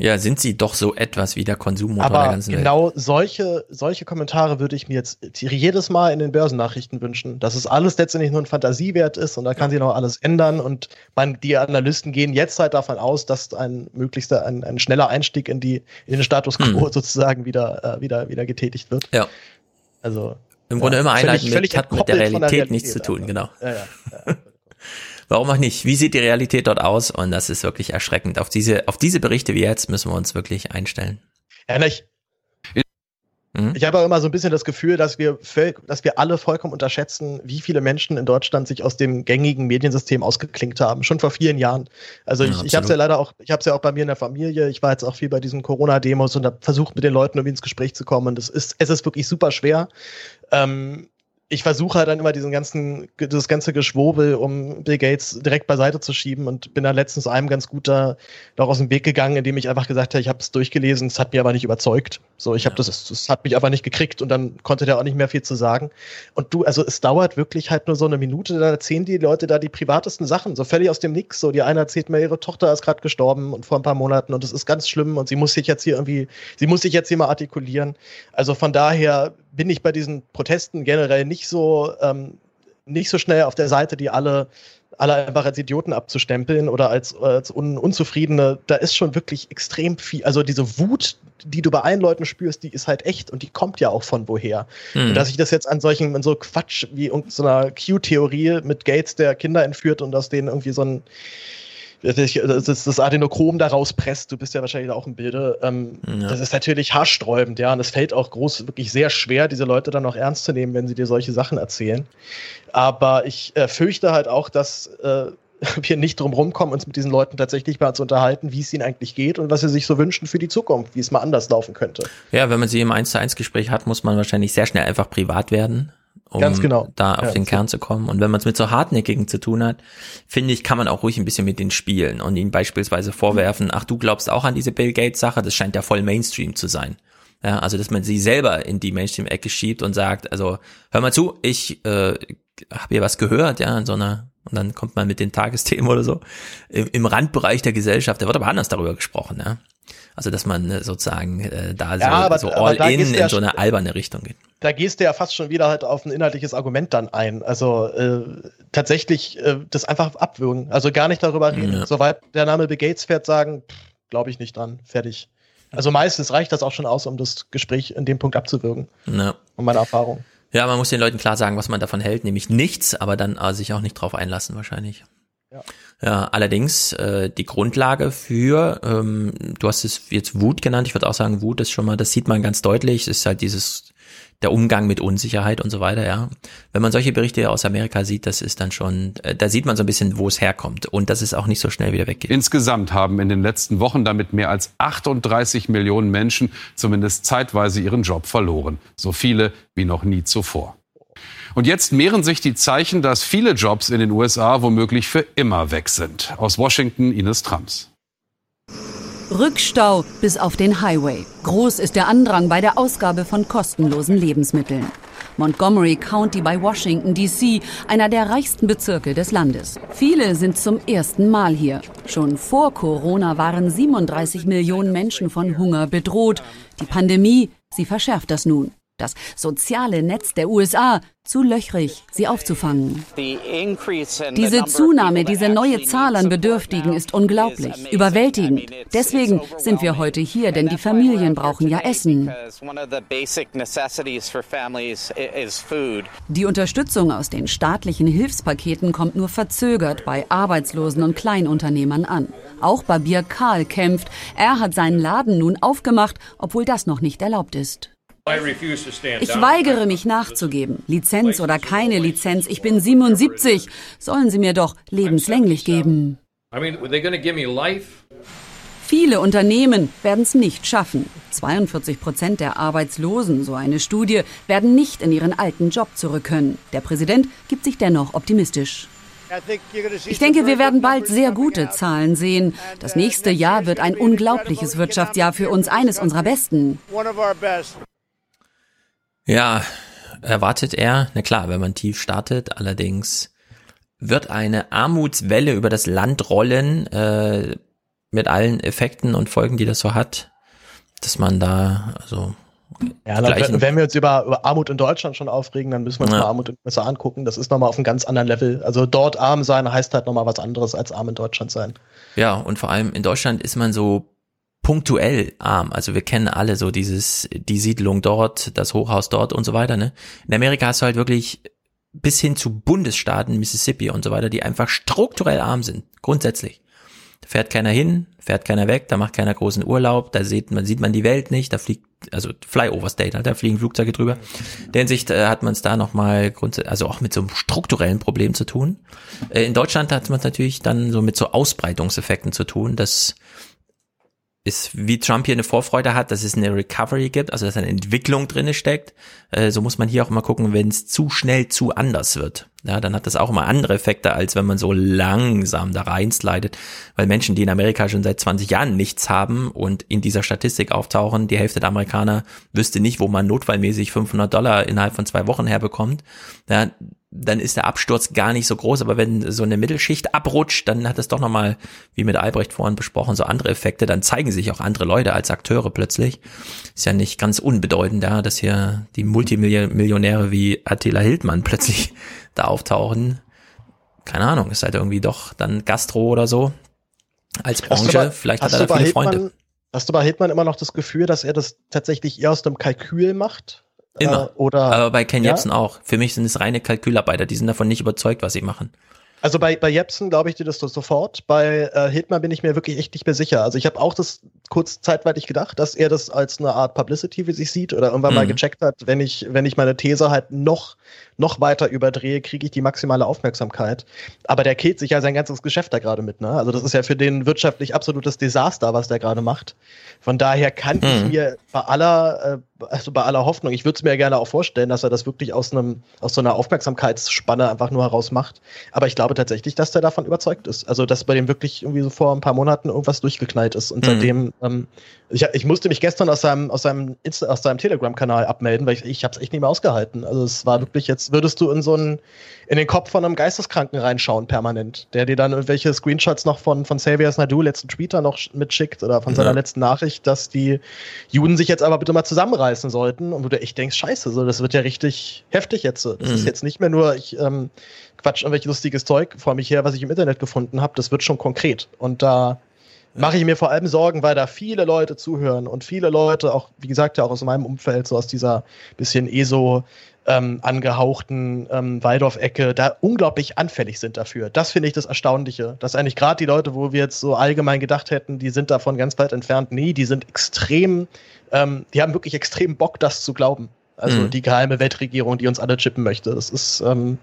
Ja, sind sie doch so etwas wie der Konsummotor Aber der ganzen genau Welt. solche, solche Kommentare würde ich mir jetzt jedes Mal in den Börsennachrichten wünschen, dass es alles letztendlich nur ein Fantasiewert ist und da kann sich noch alles ändern und man, die Analysten gehen jetzt halt davon aus, dass ein möglichster, ein, ein schneller Einstieg in die, in den Status quo hm. sozusagen wieder, äh, wieder, wieder getätigt wird. Ja. Also. Im Grunde ja, immer einleiten völlig, völlig mit, hat mit der Realität, der Realität nichts zu tun, einfach. genau. Ja, ja, ja. Warum auch nicht? Wie sieht die Realität dort aus? Und das ist wirklich erschreckend. Auf diese, auf diese Berichte wie jetzt müssen wir uns wirklich einstellen. Ja, ich, Mhm. ich habe auch immer so ein bisschen das Gefühl, dass wir, dass wir alle vollkommen unterschätzen, wie viele Menschen in Deutschland sich aus dem gängigen Mediensystem ausgeklinkt haben, schon vor vielen Jahren. Also Ja, ich, ich habe es ja leider auch, ich habe es ja auch bei mir in der Familie. Ich war jetzt auch viel bei diesen Corona-Demos und habe versucht, mit den Leuten irgendwie ins Gespräch zu kommen. Und es ist, es ist wirklich super schwer. Ähm, ich versuche halt dann immer diesen ganzen, das ganze Geschwurbel um Bill Gates direkt beiseite zu schieben und bin dann letztens einem ganz gut da noch aus dem Weg gegangen, indem ich einfach gesagt habe, ich habe es durchgelesen, es hat mir aber nicht überzeugt. So, ich habe das, das hat mich aber nicht gekriegt und dann konnte der auch nicht mehr viel zu sagen. Und du, also es dauert wirklich halt nur so eine Minute, da erzählen die Leute da die privatesten Sachen, so völlig aus dem Nix. So, die eine erzählt mir, ihre Tochter ist gerade gestorben und vor ein paar Monaten und das ist ganz schlimm und sie muss sich jetzt hier irgendwie, sie muss sich jetzt hier mal artikulieren. Also von daher bin ich bei diesen Protesten generell nicht so, ähm, nicht so schnell auf der Seite, die alle alle einfach als Idioten abzustempeln oder als, als un, Unzufriedene, da ist schon wirklich extrem viel. Also diese Wut, die du bei allen Leuten spürst, die ist halt echt und die kommt ja auch von woher. Mhm. Und dass ich das jetzt an solchen, an so Quatsch wie irgendeiner so Q-Theorie mit Gates, der Kinder entführt und aus denen irgendwie so ein das, das Adenochrom da rauspresst, du bist ja wahrscheinlich auch im Bilde. Ähm, ja. Das ist natürlich haarsträubend, ja. Und es fällt auch groß, wirklich sehr schwer, diese Leute dann auch ernst zu nehmen, wenn sie dir solche Sachen erzählen. Aber ich äh, fürchte halt auch, dass äh, wir nicht drum rumkommen, uns mit diesen Leuten tatsächlich mal zu unterhalten, wie es ihnen eigentlich geht und was sie sich so wünschen für die Zukunft, wie es mal anders laufen könnte. Ja, wenn man sie im 1 zu 1 Gespräch hat, muss man wahrscheinlich sehr schnell einfach privat werden um Ganz genau. da auf ja, den Kern zu kommen. Und wenn man es mit so hartnäckigen zu tun hat, finde ich, kann man auch ruhig ein bisschen mit den spielen und ihnen beispielsweise vorwerfen, ach, du glaubst auch an diese Bill Gates Sache, das scheint ja voll Mainstream zu sein. Ja, also dass man sie selber in die Mainstream-Ecke schiebt und sagt, also hör mal zu, ich äh, habe hier was gehört, ja, in so einer, und dann kommt man mit den Tagesthemen oder so, im, im Randbereich der Gesellschaft, da wird aber anders darüber gesprochen, ja. Also dass man äh, sozusagen äh, da ja, so, aber, so all in in so eine alberne Richtung geht. Da gehst du ja fast schon wieder halt auf ein inhaltliches Argument dann ein. Also äh, tatsächlich äh, das einfach abwürgen. Also gar nicht darüber reden. Ja. Soweit der Name Bill Gates fährt, sagen, glaube ich nicht dran. Fertig. Also meistens reicht das auch schon aus, um das Gespräch in dem Punkt abzuwürgen. Ja. Und meine Erfahrung. Ja, man muss den Leuten klar sagen, was man davon hält, nämlich nichts, aber dann äh, sich auch nicht drauf einlassen wahrscheinlich. Ja. ja, allerdings äh, die Grundlage für, ähm, du hast es jetzt Wut genannt, ich würde auch sagen, Wut ist schon mal, das sieht man ganz deutlich, ist halt dieses der Umgang mit Unsicherheit und so weiter, ja. Wenn man solche Berichte aus Amerika sieht, das ist dann schon, äh, da sieht man so ein bisschen, wo es herkommt und dass es auch nicht so schnell wieder weggeht. Insgesamt haben in den letzten Wochen damit mehr als 38 Millionen Menschen zumindest zeitweise ihren Job verloren. So viele wie noch nie zuvor. Und jetzt mehren sich die Zeichen, dass viele Jobs in den USA womöglich für immer weg sind. Aus Washington Ines Trams. Rückstau bis auf den Highway. Groß ist der Andrang bei der Ausgabe von kostenlosen Lebensmitteln. Montgomery County bei Washington, D.C., einer der reichsten Bezirke des Landes. Viele sind zum ersten Mal hier. Schon vor Corona waren 37 Millionen Menschen von Hunger bedroht. Die Pandemie, sie verschärft das nun das soziale Netz der USA zu löchrig, sie aufzufangen. Diese Zunahme, diese neue Zahl an Bedürftigen ist unglaublich, überwältigend. Deswegen sind wir heute hier, denn die Familien brauchen ja Essen. Die Unterstützung aus den staatlichen Hilfspaketen kommt nur verzögert bei Arbeitslosen und Kleinunternehmern an. Auch Barbier Karl kämpft. Er hat seinen Laden nun aufgemacht, obwohl das noch nicht erlaubt ist. Ich weigere mich nachzugeben. Lizenz oder keine Lizenz, ich bin 77. Sollen Sie mir doch lebenslänglich geben. Viele Unternehmen werden es nicht schaffen. 42 Prozent der Arbeitslosen, so eine Studie, werden nicht in ihren alten Job zurück können. Der Präsident gibt sich dennoch optimistisch. Ich denke, wir werden bald sehr gute Zahlen sehen. Das nächste Jahr wird ein unglaubliches Wirtschaftsjahr für uns, eines unserer besten. Ja, erwartet er, na klar, wenn man tief startet, allerdings wird eine Armutswelle über das Land rollen, äh, mit allen Effekten und Folgen, die das so hat, dass man da, also ja, dann, wenn wir uns über, über, Armut in Deutschland schon aufregen, dann müssen wir uns ja. mal Armut in den USA angucken. Das ist nochmal auf einem ganz anderen Level. Also dort arm sein heißt halt nochmal was anderes als arm in Deutschland sein. Ja, und vor allem in Deutschland ist man so punktuell arm. Also wir kennen alle so dieses, die Siedlung dort, das Hochhaus dort und so weiter, ne? In Amerika hast du halt wirklich bis hin zu Bundesstaaten, Mississippi und so weiter, die einfach strukturell arm sind, grundsätzlich. Da fährt keiner hin, fährt keiner weg, da macht keiner großen Urlaub, da sieht man, sieht man die Welt nicht, da fliegt, also Flyover State, halt, da fliegen Flugzeuge drüber. In der Hinsicht äh, hat man es da nochmal grundsätzlich, also auch mit so einem strukturellen Problem zu tun. Äh, in Deutschland hat man es natürlich dann so mit so Ausbreitungseffekten zu tun, dass ist, wie Trump hier eine Vorfreude hat, dass es eine Recovery gibt, also dass eine Entwicklung drinne steckt. Äh, so muss man hier auch immer gucken, wenn es zu schnell zu anders wird. Ja, dann hat das auch immer andere Effekte, als wenn man so langsam da reinslidet. Weil Menschen, die in Amerika schon seit 20 Jahren nichts haben und in dieser Statistik auftauchen, die Hälfte der Amerikaner wüsste nicht, wo man notfallmäßig 500 Dollar innerhalb von zwei Wochen herbekommt. Ja, dann ist der Absturz gar nicht so groß, aber wenn so eine Mittelschicht abrutscht, dann hat es doch nochmal, wie mit Albrecht vorhin besprochen, so andere Effekte, dann zeigen sich auch andere Leute als Akteure plötzlich. Ist ja nicht ganz unbedeutend, ja, dass hier die Multimillionäre wie Attila Hildmann plötzlich da auftauchen. Keine Ahnung, ist halt irgendwie doch dann Gastro oder so. Als Branche, bei, vielleicht hat er da viele Hildmann, Freunde. Hast du bei Hildmann immer noch das Gefühl, dass er das tatsächlich eher aus dem Kalkül macht? Immer. Äh, oder, Aber bei Ken ja? Jebsen auch. Für mich sind es reine Kalkülarbeiter. Die sind davon nicht überzeugt, was sie machen. Also bei, bei Jepsen glaube ich dir das sofort. Bei äh, Hitman bin ich mir wirklich echt nicht mehr sicher. Also ich habe auch das kurz zeitweilig gedacht, dass er das als eine Art Publicity wie sich sieht oder irgendwann mhm. mal gecheckt hat, wenn ich, wenn ich meine These halt noch, noch weiter überdrehe, kriege ich die maximale Aufmerksamkeit. Aber der killt sich ja sein ganzes Geschäft da gerade mit, ne? Also das ist ja für den wirtschaftlich absolutes Desaster, was der gerade macht. Von daher kann mhm. ich mir bei aller, äh, also bei aller Hoffnung, ich würde es mir gerne auch vorstellen, dass er das wirklich aus einem, aus so einer Aufmerksamkeitsspanne einfach nur heraus macht. Aber ich glaube tatsächlich, dass der davon überzeugt ist. Also dass bei dem wirklich irgendwie so vor ein paar Monaten irgendwas durchgeknallt ist und mhm. seitdem ähm, ich, ich, musste mich gestern aus seinem, aus seinem, Insta, aus seinem Telegram-Kanal abmelden, weil ich, ich habe es echt nicht mehr ausgehalten. Also es war wirklich, jetzt würdest du in so einen, in den Kopf von einem Geisteskranken reinschauen, permanent, der dir dann irgendwelche Screenshots noch von, von Xavier Nadu letzten Twitter noch mitschickt oder von seiner ja. letzten Nachricht, dass die Juden sich jetzt aber bitte mal zusammenreißen sollten und du dir echt denkst, scheiße, so, das wird ja richtig heftig jetzt. Das mhm. ist jetzt nicht mehr nur, ich ähm, quatsch irgendwelches lustiges Zeug vor mich her, was ich im Internet gefunden habe, das wird schon konkret. Und da mache ich mir vor allem Sorgen, weil da viele Leute zuhören und viele Leute, auch wie gesagt, ja auch aus meinem Umfeld, so aus dieser bisschen ESO ähm, angehauchten ähm, Waldorf-Ecke, da unglaublich anfällig sind dafür. Das finde ich das Erstaunliche, dass eigentlich gerade die Leute, wo wir jetzt so allgemein gedacht hätten, die sind davon ganz weit entfernt, nee, die sind extrem, ähm, die haben wirklich extrem Bock, das zu glauben. Also mhm. die geheime Weltregierung, die uns alle chippen möchte. Das ist ähm,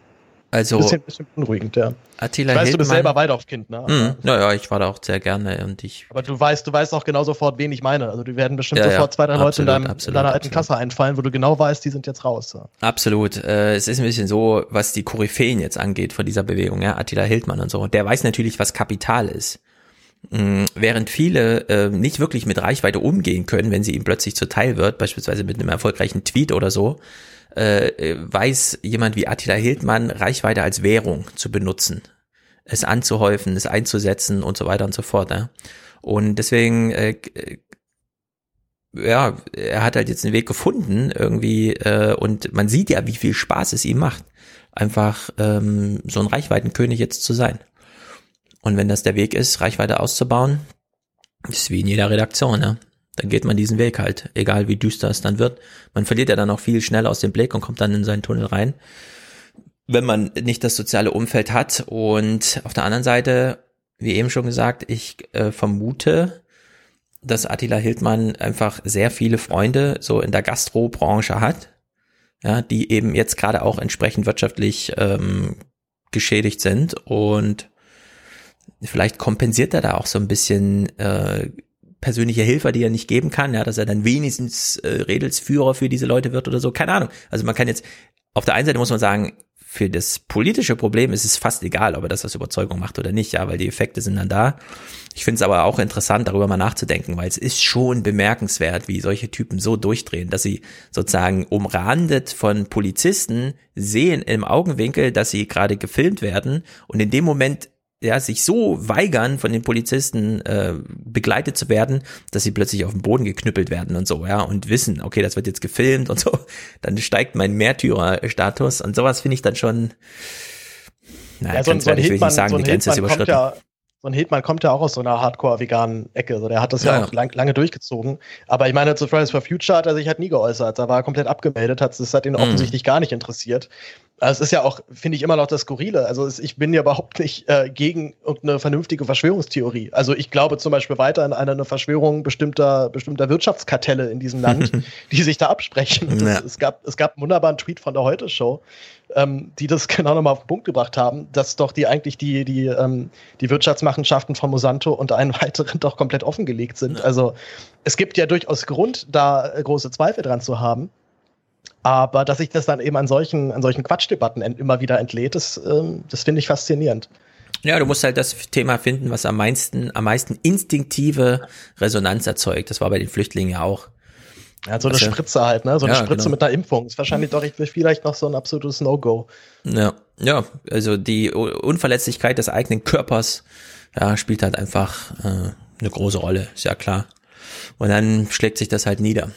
also, bisschen, bisschen beunruhigend, ja. Attila ich weiß, du bist selber Waldorf-Kind, ne? Mhm. Naja, ich war da auch sehr gerne und ich. Aber du weißt, du weißt auch genau sofort, wen ich meine. Also, die werden bestimmt ja, sofort zwei, drei Leute in, deinem, absolut, in deiner alten Klasse einfallen, wo du genau weißt, die sind jetzt raus. Ja. Absolut. Äh, es ist ein bisschen so, was die Koryphäen jetzt angeht von dieser Bewegung, ja, Attila Hildmann und so. Der weiß natürlich, was Kapital ist. Mhm. Während viele äh, nicht wirklich mit Reichweite umgehen können, wenn sie ihm plötzlich zuteil wird, beispielsweise mit einem erfolgreichen Tweet oder so, äh, weiß jemand wie Attila Hildmann Reichweite als Währung zu benutzen, es anzuhäufen, es einzusetzen und so weiter und so fort. Ja? Und deswegen, äh, äh, ja, er hat halt jetzt einen Weg gefunden irgendwie äh, und man sieht ja, wie viel Spaß es ihm macht, einfach ähm, so ein Reichweitenkönig jetzt zu sein. Und wenn das der Weg ist, Reichweite auszubauen, ist wie in jeder Redaktion, ja dann geht man diesen Weg halt, egal wie düster es dann wird. Man verliert ja dann auch viel schneller aus dem Blick und kommt dann in seinen Tunnel rein, wenn man nicht das soziale Umfeld hat. Und auf der anderen Seite, wie eben schon gesagt, ich äh, vermute, dass Attila Hildmann einfach sehr viele Freunde so in der Gastrobranche hat, ja, die eben jetzt gerade auch entsprechend wirtschaftlich ähm, geschädigt sind und vielleicht kompensiert er da auch so ein bisschen äh, persönliche Hilfe, die er nicht geben kann, ja, dass er dann wenigstens äh, Redelsführer für diese Leute wird oder so, keine Ahnung. Also man kann jetzt, auf der einen Seite muss man sagen, für das politische Problem ist es fast egal, ob er das aus Überzeugung macht oder nicht, ja, weil die Effekte sind dann da. Ich finde es aber auch interessant, darüber mal nachzudenken, weil es ist schon bemerkenswert, wie solche Typen so durchdrehen, dass sie sozusagen umrandet von Polizisten sehen im Augenwinkel, dass sie gerade gefilmt werden und in dem Moment ja, sich so weigern, von den Polizisten äh, begleitet zu werden, dass sie plötzlich auf den Boden geknüppelt werden und so, ja, und wissen, okay, das wird jetzt gefilmt und so, dann steigt mein Märtyrerstatus und sowas finde ich dann schon, naja, ja, so, ganz so ehrlich, will ich nicht sagen, so die Grenze ist überschritten. Ja, so ein Hildmann kommt ja auch aus so einer hardcore-veganen Ecke. Also der hat das ja, ja auch lang, lange durchgezogen. Aber ich meine, zu Fridays for Future hat er sich halt nie geäußert. Da war er komplett abgemeldet, hat, das hat ihn mhm. offensichtlich gar nicht interessiert. Also es ist ja auch, finde ich, immer noch das Skurrile. Also es, ich bin ja überhaupt nicht äh, gegen irgendeine vernünftige Verschwörungstheorie. Also ich glaube zum Beispiel weiter an eine, Verschwörung bestimmter, bestimmter Wirtschaftskartelle in diesem Land, die sich da absprechen. Ja. Es, es, gab, es gab einen wunderbaren Tweet von der Heute-Show, ähm, die das genau nochmal auf den Punkt gebracht haben, dass doch die eigentlich die, die, ähm, die Wirtschaftsmachenschaften von Monsanto und einen weiteren doch komplett offengelegt sind. Also es gibt ja durchaus Grund, da äh, große Zweifel dran zu haben. Aber dass sich das dann eben an solchen, an solchen Quatschdebatten immer wieder entlädt, das, ähm, das finde ich faszinierend. Ja, du musst halt das Thema finden, was am meisten, am meisten instinktive Resonanz erzeugt. Das war bei den Flüchtlingen ja auch. Ja, so eine ja- Spritze halt, ne? So eine Ja, Spritze genau. mit einer Impfung. Ist wahrscheinlich doch vielleicht noch so ein absolutes No-Go. Ja, ja, also die Unverletzlichkeit des eigenen Körpers ja, spielt halt einfach äh, eine große Rolle, ist ja klar. Und dann schlägt sich das halt nieder.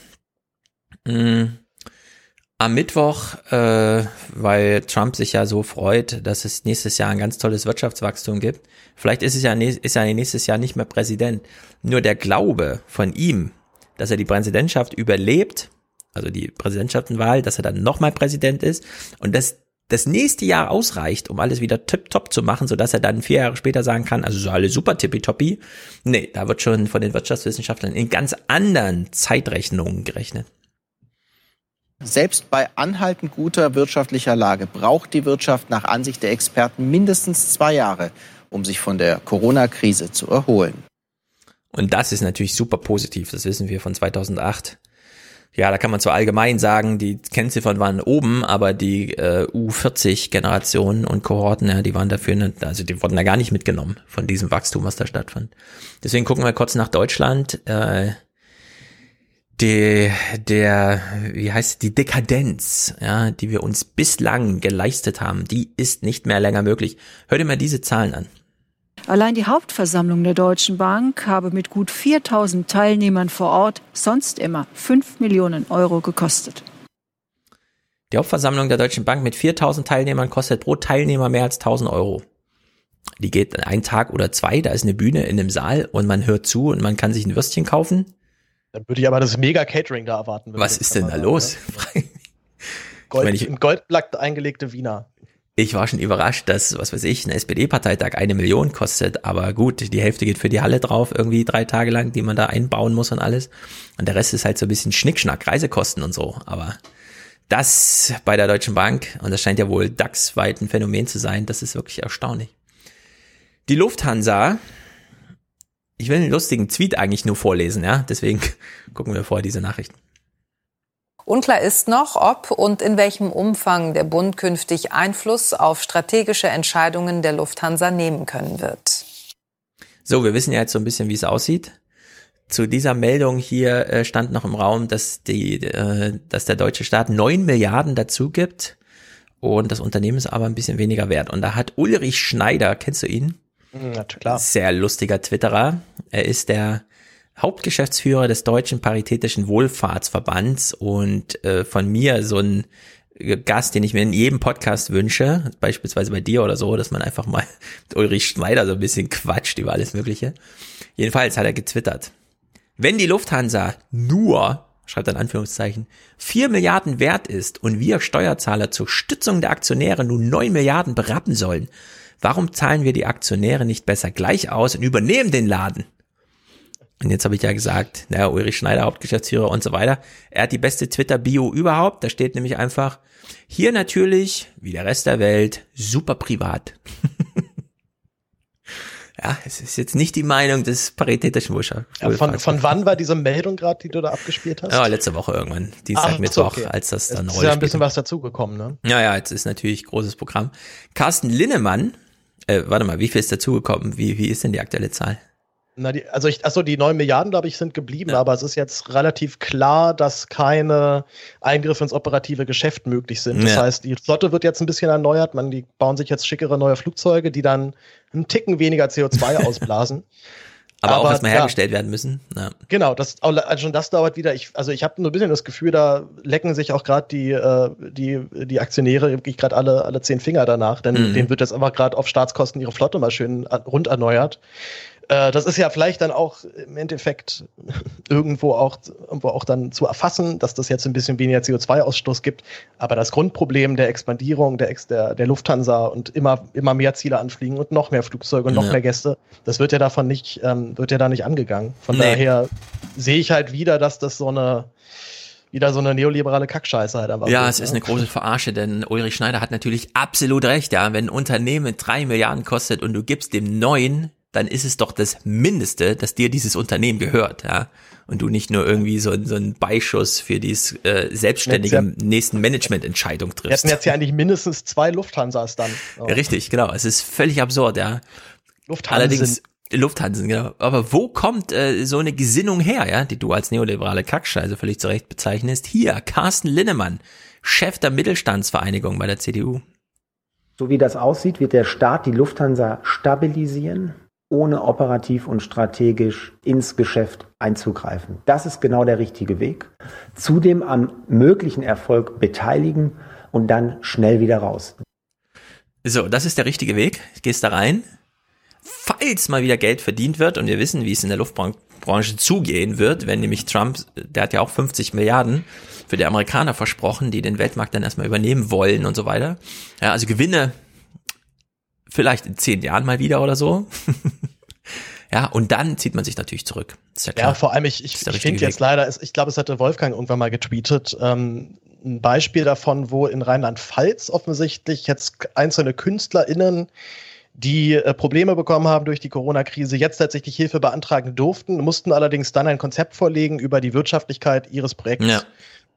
Mm. Am Mittwoch, äh, weil Trump sich ja so freut, dass es nächstes Jahr ein ganz tolles Wirtschaftswachstum gibt. Vielleicht ist es ja, ist er nächstes Jahr nicht mehr Präsident. Nur der Glaube von ihm, dass er die Präsidentschaft überlebt, also die Präsidentschaftenwahl, dass er dann nochmal Präsident ist und dass das nächste Jahr ausreicht, um alles wieder tipptopp zu machen, sodass er dann vier Jahre später sagen kann, also so alles super tippitoppi. Nee, da wird schon von den Wirtschaftswissenschaftlern in ganz anderen Zeitrechnungen gerechnet. Selbst bei anhaltend guter wirtschaftlicher Lage braucht die Wirtschaft nach Ansicht der Experten mindestens zwei Jahre, um sich von der Corona-Krise zu erholen. Und das ist natürlich super positiv, das wissen wir von 2008. Ja, da kann man zwar allgemein sagen, die Kennziffern waren oben, aber die äh, U40-Generationen und Kohorten, ja, die waren dafür, nicht, also die wurden da gar nicht mitgenommen von diesem Wachstum, was da stattfand. Deswegen gucken wir kurz nach Deutschland. Äh, die, der, wie heißt die Dekadenz, ja, die wir uns bislang geleistet haben, die ist nicht mehr länger möglich. Hör dir mal diese Zahlen an. Allein die Hauptversammlung der Deutschen Bank habe mit gut 4000 Teilnehmern vor Ort sonst immer 5 Millionen Euro gekostet. Die Hauptversammlung der Deutschen Bank mit 4000 Teilnehmern kostet pro Teilnehmer mehr als 1000 Euro. Die geht einen Tag oder zwei, da ist eine Bühne in einem Saal und man hört zu und man kann sich ein Würstchen kaufen. Dann würde ich aber das Mega-Catering da erwarten. Was ist denn da los? Gold, Wenn ich- in Goldlack eingelegte Wiener. Ich war schon überrascht, dass, was weiß ich, ein SPD-Parteitag eine Million kostet, aber gut, die Hälfte geht für die Halle drauf, irgendwie drei Tage lang, die man da einbauen muss und alles. Und der Rest ist halt so ein bisschen Schnickschnack, Reisekosten und so. Aber das bei der Deutschen Bank, und das scheint ja wohl DAX-weit ein Phänomen zu sein, das ist wirklich erstaunlich. Die Lufthansa, ich will einen lustigen Tweet eigentlich nur vorlesen, ja, deswegen gucken wir vor diese Nachrichten. Unklar ist noch, ob und in welchem Umfang der Bund künftig Einfluss auf strategische Entscheidungen der Lufthansa nehmen können wird. So, wir wissen ja jetzt so ein bisschen, wie es aussieht. Zu dieser Meldung hier äh, stand noch im Raum, dass die, äh, dass der deutsche Staat neun Milliarden dazu gibt und das Unternehmen ist aber ein bisschen weniger wert. Und da hat Ulrich Schneider, kennst du ihn? Sehr lustiger Twitterer. Er ist der Hauptgeschäftsführer des Deutschen Paritätischen Wohlfahrtsverbands und äh, von mir so ein Gast, den ich mir in jedem Podcast wünsche, beispielsweise bei dir oder so, dass man einfach mal mit Ulrich Schneider so ein bisschen quatscht über alles Mögliche. Jedenfalls hat er getwittert. Wenn die Lufthansa nur, schreibt er in Anführungszeichen, vier Milliarden wert ist und wir Steuerzahler zur Stützung der Aktionäre nun neun Milliarden berappen sollen, warum zahlen wir die Aktionäre nicht besser gleich aus und übernehmen den Laden? Und jetzt habe ich ja gesagt, naja, Ulrich Schneider, Hauptgeschäftsführer und so weiter. Er hat die beste Twitter-Bio überhaupt. Da steht nämlich einfach, hier natürlich, wie der Rest der Welt, super privat. ja, es ist jetzt nicht die Meinung des paritätischen Wohlfahrts. Ja, von, von wann war diese Meldung gerade, die du da abgespielt hast? Ja, letzte Woche irgendwann, Dienstag, Ach, Mittwoch, okay. als das dann Jetzt ist ja ein bisschen was dazugekommen, ne? Ja, ja, jetzt ist natürlich großes Programm. Carsten Linnemann, äh, warte mal, wie viel ist dazugekommen? Wie, wie ist denn die aktuelle Zahl? Na, die, also ich, achso, die neun Milliarden, glaube ich, sind geblieben, aber es ist jetzt relativ klar, dass keine Eingriffe ins operative Geschäft möglich sind. Das Ja. heißt, die Flotte wird jetzt ein bisschen erneuert, man, die bauen sich jetzt schickere neue Flugzeuge, die dann einen Ticken weniger CO2 ausblasen. Aber, auch Aber, erstmal ja. hergestellt werden müssen. Ja. Genau, das, also schon das dauert wieder. Ich, also ich habe nur ein bisschen das Gefühl, da lecken sich auch gerade die, äh, die, die Aktionäre wirklich gerade alle, alle zehn Finger danach, denn Mhm. denen wird jetzt einfach gerade auf Staatskosten ihre Flotte mal schön rund erneuert. Äh, das ist ja vielleicht dann auch im Endeffekt irgendwo auch, irgendwo auch dann zu erfassen, dass das jetzt ein bisschen weniger CO2-Ausstoß gibt. Aber das Grundproblem der Expandierung der, der, der Lufthansa und immer, immer mehr Ziele anfliegen und noch mehr Flugzeuge und noch ja. mehr Gäste, das wird ja davon nicht, ähm, wird ja da nicht angegangen. Von nee. daher sehe ich halt wieder, dass das so eine, wieder so eine neoliberale Kackscheiße halt aber. Ja, es ist eine große Verarsche, denn Ulrich Schneider hat natürlich absolut recht, ja. Wenn ein Unternehmen drei Milliarden kostet und du gibst dem neun dann ist es doch das Mindeste, dass dir dieses Unternehmen gehört, ja. Und du nicht nur irgendwie so, so einen Beischuss für dieses äh, selbstständige ja, nächsten Managemententscheidung triffst. Wir hätten jetzt ja eigentlich mindestens zwei Lufthansas dann. Oh. Richtig, genau. Es ist völlig absurd, ja. Lufthansa. Allerdings, Lufthansa, genau. Aber wo kommt äh, so eine Gesinnung her, ja, die du als neoliberale Kackscheiße völlig zu Recht bezeichnest? Hier, Carsten Linnemann, Chef der Mittelstandsvereinigung bei der CDU. So wie das aussieht, wird der Staat die Lufthansa stabilisieren ohne operativ und strategisch ins Geschäft einzugreifen. Das ist genau der richtige Weg. Zudem am möglichen Erfolg beteiligen und dann schnell wieder raus. So, das ist der richtige Weg. Gehst da rein. Falls mal wieder Geld verdient wird, und wir wissen, wie es in der Luftbranche zugehen wird, wenn nämlich Trump, der hat ja auch 50 Milliarden für die Amerikaner versprochen, die den Weltmarkt dann erstmal übernehmen wollen und so weiter. Ja, also Gewinne vielleicht in zehn Jahren mal wieder oder so. ja, und dann zieht man sich natürlich zurück. Ja, ja, vor allem, ich, ich, ich finde jetzt leider, ich glaube, es hatte Wolfgang irgendwann mal getweetet, ähm, ein Beispiel davon, wo in Rheinland-Pfalz offensichtlich jetzt einzelne KünstlerInnen die äh, Probleme bekommen haben durch die Corona-Krise, jetzt tatsächlich Hilfe beantragen durften, mussten allerdings dann ein Konzept vorlegen über die Wirtschaftlichkeit ihres Projekts. Ja.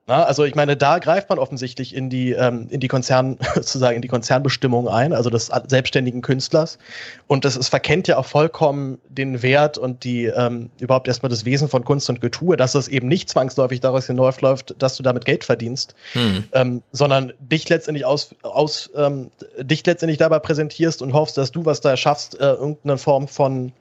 Na, also ich meine, da greift man offensichtlich in die ähm, in die Konzern sozusagen in die Konzernbestimmung ein, also des selbstständigen Künstlers. Und das es verkennt ja auch vollkommen den Wert und die ähm, überhaupt erstmal das Wesen von Kunst und Getue, dass es eben nicht zwangsläufig daraus hinausläuft, dass du damit Geld verdienst, hm. ähm, sondern dich letztendlich aus aus ähm, dich letztendlich dabei präsentierst und hoffst, dass du was da schaffst, äh, irgendeine Form von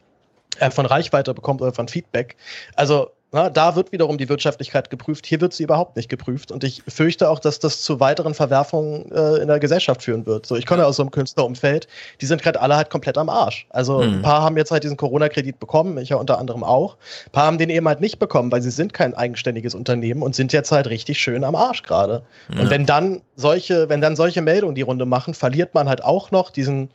äh, von Reichweite bekommt oder von Feedback. Also na, da wird wiederum die Wirtschaftlichkeit geprüft. Hier wird sie überhaupt nicht geprüft. Und ich fürchte auch, dass das zu weiteren Verwerfungen äh, in der Gesellschaft führen wird. So, ich komme ja aus so einem Künstlerumfeld. Die sind gerade alle halt komplett am Arsch. Also mhm. ein paar haben jetzt halt diesen Corona-Kredit bekommen, ich ja unter anderem auch. Ein paar haben den eben halt nicht bekommen, weil sie sind kein eigenständiges Unternehmen und sind jetzt halt richtig schön am Arsch gerade. Ja. Und wenn dann solche, wenn dann solche Meldungen die Runde machen, verliert man halt auch noch diesen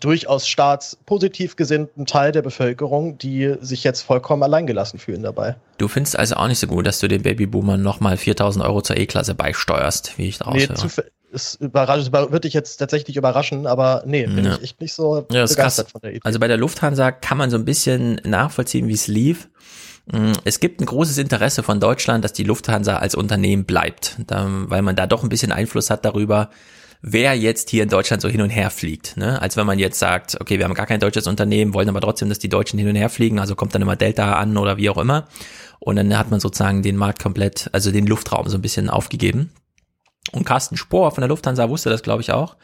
durchaus staatspositiv gesinnten Teil der Bevölkerung, die sich jetzt vollkommen alleingelassen fühlen dabei. Du findest also auch nicht so gut, dass du den Babyboomern nochmal 4000 Euro zur E-Klasse beisteuerst, wie ich daraus nee, höre. Es überrascht, wird dich jetzt tatsächlich überraschen, aber nee, bin ja. ich echt nicht so ja, begeistert von der Idee. Also bei der Lufthansa kann man so ein bisschen nachvollziehen, wie es lief. Mm, es gibt ein großes Interesse von Deutschland, dass die Lufthansa als Unternehmen bleibt, weil man da doch ein bisschen Einfluss hat darüber, wer jetzt hier in Deutschland so hin und her fliegt. Ne? Als wenn man jetzt sagt, okay, wir haben gar kein deutsches Unternehmen, wollen aber trotzdem, dass die Deutschen hin und her fliegen, also kommt dann immer Delta an oder wie auch immer. Und dann hat man sozusagen den Markt komplett, also den Luftraum so ein bisschen aufgegeben. Und Carsten Spohr von der Lufthansa wusste das, glaube ich, auch.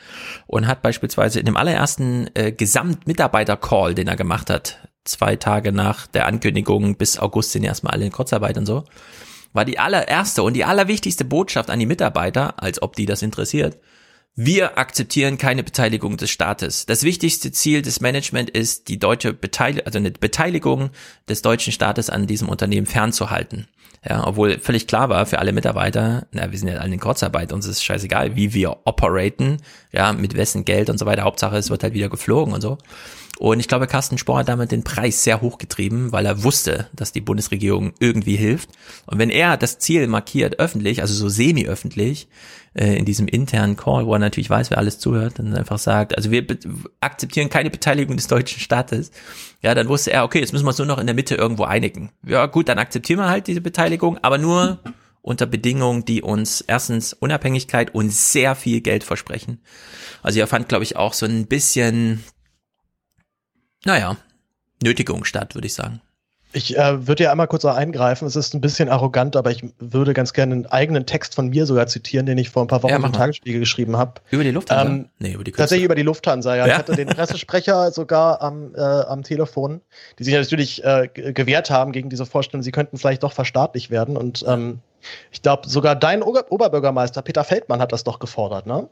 Und hat beispielsweise in dem allerersten äh, Gesamtmitarbeiter-Call, den er gemacht hat, zwei Tage nach der Ankündigung, bis August sind erstmal alle in Kurzarbeit und so, war die allererste und die allerwichtigste Botschaft an die Mitarbeiter, als ob die das interessiert, wir akzeptieren keine Beteiligung des Staates. Das wichtigste Ziel des Management ist, die deutsche Beteiligung, also eine Beteiligung des deutschen Staates an diesem Unternehmen fernzuhalten. Ja, obwohl völlig klar war für alle Mitarbeiter, na, wir sind ja alle in Kurzarbeit, uns ist scheißegal, wie wir operaten, ja, mit wessen Geld und so weiter. Hauptsache, es wird halt wieder geflogen und so. Und ich glaube, Carsten Spohr hat damit den Preis sehr hoch getrieben, weil er wusste, dass die Bundesregierung irgendwie hilft. Und wenn er das Ziel markiert öffentlich, also so semi-öffentlich, äh, in diesem internen Call, wo er natürlich weiß, wer alles zuhört, dann einfach sagt, also wir akzeptieren keine Beteiligung des deutschen Staates. Ja, dann wusste er, okay, jetzt müssen wir uns nur noch in der Mitte irgendwo einigen. Ja, gut, dann akzeptieren wir halt diese Beteiligung, aber nur unter Bedingungen, die uns erstens Unabhängigkeit und sehr viel Geld versprechen. Also er fand, glaube ich, auch so ein bisschen, naja, Nötigung statt, würde ich sagen. Ich äh, würde ja einmal kurz eingreifen. Es ist ein bisschen arrogant, aber ich würde ganz gerne einen eigenen Text von mir sogar zitieren, den ich vor ein paar Wochen ja, im Tagesspiegel geschrieben habe. Über die Lufthansa? Ähm, nee, über die Künstler. Tatsächlich über die Lufthansa, ja. ja. Ich hatte den Pressesprecher sogar am, äh, am Telefon, die sich natürlich äh, gewehrt haben gegen diese Vorstellung, sie könnten vielleicht doch verstaatlich werden. Und ähm, ich glaube, sogar dein Ober Oberbürgermeister Peter Feldmann hat das doch gefordert, ne?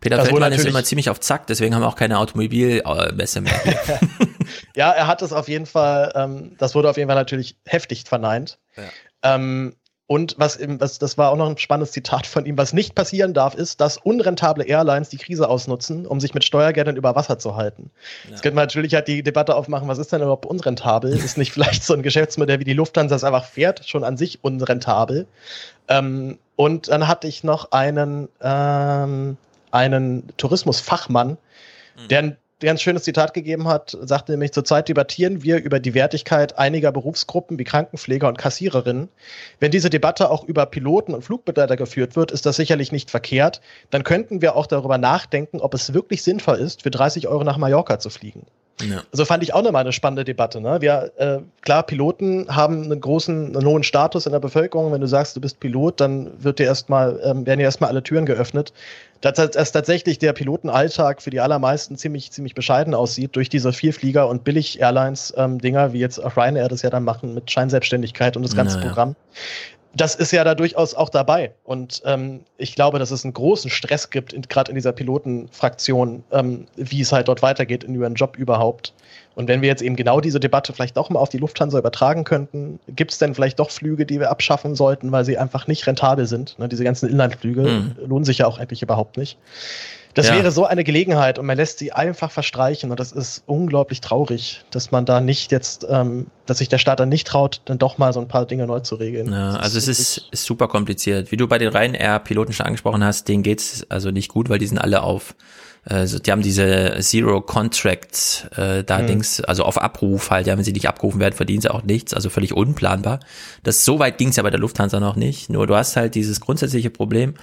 Peter das Feldmann ist immer ziemlich auf Zack, deswegen haben wir auch keine Automobilmesse mehr. ja, er hat es auf jeden Fall, ähm, das wurde auf jeden Fall natürlich heftig verneint. Ja. Ähm, und was, was, das war auch noch ein spannendes Zitat von ihm, was nicht passieren darf, ist, dass unrentable Airlines die Krise ausnutzen, um sich mit Steuergeldern über Wasser zu halten. Ja. Jetzt könnte man natürlich halt die Debatte aufmachen, was ist denn überhaupt unrentabel? ist nicht vielleicht so ein Geschäftsmodell wie die Lufthansa das einfach fährt, schon an sich unrentabel? Ähm, und dann hatte ich noch einen, ähm, einen Tourismusfachmann, mhm. der der ein schönes Zitat gegeben hat, sagte nämlich, zurzeit debattieren wir über die Wertigkeit einiger Berufsgruppen wie Krankenpfleger und Kassiererinnen. Wenn diese Debatte auch über Piloten und Flugbegleiter geführt wird, ist das sicherlich nicht verkehrt. Dann könnten wir auch darüber nachdenken, ob es wirklich sinnvoll ist, für 30 Euro nach Mallorca zu fliegen. Ja. Also fand ich auch nochmal eine spannende Debatte. Ne? Wir, äh, klar, Piloten haben einen großen, einen hohen Status in der Bevölkerung. Wenn du sagst, du bist Pilot, dann wird dir erstmal, ähm, werden dir erstmal alle Türen geöffnet. Dass, dass tatsächlich der Pilotenalltag für die allermeisten ziemlich, ziemlich bescheiden aussieht durch diese Vielflieger- und Billig-Airlines-Dinger, ähm, wie jetzt Ryanair das ja dann machen mit Scheinselbstständigkeit und das ganze naja. Programm das ist ja da durchaus auch dabei. Und ähm, ich glaube, dass es einen großen Stress gibt, gerade in dieser Pilotenfraktion, ähm, wie es halt dort weitergeht in ihren Job überhaupt. Und wenn wir jetzt eben genau diese Debatte vielleicht doch mal auf die Lufthansa übertragen könnten, gibt es denn vielleicht doch Flüge, die wir abschaffen sollten, weil sie einfach nicht rentabel sind? Ne, diese ganzen Inlandflüge mhm. lohnen sich ja auch eigentlich überhaupt nicht. Das ja. wäre so eine Gelegenheit und man lässt sie einfach verstreichen und das ist unglaublich traurig, dass man da nicht jetzt, ähm, dass sich der Staat dann nicht traut, dann doch mal so ein paar Dinge neu zu regeln. Ja, also es ist, ist super kompliziert. Wie du bei den Ryanair-Piloten schon angesprochen hast, denen geht's also nicht gut, weil die sind alle auf also die haben diese Zero Contracts äh, da mhm. Dings, also auf Abruf halt, ja, wenn sie nicht abgerufen werden, verdienen sie auch nichts, also völlig unplanbar. Das so weit ging es ja bei der Lufthansa noch nicht. Nur du hast halt dieses grundsätzliche Problem,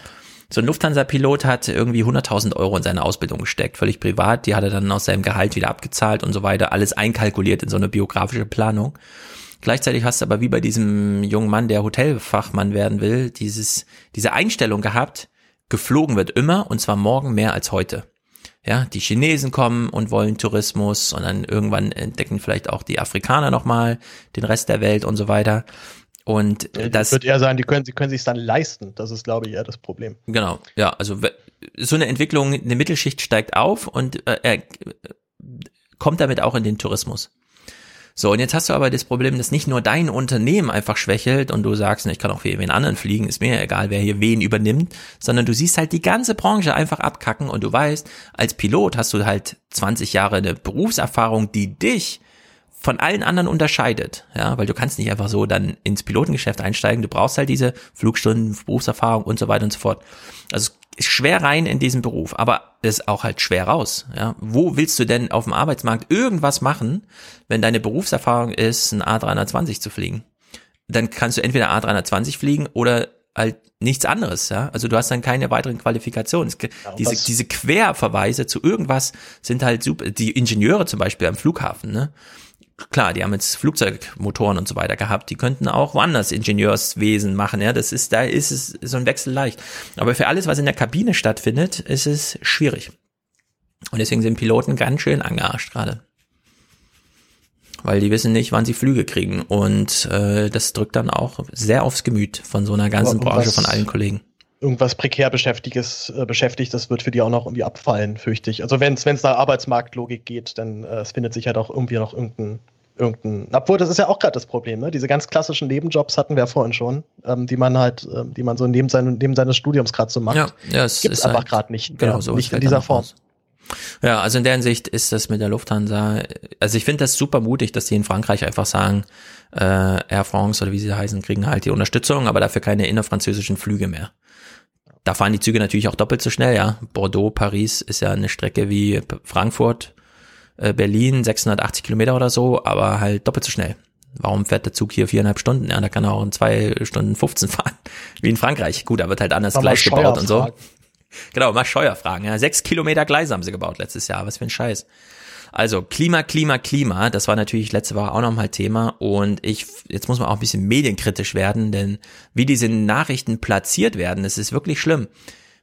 so ein Lufthansa-Pilot hat irgendwie 100.000 Euro in seine Ausbildung gesteckt, völlig privat. Die hat er dann aus seinem Gehalt wieder abgezahlt und so weiter. Alles einkalkuliert in so eine biografische Planung. Gleichzeitig hast du aber wie bei diesem jungen Mann, der Hotelfachmann werden will, dieses, diese Einstellung gehabt, geflogen wird immer und zwar morgen mehr als heute. Ja, die Chinesen kommen und wollen Tourismus und dann irgendwann entdecken vielleicht auch die Afrikaner nochmal den Rest der Welt und so weiter. Und das wird eher sein, die können, sie können sich dann leisten. Das ist, glaube ich, eher das Problem. Genau, ja, also so eine Entwicklung, eine Mittelschicht steigt auf und äh, er kommt damit auch in den Tourismus. So, und jetzt hast du aber das Problem, dass nicht nur dein Unternehmen einfach schwächelt und du sagst, ich kann auch für wen anderen fliegen, ist mir egal, wer hier wen übernimmt, sondern du siehst halt die ganze Branche einfach abkacken und du weißt, als Pilot hast du halt 20 Jahre eine Berufserfahrung, die dich von allen anderen unterscheidet, ja, weil du kannst nicht einfach so dann ins Pilotengeschäft einsteigen, du brauchst halt diese Flugstunden, Berufserfahrung und so weiter und so fort. Also ist schwer rein in diesen Beruf, aber ist auch halt schwer raus, ja. Wo willst du denn auf dem Arbeitsmarkt irgendwas machen, wenn deine Berufserfahrung ist, ein A320 zu fliegen? Dann kannst du entweder A320 fliegen oder halt nichts anderes, ja. Also du hast dann keine weiteren Qualifikationen. Es, diese, diese Querverweise zu irgendwas sind halt super. Die Ingenieure zum Beispiel am Flughafen, ne? Klar, die haben jetzt Flugzeugmotoren und so weiter gehabt, die könnten auch woanders Ingenieurswesen machen, ja, das ist, da ist es so ein Wechsel leicht. Aber für alles, was in der Kabine stattfindet, ist es schwierig. Und deswegen sind Piloten ganz schön angearscht gerade. Weil die wissen nicht, wann sie Flüge kriegen. Und äh, das drückt dann auch sehr aufs Gemüt von so einer ganzen Branche, von allen Kollegen irgendwas prekär Beschäftigtes äh, beschäftigt, das wird für die auch noch irgendwie abfallen, fürchte ich. Also wenn es nach Arbeitsmarktlogik geht, dann äh, es findet sich halt auch irgendwie noch irgendein irgendein, obwohl das ist ja auch gerade das Problem, ne? Diese ganz klassischen Nebenjobs hatten wir vorhin schon, ähm, die man halt, äh, die man so neben, seinen, neben seines Studiums gerade so macht. Ja, ja es Gibt's ist einfach halt, gerade nicht. Genau, so nicht in dieser Form. Aus. Ja, also in der Hinsicht ist das mit der Lufthansa, also ich finde das super mutig, dass die in Frankreich einfach sagen, äh, Air France oder wie sie heißen, kriegen halt die Unterstützung, aber dafür keine innerfranzösischen Flüge mehr. Da fahren die Züge natürlich auch doppelt so schnell, ja. Bordeaux, Paris ist ja eine Strecke wie Frankfurt, äh, Berlin, 680 Kilometer oder so, aber halt doppelt so schnell. Warum fährt der Zug hier viereinhalb Stunden? Ja, da kann er auch in zwei Stunden 15 fahren, wie in Frankreich. Gut, da wird halt anders Gleis gebaut und so. Genau, mal Scheuer fragen. Ja, sechs Kilometer Gleise haben sie gebaut letztes Jahr. Was für ein Scheiß. Also Klima, Klima, Klima, das war natürlich letzte Woche auch nochmal Thema und ich, jetzt muss man auch ein bisschen medienkritisch werden, denn wie diese Nachrichten platziert werden, das ist wirklich schlimm.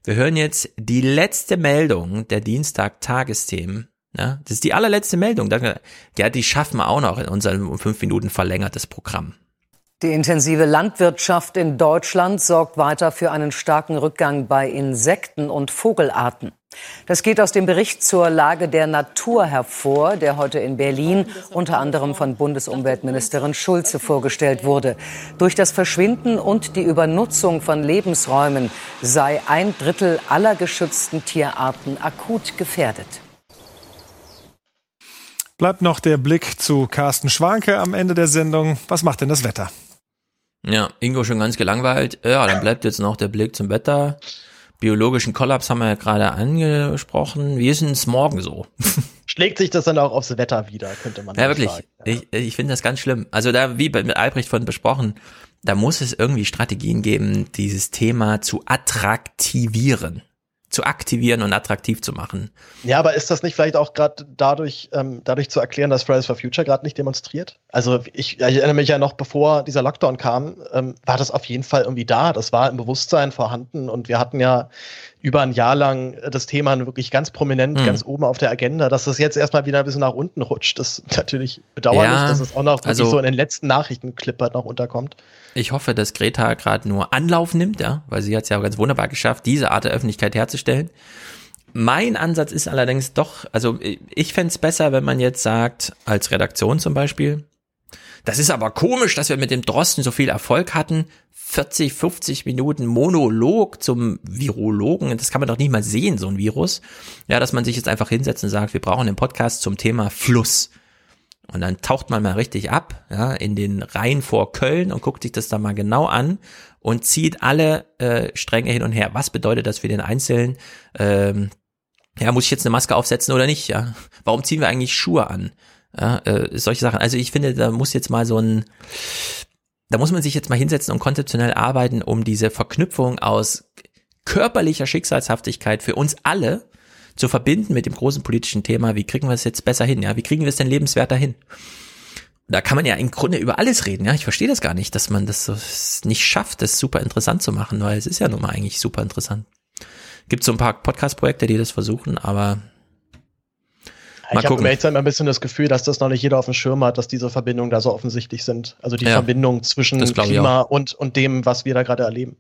Wir hören jetzt die letzte Meldung der Dienstag-Tagesthemen. Ja, das ist die allerletzte Meldung. Ja, die schaffen wir auch noch in unserem fünf Minuten verlängertes Programm. Die intensive Landwirtschaft in Deutschland sorgt weiter für einen starken Rückgang bei Insekten und Vogelarten. Das geht aus dem Bericht zur Lage der Natur hervor, der heute in Berlin unter anderem von Bundesumweltministerin Schulze vorgestellt wurde. Durch das Verschwinden und die Übernutzung von Lebensräumen sei ein Drittel aller geschützten Tierarten akut gefährdet. Bleibt noch der Blick zu Carsten Schwanke am Ende der Sendung. Was macht denn das Wetter? Ja, Ingo schon ganz gelangweilt. Ja, dann bleibt jetzt noch der Blick zum Wetter. Biologischen Kollaps haben wir ja gerade angesprochen. Wie ist denn es morgen so? Schlägt sich das dann auch aufs Wetter wieder, könnte man Ja, wirklich. sagen. Ich, ich finde das ganz schlimm. Also da, wie mit Albrecht von besprochen, da muss es irgendwie Strategien geben, dieses Thema zu attraktivieren. Zu aktivieren und attraktiv zu machen. Ja, aber ist das nicht vielleicht auch gerade dadurch, ähm, dadurch zu erklären, dass Fridays for Future gerade nicht demonstriert? Also ich, ich erinnere mich ja noch, bevor dieser Lockdown kam, ähm, war das auf jeden Fall irgendwie da. Das war im Bewusstsein vorhanden und wir hatten ja über ein Jahr lang das Thema wirklich ganz prominent, Mhm. ganz oben auf der Agenda. Dass das jetzt erstmal wieder ein bisschen nach unten rutscht, das ist natürlich bedauerlich, Ja, dass es auch noch also- so in den letzten Nachrichtenclip halt noch unterkommt. Ich hoffe, dass Greta gerade nur Anlauf nimmt, ja, weil sie hat es ja auch ganz wunderbar geschafft, diese Art der Öffentlichkeit herzustellen. Mein Ansatz ist allerdings doch, also ich fänd's besser, wenn man jetzt sagt, als Redaktion zum Beispiel, das ist aber komisch, dass wir mit dem Drosten so viel Erfolg hatten. 40, 50 Minuten Monolog zum Virologen, das kann man doch nicht mal sehen, so ein Virus. Ja, dass man sich jetzt einfach hinsetzt und sagt, wir brauchen einen Podcast zum Thema Fluss. Und dann taucht man mal richtig ab, ja, in den Rhein vor Köln und guckt sich das da mal genau an und zieht alle äh, Stränge hin und her. Was bedeutet das für den Einzelnen? Ähm, ja, muss ich jetzt eine Maske aufsetzen oder nicht? Ja, warum ziehen wir eigentlich Schuhe an? Ja, äh, solche Sachen. Also ich finde, da muss jetzt mal so ein, da muss man sich jetzt mal hinsetzen und konzeptionell arbeiten, um diese Verknüpfung aus körperlicher Schicksalshaftigkeit für uns alle zu verbinden mit dem großen politischen Thema, wie kriegen wir es jetzt besser hin, ja, wie kriegen wir es denn lebenswerter hin? Da kann man ja im Grunde über alles reden, ja, ich verstehe das gar nicht, dass man das so nicht schafft, das super interessant zu machen, weil es ist ja nun mal eigentlich super interessant. Gibt so ein paar Podcast-Projekte, die das versuchen, aber Ich mal habe gucken. um ehrlich immer ein bisschen das Gefühl, dass das noch nicht jeder auf dem Schirm hat, dass diese Verbindungen da so offensichtlich sind. Also die Ja, Verbindung zwischen ich Klima und, und dem, was wir da gerade erleben.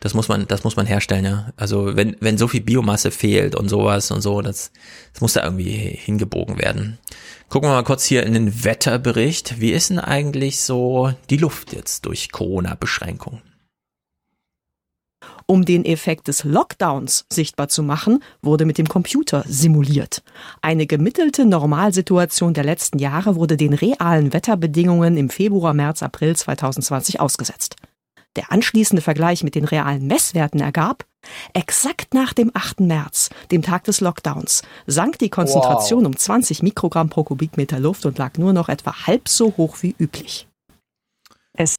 Das muss man, das muss man herstellen, ja. Also wenn, wenn so viel Biomasse fehlt und sowas und so, das, das muss da irgendwie hingebogen werden. Gucken wir mal kurz hier in den Wetterbericht. Wie ist denn eigentlich so die Luft jetzt durch Corona-Beschränkungen? Um den Effekt des Lockdowns sichtbar zu machen, wurde mit dem Computer simuliert. Eine gemittelte Normalsituation der letzten Jahre wurde den realen Wetterbedingungen im Februar, März, April 2020 ausgesetzt. Der anschließende Vergleich mit den realen Messwerten ergab, exakt nach dem 8. März, dem Tag des Lockdowns, sank die Konzentration um 20 Mikrogramm pro Kubikmeter Luft und lag nur noch etwa halb so hoch wie üblich. Es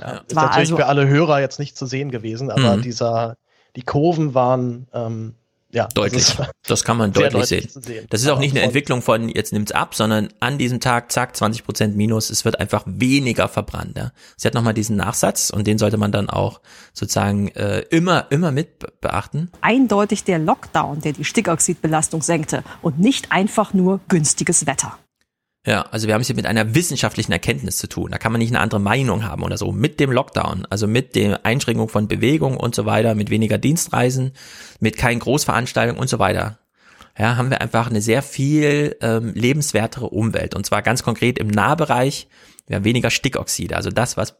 Ja, ist war natürlich also für alle Hörer jetzt nicht zu sehen gewesen, aber Mhm. dieser, die Kurven waren, ähm, ja. Deutlich. Das, Das kann man deutlich deutlich sehen. sehen. Das ist auch Aber nicht eine Entwicklung von jetzt nimmt's ab, sondern an diesem Tag, zack, 20 Prozent Minus, es wird einfach weniger verbrannt. Ja. Sie hat nochmal diesen Nachsatz und den sollte man dann auch sozusagen äh, immer, immer mit be- beachten. eindeutig der Lockdown, der die Stickoxidbelastung senkte und nicht einfach nur günstiges Wetter. Ja, also wir haben es hier mit einer wissenschaftlichen Erkenntnis zu tun. Da kann man nicht eine andere Meinung haben oder so. Mit dem Lockdown, also mit der Einschränkung von Bewegung und so weiter, mit weniger Dienstreisen, mit keinen Großveranstaltungen und so weiter. Ja, haben wir einfach eine sehr viel ähm, lebenswertere Umwelt. Und zwar ganz konkret im Nahbereich. Wir haben weniger Stickoxide. Also das, was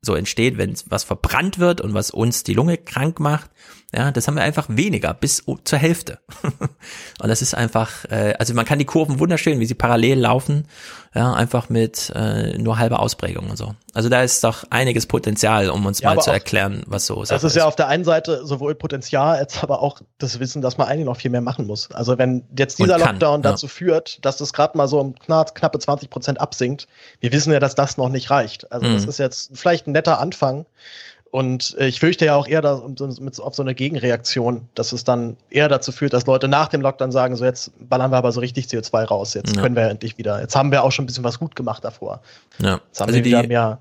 so entsteht, wenn was verbrannt wird und was uns die Lunge krank macht, ja, das haben wir einfach weniger, bis zur Hälfte. und das ist einfach, äh, also man kann die Kurven wunderschön, wie sie parallel laufen, ja, einfach mit äh, nur halber Ausprägung und so. Also da ist doch einiges Potenzial, um uns Ja, mal zu auch- erklären, was so Das Sache ist ja auf der einen Seite sowohl Potenzial als aber auch das Wissen, dass man eigentlich noch viel mehr machen muss. Also wenn jetzt dieser kann, Lockdown ja. dazu führt, dass das gerade mal so um knapp, knappe 20 Prozent absinkt, wir wissen ja, dass das noch nicht reicht. Also das Mhm. ist jetzt vielleicht ein netter Anfang. Und äh, ich fürchte ja auch eher da, mit, auf so eine Gegenreaktion, dass es dann eher dazu führt, dass Leute nach dem Lockdown sagen, so jetzt ballern wir aber so richtig CO2 raus, jetzt Ja. können wir endlich wieder. Jetzt haben wir auch schon ein bisschen was gut gemacht davor. Ja. Jetzt haben Also wir wieder die- mehr,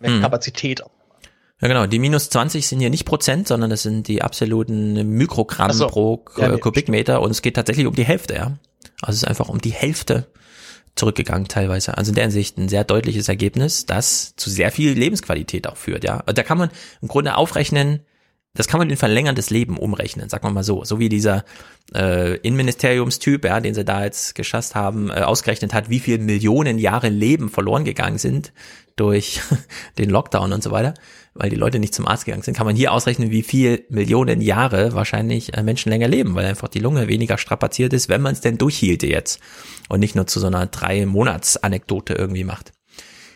mehr Mhm. Kapazität. Ja, genau. Die minus 20 sind hier nicht Prozent, sondern das sind die absoluten Mikrogramm so. pro Ja, äh, nee, Kubikmeter und es geht tatsächlich um die Hälfte, ja. Also es ist einfach um die Hälfte zurückgegangen teilweise. Also in der Hinsicht ein sehr deutliches Ergebnis, das zu sehr viel Lebensqualität auch führt, ja. Da kann man im Grunde aufrechnen, das kann man in verlängerndes Leben umrechnen, sagen wir mal so. So wie dieser äh, Innenministeriumstyp, ja, den sie da jetzt geschasst haben, äh, ausgerechnet hat, wie viel Millionen Jahre Leben verloren gegangen sind durch den Lockdown und so weiter, weil die Leute nicht zum Arzt gegangen sind, kann man hier ausrechnen, wie viel Millionen Jahre wahrscheinlich äh, Menschen länger leben, weil einfach die Lunge weniger strapaziert ist, wenn man es denn durchhielte jetzt und nicht nur zu so einer drei Monats Anekdote irgendwie macht.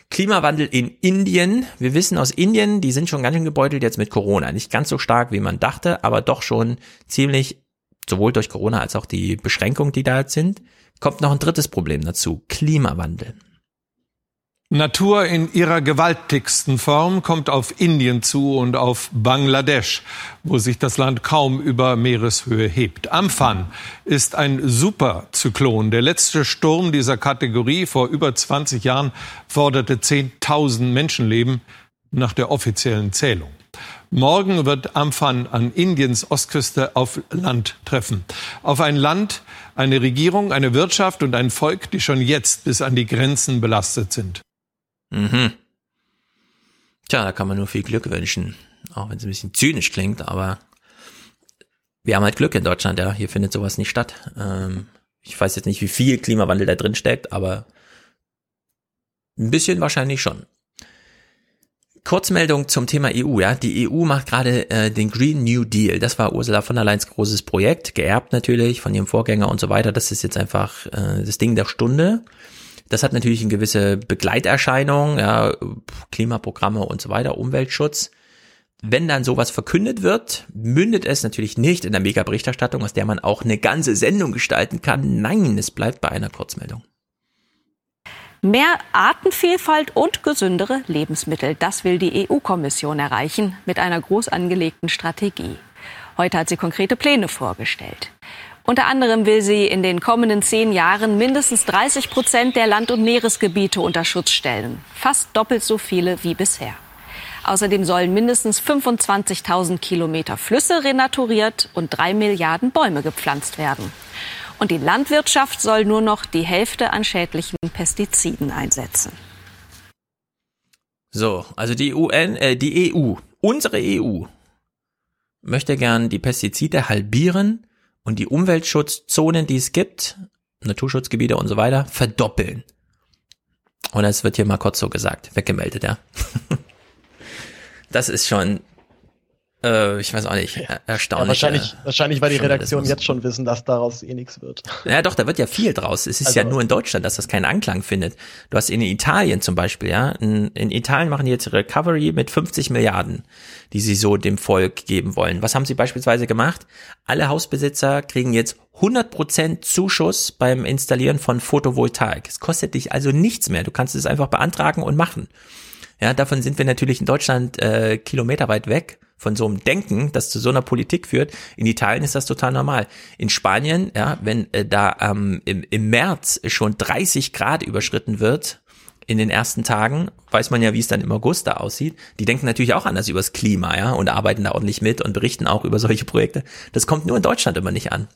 Klimawandel in Indien. Wir wissen aus Indien, die sind schon ganz schön gebeutelt jetzt mit Corona. Nicht ganz so stark, wie man dachte, aber doch schon ziemlich, sowohl durch Corona als auch die Beschränkungen, die da jetzt sind. Kommt noch ein drittes Problem dazu. Klimawandel. Natur in ihrer gewaltigsten Form kommt auf Indien zu und auf Bangladesch, wo sich das Land kaum über Meereshöhe hebt. Amphan ist ein Superzyklon. Der letzte Sturm dieser Kategorie vor über 20 Jahren forderte 10.000 Menschenleben nach der offiziellen Zählung. Morgen wird Amphan an Indiens Ostküste auf Land treffen. Auf ein Land, eine Regierung, eine Wirtschaft und ein Volk, die schon jetzt bis an die Grenzen belastet sind. Mhm. Tja, da kann man nur viel Glück wünschen. Auch wenn es ein bisschen zynisch klingt, aber wir haben halt Glück in Deutschland, ja. Hier findet sowas nicht statt. Ähm, ich weiß jetzt nicht, wie viel Klimawandel da drin steckt, aber ein bisschen wahrscheinlich schon. Kurzmeldung zum Thema EU, ja. Die EU macht gerade äh, den Green New Deal. Das war Ursula von der Leyens großes Projekt, geerbt natürlich von ihrem Vorgänger und so weiter. Das ist jetzt einfach äh, das Ding der Stunde. Das hat natürlich eine gewisse Begleiterscheinung, ja, Klimaprogramme und so weiter, Umweltschutz. Wenn dann sowas verkündet wird, mündet es natürlich nicht in der Mega-Berichterstattung, aus der man auch eine ganze Sendung gestalten kann. Nein, es bleibt bei einer Kurzmeldung. Mehr Artenvielfalt und gesündere Lebensmittel, das will die EU-Kommission erreichen mit einer groß angelegten Strategie. Heute hat sie konkrete Pläne vorgestellt. Unter anderem will sie in den kommenden zehn Jahren mindestens 30 Prozent der Land- und Meeresgebiete unter Schutz stellen. Fast doppelt so viele wie bisher. Außerdem sollen mindestens 25.000 Kilometer Flüsse renaturiert und drei Milliarden Bäume gepflanzt werden. Und die Landwirtschaft soll nur noch die Hälfte an schädlichen Pestiziden einsetzen. So, also die UN, äh, die EU, unsere EU, möchte gern die Pestizide halbieren und die Umweltschutzzonen, die es gibt, Naturschutzgebiete und so weiter, verdoppeln. Und es wird hier mal kurz so gesagt, weggemeldet, ja. das ist schon äh, ich weiß auch nicht, erstaunlich. Ja, wahrscheinlich, äh, wahrscheinlich, weil die Redaktion jetzt schon wissen, dass daraus eh nichts wird. Ja, doch, da wird ja viel draus. Es ist also, ja nur in Deutschland, dass das keinen Anklang findet. Du hast in Italien zum Beispiel, ja, in, in Italien machen die jetzt Recovery mit 50 Milliarden, die sie so dem Volk geben wollen. Was haben sie beispielsweise gemacht? Alle Hausbesitzer kriegen jetzt 100% Zuschuss beim Installieren von Photovoltaik. Es kostet dich also nichts mehr. Du kannst es einfach beantragen und machen. Ja, davon sind wir natürlich in Deutschland äh, kilometerweit weg von so einem Denken, das zu so einer Politik führt. In Italien ist das total normal. In Spanien, ja, wenn äh, da ähm, im, im März schon 30 Grad überschritten wird, in den ersten Tagen, weiß man ja, wie es dann im August da aussieht. Die denken natürlich auch anders übers Klima, ja, und arbeiten da ordentlich mit und berichten auch über solche Projekte. Das kommt nur in Deutschland immer nicht an.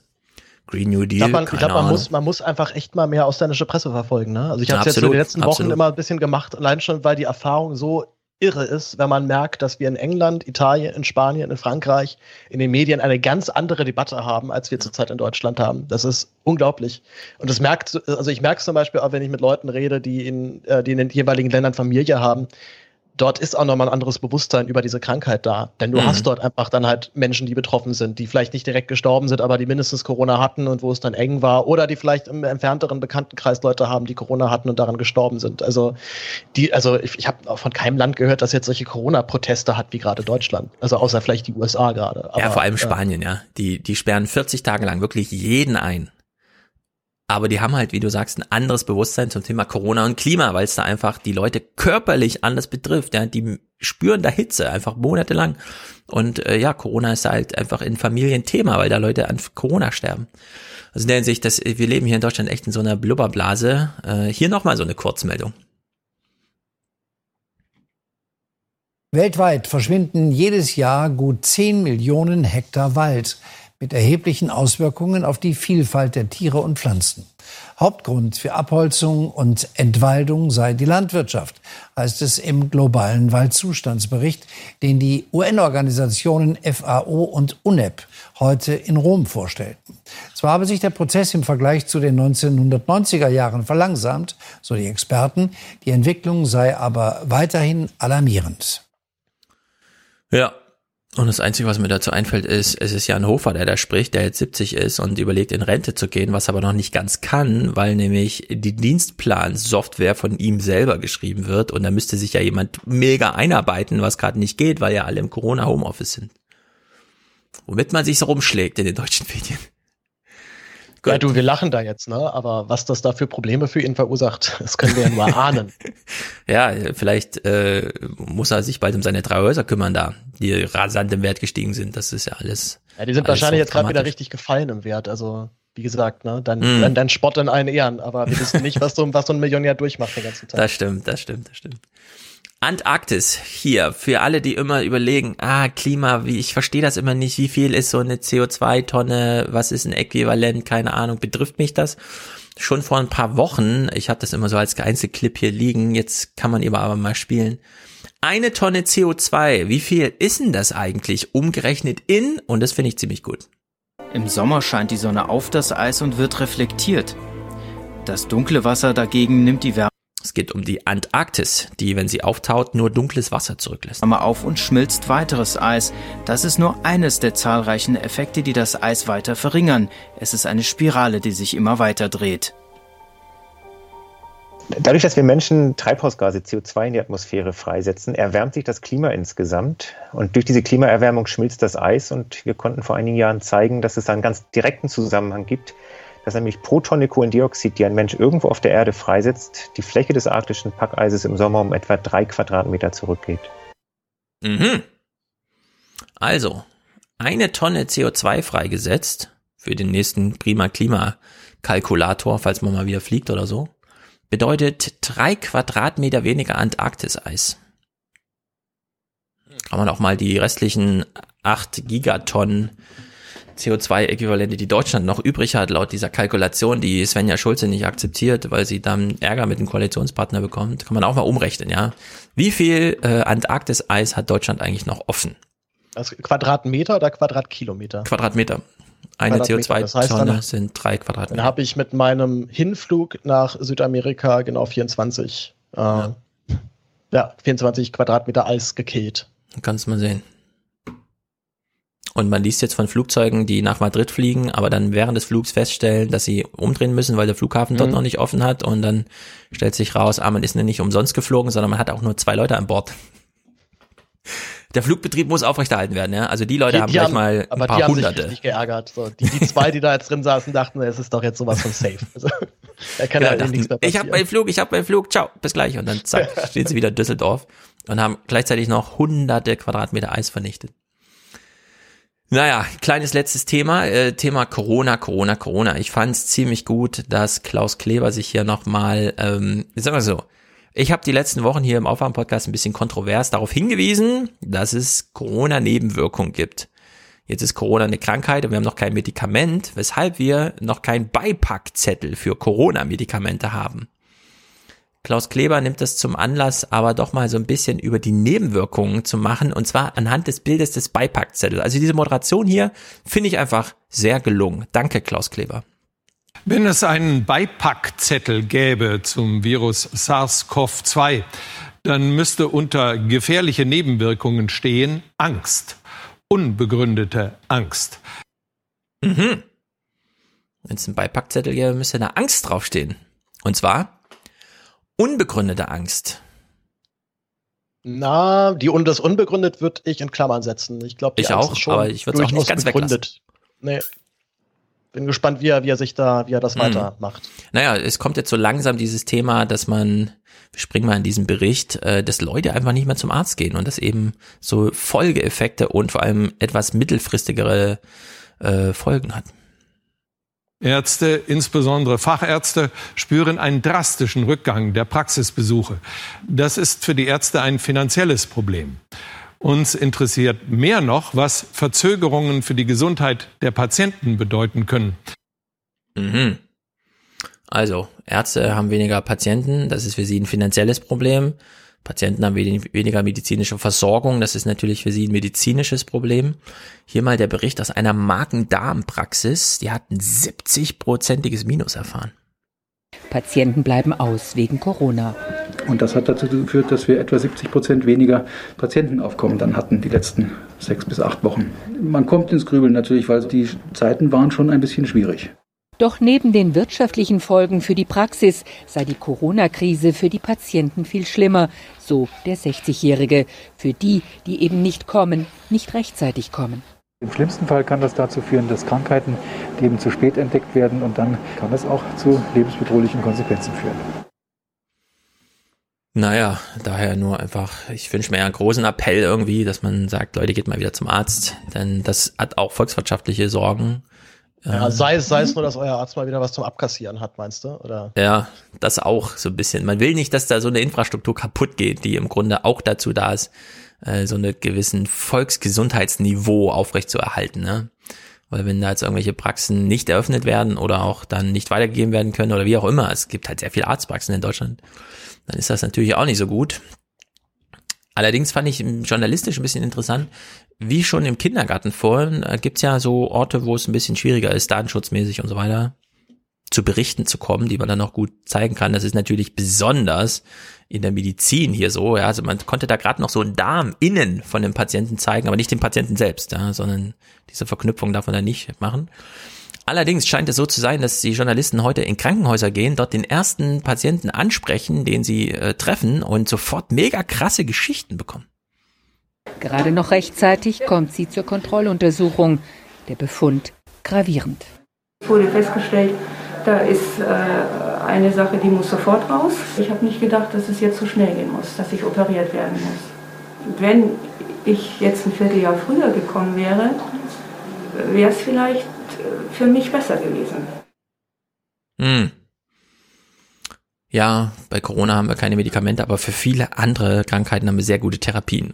Green New Deal. Ich glaube, man, glaub, man, muss, man muss einfach echt mal mehr ausländische Presse verfolgen. Ne? Also ich habe es jetzt in den letzten Wochen absolut. immer ein bisschen gemacht, allein schon, weil die Erfahrung so irre ist, wenn man merkt, dass wir in England, Italien, in Spanien, in Frankreich in den Medien eine ganz andere Debatte haben, als wir zurzeit in Deutschland haben. Das ist unglaublich. Und das merkt, also ich merke es zum Beispiel auch, wenn ich mit Leuten rede, die in, äh, die in den jeweiligen Ländern Familie haben, dort ist auch nochmal ein anderes Bewusstsein über diese Krankheit da. Denn du mhm. hast dort einfach dann halt Menschen, die betroffen sind, die vielleicht nicht direkt gestorben sind, aber die mindestens Corona hatten und wo es dann eng war. Oder die vielleicht im entfernteren Bekanntenkreis Leute haben, die Corona hatten und daran gestorben sind. Also die, also ich, ich habe von keinem Land gehört, das jetzt solche Corona-Proteste hat wie gerade Deutschland. Also außer vielleicht die USA gerade. Ja, vor allem Spanien, ja. Die, die sperren 40 Tage lang wirklich jeden ein aber die haben halt, wie du sagst, ein anderes Bewusstsein zum Thema Corona und Klima, weil es da einfach die Leute körperlich anders betrifft. Ja, die spüren da Hitze einfach monatelang. Und äh, ja, Corona ist halt einfach in Familien Thema, weil da Leute an Corona sterben. Also in der Hinsicht, dass wir leben hier in Deutschland echt in so einer Blubberblase. Äh, hier nochmal so eine Kurzmeldung. Weltweit verschwinden jedes Jahr gut 10 Millionen Hektar Wald. Mit erheblichen Auswirkungen auf die Vielfalt der Tiere und Pflanzen. Hauptgrund für Abholzung und Entwaldung sei die Landwirtschaft, heißt es im globalen Waldzustandsbericht, den die UN-Organisationen FAO und UNEP heute in Rom vorstellten. Zwar habe sich der Prozess im Vergleich zu den 1990er Jahren verlangsamt, so die Experten, die Entwicklung sei aber weiterhin alarmierend. Ja, und das Einzige, was mir dazu einfällt, ist, es ist Jan Hofer, der da spricht, der jetzt 70 ist und überlegt, in Rente zu gehen, was aber noch nicht ganz kann, weil nämlich die Dienstplan-Software von ihm selber geschrieben wird und da müsste sich ja jemand mega einarbeiten, was gerade nicht geht, weil ja alle im Corona-Homeoffice sind. Womit man sich so rumschlägt in den deutschen Medien. Gut. Ja, du, wir lachen da jetzt, ne? Aber was das da für Probleme für ihn verursacht, das können wir ja nur ahnen. ja, vielleicht äh, muss er sich bald um seine drei Häuser kümmern da, die rasant im Wert gestiegen sind. Das ist ja alles. Ja, die sind wahrscheinlich jetzt gerade wieder richtig gefallen im Wert. Also wie gesagt, ne, dein, mm. dein, dein Spott in allen Ehren, aber wir wissen nicht, was so, was so ein Millionär durchmacht den ganzen Tag. Das stimmt, das stimmt, das stimmt. Antarktis hier für alle, die immer überlegen, ah Klima, wie ich verstehe das immer nicht, wie viel ist so eine CO2-Tonne, was ist ein Äquivalent, keine Ahnung, betrifft mich das? Schon vor ein paar Wochen, ich habe das immer so als Einzelclip hier liegen, jetzt kann man aber mal spielen. Eine Tonne CO2, wie viel ist denn das eigentlich umgerechnet in? Und das finde ich ziemlich gut. Im Sommer scheint die Sonne auf das Eis und wird reflektiert. Das dunkle Wasser dagegen nimmt die Wärme es geht um die Antarktis, die, wenn sie auftaut, nur dunkles Wasser zurücklässt. auf und schmilzt weiteres Eis. Das ist nur eines der zahlreichen Effekte, die das Eis weiter verringern. Es ist eine Spirale, die sich immer weiter dreht. Dadurch, dass wir Menschen Treibhausgase CO2 in die Atmosphäre freisetzen, erwärmt sich das Klima insgesamt. Und durch diese Klimaerwärmung schmilzt das Eis. Und wir konnten vor einigen Jahren zeigen, dass es einen ganz direkten Zusammenhang gibt dass nämlich pro Tonne Kohlendioxid, die ein Mensch irgendwo auf der Erde freisetzt, die Fläche des arktischen Packeises im Sommer um etwa drei Quadratmeter zurückgeht. Mhm. Also, eine Tonne CO2 freigesetzt für den nächsten prima Klimakalkulator, falls man mal wieder fliegt oder so, bedeutet drei Quadratmeter weniger Antarktiseis. Kann man auch mal die restlichen acht Gigatonnen CO2-Äquivalente, die Deutschland noch übrig hat, laut dieser Kalkulation, die Svenja Schulze nicht akzeptiert, weil sie dann Ärger mit dem Koalitionspartner bekommt, kann man auch mal umrechnen, ja. Wie viel äh, Antarktis-Eis hat Deutschland eigentlich noch offen? Also Quadratmeter oder Quadratkilometer? Quadratmeter. Eine CO2-Tonne das heißt, sind drei Quadratmeter. Dann habe ich mit meinem Hinflug nach Südamerika genau 24, äh, ja. ja 24 Quadratmeter Eis gekillt. Kannst du mal sehen. Und man liest jetzt von Flugzeugen, die nach Madrid fliegen, aber dann während des Flugs feststellen, dass sie umdrehen müssen, weil der Flughafen dort mhm. noch nicht offen hat. Und dann stellt sich raus, ah, man ist nicht umsonst geflogen, sondern man hat auch nur zwei Leute an Bord. Der Flugbetrieb muss aufrechterhalten werden, ja. Also die Leute die, haben die gleich haben, mal ein paar die haben Hunderte. Sich geärgert. So, die, die zwei, die da jetzt drin saßen, dachten, es ist doch jetzt sowas von safe. Also, da kann genau, dachten, nichts mehr passieren. Ich habe meinen Flug, ich habe meinen Flug, ciao, bis gleich. Und dann zack, stehen sie wieder in Düsseldorf und haben gleichzeitig noch hunderte Quadratmeter Eis vernichtet. Naja, kleines letztes Thema, äh, Thema Corona, Corona, Corona. Ich fand es ziemlich gut, dass Klaus Kleber sich hier nochmal, ähm, sagen wir so, ich habe die letzten Wochen hier im Aufwärm-Podcast ein bisschen kontrovers darauf hingewiesen, dass es Corona-Nebenwirkungen gibt. Jetzt ist Corona eine Krankheit und wir haben noch kein Medikament, weshalb wir noch keinen Beipackzettel für Corona-Medikamente haben. Klaus Kleber nimmt das zum Anlass, aber doch mal so ein bisschen über die Nebenwirkungen zu machen und zwar anhand des Bildes des Beipackzettels. Also diese Moderation hier finde ich einfach sehr gelungen. Danke, Klaus Kleber. Wenn es einen Beipackzettel gäbe zum Virus SARS-CoV-2, dann müsste unter gefährliche Nebenwirkungen stehen Angst, unbegründete Angst. Mhm. Wenn es einen Beipackzettel gäbe, müsste da Angst draufstehen. Und zwar Unbegründete Angst. Na, die und das unbegründet würde ich in Klammern setzen. Ich glaube, ich Angst auch, schon aber ich würde auch nicht ganz begründet. Nee. Bin gespannt, wie er, wie er sich da, wie er das mhm. weitermacht. Naja, es kommt jetzt so langsam dieses Thema, dass man, wir springen mal in diesen Bericht, äh, dass Leute einfach nicht mehr zum Arzt gehen und das eben so Folgeeffekte und vor allem etwas mittelfristigere äh, Folgen hat. Ärzte, insbesondere Fachärzte, spüren einen drastischen Rückgang der Praxisbesuche. Das ist für die Ärzte ein finanzielles Problem. Uns interessiert mehr noch, was Verzögerungen für die Gesundheit der Patienten bedeuten können. Mhm. Also, Ärzte haben weniger Patienten, das ist für sie ein finanzielles Problem. Patienten haben weniger medizinische Versorgung, das ist natürlich für sie ein medizinisches Problem. Hier mal der Bericht aus einer Magen-Darm-Praxis, die hatten 70-prozentiges Minus erfahren. Patienten bleiben aus wegen Corona. Und das hat dazu geführt, dass wir etwa 70 Prozent weniger Patientenaufkommen dann hatten, die letzten sechs bis acht Wochen. Man kommt ins Grübeln natürlich, weil die Zeiten waren schon ein bisschen schwierig. Doch neben den wirtschaftlichen Folgen für die Praxis sei die Corona-Krise für die Patienten viel schlimmer, so der 60-Jährige, für die, die eben nicht kommen, nicht rechtzeitig kommen. Im schlimmsten Fall kann das dazu führen, dass Krankheiten eben zu spät entdeckt werden und dann kann es auch zu lebensbedrohlichen Konsequenzen führen. Naja, daher nur einfach, ich wünsche mir ja einen großen Appell irgendwie, dass man sagt, Leute, geht mal wieder zum Arzt, denn das hat auch volkswirtschaftliche Sorgen. Ja, ähm, sei es, sei es nur, dass euer Arzt mal wieder was zum Abkassieren hat, meinst du? Oder? Ja, das auch so ein bisschen. Man will nicht, dass da so eine Infrastruktur kaputt geht, die im Grunde auch dazu da ist, äh, so eine gewissen Volksgesundheitsniveau aufrechtzuerhalten. Ne? Weil wenn da jetzt irgendwelche Praxen nicht eröffnet werden oder auch dann nicht weitergegeben werden können oder wie auch immer, es gibt halt sehr viele Arztpraxen in Deutschland, dann ist das natürlich auch nicht so gut. Allerdings fand ich journalistisch ein bisschen interessant, wie schon im Kindergarten vorhin, äh, gibt's ja so Orte, wo es ein bisschen schwieriger ist, datenschutzmäßig und so weiter, zu Berichten zu kommen, die man dann auch gut zeigen kann. Das ist natürlich besonders in der Medizin hier so. Ja, also man konnte da gerade noch so einen Darm innen von dem Patienten zeigen, aber nicht den Patienten selbst, ja, sondern diese Verknüpfung darf man da nicht machen. Allerdings scheint es so zu sein, dass die Journalisten heute in Krankenhäuser gehen, dort den ersten Patienten ansprechen, den sie äh, treffen und sofort mega krasse Geschichten bekommen. Gerade noch rechtzeitig kommt sie zur Kontrolluntersuchung. Der Befund gravierend. Es wurde festgestellt, da ist äh, eine Sache, die muss sofort raus. Ich habe nicht gedacht, dass es jetzt so schnell gehen muss, dass ich operiert werden muss. Wenn ich jetzt ein Vierteljahr früher gekommen wäre, wäre es vielleicht äh, für mich besser gewesen. Hm. Ja, bei Corona haben wir keine Medikamente, aber für viele andere Krankheiten haben wir sehr gute Therapien.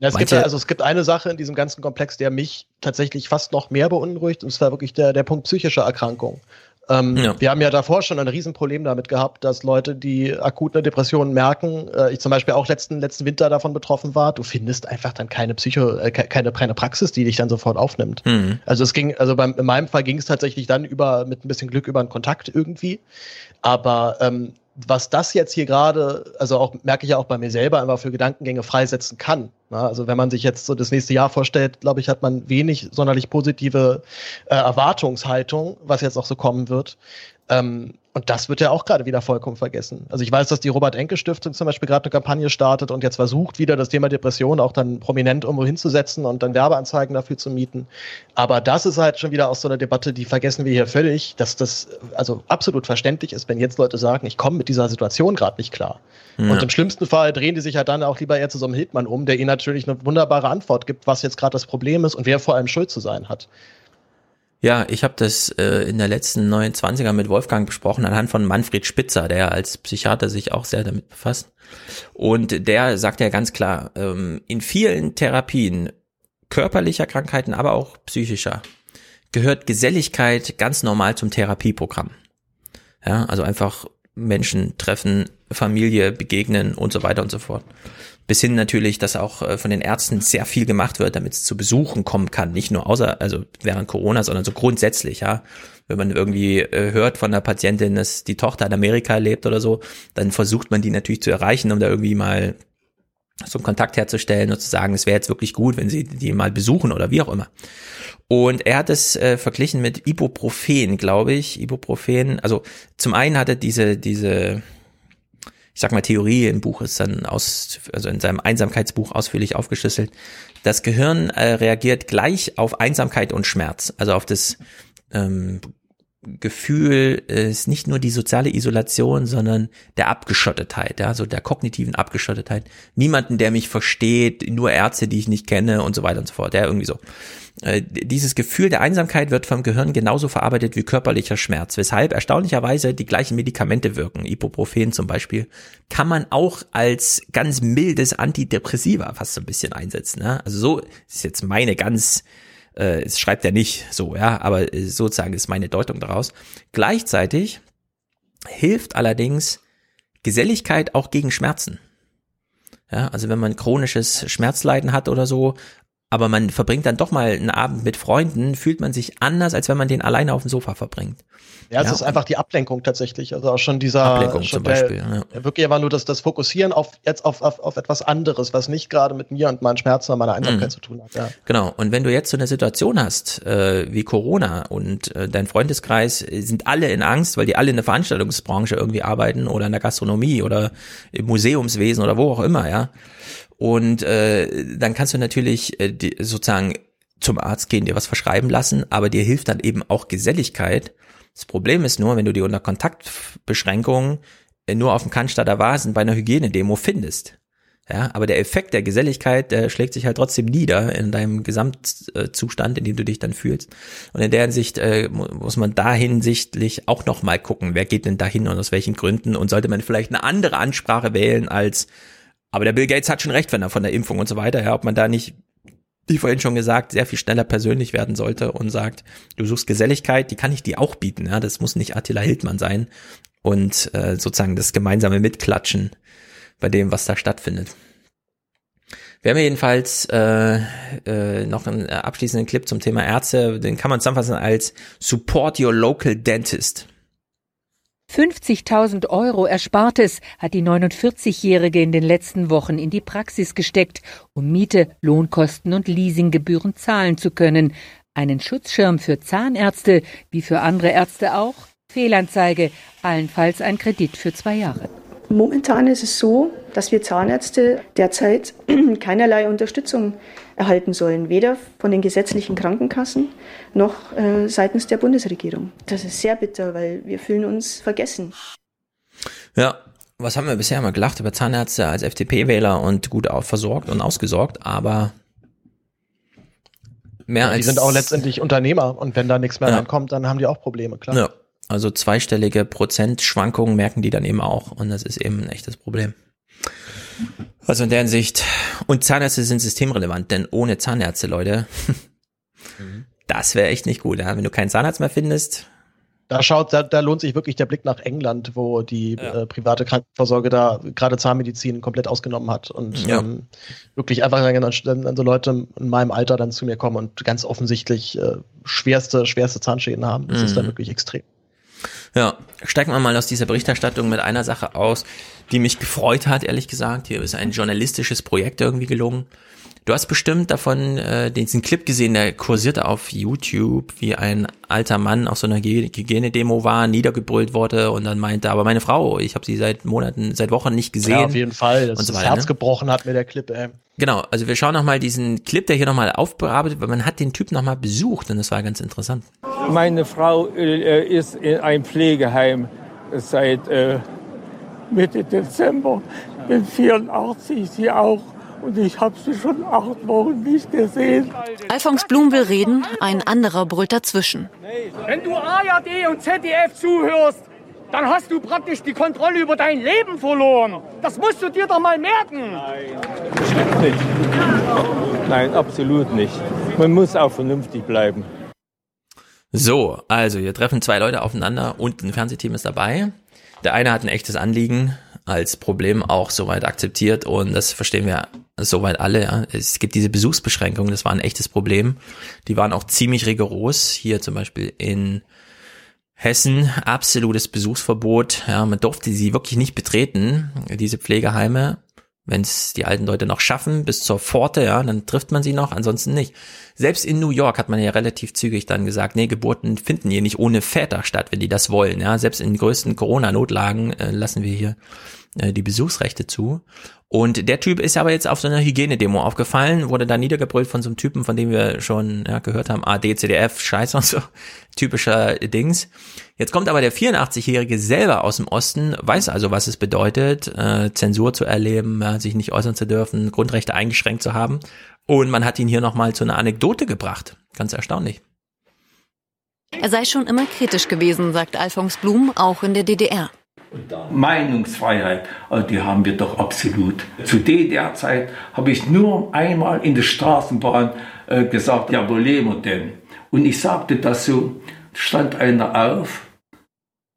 Ja, es, gibt, also es gibt eine Sache in diesem ganzen Komplex, der mich tatsächlich fast noch mehr beunruhigt, und zwar wirklich der, der Punkt psychische Erkrankung. Ähm, ja. Wir haben ja davor schon ein Riesenproblem damit gehabt, dass Leute, die akut eine Depression merken, äh, ich zum Beispiel auch letzten, letzten Winter davon betroffen war, du findest einfach dann keine Psycho, äh, keine, keine Praxis, die dich dann sofort aufnimmt. Mhm. Also es ging, also beim, in meinem Fall ging es tatsächlich dann über, mit ein bisschen Glück über einen Kontakt irgendwie. Aber ähm, was das jetzt hier gerade, also auch merke ich ja auch bei mir selber, einfach für Gedankengänge freisetzen kann. Na, also wenn man sich jetzt so das nächste Jahr vorstellt, glaube ich, hat man wenig sonderlich positive äh, Erwartungshaltung, was jetzt auch so kommen wird. Ähm, und das wird ja auch gerade wieder vollkommen vergessen. Also ich weiß, dass die Robert-Enke-Stiftung zum Beispiel gerade eine Kampagne startet und jetzt versucht, wieder das Thema Depression auch dann prominent irgendwo hinzusetzen und dann Werbeanzeigen dafür zu mieten. Aber das ist halt schon wieder aus so einer Debatte, die vergessen wir hier völlig, dass das also absolut verständlich ist, wenn jetzt Leute sagen, ich komme mit dieser Situation gerade nicht klar. Ja. Und im schlimmsten Fall drehen die sich halt dann auch lieber eher zu so einem Hildmann um, der ihnen natürlich eine wunderbare Antwort gibt, was jetzt gerade das Problem ist und wer vor allem schuld zu sein hat. Ja, ich habe das äh, in der letzten 29er mit Wolfgang besprochen, anhand von Manfred Spitzer, der als Psychiater sich auch sehr damit befasst. Und der sagt ja ganz klar, ähm, in vielen Therapien körperlicher Krankheiten, aber auch psychischer, gehört Geselligkeit ganz normal zum Therapieprogramm. Ja, also einfach Menschen treffen, Familie begegnen und so weiter und so fort bis hin natürlich, dass auch äh, von den Ärzten sehr viel gemacht wird, damit es zu Besuchen kommen kann. Nicht nur außer, also während Corona, sondern so grundsätzlich, ja. Wenn man irgendwie äh, hört von der Patientin, dass die Tochter in Amerika lebt oder so, dann versucht man die natürlich zu erreichen, um da irgendwie mal so einen Kontakt herzustellen und zu sagen, es wäre jetzt wirklich gut, wenn sie die mal besuchen oder wie auch immer. Und er hat es äh, verglichen mit Ibuprofen, glaube ich. Ibuprofen, also zum einen hat er diese, diese ich sag mal, Theorie im Buch ist dann aus, also in seinem Einsamkeitsbuch ausführlich aufgeschlüsselt. Das Gehirn äh, reagiert gleich auf Einsamkeit und Schmerz, also auf das ähm, Gefühl ist nicht nur die soziale Isolation, sondern der Abgeschottetheit, ja, so der kognitiven Abgeschottetheit. Niemanden, der mich versteht, nur Ärzte, die ich nicht kenne und so weiter und so fort, ja, irgendwie so. Äh, dieses Gefühl der Einsamkeit wird vom Gehirn genauso verarbeitet wie körperlicher Schmerz, weshalb erstaunlicherweise die gleichen Medikamente wirken. Ibuprofen zum Beispiel kann man auch als ganz mildes Antidepressiva fast so ein bisschen einsetzen. Ja? Also so ist jetzt meine ganz äh, es schreibt er nicht so, ja, aber sozusagen ist meine Deutung daraus. Gleichzeitig hilft allerdings Geselligkeit auch gegen Schmerzen. Ja, also wenn man chronisches Schmerzleiden hat oder so, aber man verbringt dann doch mal einen Abend mit Freunden, fühlt man sich anders, als wenn man den alleine auf dem Sofa verbringt. Ja, es ja. ist einfach die Ablenkung tatsächlich. Also auch schon dieser Ablenkung schon zum Beispiel. Der, ja. Wirklich einfach nur das, das Fokussieren auf jetzt auf, auf, auf etwas anderes, was nicht gerade mit mir und meinen Schmerzen und meiner Einsamkeit mhm. zu tun hat. Ja. Genau. Und wenn du jetzt so eine Situation hast äh, wie Corona und äh, dein Freundeskreis sind alle in Angst, weil die alle in der Veranstaltungsbranche irgendwie arbeiten oder in der Gastronomie oder im Museumswesen oder wo auch immer, ja und äh, dann kannst du natürlich äh, die, sozusagen zum Arzt gehen, dir was verschreiben lassen, aber dir hilft dann eben auch Geselligkeit. Das Problem ist nur, wenn du die unter Kontaktbeschränkungen äh, nur auf dem Cannstatter Vasen bei einer Hygienedemo findest. Ja, aber der Effekt der Geselligkeit, der schlägt sich halt trotzdem nieder in deinem Gesamtzustand, in dem du dich dann fühlst. Und in der Hinsicht äh, muss man da hinsichtlich auch nochmal gucken, wer geht denn dahin und aus welchen Gründen und sollte man vielleicht eine andere Ansprache wählen als aber der Bill Gates hat schon recht, wenn er von der Impfung und so weiter, ja, ob man da nicht, wie vorhin schon gesagt, sehr viel schneller persönlich werden sollte und sagt, du suchst Geselligkeit, die kann ich dir auch bieten, ja, das muss nicht Attila Hildmann sein und äh, sozusagen das gemeinsame Mitklatschen bei dem, was da stattfindet. Wir haben jedenfalls äh, äh, noch einen abschließenden Clip zum Thema Ärzte, den kann man zusammenfassen als Support Your Local Dentist. 50.000 Euro Erspartes hat die 49-Jährige in den letzten Wochen in die Praxis gesteckt, um Miete, Lohnkosten und Leasinggebühren zahlen zu können. Einen Schutzschirm für Zahnärzte, wie für andere Ärzte auch. Fehlanzeige, allenfalls ein Kredit für zwei Jahre. Momentan ist es so, dass wir Zahnärzte derzeit keinerlei Unterstützung erhalten sollen, weder von den gesetzlichen Krankenkassen noch äh, seitens der Bundesregierung. Das ist sehr bitter, weil wir fühlen uns vergessen. Ja, was haben wir bisher immer gelacht über Zahnärzte als FDP-Wähler und gut versorgt und ausgesorgt, aber mehr ja, als. Die sind auch letztendlich Unternehmer und wenn da nichts mehr ja. reinkommt, dann haben die auch Probleme, klar. Ja. Also zweistellige Prozentschwankungen merken die dann eben auch und das ist eben ein echtes Problem. Also in der Hinsicht, und Zahnärzte sind systemrelevant, denn ohne Zahnärzte, Leute, mhm. das wäre echt nicht gut. Ja? Wenn du keinen Zahnarzt mehr findest. Da schaut, da, da lohnt sich wirklich der Blick nach England, wo die ja. äh, private Krankenvorsorge da gerade Zahnmedizin komplett ausgenommen hat und ja. ähm, wirklich einfach dann, dann, so Leute in meinem Alter dann zu mir kommen und ganz offensichtlich äh, schwerste, schwerste Zahnschäden haben. Das mhm. ist dann wirklich extrem. Ja, steigen wir mal aus dieser Berichterstattung mit einer Sache aus, die mich gefreut hat, ehrlich gesagt. Hier ist ein journalistisches Projekt irgendwie gelungen. Du hast bestimmt davon äh, diesen Clip gesehen, der kursierte auf YouTube, wie ein alter Mann auf so einer Hygienedemo war, niedergebrüllt wurde und dann meinte, aber meine Frau, ich habe sie seit Monaten, seit Wochen nicht gesehen. Ja, auf jeden Fall. Das, und so das weiter, Herz ne? gebrochen hat mir der Clip, ey. Genau, also wir schauen nochmal diesen Clip, der hier nochmal aufbearbeitet, weil man hat den Typ nochmal besucht und das war ganz interessant. Meine Frau äh, ist in einem Pflegeheim seit äh, Mitte Dezember. Bin 84, sie auch. Und ich habe sie schon acht Wochen nicht gesehen. Alfons Blum will reden, ein anderer brüllt dazwischen. Wenn du ARD und ZDF zuhörst, dann hast du praktisch die Kontrolle über dein Leben verloren. Das musst du dir doch mal merken. Nein, stimmt nicht. Nein, absolut nicht. Man muss auch vernünftig bleiben. So, also hier treffen zwei Leute aufeinander und ein Fernsehteam ist dabei. Der eine hat ein echtes Anliegen als Problem auch soweit akzeptiert und das verstehen wir soweit alle. Ja. Es gibt diese Besuchsbeschränkungen, das war ein echtes Problem. Die waren auch ziemlich rigoros. Hier zum Beispiel in Hessen absolutes Besuchsverbot. Ja, man durfte sie wirklich nicht betreten, diese Pflegeheime. Wenn es die alten Leute noch schaffen, bis zur Pforte, ja, dann trifft man sie noch, ansonsten nicht. Selbst in New York hat man ja relativ zügig dann gesagt, nee, Geburten finden hier nicht ohne Väter statt, wenn die das wollen, ja. Selbst in den größten Corona-Notlagen äh, lassen wir hier äh, die Besuchsrechte zu. Und der Typ ist aber jetzt auf so einer Hygienedemo aufgefallen, wurde da niedergebrüllt von so einem Typen, von dem wir schon ja, gehört haben, AD, CDF, Scheiße und so, typischer Dings. Jetzt kommt aber der 84-Jährige selber aus dem Osten, weiß also, was es bedeutet, äh, Zensur zu erleben, sich nicht äußern zu dürfen, Grundrechte eingeschränkt zu haben. Und man hat ihn hier nochmal zu einer Anekdote gebracht. Ganz erstaunlich. Er sei schon immer kritisch gewesen, sagt Alfons Blum, auch in der DDR. Meinungsfreiheit, also die haben wir doch absolut. Zu DDR-Zeit habe ich nur einmal in der Straßenbahn äh, gesagt, ja, wo leben wir denn? Und ich sagte das so, stand einer auf.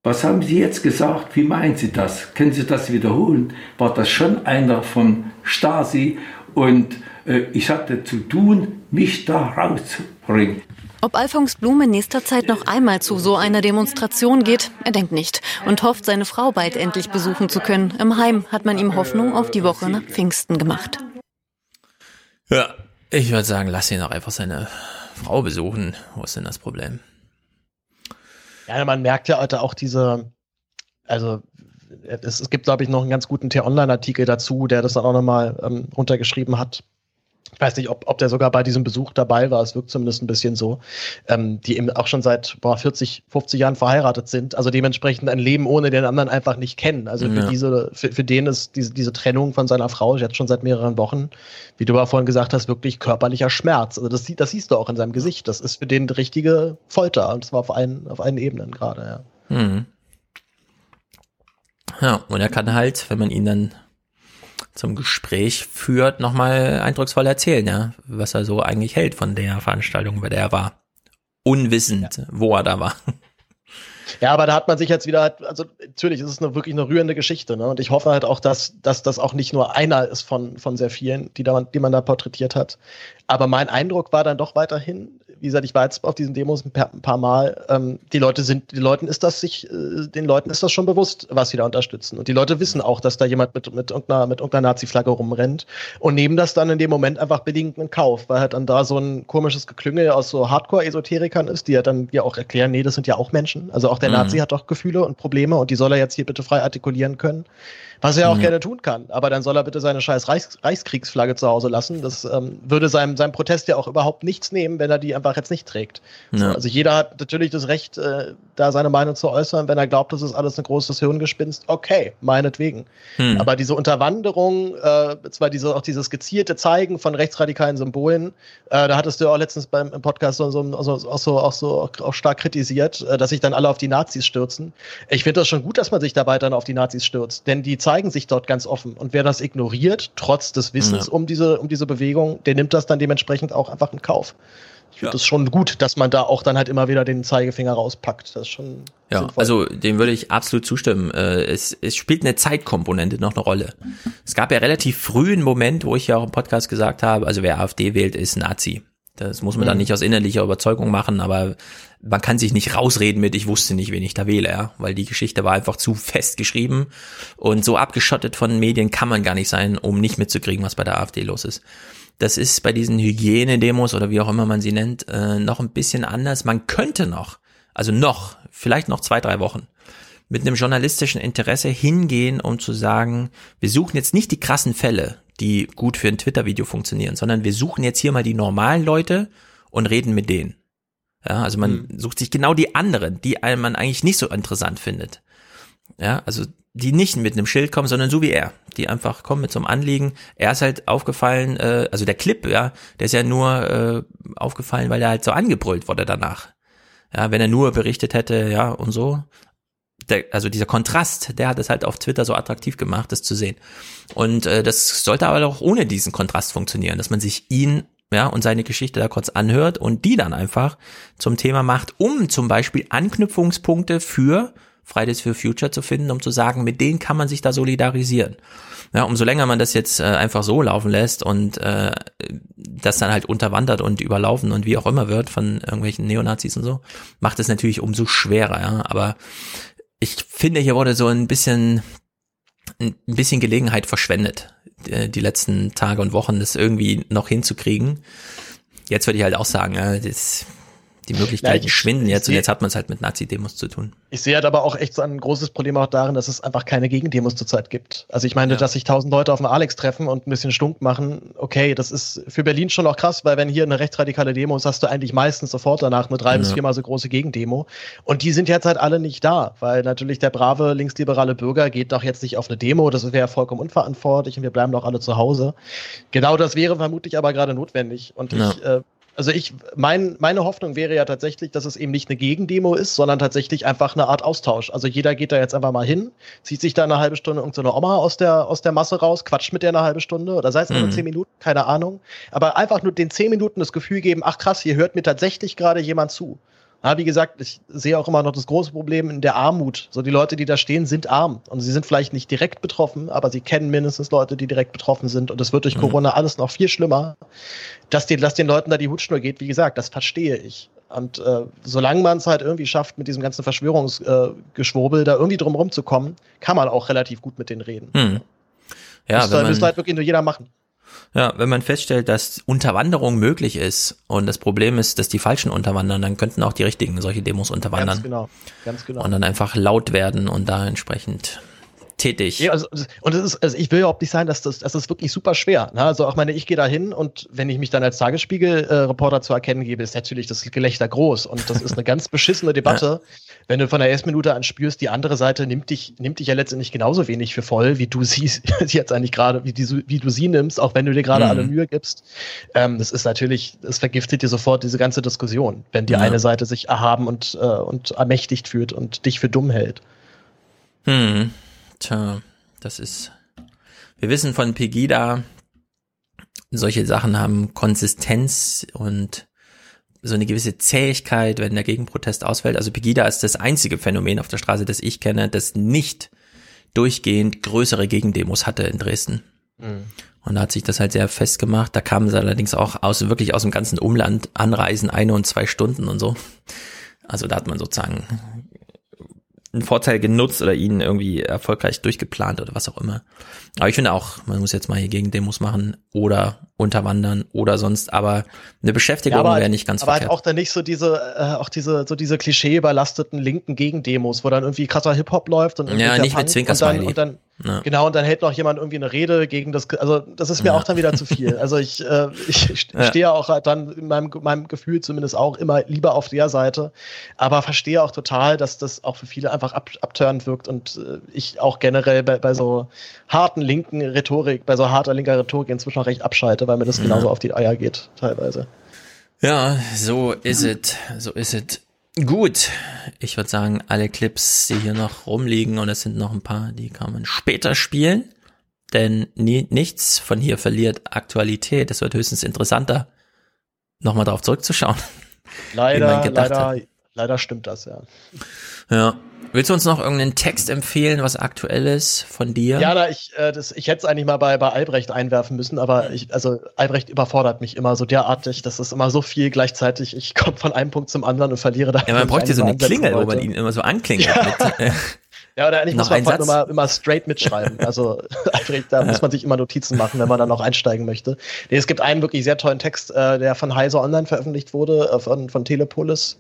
Was haben Sie jetzt gesagt? Wie meinen Sie das? Können Sie das wiederholen? War das schon einer von Stasi? Und ich hatte zu tun, mich da rauszubringen. Ob Alfons Blum in nächster Zeit noch einmal zu so einer Demonstration geht, er denkt nicht und hofft, seine Frau bald endlich besuchen zu können. Im Heim hat man ihm Hoffnung auf die Woche nach Pfingsten gemacht. Ja, ich würde sagen, lass ihn auch einfach seine Frau besuchen. Wo ist denn das Problem? Ja, man merkt ja heute auch diese, also es, es gibt, glaube ich, noch einen ganz guten T-Online-Artikel dazu, der das dann auch nochmal ähm, runtergeschrieben hat, ich weiß nicht, ob, ob der sogar bei diesem Besuch dabei war, es wirkt zumindest ein bisschen so, ähm, die eben auch schon seit boah, 40, 50 Jahren verheiratet sind, also dementsprechend ein Leben ohne den anderen einfach nicht kennen. Also für Ja. diese, für, für den ist diese, diese Trennung von seiner Frau jetzt schon seit mehreren Wochen, wie du aber vorhin gesagt hast, wirklich körperlicher Schmerz. Also das, das siehst du auch in seinem Gesicht. Das ist für den richtige Folter und zwar auf allen, auf allen Ebenen gerade, ja. Mhm. Ja, und er kann halt, wenn man ihn dann zum Gespräch führt, nochmal eindrucksvoll erzählen, ja, was er so eigentlich hält von der Veranstaltung, bei der er war. Unwissend, wo er da war. Ja, aber da hat man sich jetzt wieder, also natürlich ist es eine, wirklich eine rührende Geschichte, ne? Und ich hoffe halt auch, dass, dass das auch nicht nur einer ist von, von sehr vielen, die, da, die man da porträtiert hat. Aber mein Eindruck war dann doch weiterhin, wie gesagt, ich war jetzt auf diesen Demos ein paar, ein paar Mal, ähm, die Leute sind, die Leuten ist das sich, äh, den Leuten ist das schon bewusst, was sie da unterstützen. Und die Leute wissen auch, dass da jemand mit, mit irgendeiner, mit irgendeiner Nazi-Flagge rumrennt und nehmen das dann in dem Moment einfach billigend in Kauf, weil halt dann da so ein komisches Geklüngel aus so Hardcore-Esoterikern ist, die ja dann ja auch erklären, nee, das sind ja auch Menschen. Also auch der Mhm. Nazi hat doch Gefühle und Probleme und die soll er jetzt hier bitte frei artikulieren können. Was er auch Mhm. gerne tun kann. Aber dann soll er bitte seine scheiß Reichs Reichskriegsflagge zu Hause lassen. Das ähm, würde seinem, seinem Protest ja auch überhaupt nichts nehmen, wenn er die einfach jetzt nicht trägt. Ja. also jeder hat natürlich das Recht, äh, da seine Meinung zu äußern. Wenn er glaubt, das ist alles ein großes Hirngespinst, okay, meinetwegen. Hm. Aber diese Unterwanderung, äh, zwar diese, auch dieses gezielte Zeigen von rechtsradikalen Symbolen, äh, da hattest du auch letztens beim im Podcast so, so, so, auch so, auch so auch, auch stark kritisiert, äh, dass sich dann alle auf die Nazis stürzen. Ich finde das schon gut, dass man sich dabei dann auf die Nazis stürzt, denn die zeigen sich dort ganz offen. Und wer das ignoriert, trotz des Wissens Ja. um diese, um diese Bewegung, der nimmt das dann dementsprechend auch einfach in Kauf. Ich finde das schon gut, dass man da auch dann halt immer wieder den Zeigefinger rauspackt. Das ist schon Ja, sinnvoll. also dem würde ich absolut zustimmen. Äh, Es, es spielt eine Zeitkomponente noch eine Rolle. Es gab ja relativ früh einen Moment, wo ich ja auch im Podcast gesagt habe, also wer AfD wählt, ist Nazi. Das muss man dann Mhm. nicht aus innerlicher Überzeugung machen, aber man kann sich nicht rausreden mit, ich wusste nicht, wen ich da wähle, ja, weil die Geschichte war einfach zu fest geschrieben und so abgeschottet von Medien kann man gar nicht sein, um nicht mitzukriegen, was bei der AfD los ist. Das ist bei diesen Hygienedemos oder wie auch immer man sie nennt, äh, noch ein bisschen anders. Man könnte noch, also noch, vielleicht noch zwei, drei Wochen, mit einem journalistischen Interesse hingehen, um zu sagen, wir suchen jetzt nicht die krassen Fälle, die gut für ein Twitter-Video funktionieren, sondern wir suchen jetzt hier mal die normalen Leute und reden mit denen. Ja, also man sucht sich genau die anderen, die einem man eigentlich nicht so interessant findet. Ja, also die nicht mit einem Schild kommen, sondern so wie er, die einfach kommen mit so einem Anliegen. Er ist halt aufgefallen, äh, also der Clip, ja, der ist ja nur äh, aufgefallen, weil er halt so angebrüllt wurde danach. Ja, wenn er nur berichtet hätte, ja, und so. Der, also dieser Kontrast, der hat es halt auf Twitter so attraktiv gemacht, das zu sehen. Und äh, das sollte aber auch ohne diesen Kontrast funktionieren, dass man sich ihn ja, und seine Geschichte da kurz anhört und die dann einfach zum Thema macht, um zum Beispiel Anknüpfungspunkte für Fridays for Future zu finden, um zu sagen, mit denen kann man sich da solidarisieren. Ja, umso länger man das jetzt äh, einfach so laufen lässt und äh, das dann halt unterwandert und überlaufen und wie auch immer wird von irgendwelchen Neonazis und so, macht es natürlich umso schwerer, ja. Aber ich finde, hier wurde so ein bisschen ein bisschen Gelegenheit verschwendet, äh, die letzten Tage und Wochen das irgendwie noch hinzukriegen. Jetzt würde ich halt auch sagen, ja, das, Die Möglichkeiten ja, schwinden jetzt und jetzt hat man es halt mit Nazi-Demos zu tun. Ich sehe halt aber auch echt so ein großes Problem auch darin, dass es einfach keine Gegendemos zurzeit gibt. Also ich meine, ja. dass sich tausend Leute auf dem Alex treffen und ein bisschen stunk machen, okay, das ist für Berlin schon noch krass, weil wenn hier eine rechtsradikale Demo ist, hast du eigentlich meistens sofort danach eine drei ja. bis viermal so große Gegendemo. Und die sind jetzt halt alle nicht da, weil natürlich der brave linksliberale Bürger geht doch jetzt nicht auf eine Demo, das wäre vollkommen unverantwortlich und wir bleiben doch alle zu Hause. Genau das wäre vermutlich aber gerade notwendig. Und ich äh, also ich, mein, meine Hoffnung wäre ja tatsächlich, dass es eben nicht eine Gegendemo ist, sondern tatsächlich einfach eine Art Austausch. Also jeder geht da jetzt einfach mal hin, zieht sich da eine halbe Stunde irgendeine Oma aus der, aus der Masse raus, quatscht mit der eine halbe Stunde oder sei es nur mhm. zehn Minuten, keine Ahnung. Aber einfach nur den zehn Minuten das Gefühl geben, ach krass, hier hört mir tatsächlich gerade jemand zu. Ja, wie gesagt, ich sehe auch immer noch das große Problem in der Armut. So die Leute, die da stehen, sind arm und sie sind vielleicht nicht direkt betroffen, aber sie kennen mindestens Leute, die direkt betroffen sind und es wird durch mhm. Corona alles noch viel schlimmer. Dass, die, dass den Leuten da die Hutschnur geht, wie gesagt, das verstehe ich. Und äh, solange man es halt irgendwie schafft, mit diesem ganzen Verschwörungsgeschwurbel äh, da irgendwie drumherum zu kommen, kann man auch relativ gut mit denen reden. Mhm. Ja, das müsste halt wirklich nur jeder machen. Ja, wenn man feststellt, dass Unterwanderung möglich ist und das Problem ist, dass die Falschen unterwandern, dann könnten auch die Richtigen solche Demos unterwandern. Ganz genau, ganz genau. Und dann einfach laut werden und da entsprechend tätig. Ja, also, und es ist, also ich will ja auch nicht sagen, dass das, das ist wirklich super schwer. Ne? Also auch meine, ich gehe da hin und wenn ich mich dann als Tagesspiegel-Reporter äh, zu erkennen gebe, ist natürlich das Gelächter groß und das ist eine ganz beschissene Debatte. Ja. Wenn du von der ersten Minute an spürst, die andere Seite nimmt dich, nimmt dich ja letztendlich genauso wenig für voll, wie du siehst jetzt eigentlich gerade, wie, die, wie du sie nimmst, auch wenn du dir gerade mhm. alle Mühe gibst. Ähm, das ist natürlich, es vergiftet dir sofort diese ganze Diskussion, wenn die ja. eine Seite sich erhaben und, äh, und ermächtigt fühlt und dich für dumm hält. Hm. Tja, das ist. Wir wissen von Pegida, solche Sachen haben Konsistenz und so eine gewisse Zähigkeit, wenn der Gegenprotest ausfällt. Also Pegida ist das einzige Phänomen auf der Straße, das ich kenne, das nicht durchgehend größere Gegendemos hatte in Dresden. Mhm. Und da hat sich das halt sehr festgemacht. Da kamen sie allerdings auch aus, wirklich aus dem ganzen Umland anreisen, eine und zwei Stunden und so. Also da hat man sozusagen einen Vorteil genutzt oder ihn irgendwie erfolgreich durchgeplant oder was auch immer. Aber ich finde auch, man muss jetzt mal hier gegen Demos machen oder unterwandern oder sonst, aber eine Beschäftigung ja, wäre nicht ganz aber verkehrt. Aber halt auch dann nicht so diese, äh, auch diese, so diese klischee-überlasteten linken Gegendemos, wo dann irgendwie krasser Hip-Hop läuft und Ja, nicht mit Zwinker und dann, und dann ja. Genau, und dann hält noch jemand irgendwie eine Rede gegen das, also das ist mir ja. auch dann wieder zu viel. Also ich, äh, ich ja. stehe auch halt dann in meinem, meinem Gefühl zumindest auch immer lieber auf der Seite, aber verstehe auch total, dass das auch für viele einfach ab, abtörend wirkt und äh, ich auch generell bei, bei so harten linken Rhetorik, bei so harter linker Rhetorik inzwischen auch recht abschalte, weil mir das genauso auf die Eier geht, teilweise. Ja, so ist es, so ist es. Gut, ich würde sagen, alle Clips, die hier noch rumliegen, und es sind noch ein paar, die kann man später spielen, denn nie, nichts von hier verliert Aktualität. Es wird höchstens interessanter, nochmal drauf zurückzuschauen. Leider, leider, hat. leider stimmt das, ja. Ja, Willst du uns noch irgendeinen Text empfehlen, was aktuell ist von dir? Ja, na, ich, äh, das, ich hätte es eigentlich mal bei, bei Albrecht einwerfen müssen, aber ich, also Albrecht überfordert mich immer so derartig, das ist immer so viel gleichzeitig. Ich komme von einem Punkt zum anderen und verliere da. Ja, man bräuchte so eine Klingel, wo man ihn immer so anklingelt. Ja. Mit, äh, ja, oder eigentlich muss man immer, immer straight mitschreiben. Also Albrecht, da muss man sich immer Notizen machen, wenn man dann auch einsteigen möchte. Nee, es gibt einen wirklich sehr tollen Text, äh, der von Heise Online veröffentlicht wurde, äh, von, von Telepolis.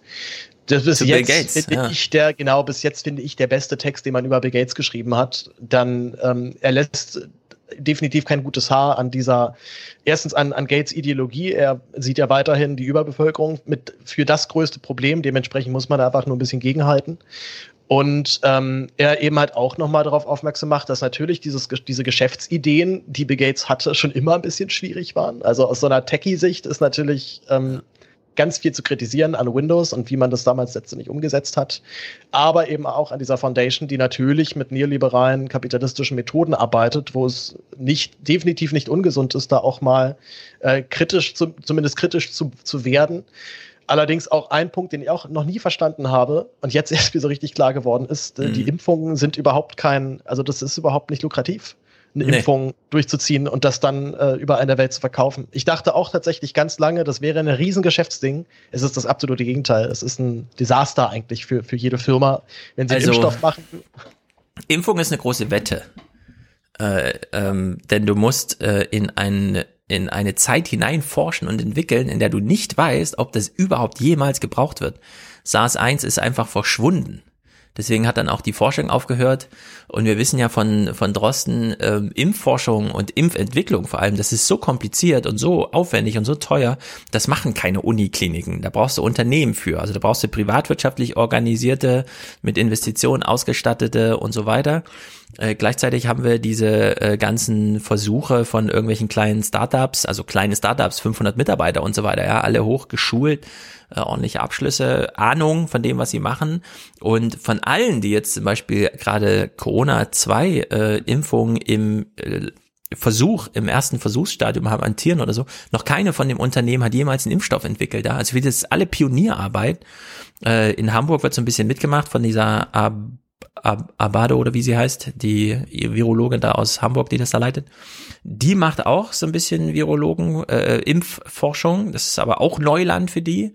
Das bis jetzt Gates, finde ja. ich der, genau, bis jetzt finde ich der beste Text, den man über Bill Gates geschrieben hat. Dann, ähm, er lässt definitiv kein gutes Haar an dieser, erstens an, an Gates Ideologie. Er sieht ja weiterhin die Überbevölkerung mit für das größte Problem. Dementsprechend muss man da einfach nur ein bisschen gegenhalten. Und ähm, er eben halt auch nochmal darauf aufmerksam macht, dass natürlich dieses, diese Geschäftsideen, die Bill Gates hatte, schon immer ein bisschen schwierig waren. Also aus so einer Techie-Sicht ist natürlich ähm, ganz viel zu kritisieren an Windows und wie man das damals letztendlich umgesetzt hat, aber eben auch an dieser Foundation, die natürlich mit neoliberalen kapitalistischen Methoden arbeitet, wo es nicht definitiv nicht ungesund ist, da auch mal äh, kritisch, zu, zumindest kritisch zu, zu werden. Allerdings auch ein Punkt, den ich auch noch nie verstanden habe und jetzt erst mir so richtig klar geworden ist, äh, mhm. die Impfungen sind überhaupt kein, also das ist überhaupt nicht lukrativ eine nee. Impfung durchzuziehen und das dann äh, überall in der Welt zu verkaufen. Ich dachte auch tatsächlich ganz lange, das wäre ein riesen Geschäftsding. Es ist das absolute Gegenteil. Es ist ein Desaster eigentlich für, für jede Firma, wenn sie also, Impfstoff machen. Impfung ist eine große Wette. Äh, ähm, denn du musst äh, in ein in eine Zeit hinein forschen und entwickeln, in der du nicht weißt, ob das überhaupt jemals gebraucht wird. SARS-1 ist einfach verschwunden. Deswegen hat dann auch die Forschung aufgehört. Und wir wissen ja von, von Drosten, ähm, Impfforschung und Impfentwicklung vor allem, das ist so kompliziert und so aufwendig und so teuer, das machen keine Unikliniken. Da brauchst du Unternehmen für. Also da brauchst du privatwirtschaftlich organisierte, mit Investitionen ausgestattete und so weiter. Äh, gleichzeitig haben wir diese äh, ganzen Versuche von irgendwelchen kleinen Startups, also kleine Startups, 500 Mitarbeiter und so weiter, ja, alle hochgeschult äh, ordentliche Abschlüsse, Ahnung von dem, was sie machen. Und von allen, die jetzt zum Beispiel gerade Corona-2-Impfungen äh, im äh, Versuch, im ersten Versuchsstadium haben an Tieren oder so, noch keine von dem Unternehmen hat jemals einen Impfstoff entwickelt. Ja? Also wie das alle Pionierarbeit. Äh, in Hamburg wird so ein bisschen mitgemacht von dieser Ab Ab Abado oder wie sie heißt, die Virologin da aus Hamburg, die das da leitet. Die macht auch so ein bisschen Virologen, äh, Impfforschung. Das ist aber auch Neuland für die.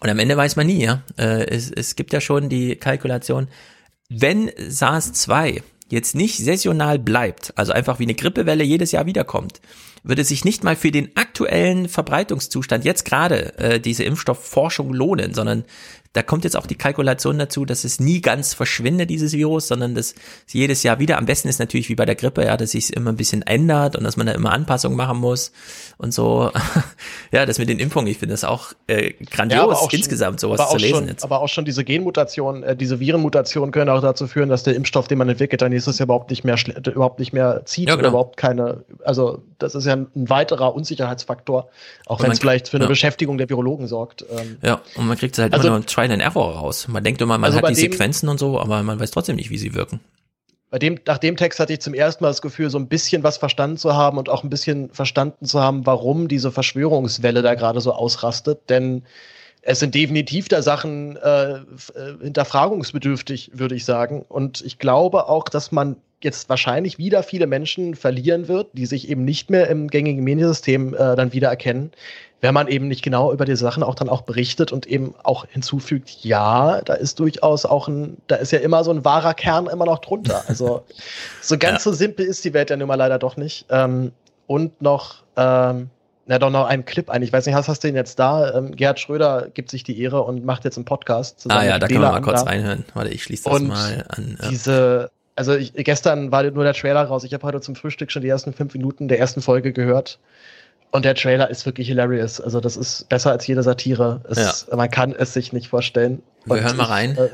Und am Ende weiß man nie, ja. Äh, es, es gibt ja schon die Kalkulation, wenn SARS-2 jetzt nicht saisonal bleibt, also einfach wie eine Grippewelle jedes Jahr wiederkommt, würde sich nicht mal für den aktuellen Verbreitungszustand jetzt gerade äh, diese Impfstoffforschung lohnen, sondern da kommt jetzt auch die Kalkulation dazu, dass es nie ganz verschwindet, dieses Virus, sondern dass es jedes Jahr wieder, am besten ist natürlich wie bei der Grippe, ja, dass sich es immer ein bisschen ändert und dass man da immer Anpassungen machen muss und so. ja, das mit den Impfungen, ich finde das auch äh, grandios, ja, insgesamt sowas zu lesen schon, jetzt. Aber auch schon diese Genmutationen, äh, diese Virenmutationen können auch dazu führen, dass der Impfstoff, den man entwickelt, dann nächstes Jahr überhaupt nicht mehr, überhaupt nicht mehr zieht ja, genau. oder überhaupt keine, also das ist ja ein weiterer Unsicherheitsfaktor, auch wenn es vielleicht für eine ja. Beschäftigung der Virologen sorgt. Ähm. Ja, und man kriegt halt also, immer nur Trial and Error raus. Man denkt immer, man also hat die dem, Sequenzen und so, aber man weiß trotzdem nicht, wie sie wirken. Bei dem, nach dem Text hatte ich zum ersten Mal das Gefühl, so ein bisschen was verstanden zu haben und auch ein bisschen verstanden zu haben, warum diese Verschwörungswelle da gerade so ausrastet. Denn es sind definitiv da Sachen äh, äh, hinterfragungsbedürftig, würde ich sagen. Und ich glaube auch, dass man jetzt wahrscheinlich wieder viele Menschen verlieren wird, die sich eben nicht mehr im gängigen Mediensystem äh, dann wiedererkennen, wenn man eben nicht genau über die Sachen auch dann auch berichtet und eben auch hinzufügt, ja, da ist durchaus auch ein, da ist ja immer so ein wahrer Kern immer noch drunter. Also so ganz ja. so simpel ist die Welt ja nun mal leider doch nicht. Ähm, und noch, ähm, na doch noch einen Clip ein. Ich weiß nicht, hast, hast du den jetzt da? Ähm, Gerhard Schröder gibt sich die Ehre und macht jetzt einen Podcast. Ah ja, da können wir mal kurz reinhören. Warte, ich schließe das und mal an. Ja. Diese, also ich, gestern war nur der Trailer raus. Ich habe heute zum Frühstück schon die ersten fünf Minuten der ersten Folge gehört. Und der Trailer ist wirklich hilarious. Also das ist besser als jede Satire. Es, ja. Man kann es sich nicht vorstellen. Wir Und hören mal rein. Ich, äh,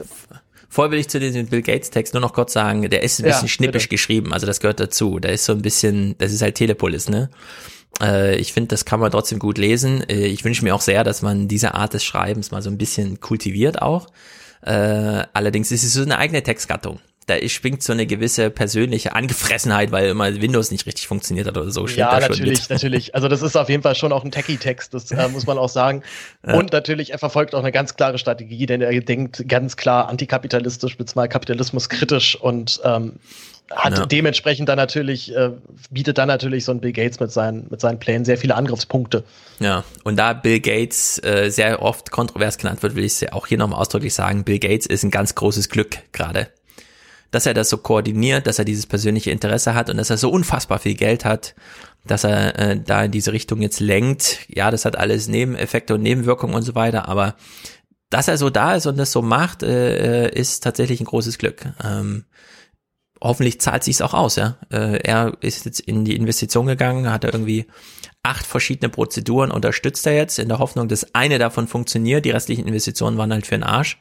Vorher will ich zu diesem Bill Gates Text nur noch kurz sagen, der ist ein bisschen ja, schnippisch bitte. geschrieben, also das gehört dazu. Der ist so ein bisschen, das ist halt Telepolis, ne? Äh, ich finde, das kann man trotzdem gut lesen. Äh, ich wünsche mir auch sehr, dass man diese Art des Schreibens mal so ein bisschen kultiviert auch. Äh, allerdings ist es so eine eigene Textgattung da schwingt so eine gewisse persönliche Angefressenheit, weil immer Windows nicht richtig funktioniert hat oder so. Ja, natürlich, natürlich. Also das ist auf jeden Fall schon auch ein Techie-Text, das äh, muss man auch sagen. Ja. Und natürlich, er verfolgt auch eine ganz klare Strategie, denn er denkt ganz klar antikapitalistisch, beziehungsweise kapitalismuskritisch und ähm, hat ja. dementsprechend dann natürlich, äh, bietet dann natürlich so ein Bill Gates mit seinen, mit seinen Plänen sehr viele Angriffspunkte. Ja, und da Bill Gates äh, sehr oft kontrovers genannt wird, will ich es auch hier nochmal ausdrücklich sagen, Bill Gates ist ein ganz großes Glück gerade dass er das so koordiniert, dass er dieses persönliche Interesse hat und dass er so unfassbar viel Geld hat, dass er äh, da in diese Richtung jetzt lenkt. Ja, das hat alles Nebeneffekte und Nebenwirkungen und so weiter, aber dass er so da ist und das so macht, äh, äh ist tatsächlich ein großes Glück. Ähm, hoffentlich zahlt sich's auch aus, ja. Äh, er ist jetzt in die Investition gegangen, hat er irgendwie acht verschiedene Prozeduren unterstützt er jetzt in der Hoffnung, dass eine davon funktioniert. Die restlichen Investitionen waren halt für den Arsch.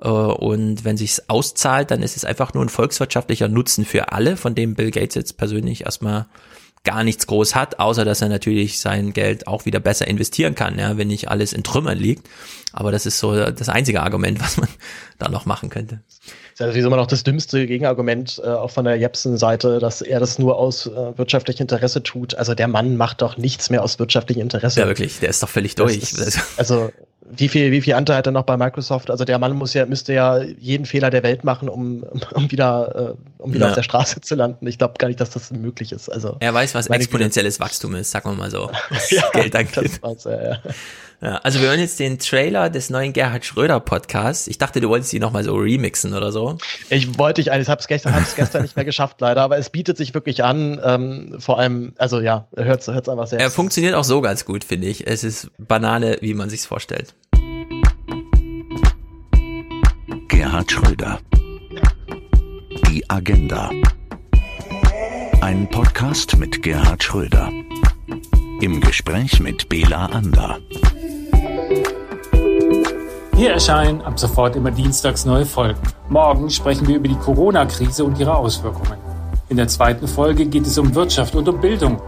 Äh, und wenn sich's auszahlt, dann ist es einfach nur ein volkswirtschaftlicher Nutzen für alle, von dem Bill Gates jetzt persönlich erstmal gar nichts groß hat, außer dass er natürlich sein Geld auch wieder besser investieren kann, ja, wenn nicht alles in Trümmern liegt. Aber das ist so das einzige Argument, was man da noch machen könnte. Das ist natürlich immer noch das dümmste Gegenargument, äh, auch von der Jepsen-Seite, dass er das nur aus äh, wirtschaftlichem Interesse tut. Also der Mann macht doch nichts mehr aus wirtschaftlichem Interesse. Ja, wirklich, der ist doch völlig durch. Ist, also wie viel, wie viel Anteil hat er noch bei Microsoft? Also der Mann muss ja, müsste ja jeden Fehler der Welt machen, um, um wieder, äh, um wieder ja. auf der Straße zu landen. Ich glaube gar nicht, dass das möglich ist. Also er weiß, was exponentielles Wachstum ist, sagen wir mal so, was ja, Geld angeht. Das ja. Ja, also wir hören jetzt den Trailer des neuen Gerhard Schröder Podcasts. Ich dachte, du wolltest ihn nochmal so remixen oder so. Ich wollte ich eigentlich, hab's gestern, hab's gestern nicht mehr geschafft leider, aber es bietet sich wirklich an. Ähm, vor allem, also ja, hört's, hört's einfach sehr. Er funktioniert auch so ganz gut, finde ich. Es ist Banane, wie man sich's vorstellt. Gerhard Schröder. Die Agenda. Ein Podcast mit Gerhard Schröder. Im Gespräch mit Bela Ander. Hier erscheinen ab sofort immer dienstags neue Folgen. Morgen sprechen wir über die Corona-Krise und ihre Auswirkungen. In der zweiten Folge geht es um Wirtschaft und um Bildung.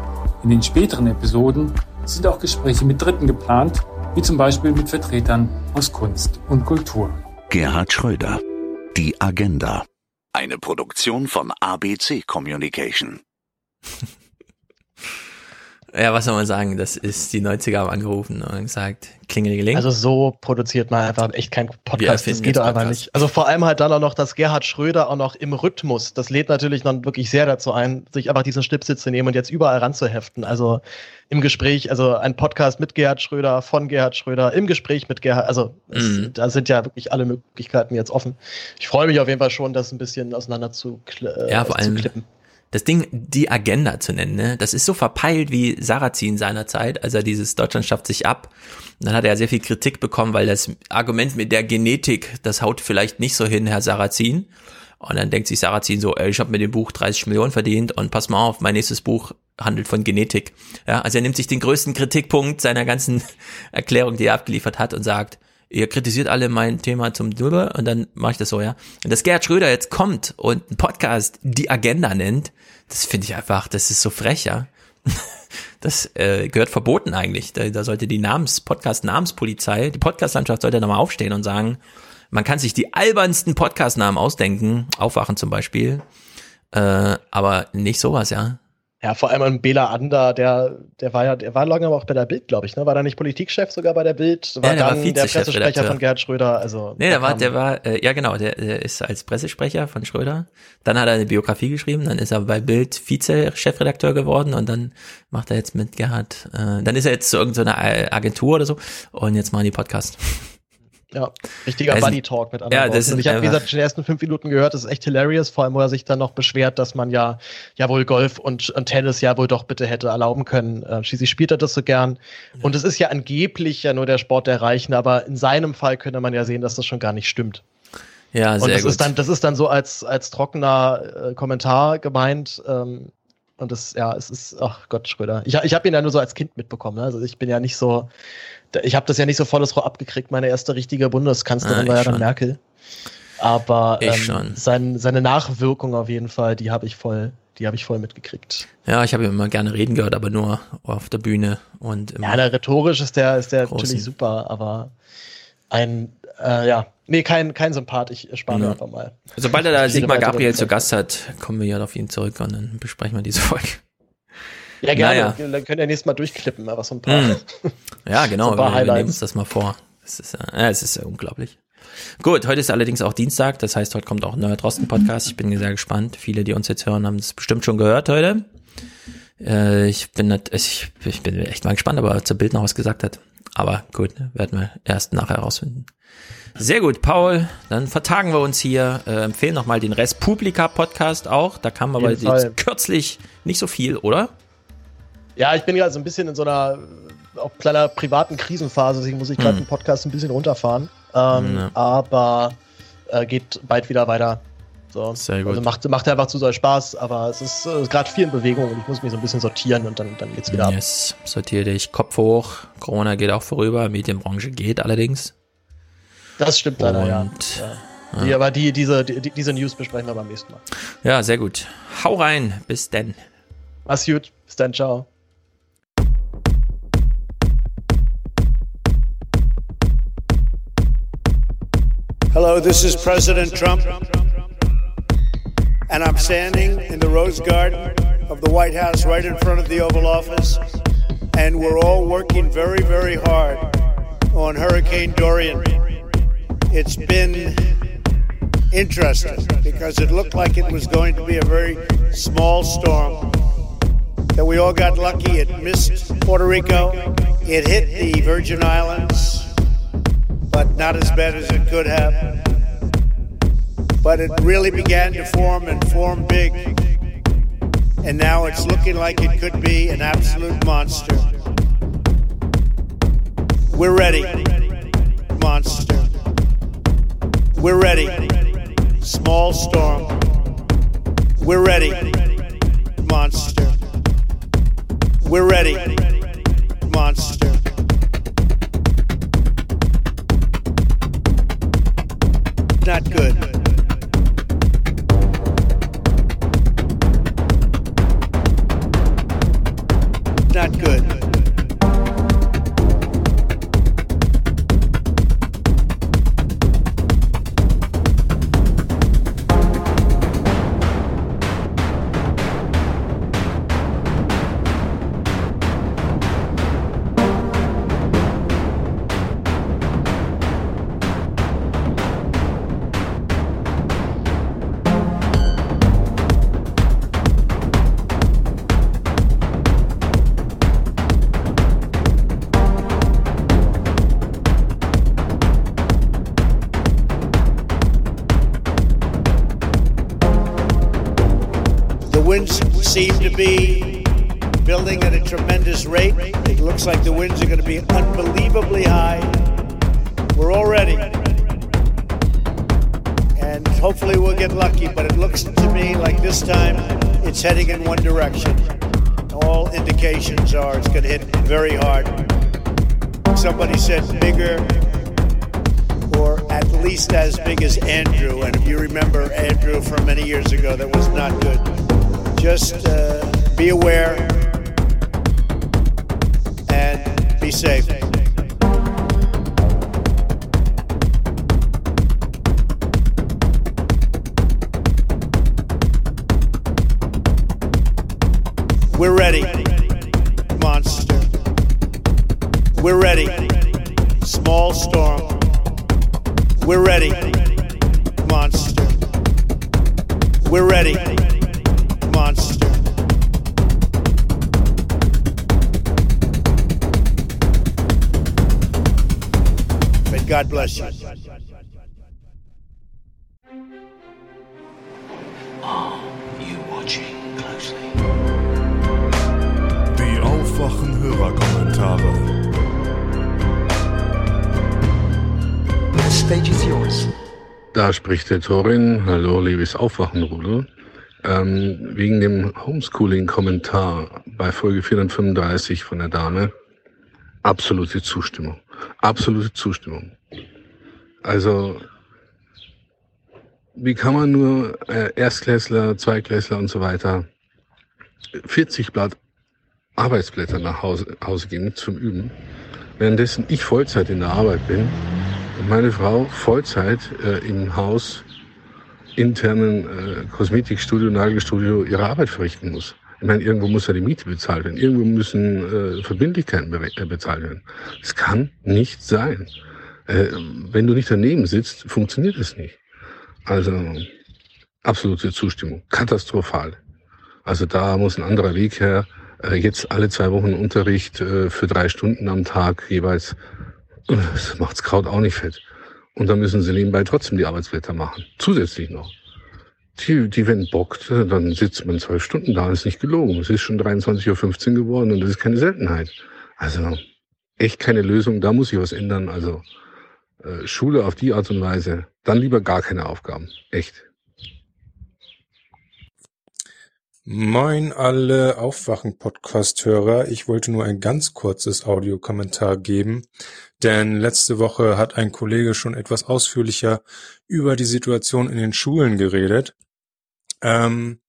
In den späteren Episoden sind auch Gespräche mit Dritten geplant, wie zum Beispiel mit Vertretern aus Kunst und Kultur. Gerhard Schröder. Die Agenda. Eine Produktion von ABC Communication. Ja, was soll man sagen? Das ist die 90er haben angerufen und gesagt, klingelingeling. Also so produziert man einfach echt kein Podcast. Das geht doch einfach nicht. Also vor allem halt dann auch noch, dass Gerhard Schröder auch noch im Rhythmus, das lädt natürlich dann wirklich sehr dazu ein, sich einfach diesen Schnipsel zu nehmen und jetzt überall ranzuheften. Also im Gespräch, also ein Podcast mit Gerhard Schröder, von Gerhard Schröder, im Gespräch mit Gerhard, also es, mhm. da sind ja wirklich alle Möglichkeiten jetzt offen. Ich freue mich auf jeden Fall schon, das ein bisschen auseinander zu, äh, ja, vor allem, zu klippen das Ding die Agenda zu nennen, ne? das ist so verpeilt wie Sarrazin seinerzeit, als er dieses Deutschland schafft sich ab. Und dann hat er sehr viel Kritik bekommen, weil das Argument mit der Genetik, das haut vielleicht nicht so hin, Herr Sarrazin. Und dann denkt sich Sarrazin so, ey, ich habe mit dem Buch 30 Millionen verdient und pass mal auf, mein nächstes Buch handelt von Genetik. Ja, also er nimmt sich den größten Kritikpunkt seiner ganzen Erklärung, die er abgeliefert hat und sagt, ihr kritisiert alle mein Thema zum Drüber und dann mache ich das so, ja. Und dass Gerhard Schröder jetzt kommt und einen Podcast die Agenda nennt, das finde ich einfach, das ist so frech, ja. Das äh, gehört verboten eigentlich. Da, da sollte die Namens, Podcast-Namenspolizei, die Podcast-Landschaft sollte nochmal aufstehen und sagen, man kann sich die albernsten Podcast-Namen ausdenken, Aufwachen zum Beispiel, äh, aber nicht sowas, ja. Ja, vor allem ein Bela Ander, der, der war ja, der war lange aber auch bei der Bild, glaube ich, ne? War da nicht Politikchef sogar bei der Bild? War ja, der dann war der Pressesprecher von Gerhard Schröder, also. Nee, der war, der war, äh, ja genau, der, der ist als Pressesprecher von Schröder. Dann hat er eine Biografie geschrieben, dann ist er bei Bild Vize-Chefredakteur geworden und dann macht er jetzt mit Gerhard, äh, dann ist er jetzt zu irgendeiner Agentur oder so und jetzt machen die Podcast. Ja, richtiger also, Buddy Talk mit anderen ja, das Und ich habe, wie gesagt, die ersten fünf Minuten gehört, das ist echt hilarious, vor allem, wo er sich dann noch beschwert, dass man ja, ja wohl Golf und, und Tennis ja wohl doch bitte hätte erlauben können. Äh, schließlich spielt er das so gern. Ja. Und es ist ja angeblich ja nur der Sport der Reichen, aber in seinem Fall könnte man ja sehen, dass das schon gar nicht stimmt. Ja, sehr und das gut. ist dann, das ist dann so als, als trockener äh, Kommentar gemeint. Ähm, und das, ja, es ist, ach Gott, Schröder. Ich, ich habe ihn ja nur so als Kind mitbekommen. Ne? Also ich bin ja nicht so, ich habe das ja nicht so volles Rohr abgekriegt. Meine erste richtige Bundeskanzlerin ah, war ja dann Merkel. Aber ähm, sein, seine Nachwirkung auf jeden Fall, die habe ich voll, die habe ich voll mitgekriegt. Ja, ich habe immer gerne reden gehört, aber nur auf der Bühne und ja, der rhetorisch ist der ist der großen. natürlich super, aber ein äh, ja, nee, kein kein Sympath. Ich spare mir einfach mal. Sobald er da Sigmar Gabriel zu Gast hat, kommen wir ja auf ihn zurück und dann besprechen wir diese Folge. Ja, gerne. Naja. Dann könnt ihr nächstes Mal durchklippen, aber so ein paar. Mm. Ja, genau. so wir, wir nehmen uns das mal vor. Es ist, ja, es ist ja unglaublich. Gut, heute ist allerdings auch Dienstag, das heißt, heute kommt auch ein neuer Drosten-Podcast. Ich bin sehr gespannt. Viele, die uns jetzt hören, haben es bestimmt schon gehört heute. Äh, ich bin nicht, ich, ich bin echt mal gespannt, ob er zur Bild noch was gesagt hat. Aber gut, werden wir erst nachher herausfinden. Sehr gut, Paul. Dann vertagen wir uns hier. Äh, empfehlen nochmal den Respublika-Podcast auch. Da kam aber jetzt kürzlich nicht so viel, oder? Ja, ich bin gerade so ein bisschen in so einer auch kleiner privaten Krisenphase, deswegen muss ich gerade hm. den Podcast ein bisschen runterfahren. Ähm, ja. Aber äh, geht bald wieder weiter. So. Sehr gut. Also macht, macht einfach zu sehr Spaß, aber es ist äh, gerade viel in Bewegung und ich muss mich so ein bisschen sortieren und dann, dann geht's wieder yes. ab. Sortiere dich, Kopf hoch. Corona geht auch vorüber, Medienbranche geht allerdings. Das stimmt leider, ja. ja. Die, aber die, diese, die, diese News besprechen wir beim nächsten Mal. Ja, sehr gut. Hau rein. Bis denn. Mach's gut. Bis dann. Ciao. Hello, this is President Trump, and I'm standing in the Rose Garden of the White House right in front of the Oval Office, and we're all working very, very hard on Hurricane Dorian. It's been interesting because it looked like it was going to be a very small storm. That we all got lucky. It missed Puerto Rico, It hit the Virgin Islands, but not as bad as it could have. But it really began to form and form big. And now it's looking like it could be an absolute monster. We're ready. Monster. We're ready. Small storm. We're ready. Monster. We're ready. Monster. Not good. Aware Da spricht der Torin. Hallo, liebes Aufwachenrudel. Ähm, wegen dem Homeschooling-Kommentar bei Folge 435 von der Dame. Absolute Zustimmung. Absolute Zustimmung. Also, wie kann man nur äh, Erstklässler, Zweiklässler und so weiter 40 Blatt Arbeitsblätter nach Hause, Hause geben zum Üben, währenddessen ich Vollzeit in der Arbeit bin meine Frau Vollzeit äh, im Haus internen äh, Kosmetikstudio, Nagelstudio ihre Arbeit verrichten muss. Ich meine, irgendwo muss ja die Miete bezahlt werden, irgendwo müssen äh, Verbindlichkeiten be äh, bezahlt werden. Das kann nicht sein. Äh, wenn du nicht daneben sitzt, funktioniert es nicht. Also absolute Zustimmung, katastrophal. Also da muss ein anderer Weg her. Äh, jetzt alle zwei Wochen Unterricht äh, für drei Stunden am Tag jeweils. Das macht's Kraut auch nicht fett. Und dann müssen sie nebenbei trotzdem die Arbeitsblätter machen. Zusätzlich noch. Die, die wenn bockt, dann sitzt man zwölf Stunden da, ist nicht gelogen. Es ist schon 23.15 Uhr geworden und das ist keine Seltenheit. Also echt keine Lösung, da muss sich was ändern. Also äh, Schule auf die Art und Weise, dann lieber gar keine Aufgaben. Echt. Moin alle Aufwachen-Podcast-Hörer. Ich wollte nur ein ganz kurzes Audiokommentar geben, denn letzte Woche hat ein Kollege schon etwas ausführlicher über die Situation in den Schulen geredet. Ähm,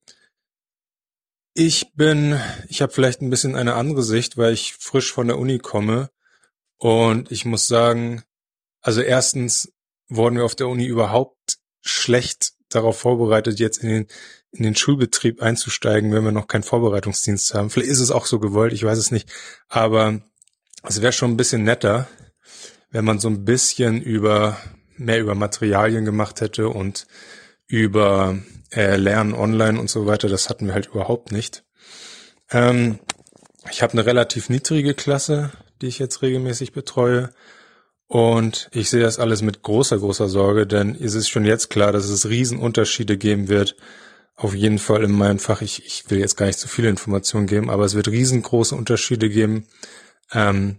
ich bin, ich habe vielleicht ein bisschen eine andere Sicht, weil ich frisch von der Uni komme und ich muss sagen, also erstens wurden wir auf der Uni überhaupt schlecht darauf vorbereitet, jetzt in den, in den Schulbetrieb einzusteigen, wenn wir noch keinen Vorbereitungsdienst haben. Vielleicht ist es auch so gewollt, ich weiß es nicht. Aber es wäre schon ein bisschen netter, wenn man so ein bisschen über mehr über Materialien gemacht hätte und über äh, Lernen online und so weiter. Das hatten wir halt überhaupt nicht. Ähm, ich habe eine relativ niedrige Klasse. die ich jetzt regelmäßig betreue. Und ich sehe das alles mit großer, großer Sorge, denn es ist schon jetzt klar, dass es Riesenunterschiede geben wird. Auf jeden Fall in meinem Fach. Ich, ich will jetzt gar nicht zu viele Informationen geben, aber es wird riesengroße Unterschiede geben, ähm,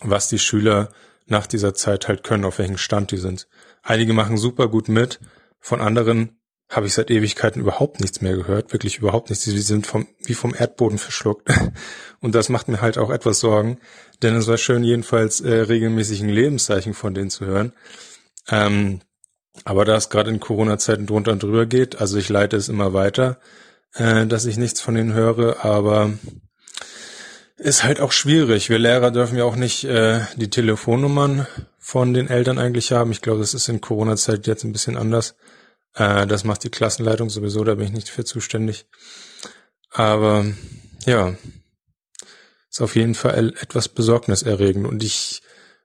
was die Schüler nach dieser Zeit halt können, auf welchem Stand die sind. Einige machen super gut mit, von anderen habe ich seit Ewigkeiten überhaupt nichts mehr gehört, wirklich überhaupt nichts. Sie sind vom, wie vom Erdboden verschluckt. Und das macht mir halt auch etwas Sorgen, denn es war schön, jedenfalls äh, regelmäßig ein Lebenszeichen von denen zu hören. Ähm, aber da es gerade in Corona-Zeiten drunter und drüber geht, also ich leite es immer weiter, äh, dass ich nichts von denen höre, aber ist halt auch schwierig. Wir Lehrer dürfen ja auch nicht äh, die Telefonnummern von den Eltern eigentlich haben. Ich glaube, das ist in Corona-Zeit jetzt ein bisschen anders. Äh, das macht die Klassenleitung sowieso, da bin ich nicht für zuständig. Aber ja, ist auf jeden Fall etwas besorgniserregend. Und ich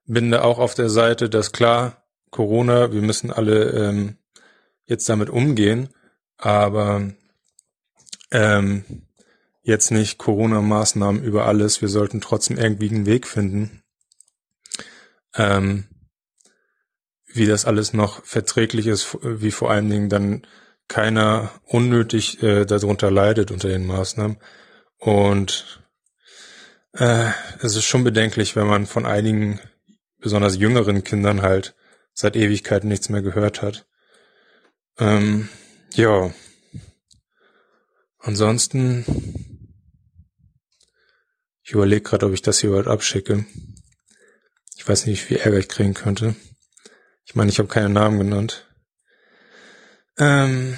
bin da auch auf der Seite, dass klar, Corona, wir müssen alle ähm, jetzt damit umgehen, aber ähm, jetzt nicht Corona-Maßnahmen über alles. Wir sollten trotzdem irgendwie einen Weg finden, ähm, wie das alles noch verträglich ist, wie vor allen Dingen dann keiner unnötig äh, darunter leidet unter den Maßnahmen. Und äh, es ist schon bedenklich, wenn man von einigen, besonders jüngeren Kindern halt seit Ewigkeiten nichts mehr gehört hat. Ähm, ja. Ansonsten, ich überlege gerade, ob ich das hier überhaupt abschicke. Ich weiß nicht, wie viel Ärger ich kriegen könnte. Ich meine, ich habe keine Namen genannt. Ähm,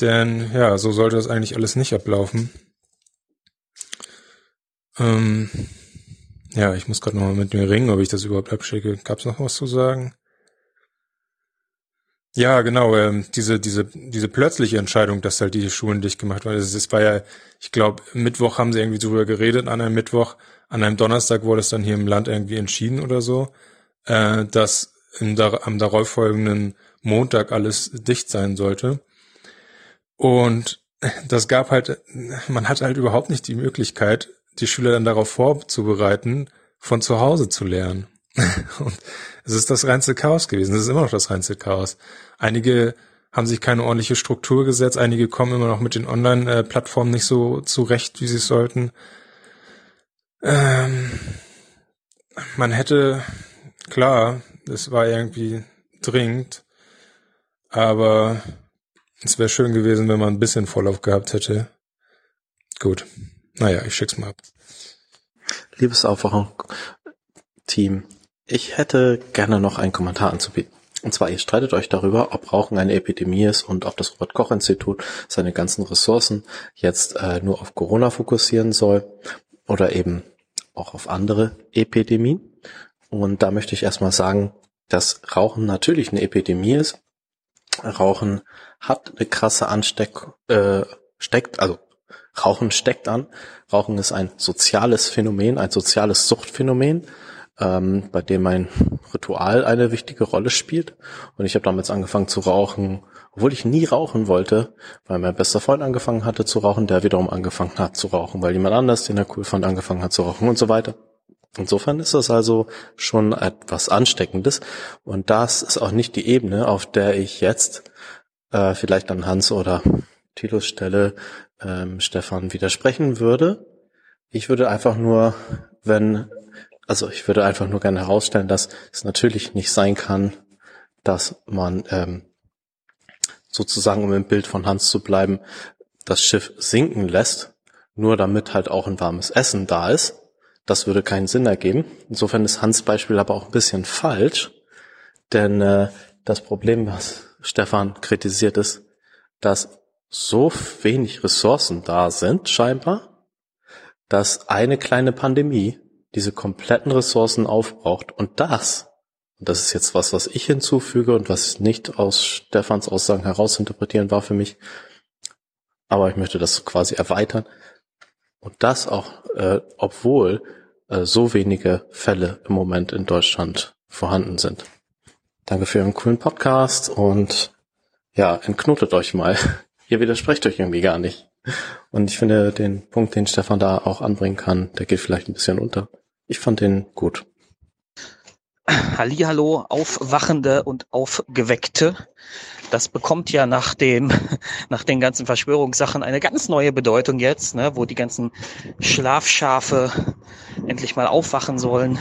denn ja, so sollte das eigentlich alles nicht ablaufen. Ähm, ja, ich muss gerade nochmal mit mir ringen, ob ich das überhaupt abschicke. Gab's noch was zu sagen? Ja, genau, ähm, diese, diese, diese plötzliche Entscheidung, dass halt die Schulen dicht gemacht werden. Es war ja, ich glaube, Mittwoch haben sie irgendwie drüber geredet, an einem Mittwoch, an einem Donnerstag wurde es dann hier im Land irgendwie entschieden oder so äh, dass im, am darauffolgenden Montag alles dicht sein sollte. Und das gab halt, man hat halt überhaupt nicht die Möglichkeit, die Schüler dann darauf vorzubereiten, von zu Hause zu lernen. Und es ist das reinste Chaos gewesen. Es ist immer noch das reinste Chaos. Einige haben sich keine ordentliche Struktur gesetzt, einige kommen immer noch mit den Online-Plattformen nicht so zurecht, wie sie es sollten. Ähm, man hätte Klar, es war irgendwie dringend, aber es wäre schön gewesen, wenn man ein bisschen Vorlauf gehabt hätte. Gut. Naja, ich schick's mal ab. Liebes Aufwachung-Team, ich hätte gerne noch einen Kommentar anzubieten. Und zwar, ihr streitet euch darüber, ob Rauchen eine Epidemie ist und ob das Robert-Koch-Institut seine ganzen Ressourcen jetzt äh, nur auf Corona fokussieren soll oder eben auch auf andere Epidemien. Und da möchte ich erstmal sagen, dass Rauchen natürlich eine Epidemie ist. Rauchen hat eine krasse Ansteck, äh, steckt, also Rauchen steckt an. Rauchen ist ein soziales Phänomen, ein soziales Suchtphänomen, ähm, bei dem ein Ritual eine wichtige Rolle spielt. Und ich habe damals angefangen zu rauchen, obwohl ich nie rauchen wollte, weil mein bester Freund angefangen hatte zu rauchen, der wiederum angefangen hat zu rauchen, weil jemand anders, den er cool fand, angefangen hat zu rauchen und so weiter. Insofern ist das also schon etwas Ansteckendes. Und das ist auch nicht die Ebene, auf der ich jetzt äh, vielleicht an Hans oder Thilos Stelle ähm, Stefan widersprechen würde. Ich würde einfach nur, wenn, also ich würde einfach nur gerne herausstellen, dass es natürlich nicht sein kann, dass man ähm, sozusagen, um im Bild von Hans zu bleiben, das Schiff sinken lässt, nur damit halt auch ein warmes Essen da ist das würde keinen Sinn ergeben. Insofern ist Hans Beispiel aber auch ein bisschen falsch, denn äh, das Problem, was Stefan kritisiert, ist, dass so wenig Ressourcen da sind, scheinbar, dass eine kleine Pandemie diese kompletten Ressourcen aufbraucht. Und das, und das ist jetzt was, was ich hinzufüge und was nicht aus Stefans Aussagen herausinterpretieren war für mich, aber ich möchte das quasi erweitern. Und das auch, äh, obwohl äh, so wenige Fälle im Moment in Deutschland vorhanden sind. Danke für Ihren coolen Podcast und ja, entknotet euch mal. Ihr widersprecht euch irgendwie gar nicht. Und ich finde den Punkt, den Stefan da auch anbringen kann, der geht vielleicht ein bisschen unter. Ich fand den gut. Hallihallo, Aufwachende und Aufgeweckte. Das bekommt ja nach dem, nach den ganzen Verschwörungssachen eine ganz neue Bedeutung jetzt, ne, wo die ganzen Schlafschafe endlich mal aufwachen sollen.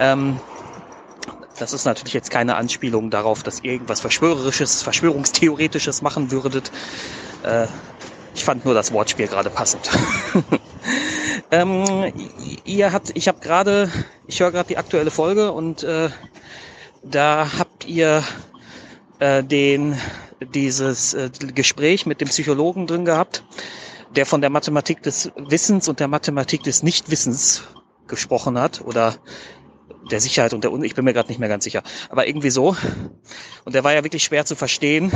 Ähm, das ist natürlich jetzt keine Anspielung darauf, dass ihr irgendwas Verschwörerisches, Verschwörungstheoretisches machen würdet. Äh, ich fand nur das Wortspiel gerade passend. ähm, ihr habt, ich habe gerade, ich höre gerade die aktuelle Folge und äh, da habt ihr äh, den dieses äh, Gespräch mit dem Psychologen drin gehabt, der von der Mathematik des Wissens und der Mathematik des Nichtwissens gesprochen hat oder der Sicherheit und der Un ich bin mir gerade nicht mehr ganz sicher, aber irgendwie so. Und der war ja wirklich schwer zu verstehen.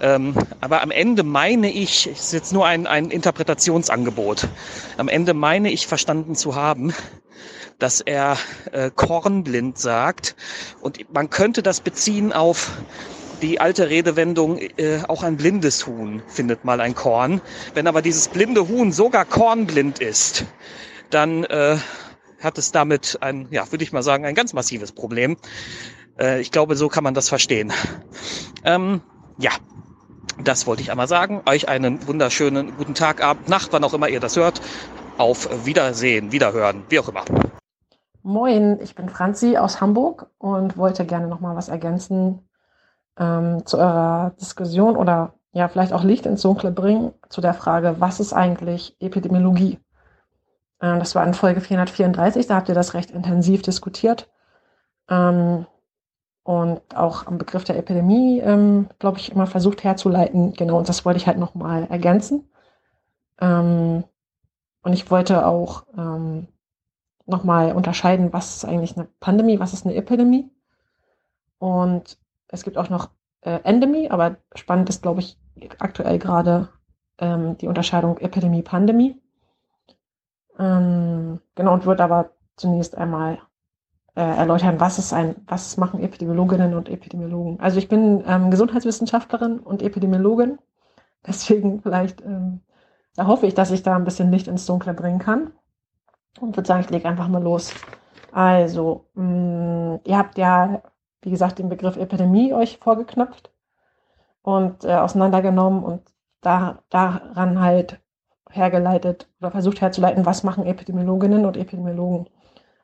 Ähm, aber am Ende meine ich, es ist jetzt nur ein, ein Interpretationsangebot, am Ende meine ich verstanden zu haben, dass er äh, kornblind sagt. Und man könnte das beziehen auf die alte Redewendung, äh, auch ein blindes Huhn findet mal ein Korn. Wenn aber dieses blinde Huhn sogar kornblind ist, dann äh, hat es damit ein, ja, würde ich mal sagen, ein ganz massives Problem. Äh, ich glaube, so kann man das verstehen. Ähm, ja, das wollte ich einmal sagen. Euch einen wunderschönen guten Tag, Abend, Nacht, wann auch immer ihr das hört. Auf Wiedersehen, Wiederhören, wie auch immer. Moin, ich bin Franzi aus Hamburg und wollte gerne noch mal was ergänzen ähm, zu eurer Diskussion oder ja vielleicht auch Licht ins Dunkle bringen zu der Frage, was ist eigentlich Epidemiologie? Ähm, das war in Folge 434, da habt ihr das recht intensiv diskutiert. Ähm, und auch am Begriff der Epidemie, ähm, glaube ich, immer versucht herzuleiten. Genau, und das wollte ich halt nochmal ergänzen. Ähm, und ich wollte auch nochmal unterscheiden, was ist eigentlich eine Pandemie, was ist eine Epidemie. Und es gibt auch noch äh, Endemie, aber spannend ist, glaube ich, aktuell gerade die Unterscheidung Epidemie-Pandemie. Ähm, genau, und wird aber zunächst einmal äh, erläutern, was ist ein, was machen Epidemiologinnen und Epidemiologen. Also ich bin ähm, Gesundheitswissenschaftlerin und Epidemiologin, deswegen vielleicht ähm, da hoffe ich, dass ich da ein bisschen Licht ins Dunkle bringen kann und würde sagen, ich lege einfach mal los. Also, mh, mm, ihr habt ja, wie gesagt, den Begriff Epidemie euch vorgeknöpft und äh, auseinandergenommen und da, daran halt hergeleitet oder versucht herzuleiten, was machen Epidemiologinnen und Epidemiologen.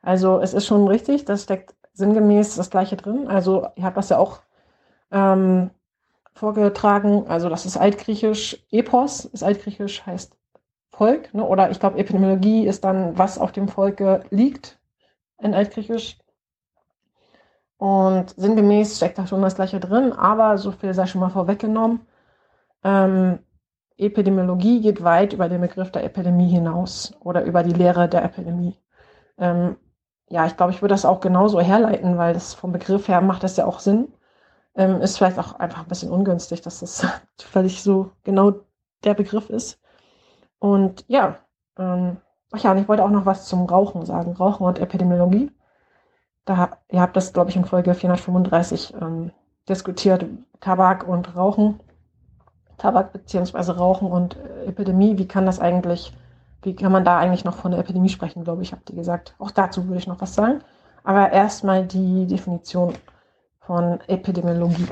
Also es ist schon richtig, das steckt sinngemäß das Gleiche drin. Also ihr habt das ja auch ähm, vorgetragen. Also das ist altgriechisch Epos, ist altgriechisch heißt Volk. Ne? Oder ich glaube Epidemiologie ist dann, was auf dem Volke liegt in altgriechisch. Und sinngemäß steckt da schon das Gleiche drin, aber so viel sei schon mal vorweggenommen. Ähm, Epidemiologie geht weit über den Begriff der Epidemie hinaus oder über die Lehre der Epidemie. Ähm, ja, ich glaube, ich würde das auch genauso herleiten, weil das vom Begriff her macht das ja auch Sinn. Ähm, ist vielleicht auch einfach ein bisschen ungünstig, dass das völlig so genau der Begriff ist. Und ja, ähm, ach ja, und ich wollte auch noch was zum Rauchen sagen. Rauchen und Epidemiologie. Da, ihr habt das, glaube ich, in Folge 435 ähm, diskutiert. Tabak und Rauchen. Tabak beziehungsweise Rauchen und äh, Epidemie, wie kann das eigentlich, wie kann man da eigentlich noch von der Epidemie sprechen, glaube ich, habt ihr gesagt. Auch dazu würde ich noch was sagen. Aber erstmal die Definition von Epidemiologie.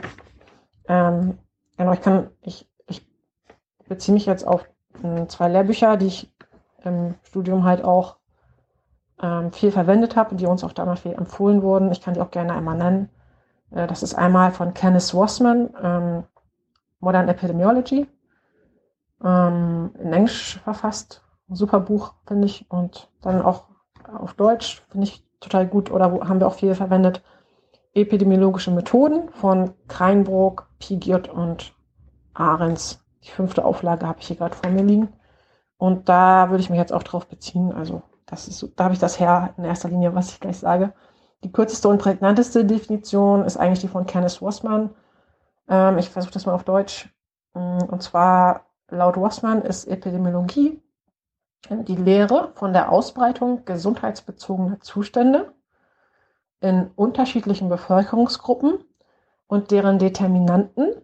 Ähm, genau, ich kann, ich, ich beziehe mich jetzt auf äh, zwei Lehrbücher, die ich im Studium halt auch ähm, viel verwendet habe und die uns auch damals viel empfohlen wurden. Ich kann die auch gerne einmal nennen. Äh, das ist einmal von Kenneth Wassman, ähm, Modern Epidemiology. Ähm, in Englisch verfasst. Ein super Buch, finde ich. Und dann auch auf Deutsch, finde ich total gut. Oder wo, haben wir auch viel verwendet. Epidemiologische Methoden von Kreinbrook, Pigiert und Ahrens. Die fünfte Auflage habe ich hier gerade vor mir liegen. Und da würde ich mich jetzt auch drauf beziehen. Also, das ist, da habe ich das her in erster Linie, was ich gleich sage. Die kürzeste und prägnanteste Definition ist eigentlich die von Kenneth Wassman. Ähm, ich versuche das mal auf Deutsch. Mm, und zwar laut Wassmann ist Epidemiologie die Lehre von der Ausbreitung gesundheitsbezogener Zustände in unterschiedlichen Bevölkerungsgruppen und deren Determinanten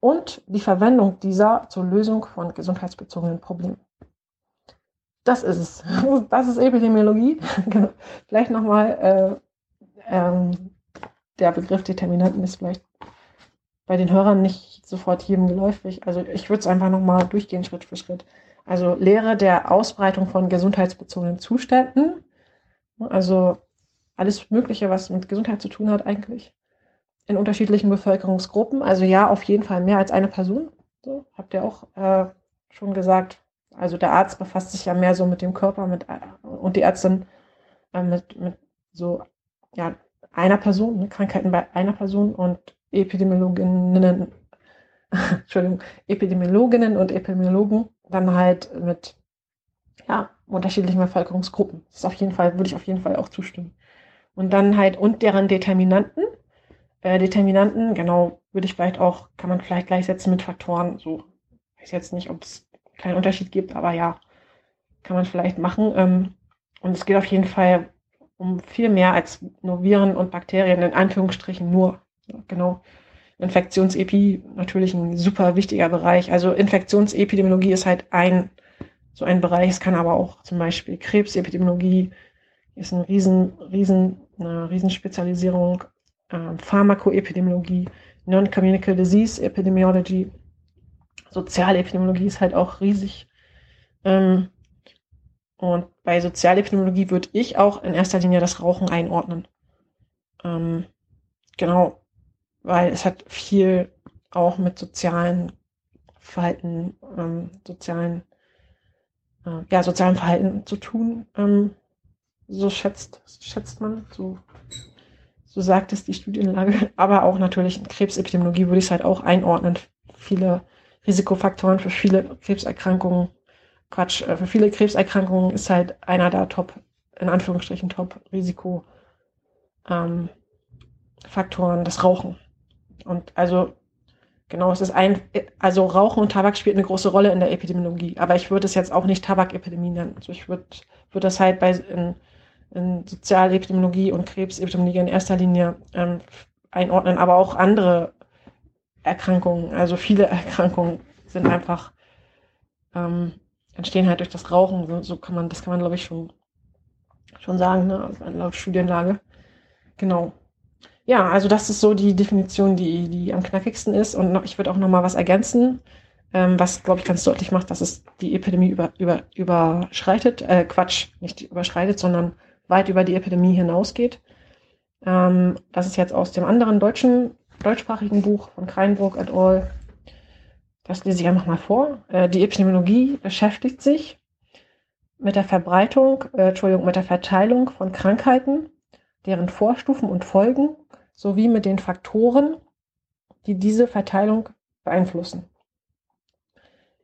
und die Verwendung dieser zur Lösung von gesundheitsbezogenen Problemen. Das ist es. Das ist Epidemiologie. Genau. vielleicht nochmal, äh, ähm, der Begriff Determinanten ist vielleicht bei den Hörern nicht sofort jedem geläufig. Also ich würde es einfach nochmal durchgehen, Schritt für Schritt. Also Lehre der Ausbreitung von gesundheitsbezogenen Zuständen. Also alles Mögliche, was mit Gesundheit zu tun hat eigentlich. In unterschiedlichen Bevölkerungsgruppen. Also ja, auf jeden Fall mehr als eine Person. So, habt ihr auch äh, schon gesagt. Also der Arzt befasst sich ja mehr so mit dem Körper mit, äh, und die Ärztin äh, mit, mit so ja, einer Person, ne, Krankheiten bei einer Person und Epidemiologinnen, Entschuldigung, Epidemiologinnen und Epidemiologen dann halt mit ja, unterschiedlichen Bevölkerungsgruppen. Das ist auf jeden Fall, würde ich auf jeden Fall auch zustimmen. Und dann halt und deren Determinanten. Äh, Determinanten, genau, würde ich vielleicht auch, kann man vielleicht gleichsetzen mit Faktoren. So, weiß jetzt nicht, ob es keinen Unterschied gibt, aber ja, kann man vielleicht machen. Ähm, und es geht auf jeden Fall um viel mehr als nur Viren und Bakterien, in Anführungsstrichen nur. Genau. Infektionsepi natürlich ein super wichtiger Bereich. Also Infektionsepidemiologie ist halt ein so ein Bereich. Es kann aber auch zum Beispiel Krebsepidemiologie ist ein riesen, riesen, eine Riesenspezialisierung. Ähm, Pharmakoepidemiologie, Non-Communicable Disease Epidemiology, Sozialepidemiologie ist halt auch riesig. Ähm, und bei Sozialepidemiologie würde ich auch in erster Linie das Rauchen einordnen. Ähm, genau, weil es hat viel auch mit sozialen Verhalten, ähm, sozialen, äh, ja, sozialen Verhalten zu tun. Ähm, so schätzt, schätzt man, so, so sagt es die Studienlage. Aber auch natürlich in Krebsepidemiologie würde ich es halt auch einordnen. Viele Risikofaktoren für viele Krebserkrankungen. Quatsch, äh, für viele Krebserkrankungen ist halt einer der Top, in Anführungsstrichen Top Risiko ähm, das Rauchen. Und also, genau, es ist ein, also Rauchen und Tabak spielt eine große Rolle in der Epidemiologie. Aber ich würde es jetzt auch nicht Tabakepidemie nennen. Also ich würde, würde das halt bei, in, in Sozialepidemiologie und Krebsepidemiologie in erster Linie ähm, einordnen, aber auch andere Erkrankungen, also viele Erkrankungen sind einfach, ähm, entstehen halt durch das Rauchen. So kann man, das kann man, glaube ich, schon, schon sagen, ne? laut Studienlage. Genau. Ja, also das ist so die Definition, die, die am knackigsten ist. Und noch, ich würde auch noch mal was ergänzen, ähm, was, glaube ich, ganz deutlich macht, dass es die Epidemie über, über, überschreitet. Äh, Quatsch, nicht überschreitet, sondern weit über die Epidemie hinausgeht. Ähm, das ist jetzt aus dem anderen deutschen, deutschsprachigen Buch von Kreinburg et al. Das lese ich einfach mal vor. Äh, die Epidemiologie beschäftigt sich mit der Verbreitung, äh, Entschuldigung, mit der Verteilung von Krankheiten, deren Vorstufen und Folgen sowie mit den Faktoren, die diese Verteilung beeinflussen.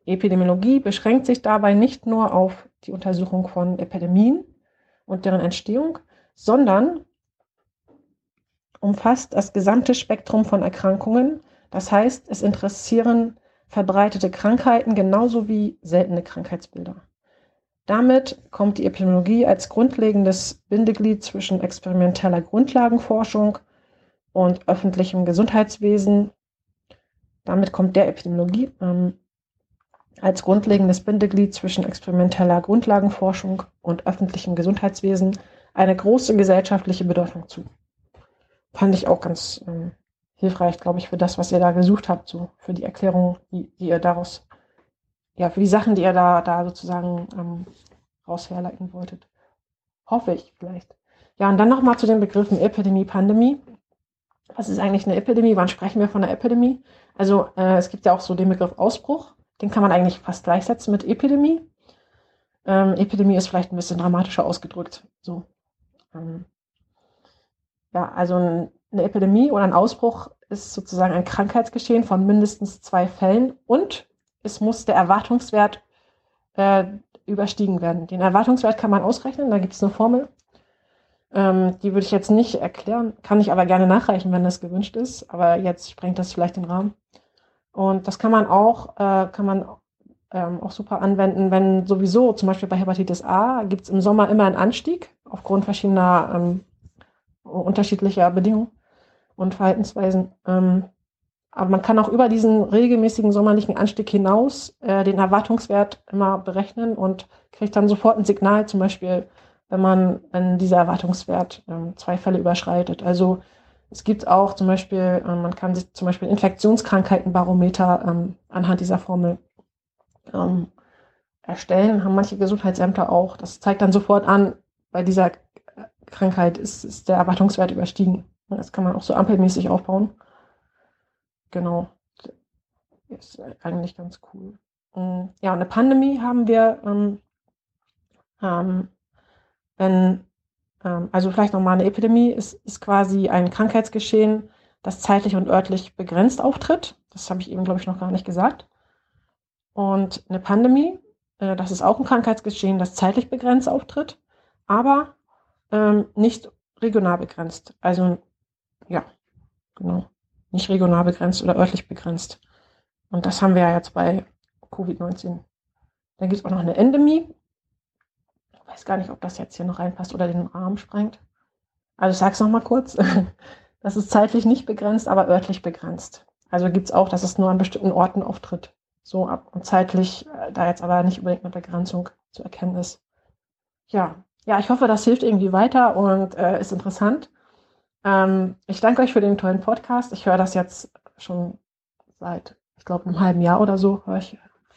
Epidemiologie beschränkt sich dabei nicht nur auf die Untersuchung von Epidemien und deren Entstehung, sondern umfasst das gesamte Spektrum von Erkrankungen. Das heißt, es interessieren verbreitete Krankheiten genauso wie seltene Krankheitsbilder. Damit kommt die Epidemiologie als grundlegendes Bindeglied zwischen experimenteller Grundlagenforschung und öffentlichem Gesundheitswesen. Damit kommt der Epidemiologie ähm, als grundlegendes Bindeglied zwischen experimenteller Grundlagenforschung und öffentlichem Gesundheitswesen eine große gesellschaftliche Bedeutung zu. Fand ich auch ganz ähm, hilfreich, glaube ich, für das, was ihr da gesucht habt, so für die Erklärung, die, die ihr daraus, ja, für die Sachen, die ihr da, da sozusagen ähm, raus herleiten wolltet. Hoffe ich vielleicht. Ja, und dann nochmal zu den Begriffen Epidemie, Pandemie was ist eigentlich eine Epidemie? Wann sprechen wir von einer Epidemie? Also äh, es gibt ja auch so den Begriff Ausbruch. Den kann man eigentlich fast gleichsetzen mit Epidemie. Ähm, Epidemie ist vielleicht ein bisschen dramatischer ausgedrückt. So. Ähm, ja, also eine Epidemie oder ein Ausbruch ist sozusagen ein Krankheitsgeschehen von mindestens zwei Fällen und es muss der Erwartungswert äh, überstiegen werden. Den Erwartungswert kann man ausrechnen, da gibt es eine Formel. Ähm, die würde ich jetzt nicht erklären, kann ich aber gerne nachreichen, wenn das gewünscht ist. Aber jetzt sprengt das vielleicht den Rahmen. Und das kann man auch, äh, kann man ähm, auch super anwenden, wenn sowieso zum Beispiel bei Hepatitis A gibt es im Sommer immer einen Anstieg aufgrund verschiedener ähm, unterschiedlicher Bedingungen und Verhaltensweisen. Ähm, Aber man kann auch über diesen regelmäßigen sommerlichen Anstieg hinaus äh, den Erwartungswert immer berechnen und kriegt dann sofort ein Signal, zum Beispiel, wenn man, wenn dieser Erwartungswert ähm, zwei Fälle überschreitet. Also es gibt auch zum Beispiel, ähm, man kann sich zum Beispiel Infektionskrankheitenbarometer ähm, anhand dieser Formel ähm, erstellen, haben manche Gesundheitsämter auch. Das zeigt dann sofort an, bei dieser Krankheit ist, ist der Erwartungswert überstiegen. Das kann man auch so ampelmäßig aufbauen. Genau. Ist eigentlich ganz cool. Mm, ja, und eine Pandemie haben wir, ähm, ähm, wenn, ähm, also vielleicht nochmal eine Epidemie ist, ist quasi ein Krankheitsgeschehen, das zeitlich und örtlich begrenzt auftritt. Das habe ich eben, glaube ich, noch gar nicht gesagt. Und eine Pandemie, äh, das ist auch ein Krankheitsgeschehen, das zeitlich begrenzt auftritt, aber ähm, nicht regional begrenzt. Also ja, genau nicht regional begrenzt oder örtlich begrenzt. Und das haben wir ja jetzt bei Covid-19. Dann gibt es auch noch eine Endemie. Weiß gar nicht, ob das jetzt hier noch reinpasst oder den Rahmen sprengt. Also ich sage es nochmal kurz. Das ist zeitlich nicht begrenzt, aber örtlich begrenzt. Also gibt es auch, dass es nur an bestimmten Orten auftritt. So ab und zeitlich, äh, da jetzt aber nicht unbedingt eine Begrenzung zu erkennen ist. Ja, ja, ich hoffe, das hilft irgendwie weiter und äh, ist interessant. Ähm, ich danke euch für den tollen Podcast. Ich höre das jetzt schon seit, ich glaube, einem halben Jahr oder so.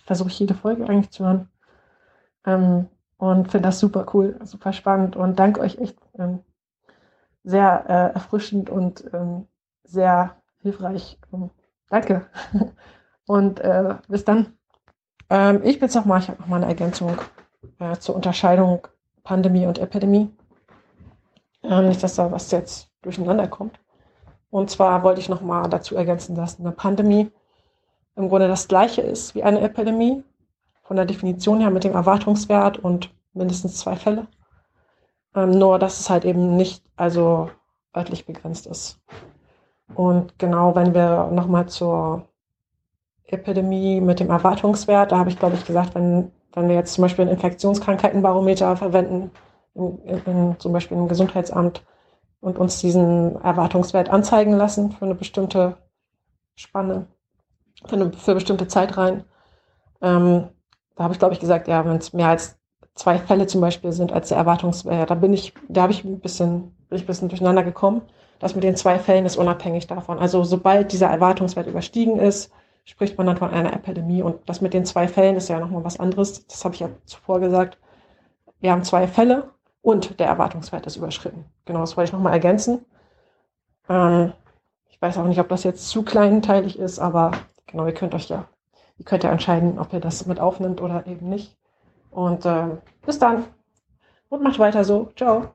Versuche ich jede Folge eigentlich zu hören. Ähm, und finde das super cool, super spannend und danke euch echt ähm, sehr äh, erfrischend und ähm, sehr hilfreich. Ähm, danke. und äh, bis dann. Ähm, ich bin nochmal, ich habe nochmal eine Ergänzung äh, zur Unterscheidung Pandemie und Epidemie. Ähm, nicht, dass da was jetzt durcheinander kommt. Und zwar wollte ich nochmal dazu ergänzen, dass eine Pandemie im Grunde das gleiche ist wie eine Epidemie, von der Definition her mit dem Erwartungswert und mindestens zwei Fälle. Ähm, nur, dass es halt eben nicht also örtlich begrenzt ist. Und genau, wenn wir nochmal zur Epidemie mit dem Erwartungswert, da habe ich, glaube ich, gesagt, wenn, wenn wir jetzt zum Beispiel ein Infektionskrankheitenbarometer verwenden, in, in, zum Beispiel im Gesundheitsamt, und uns diesen Erwartungswert anzeigen lassen für eine bestimmte Spanne, für, eine, für bestimmte Zeit rein. Ähm, da habe ich, glaube ich, gesagt, ja, wenn es mehr als zwei Fälle zum Beispiel sind als der Erwartungswert, da bin ich, da habe ich ein bisschen, bin ich ein bisschen durcheinander gekommen. Das mit den zwei Fällen ist unabhängig davon. Also sobald dieser Erwartungswert überstiegen ist, spricht man dann von einer Epidemie. Und das mit den zwei Fällen ist ja nochmal was anderes. Das habe ich ja zuvor gesagt. Wir haben zwei Fälle und der Erwartungswert ist überschritten. Genau, das wollte ich nochmal ergänzen. Ähm, ich weiß auch nicht, ob das jetzt zu kleinteilig ist, aber genau, ihr könnt euch ja, ihr könnt ja entscheiden, ob ihr das mit aufnimmt oder eben nicht. Und äh, bis dann und macht weiter so. Ciao.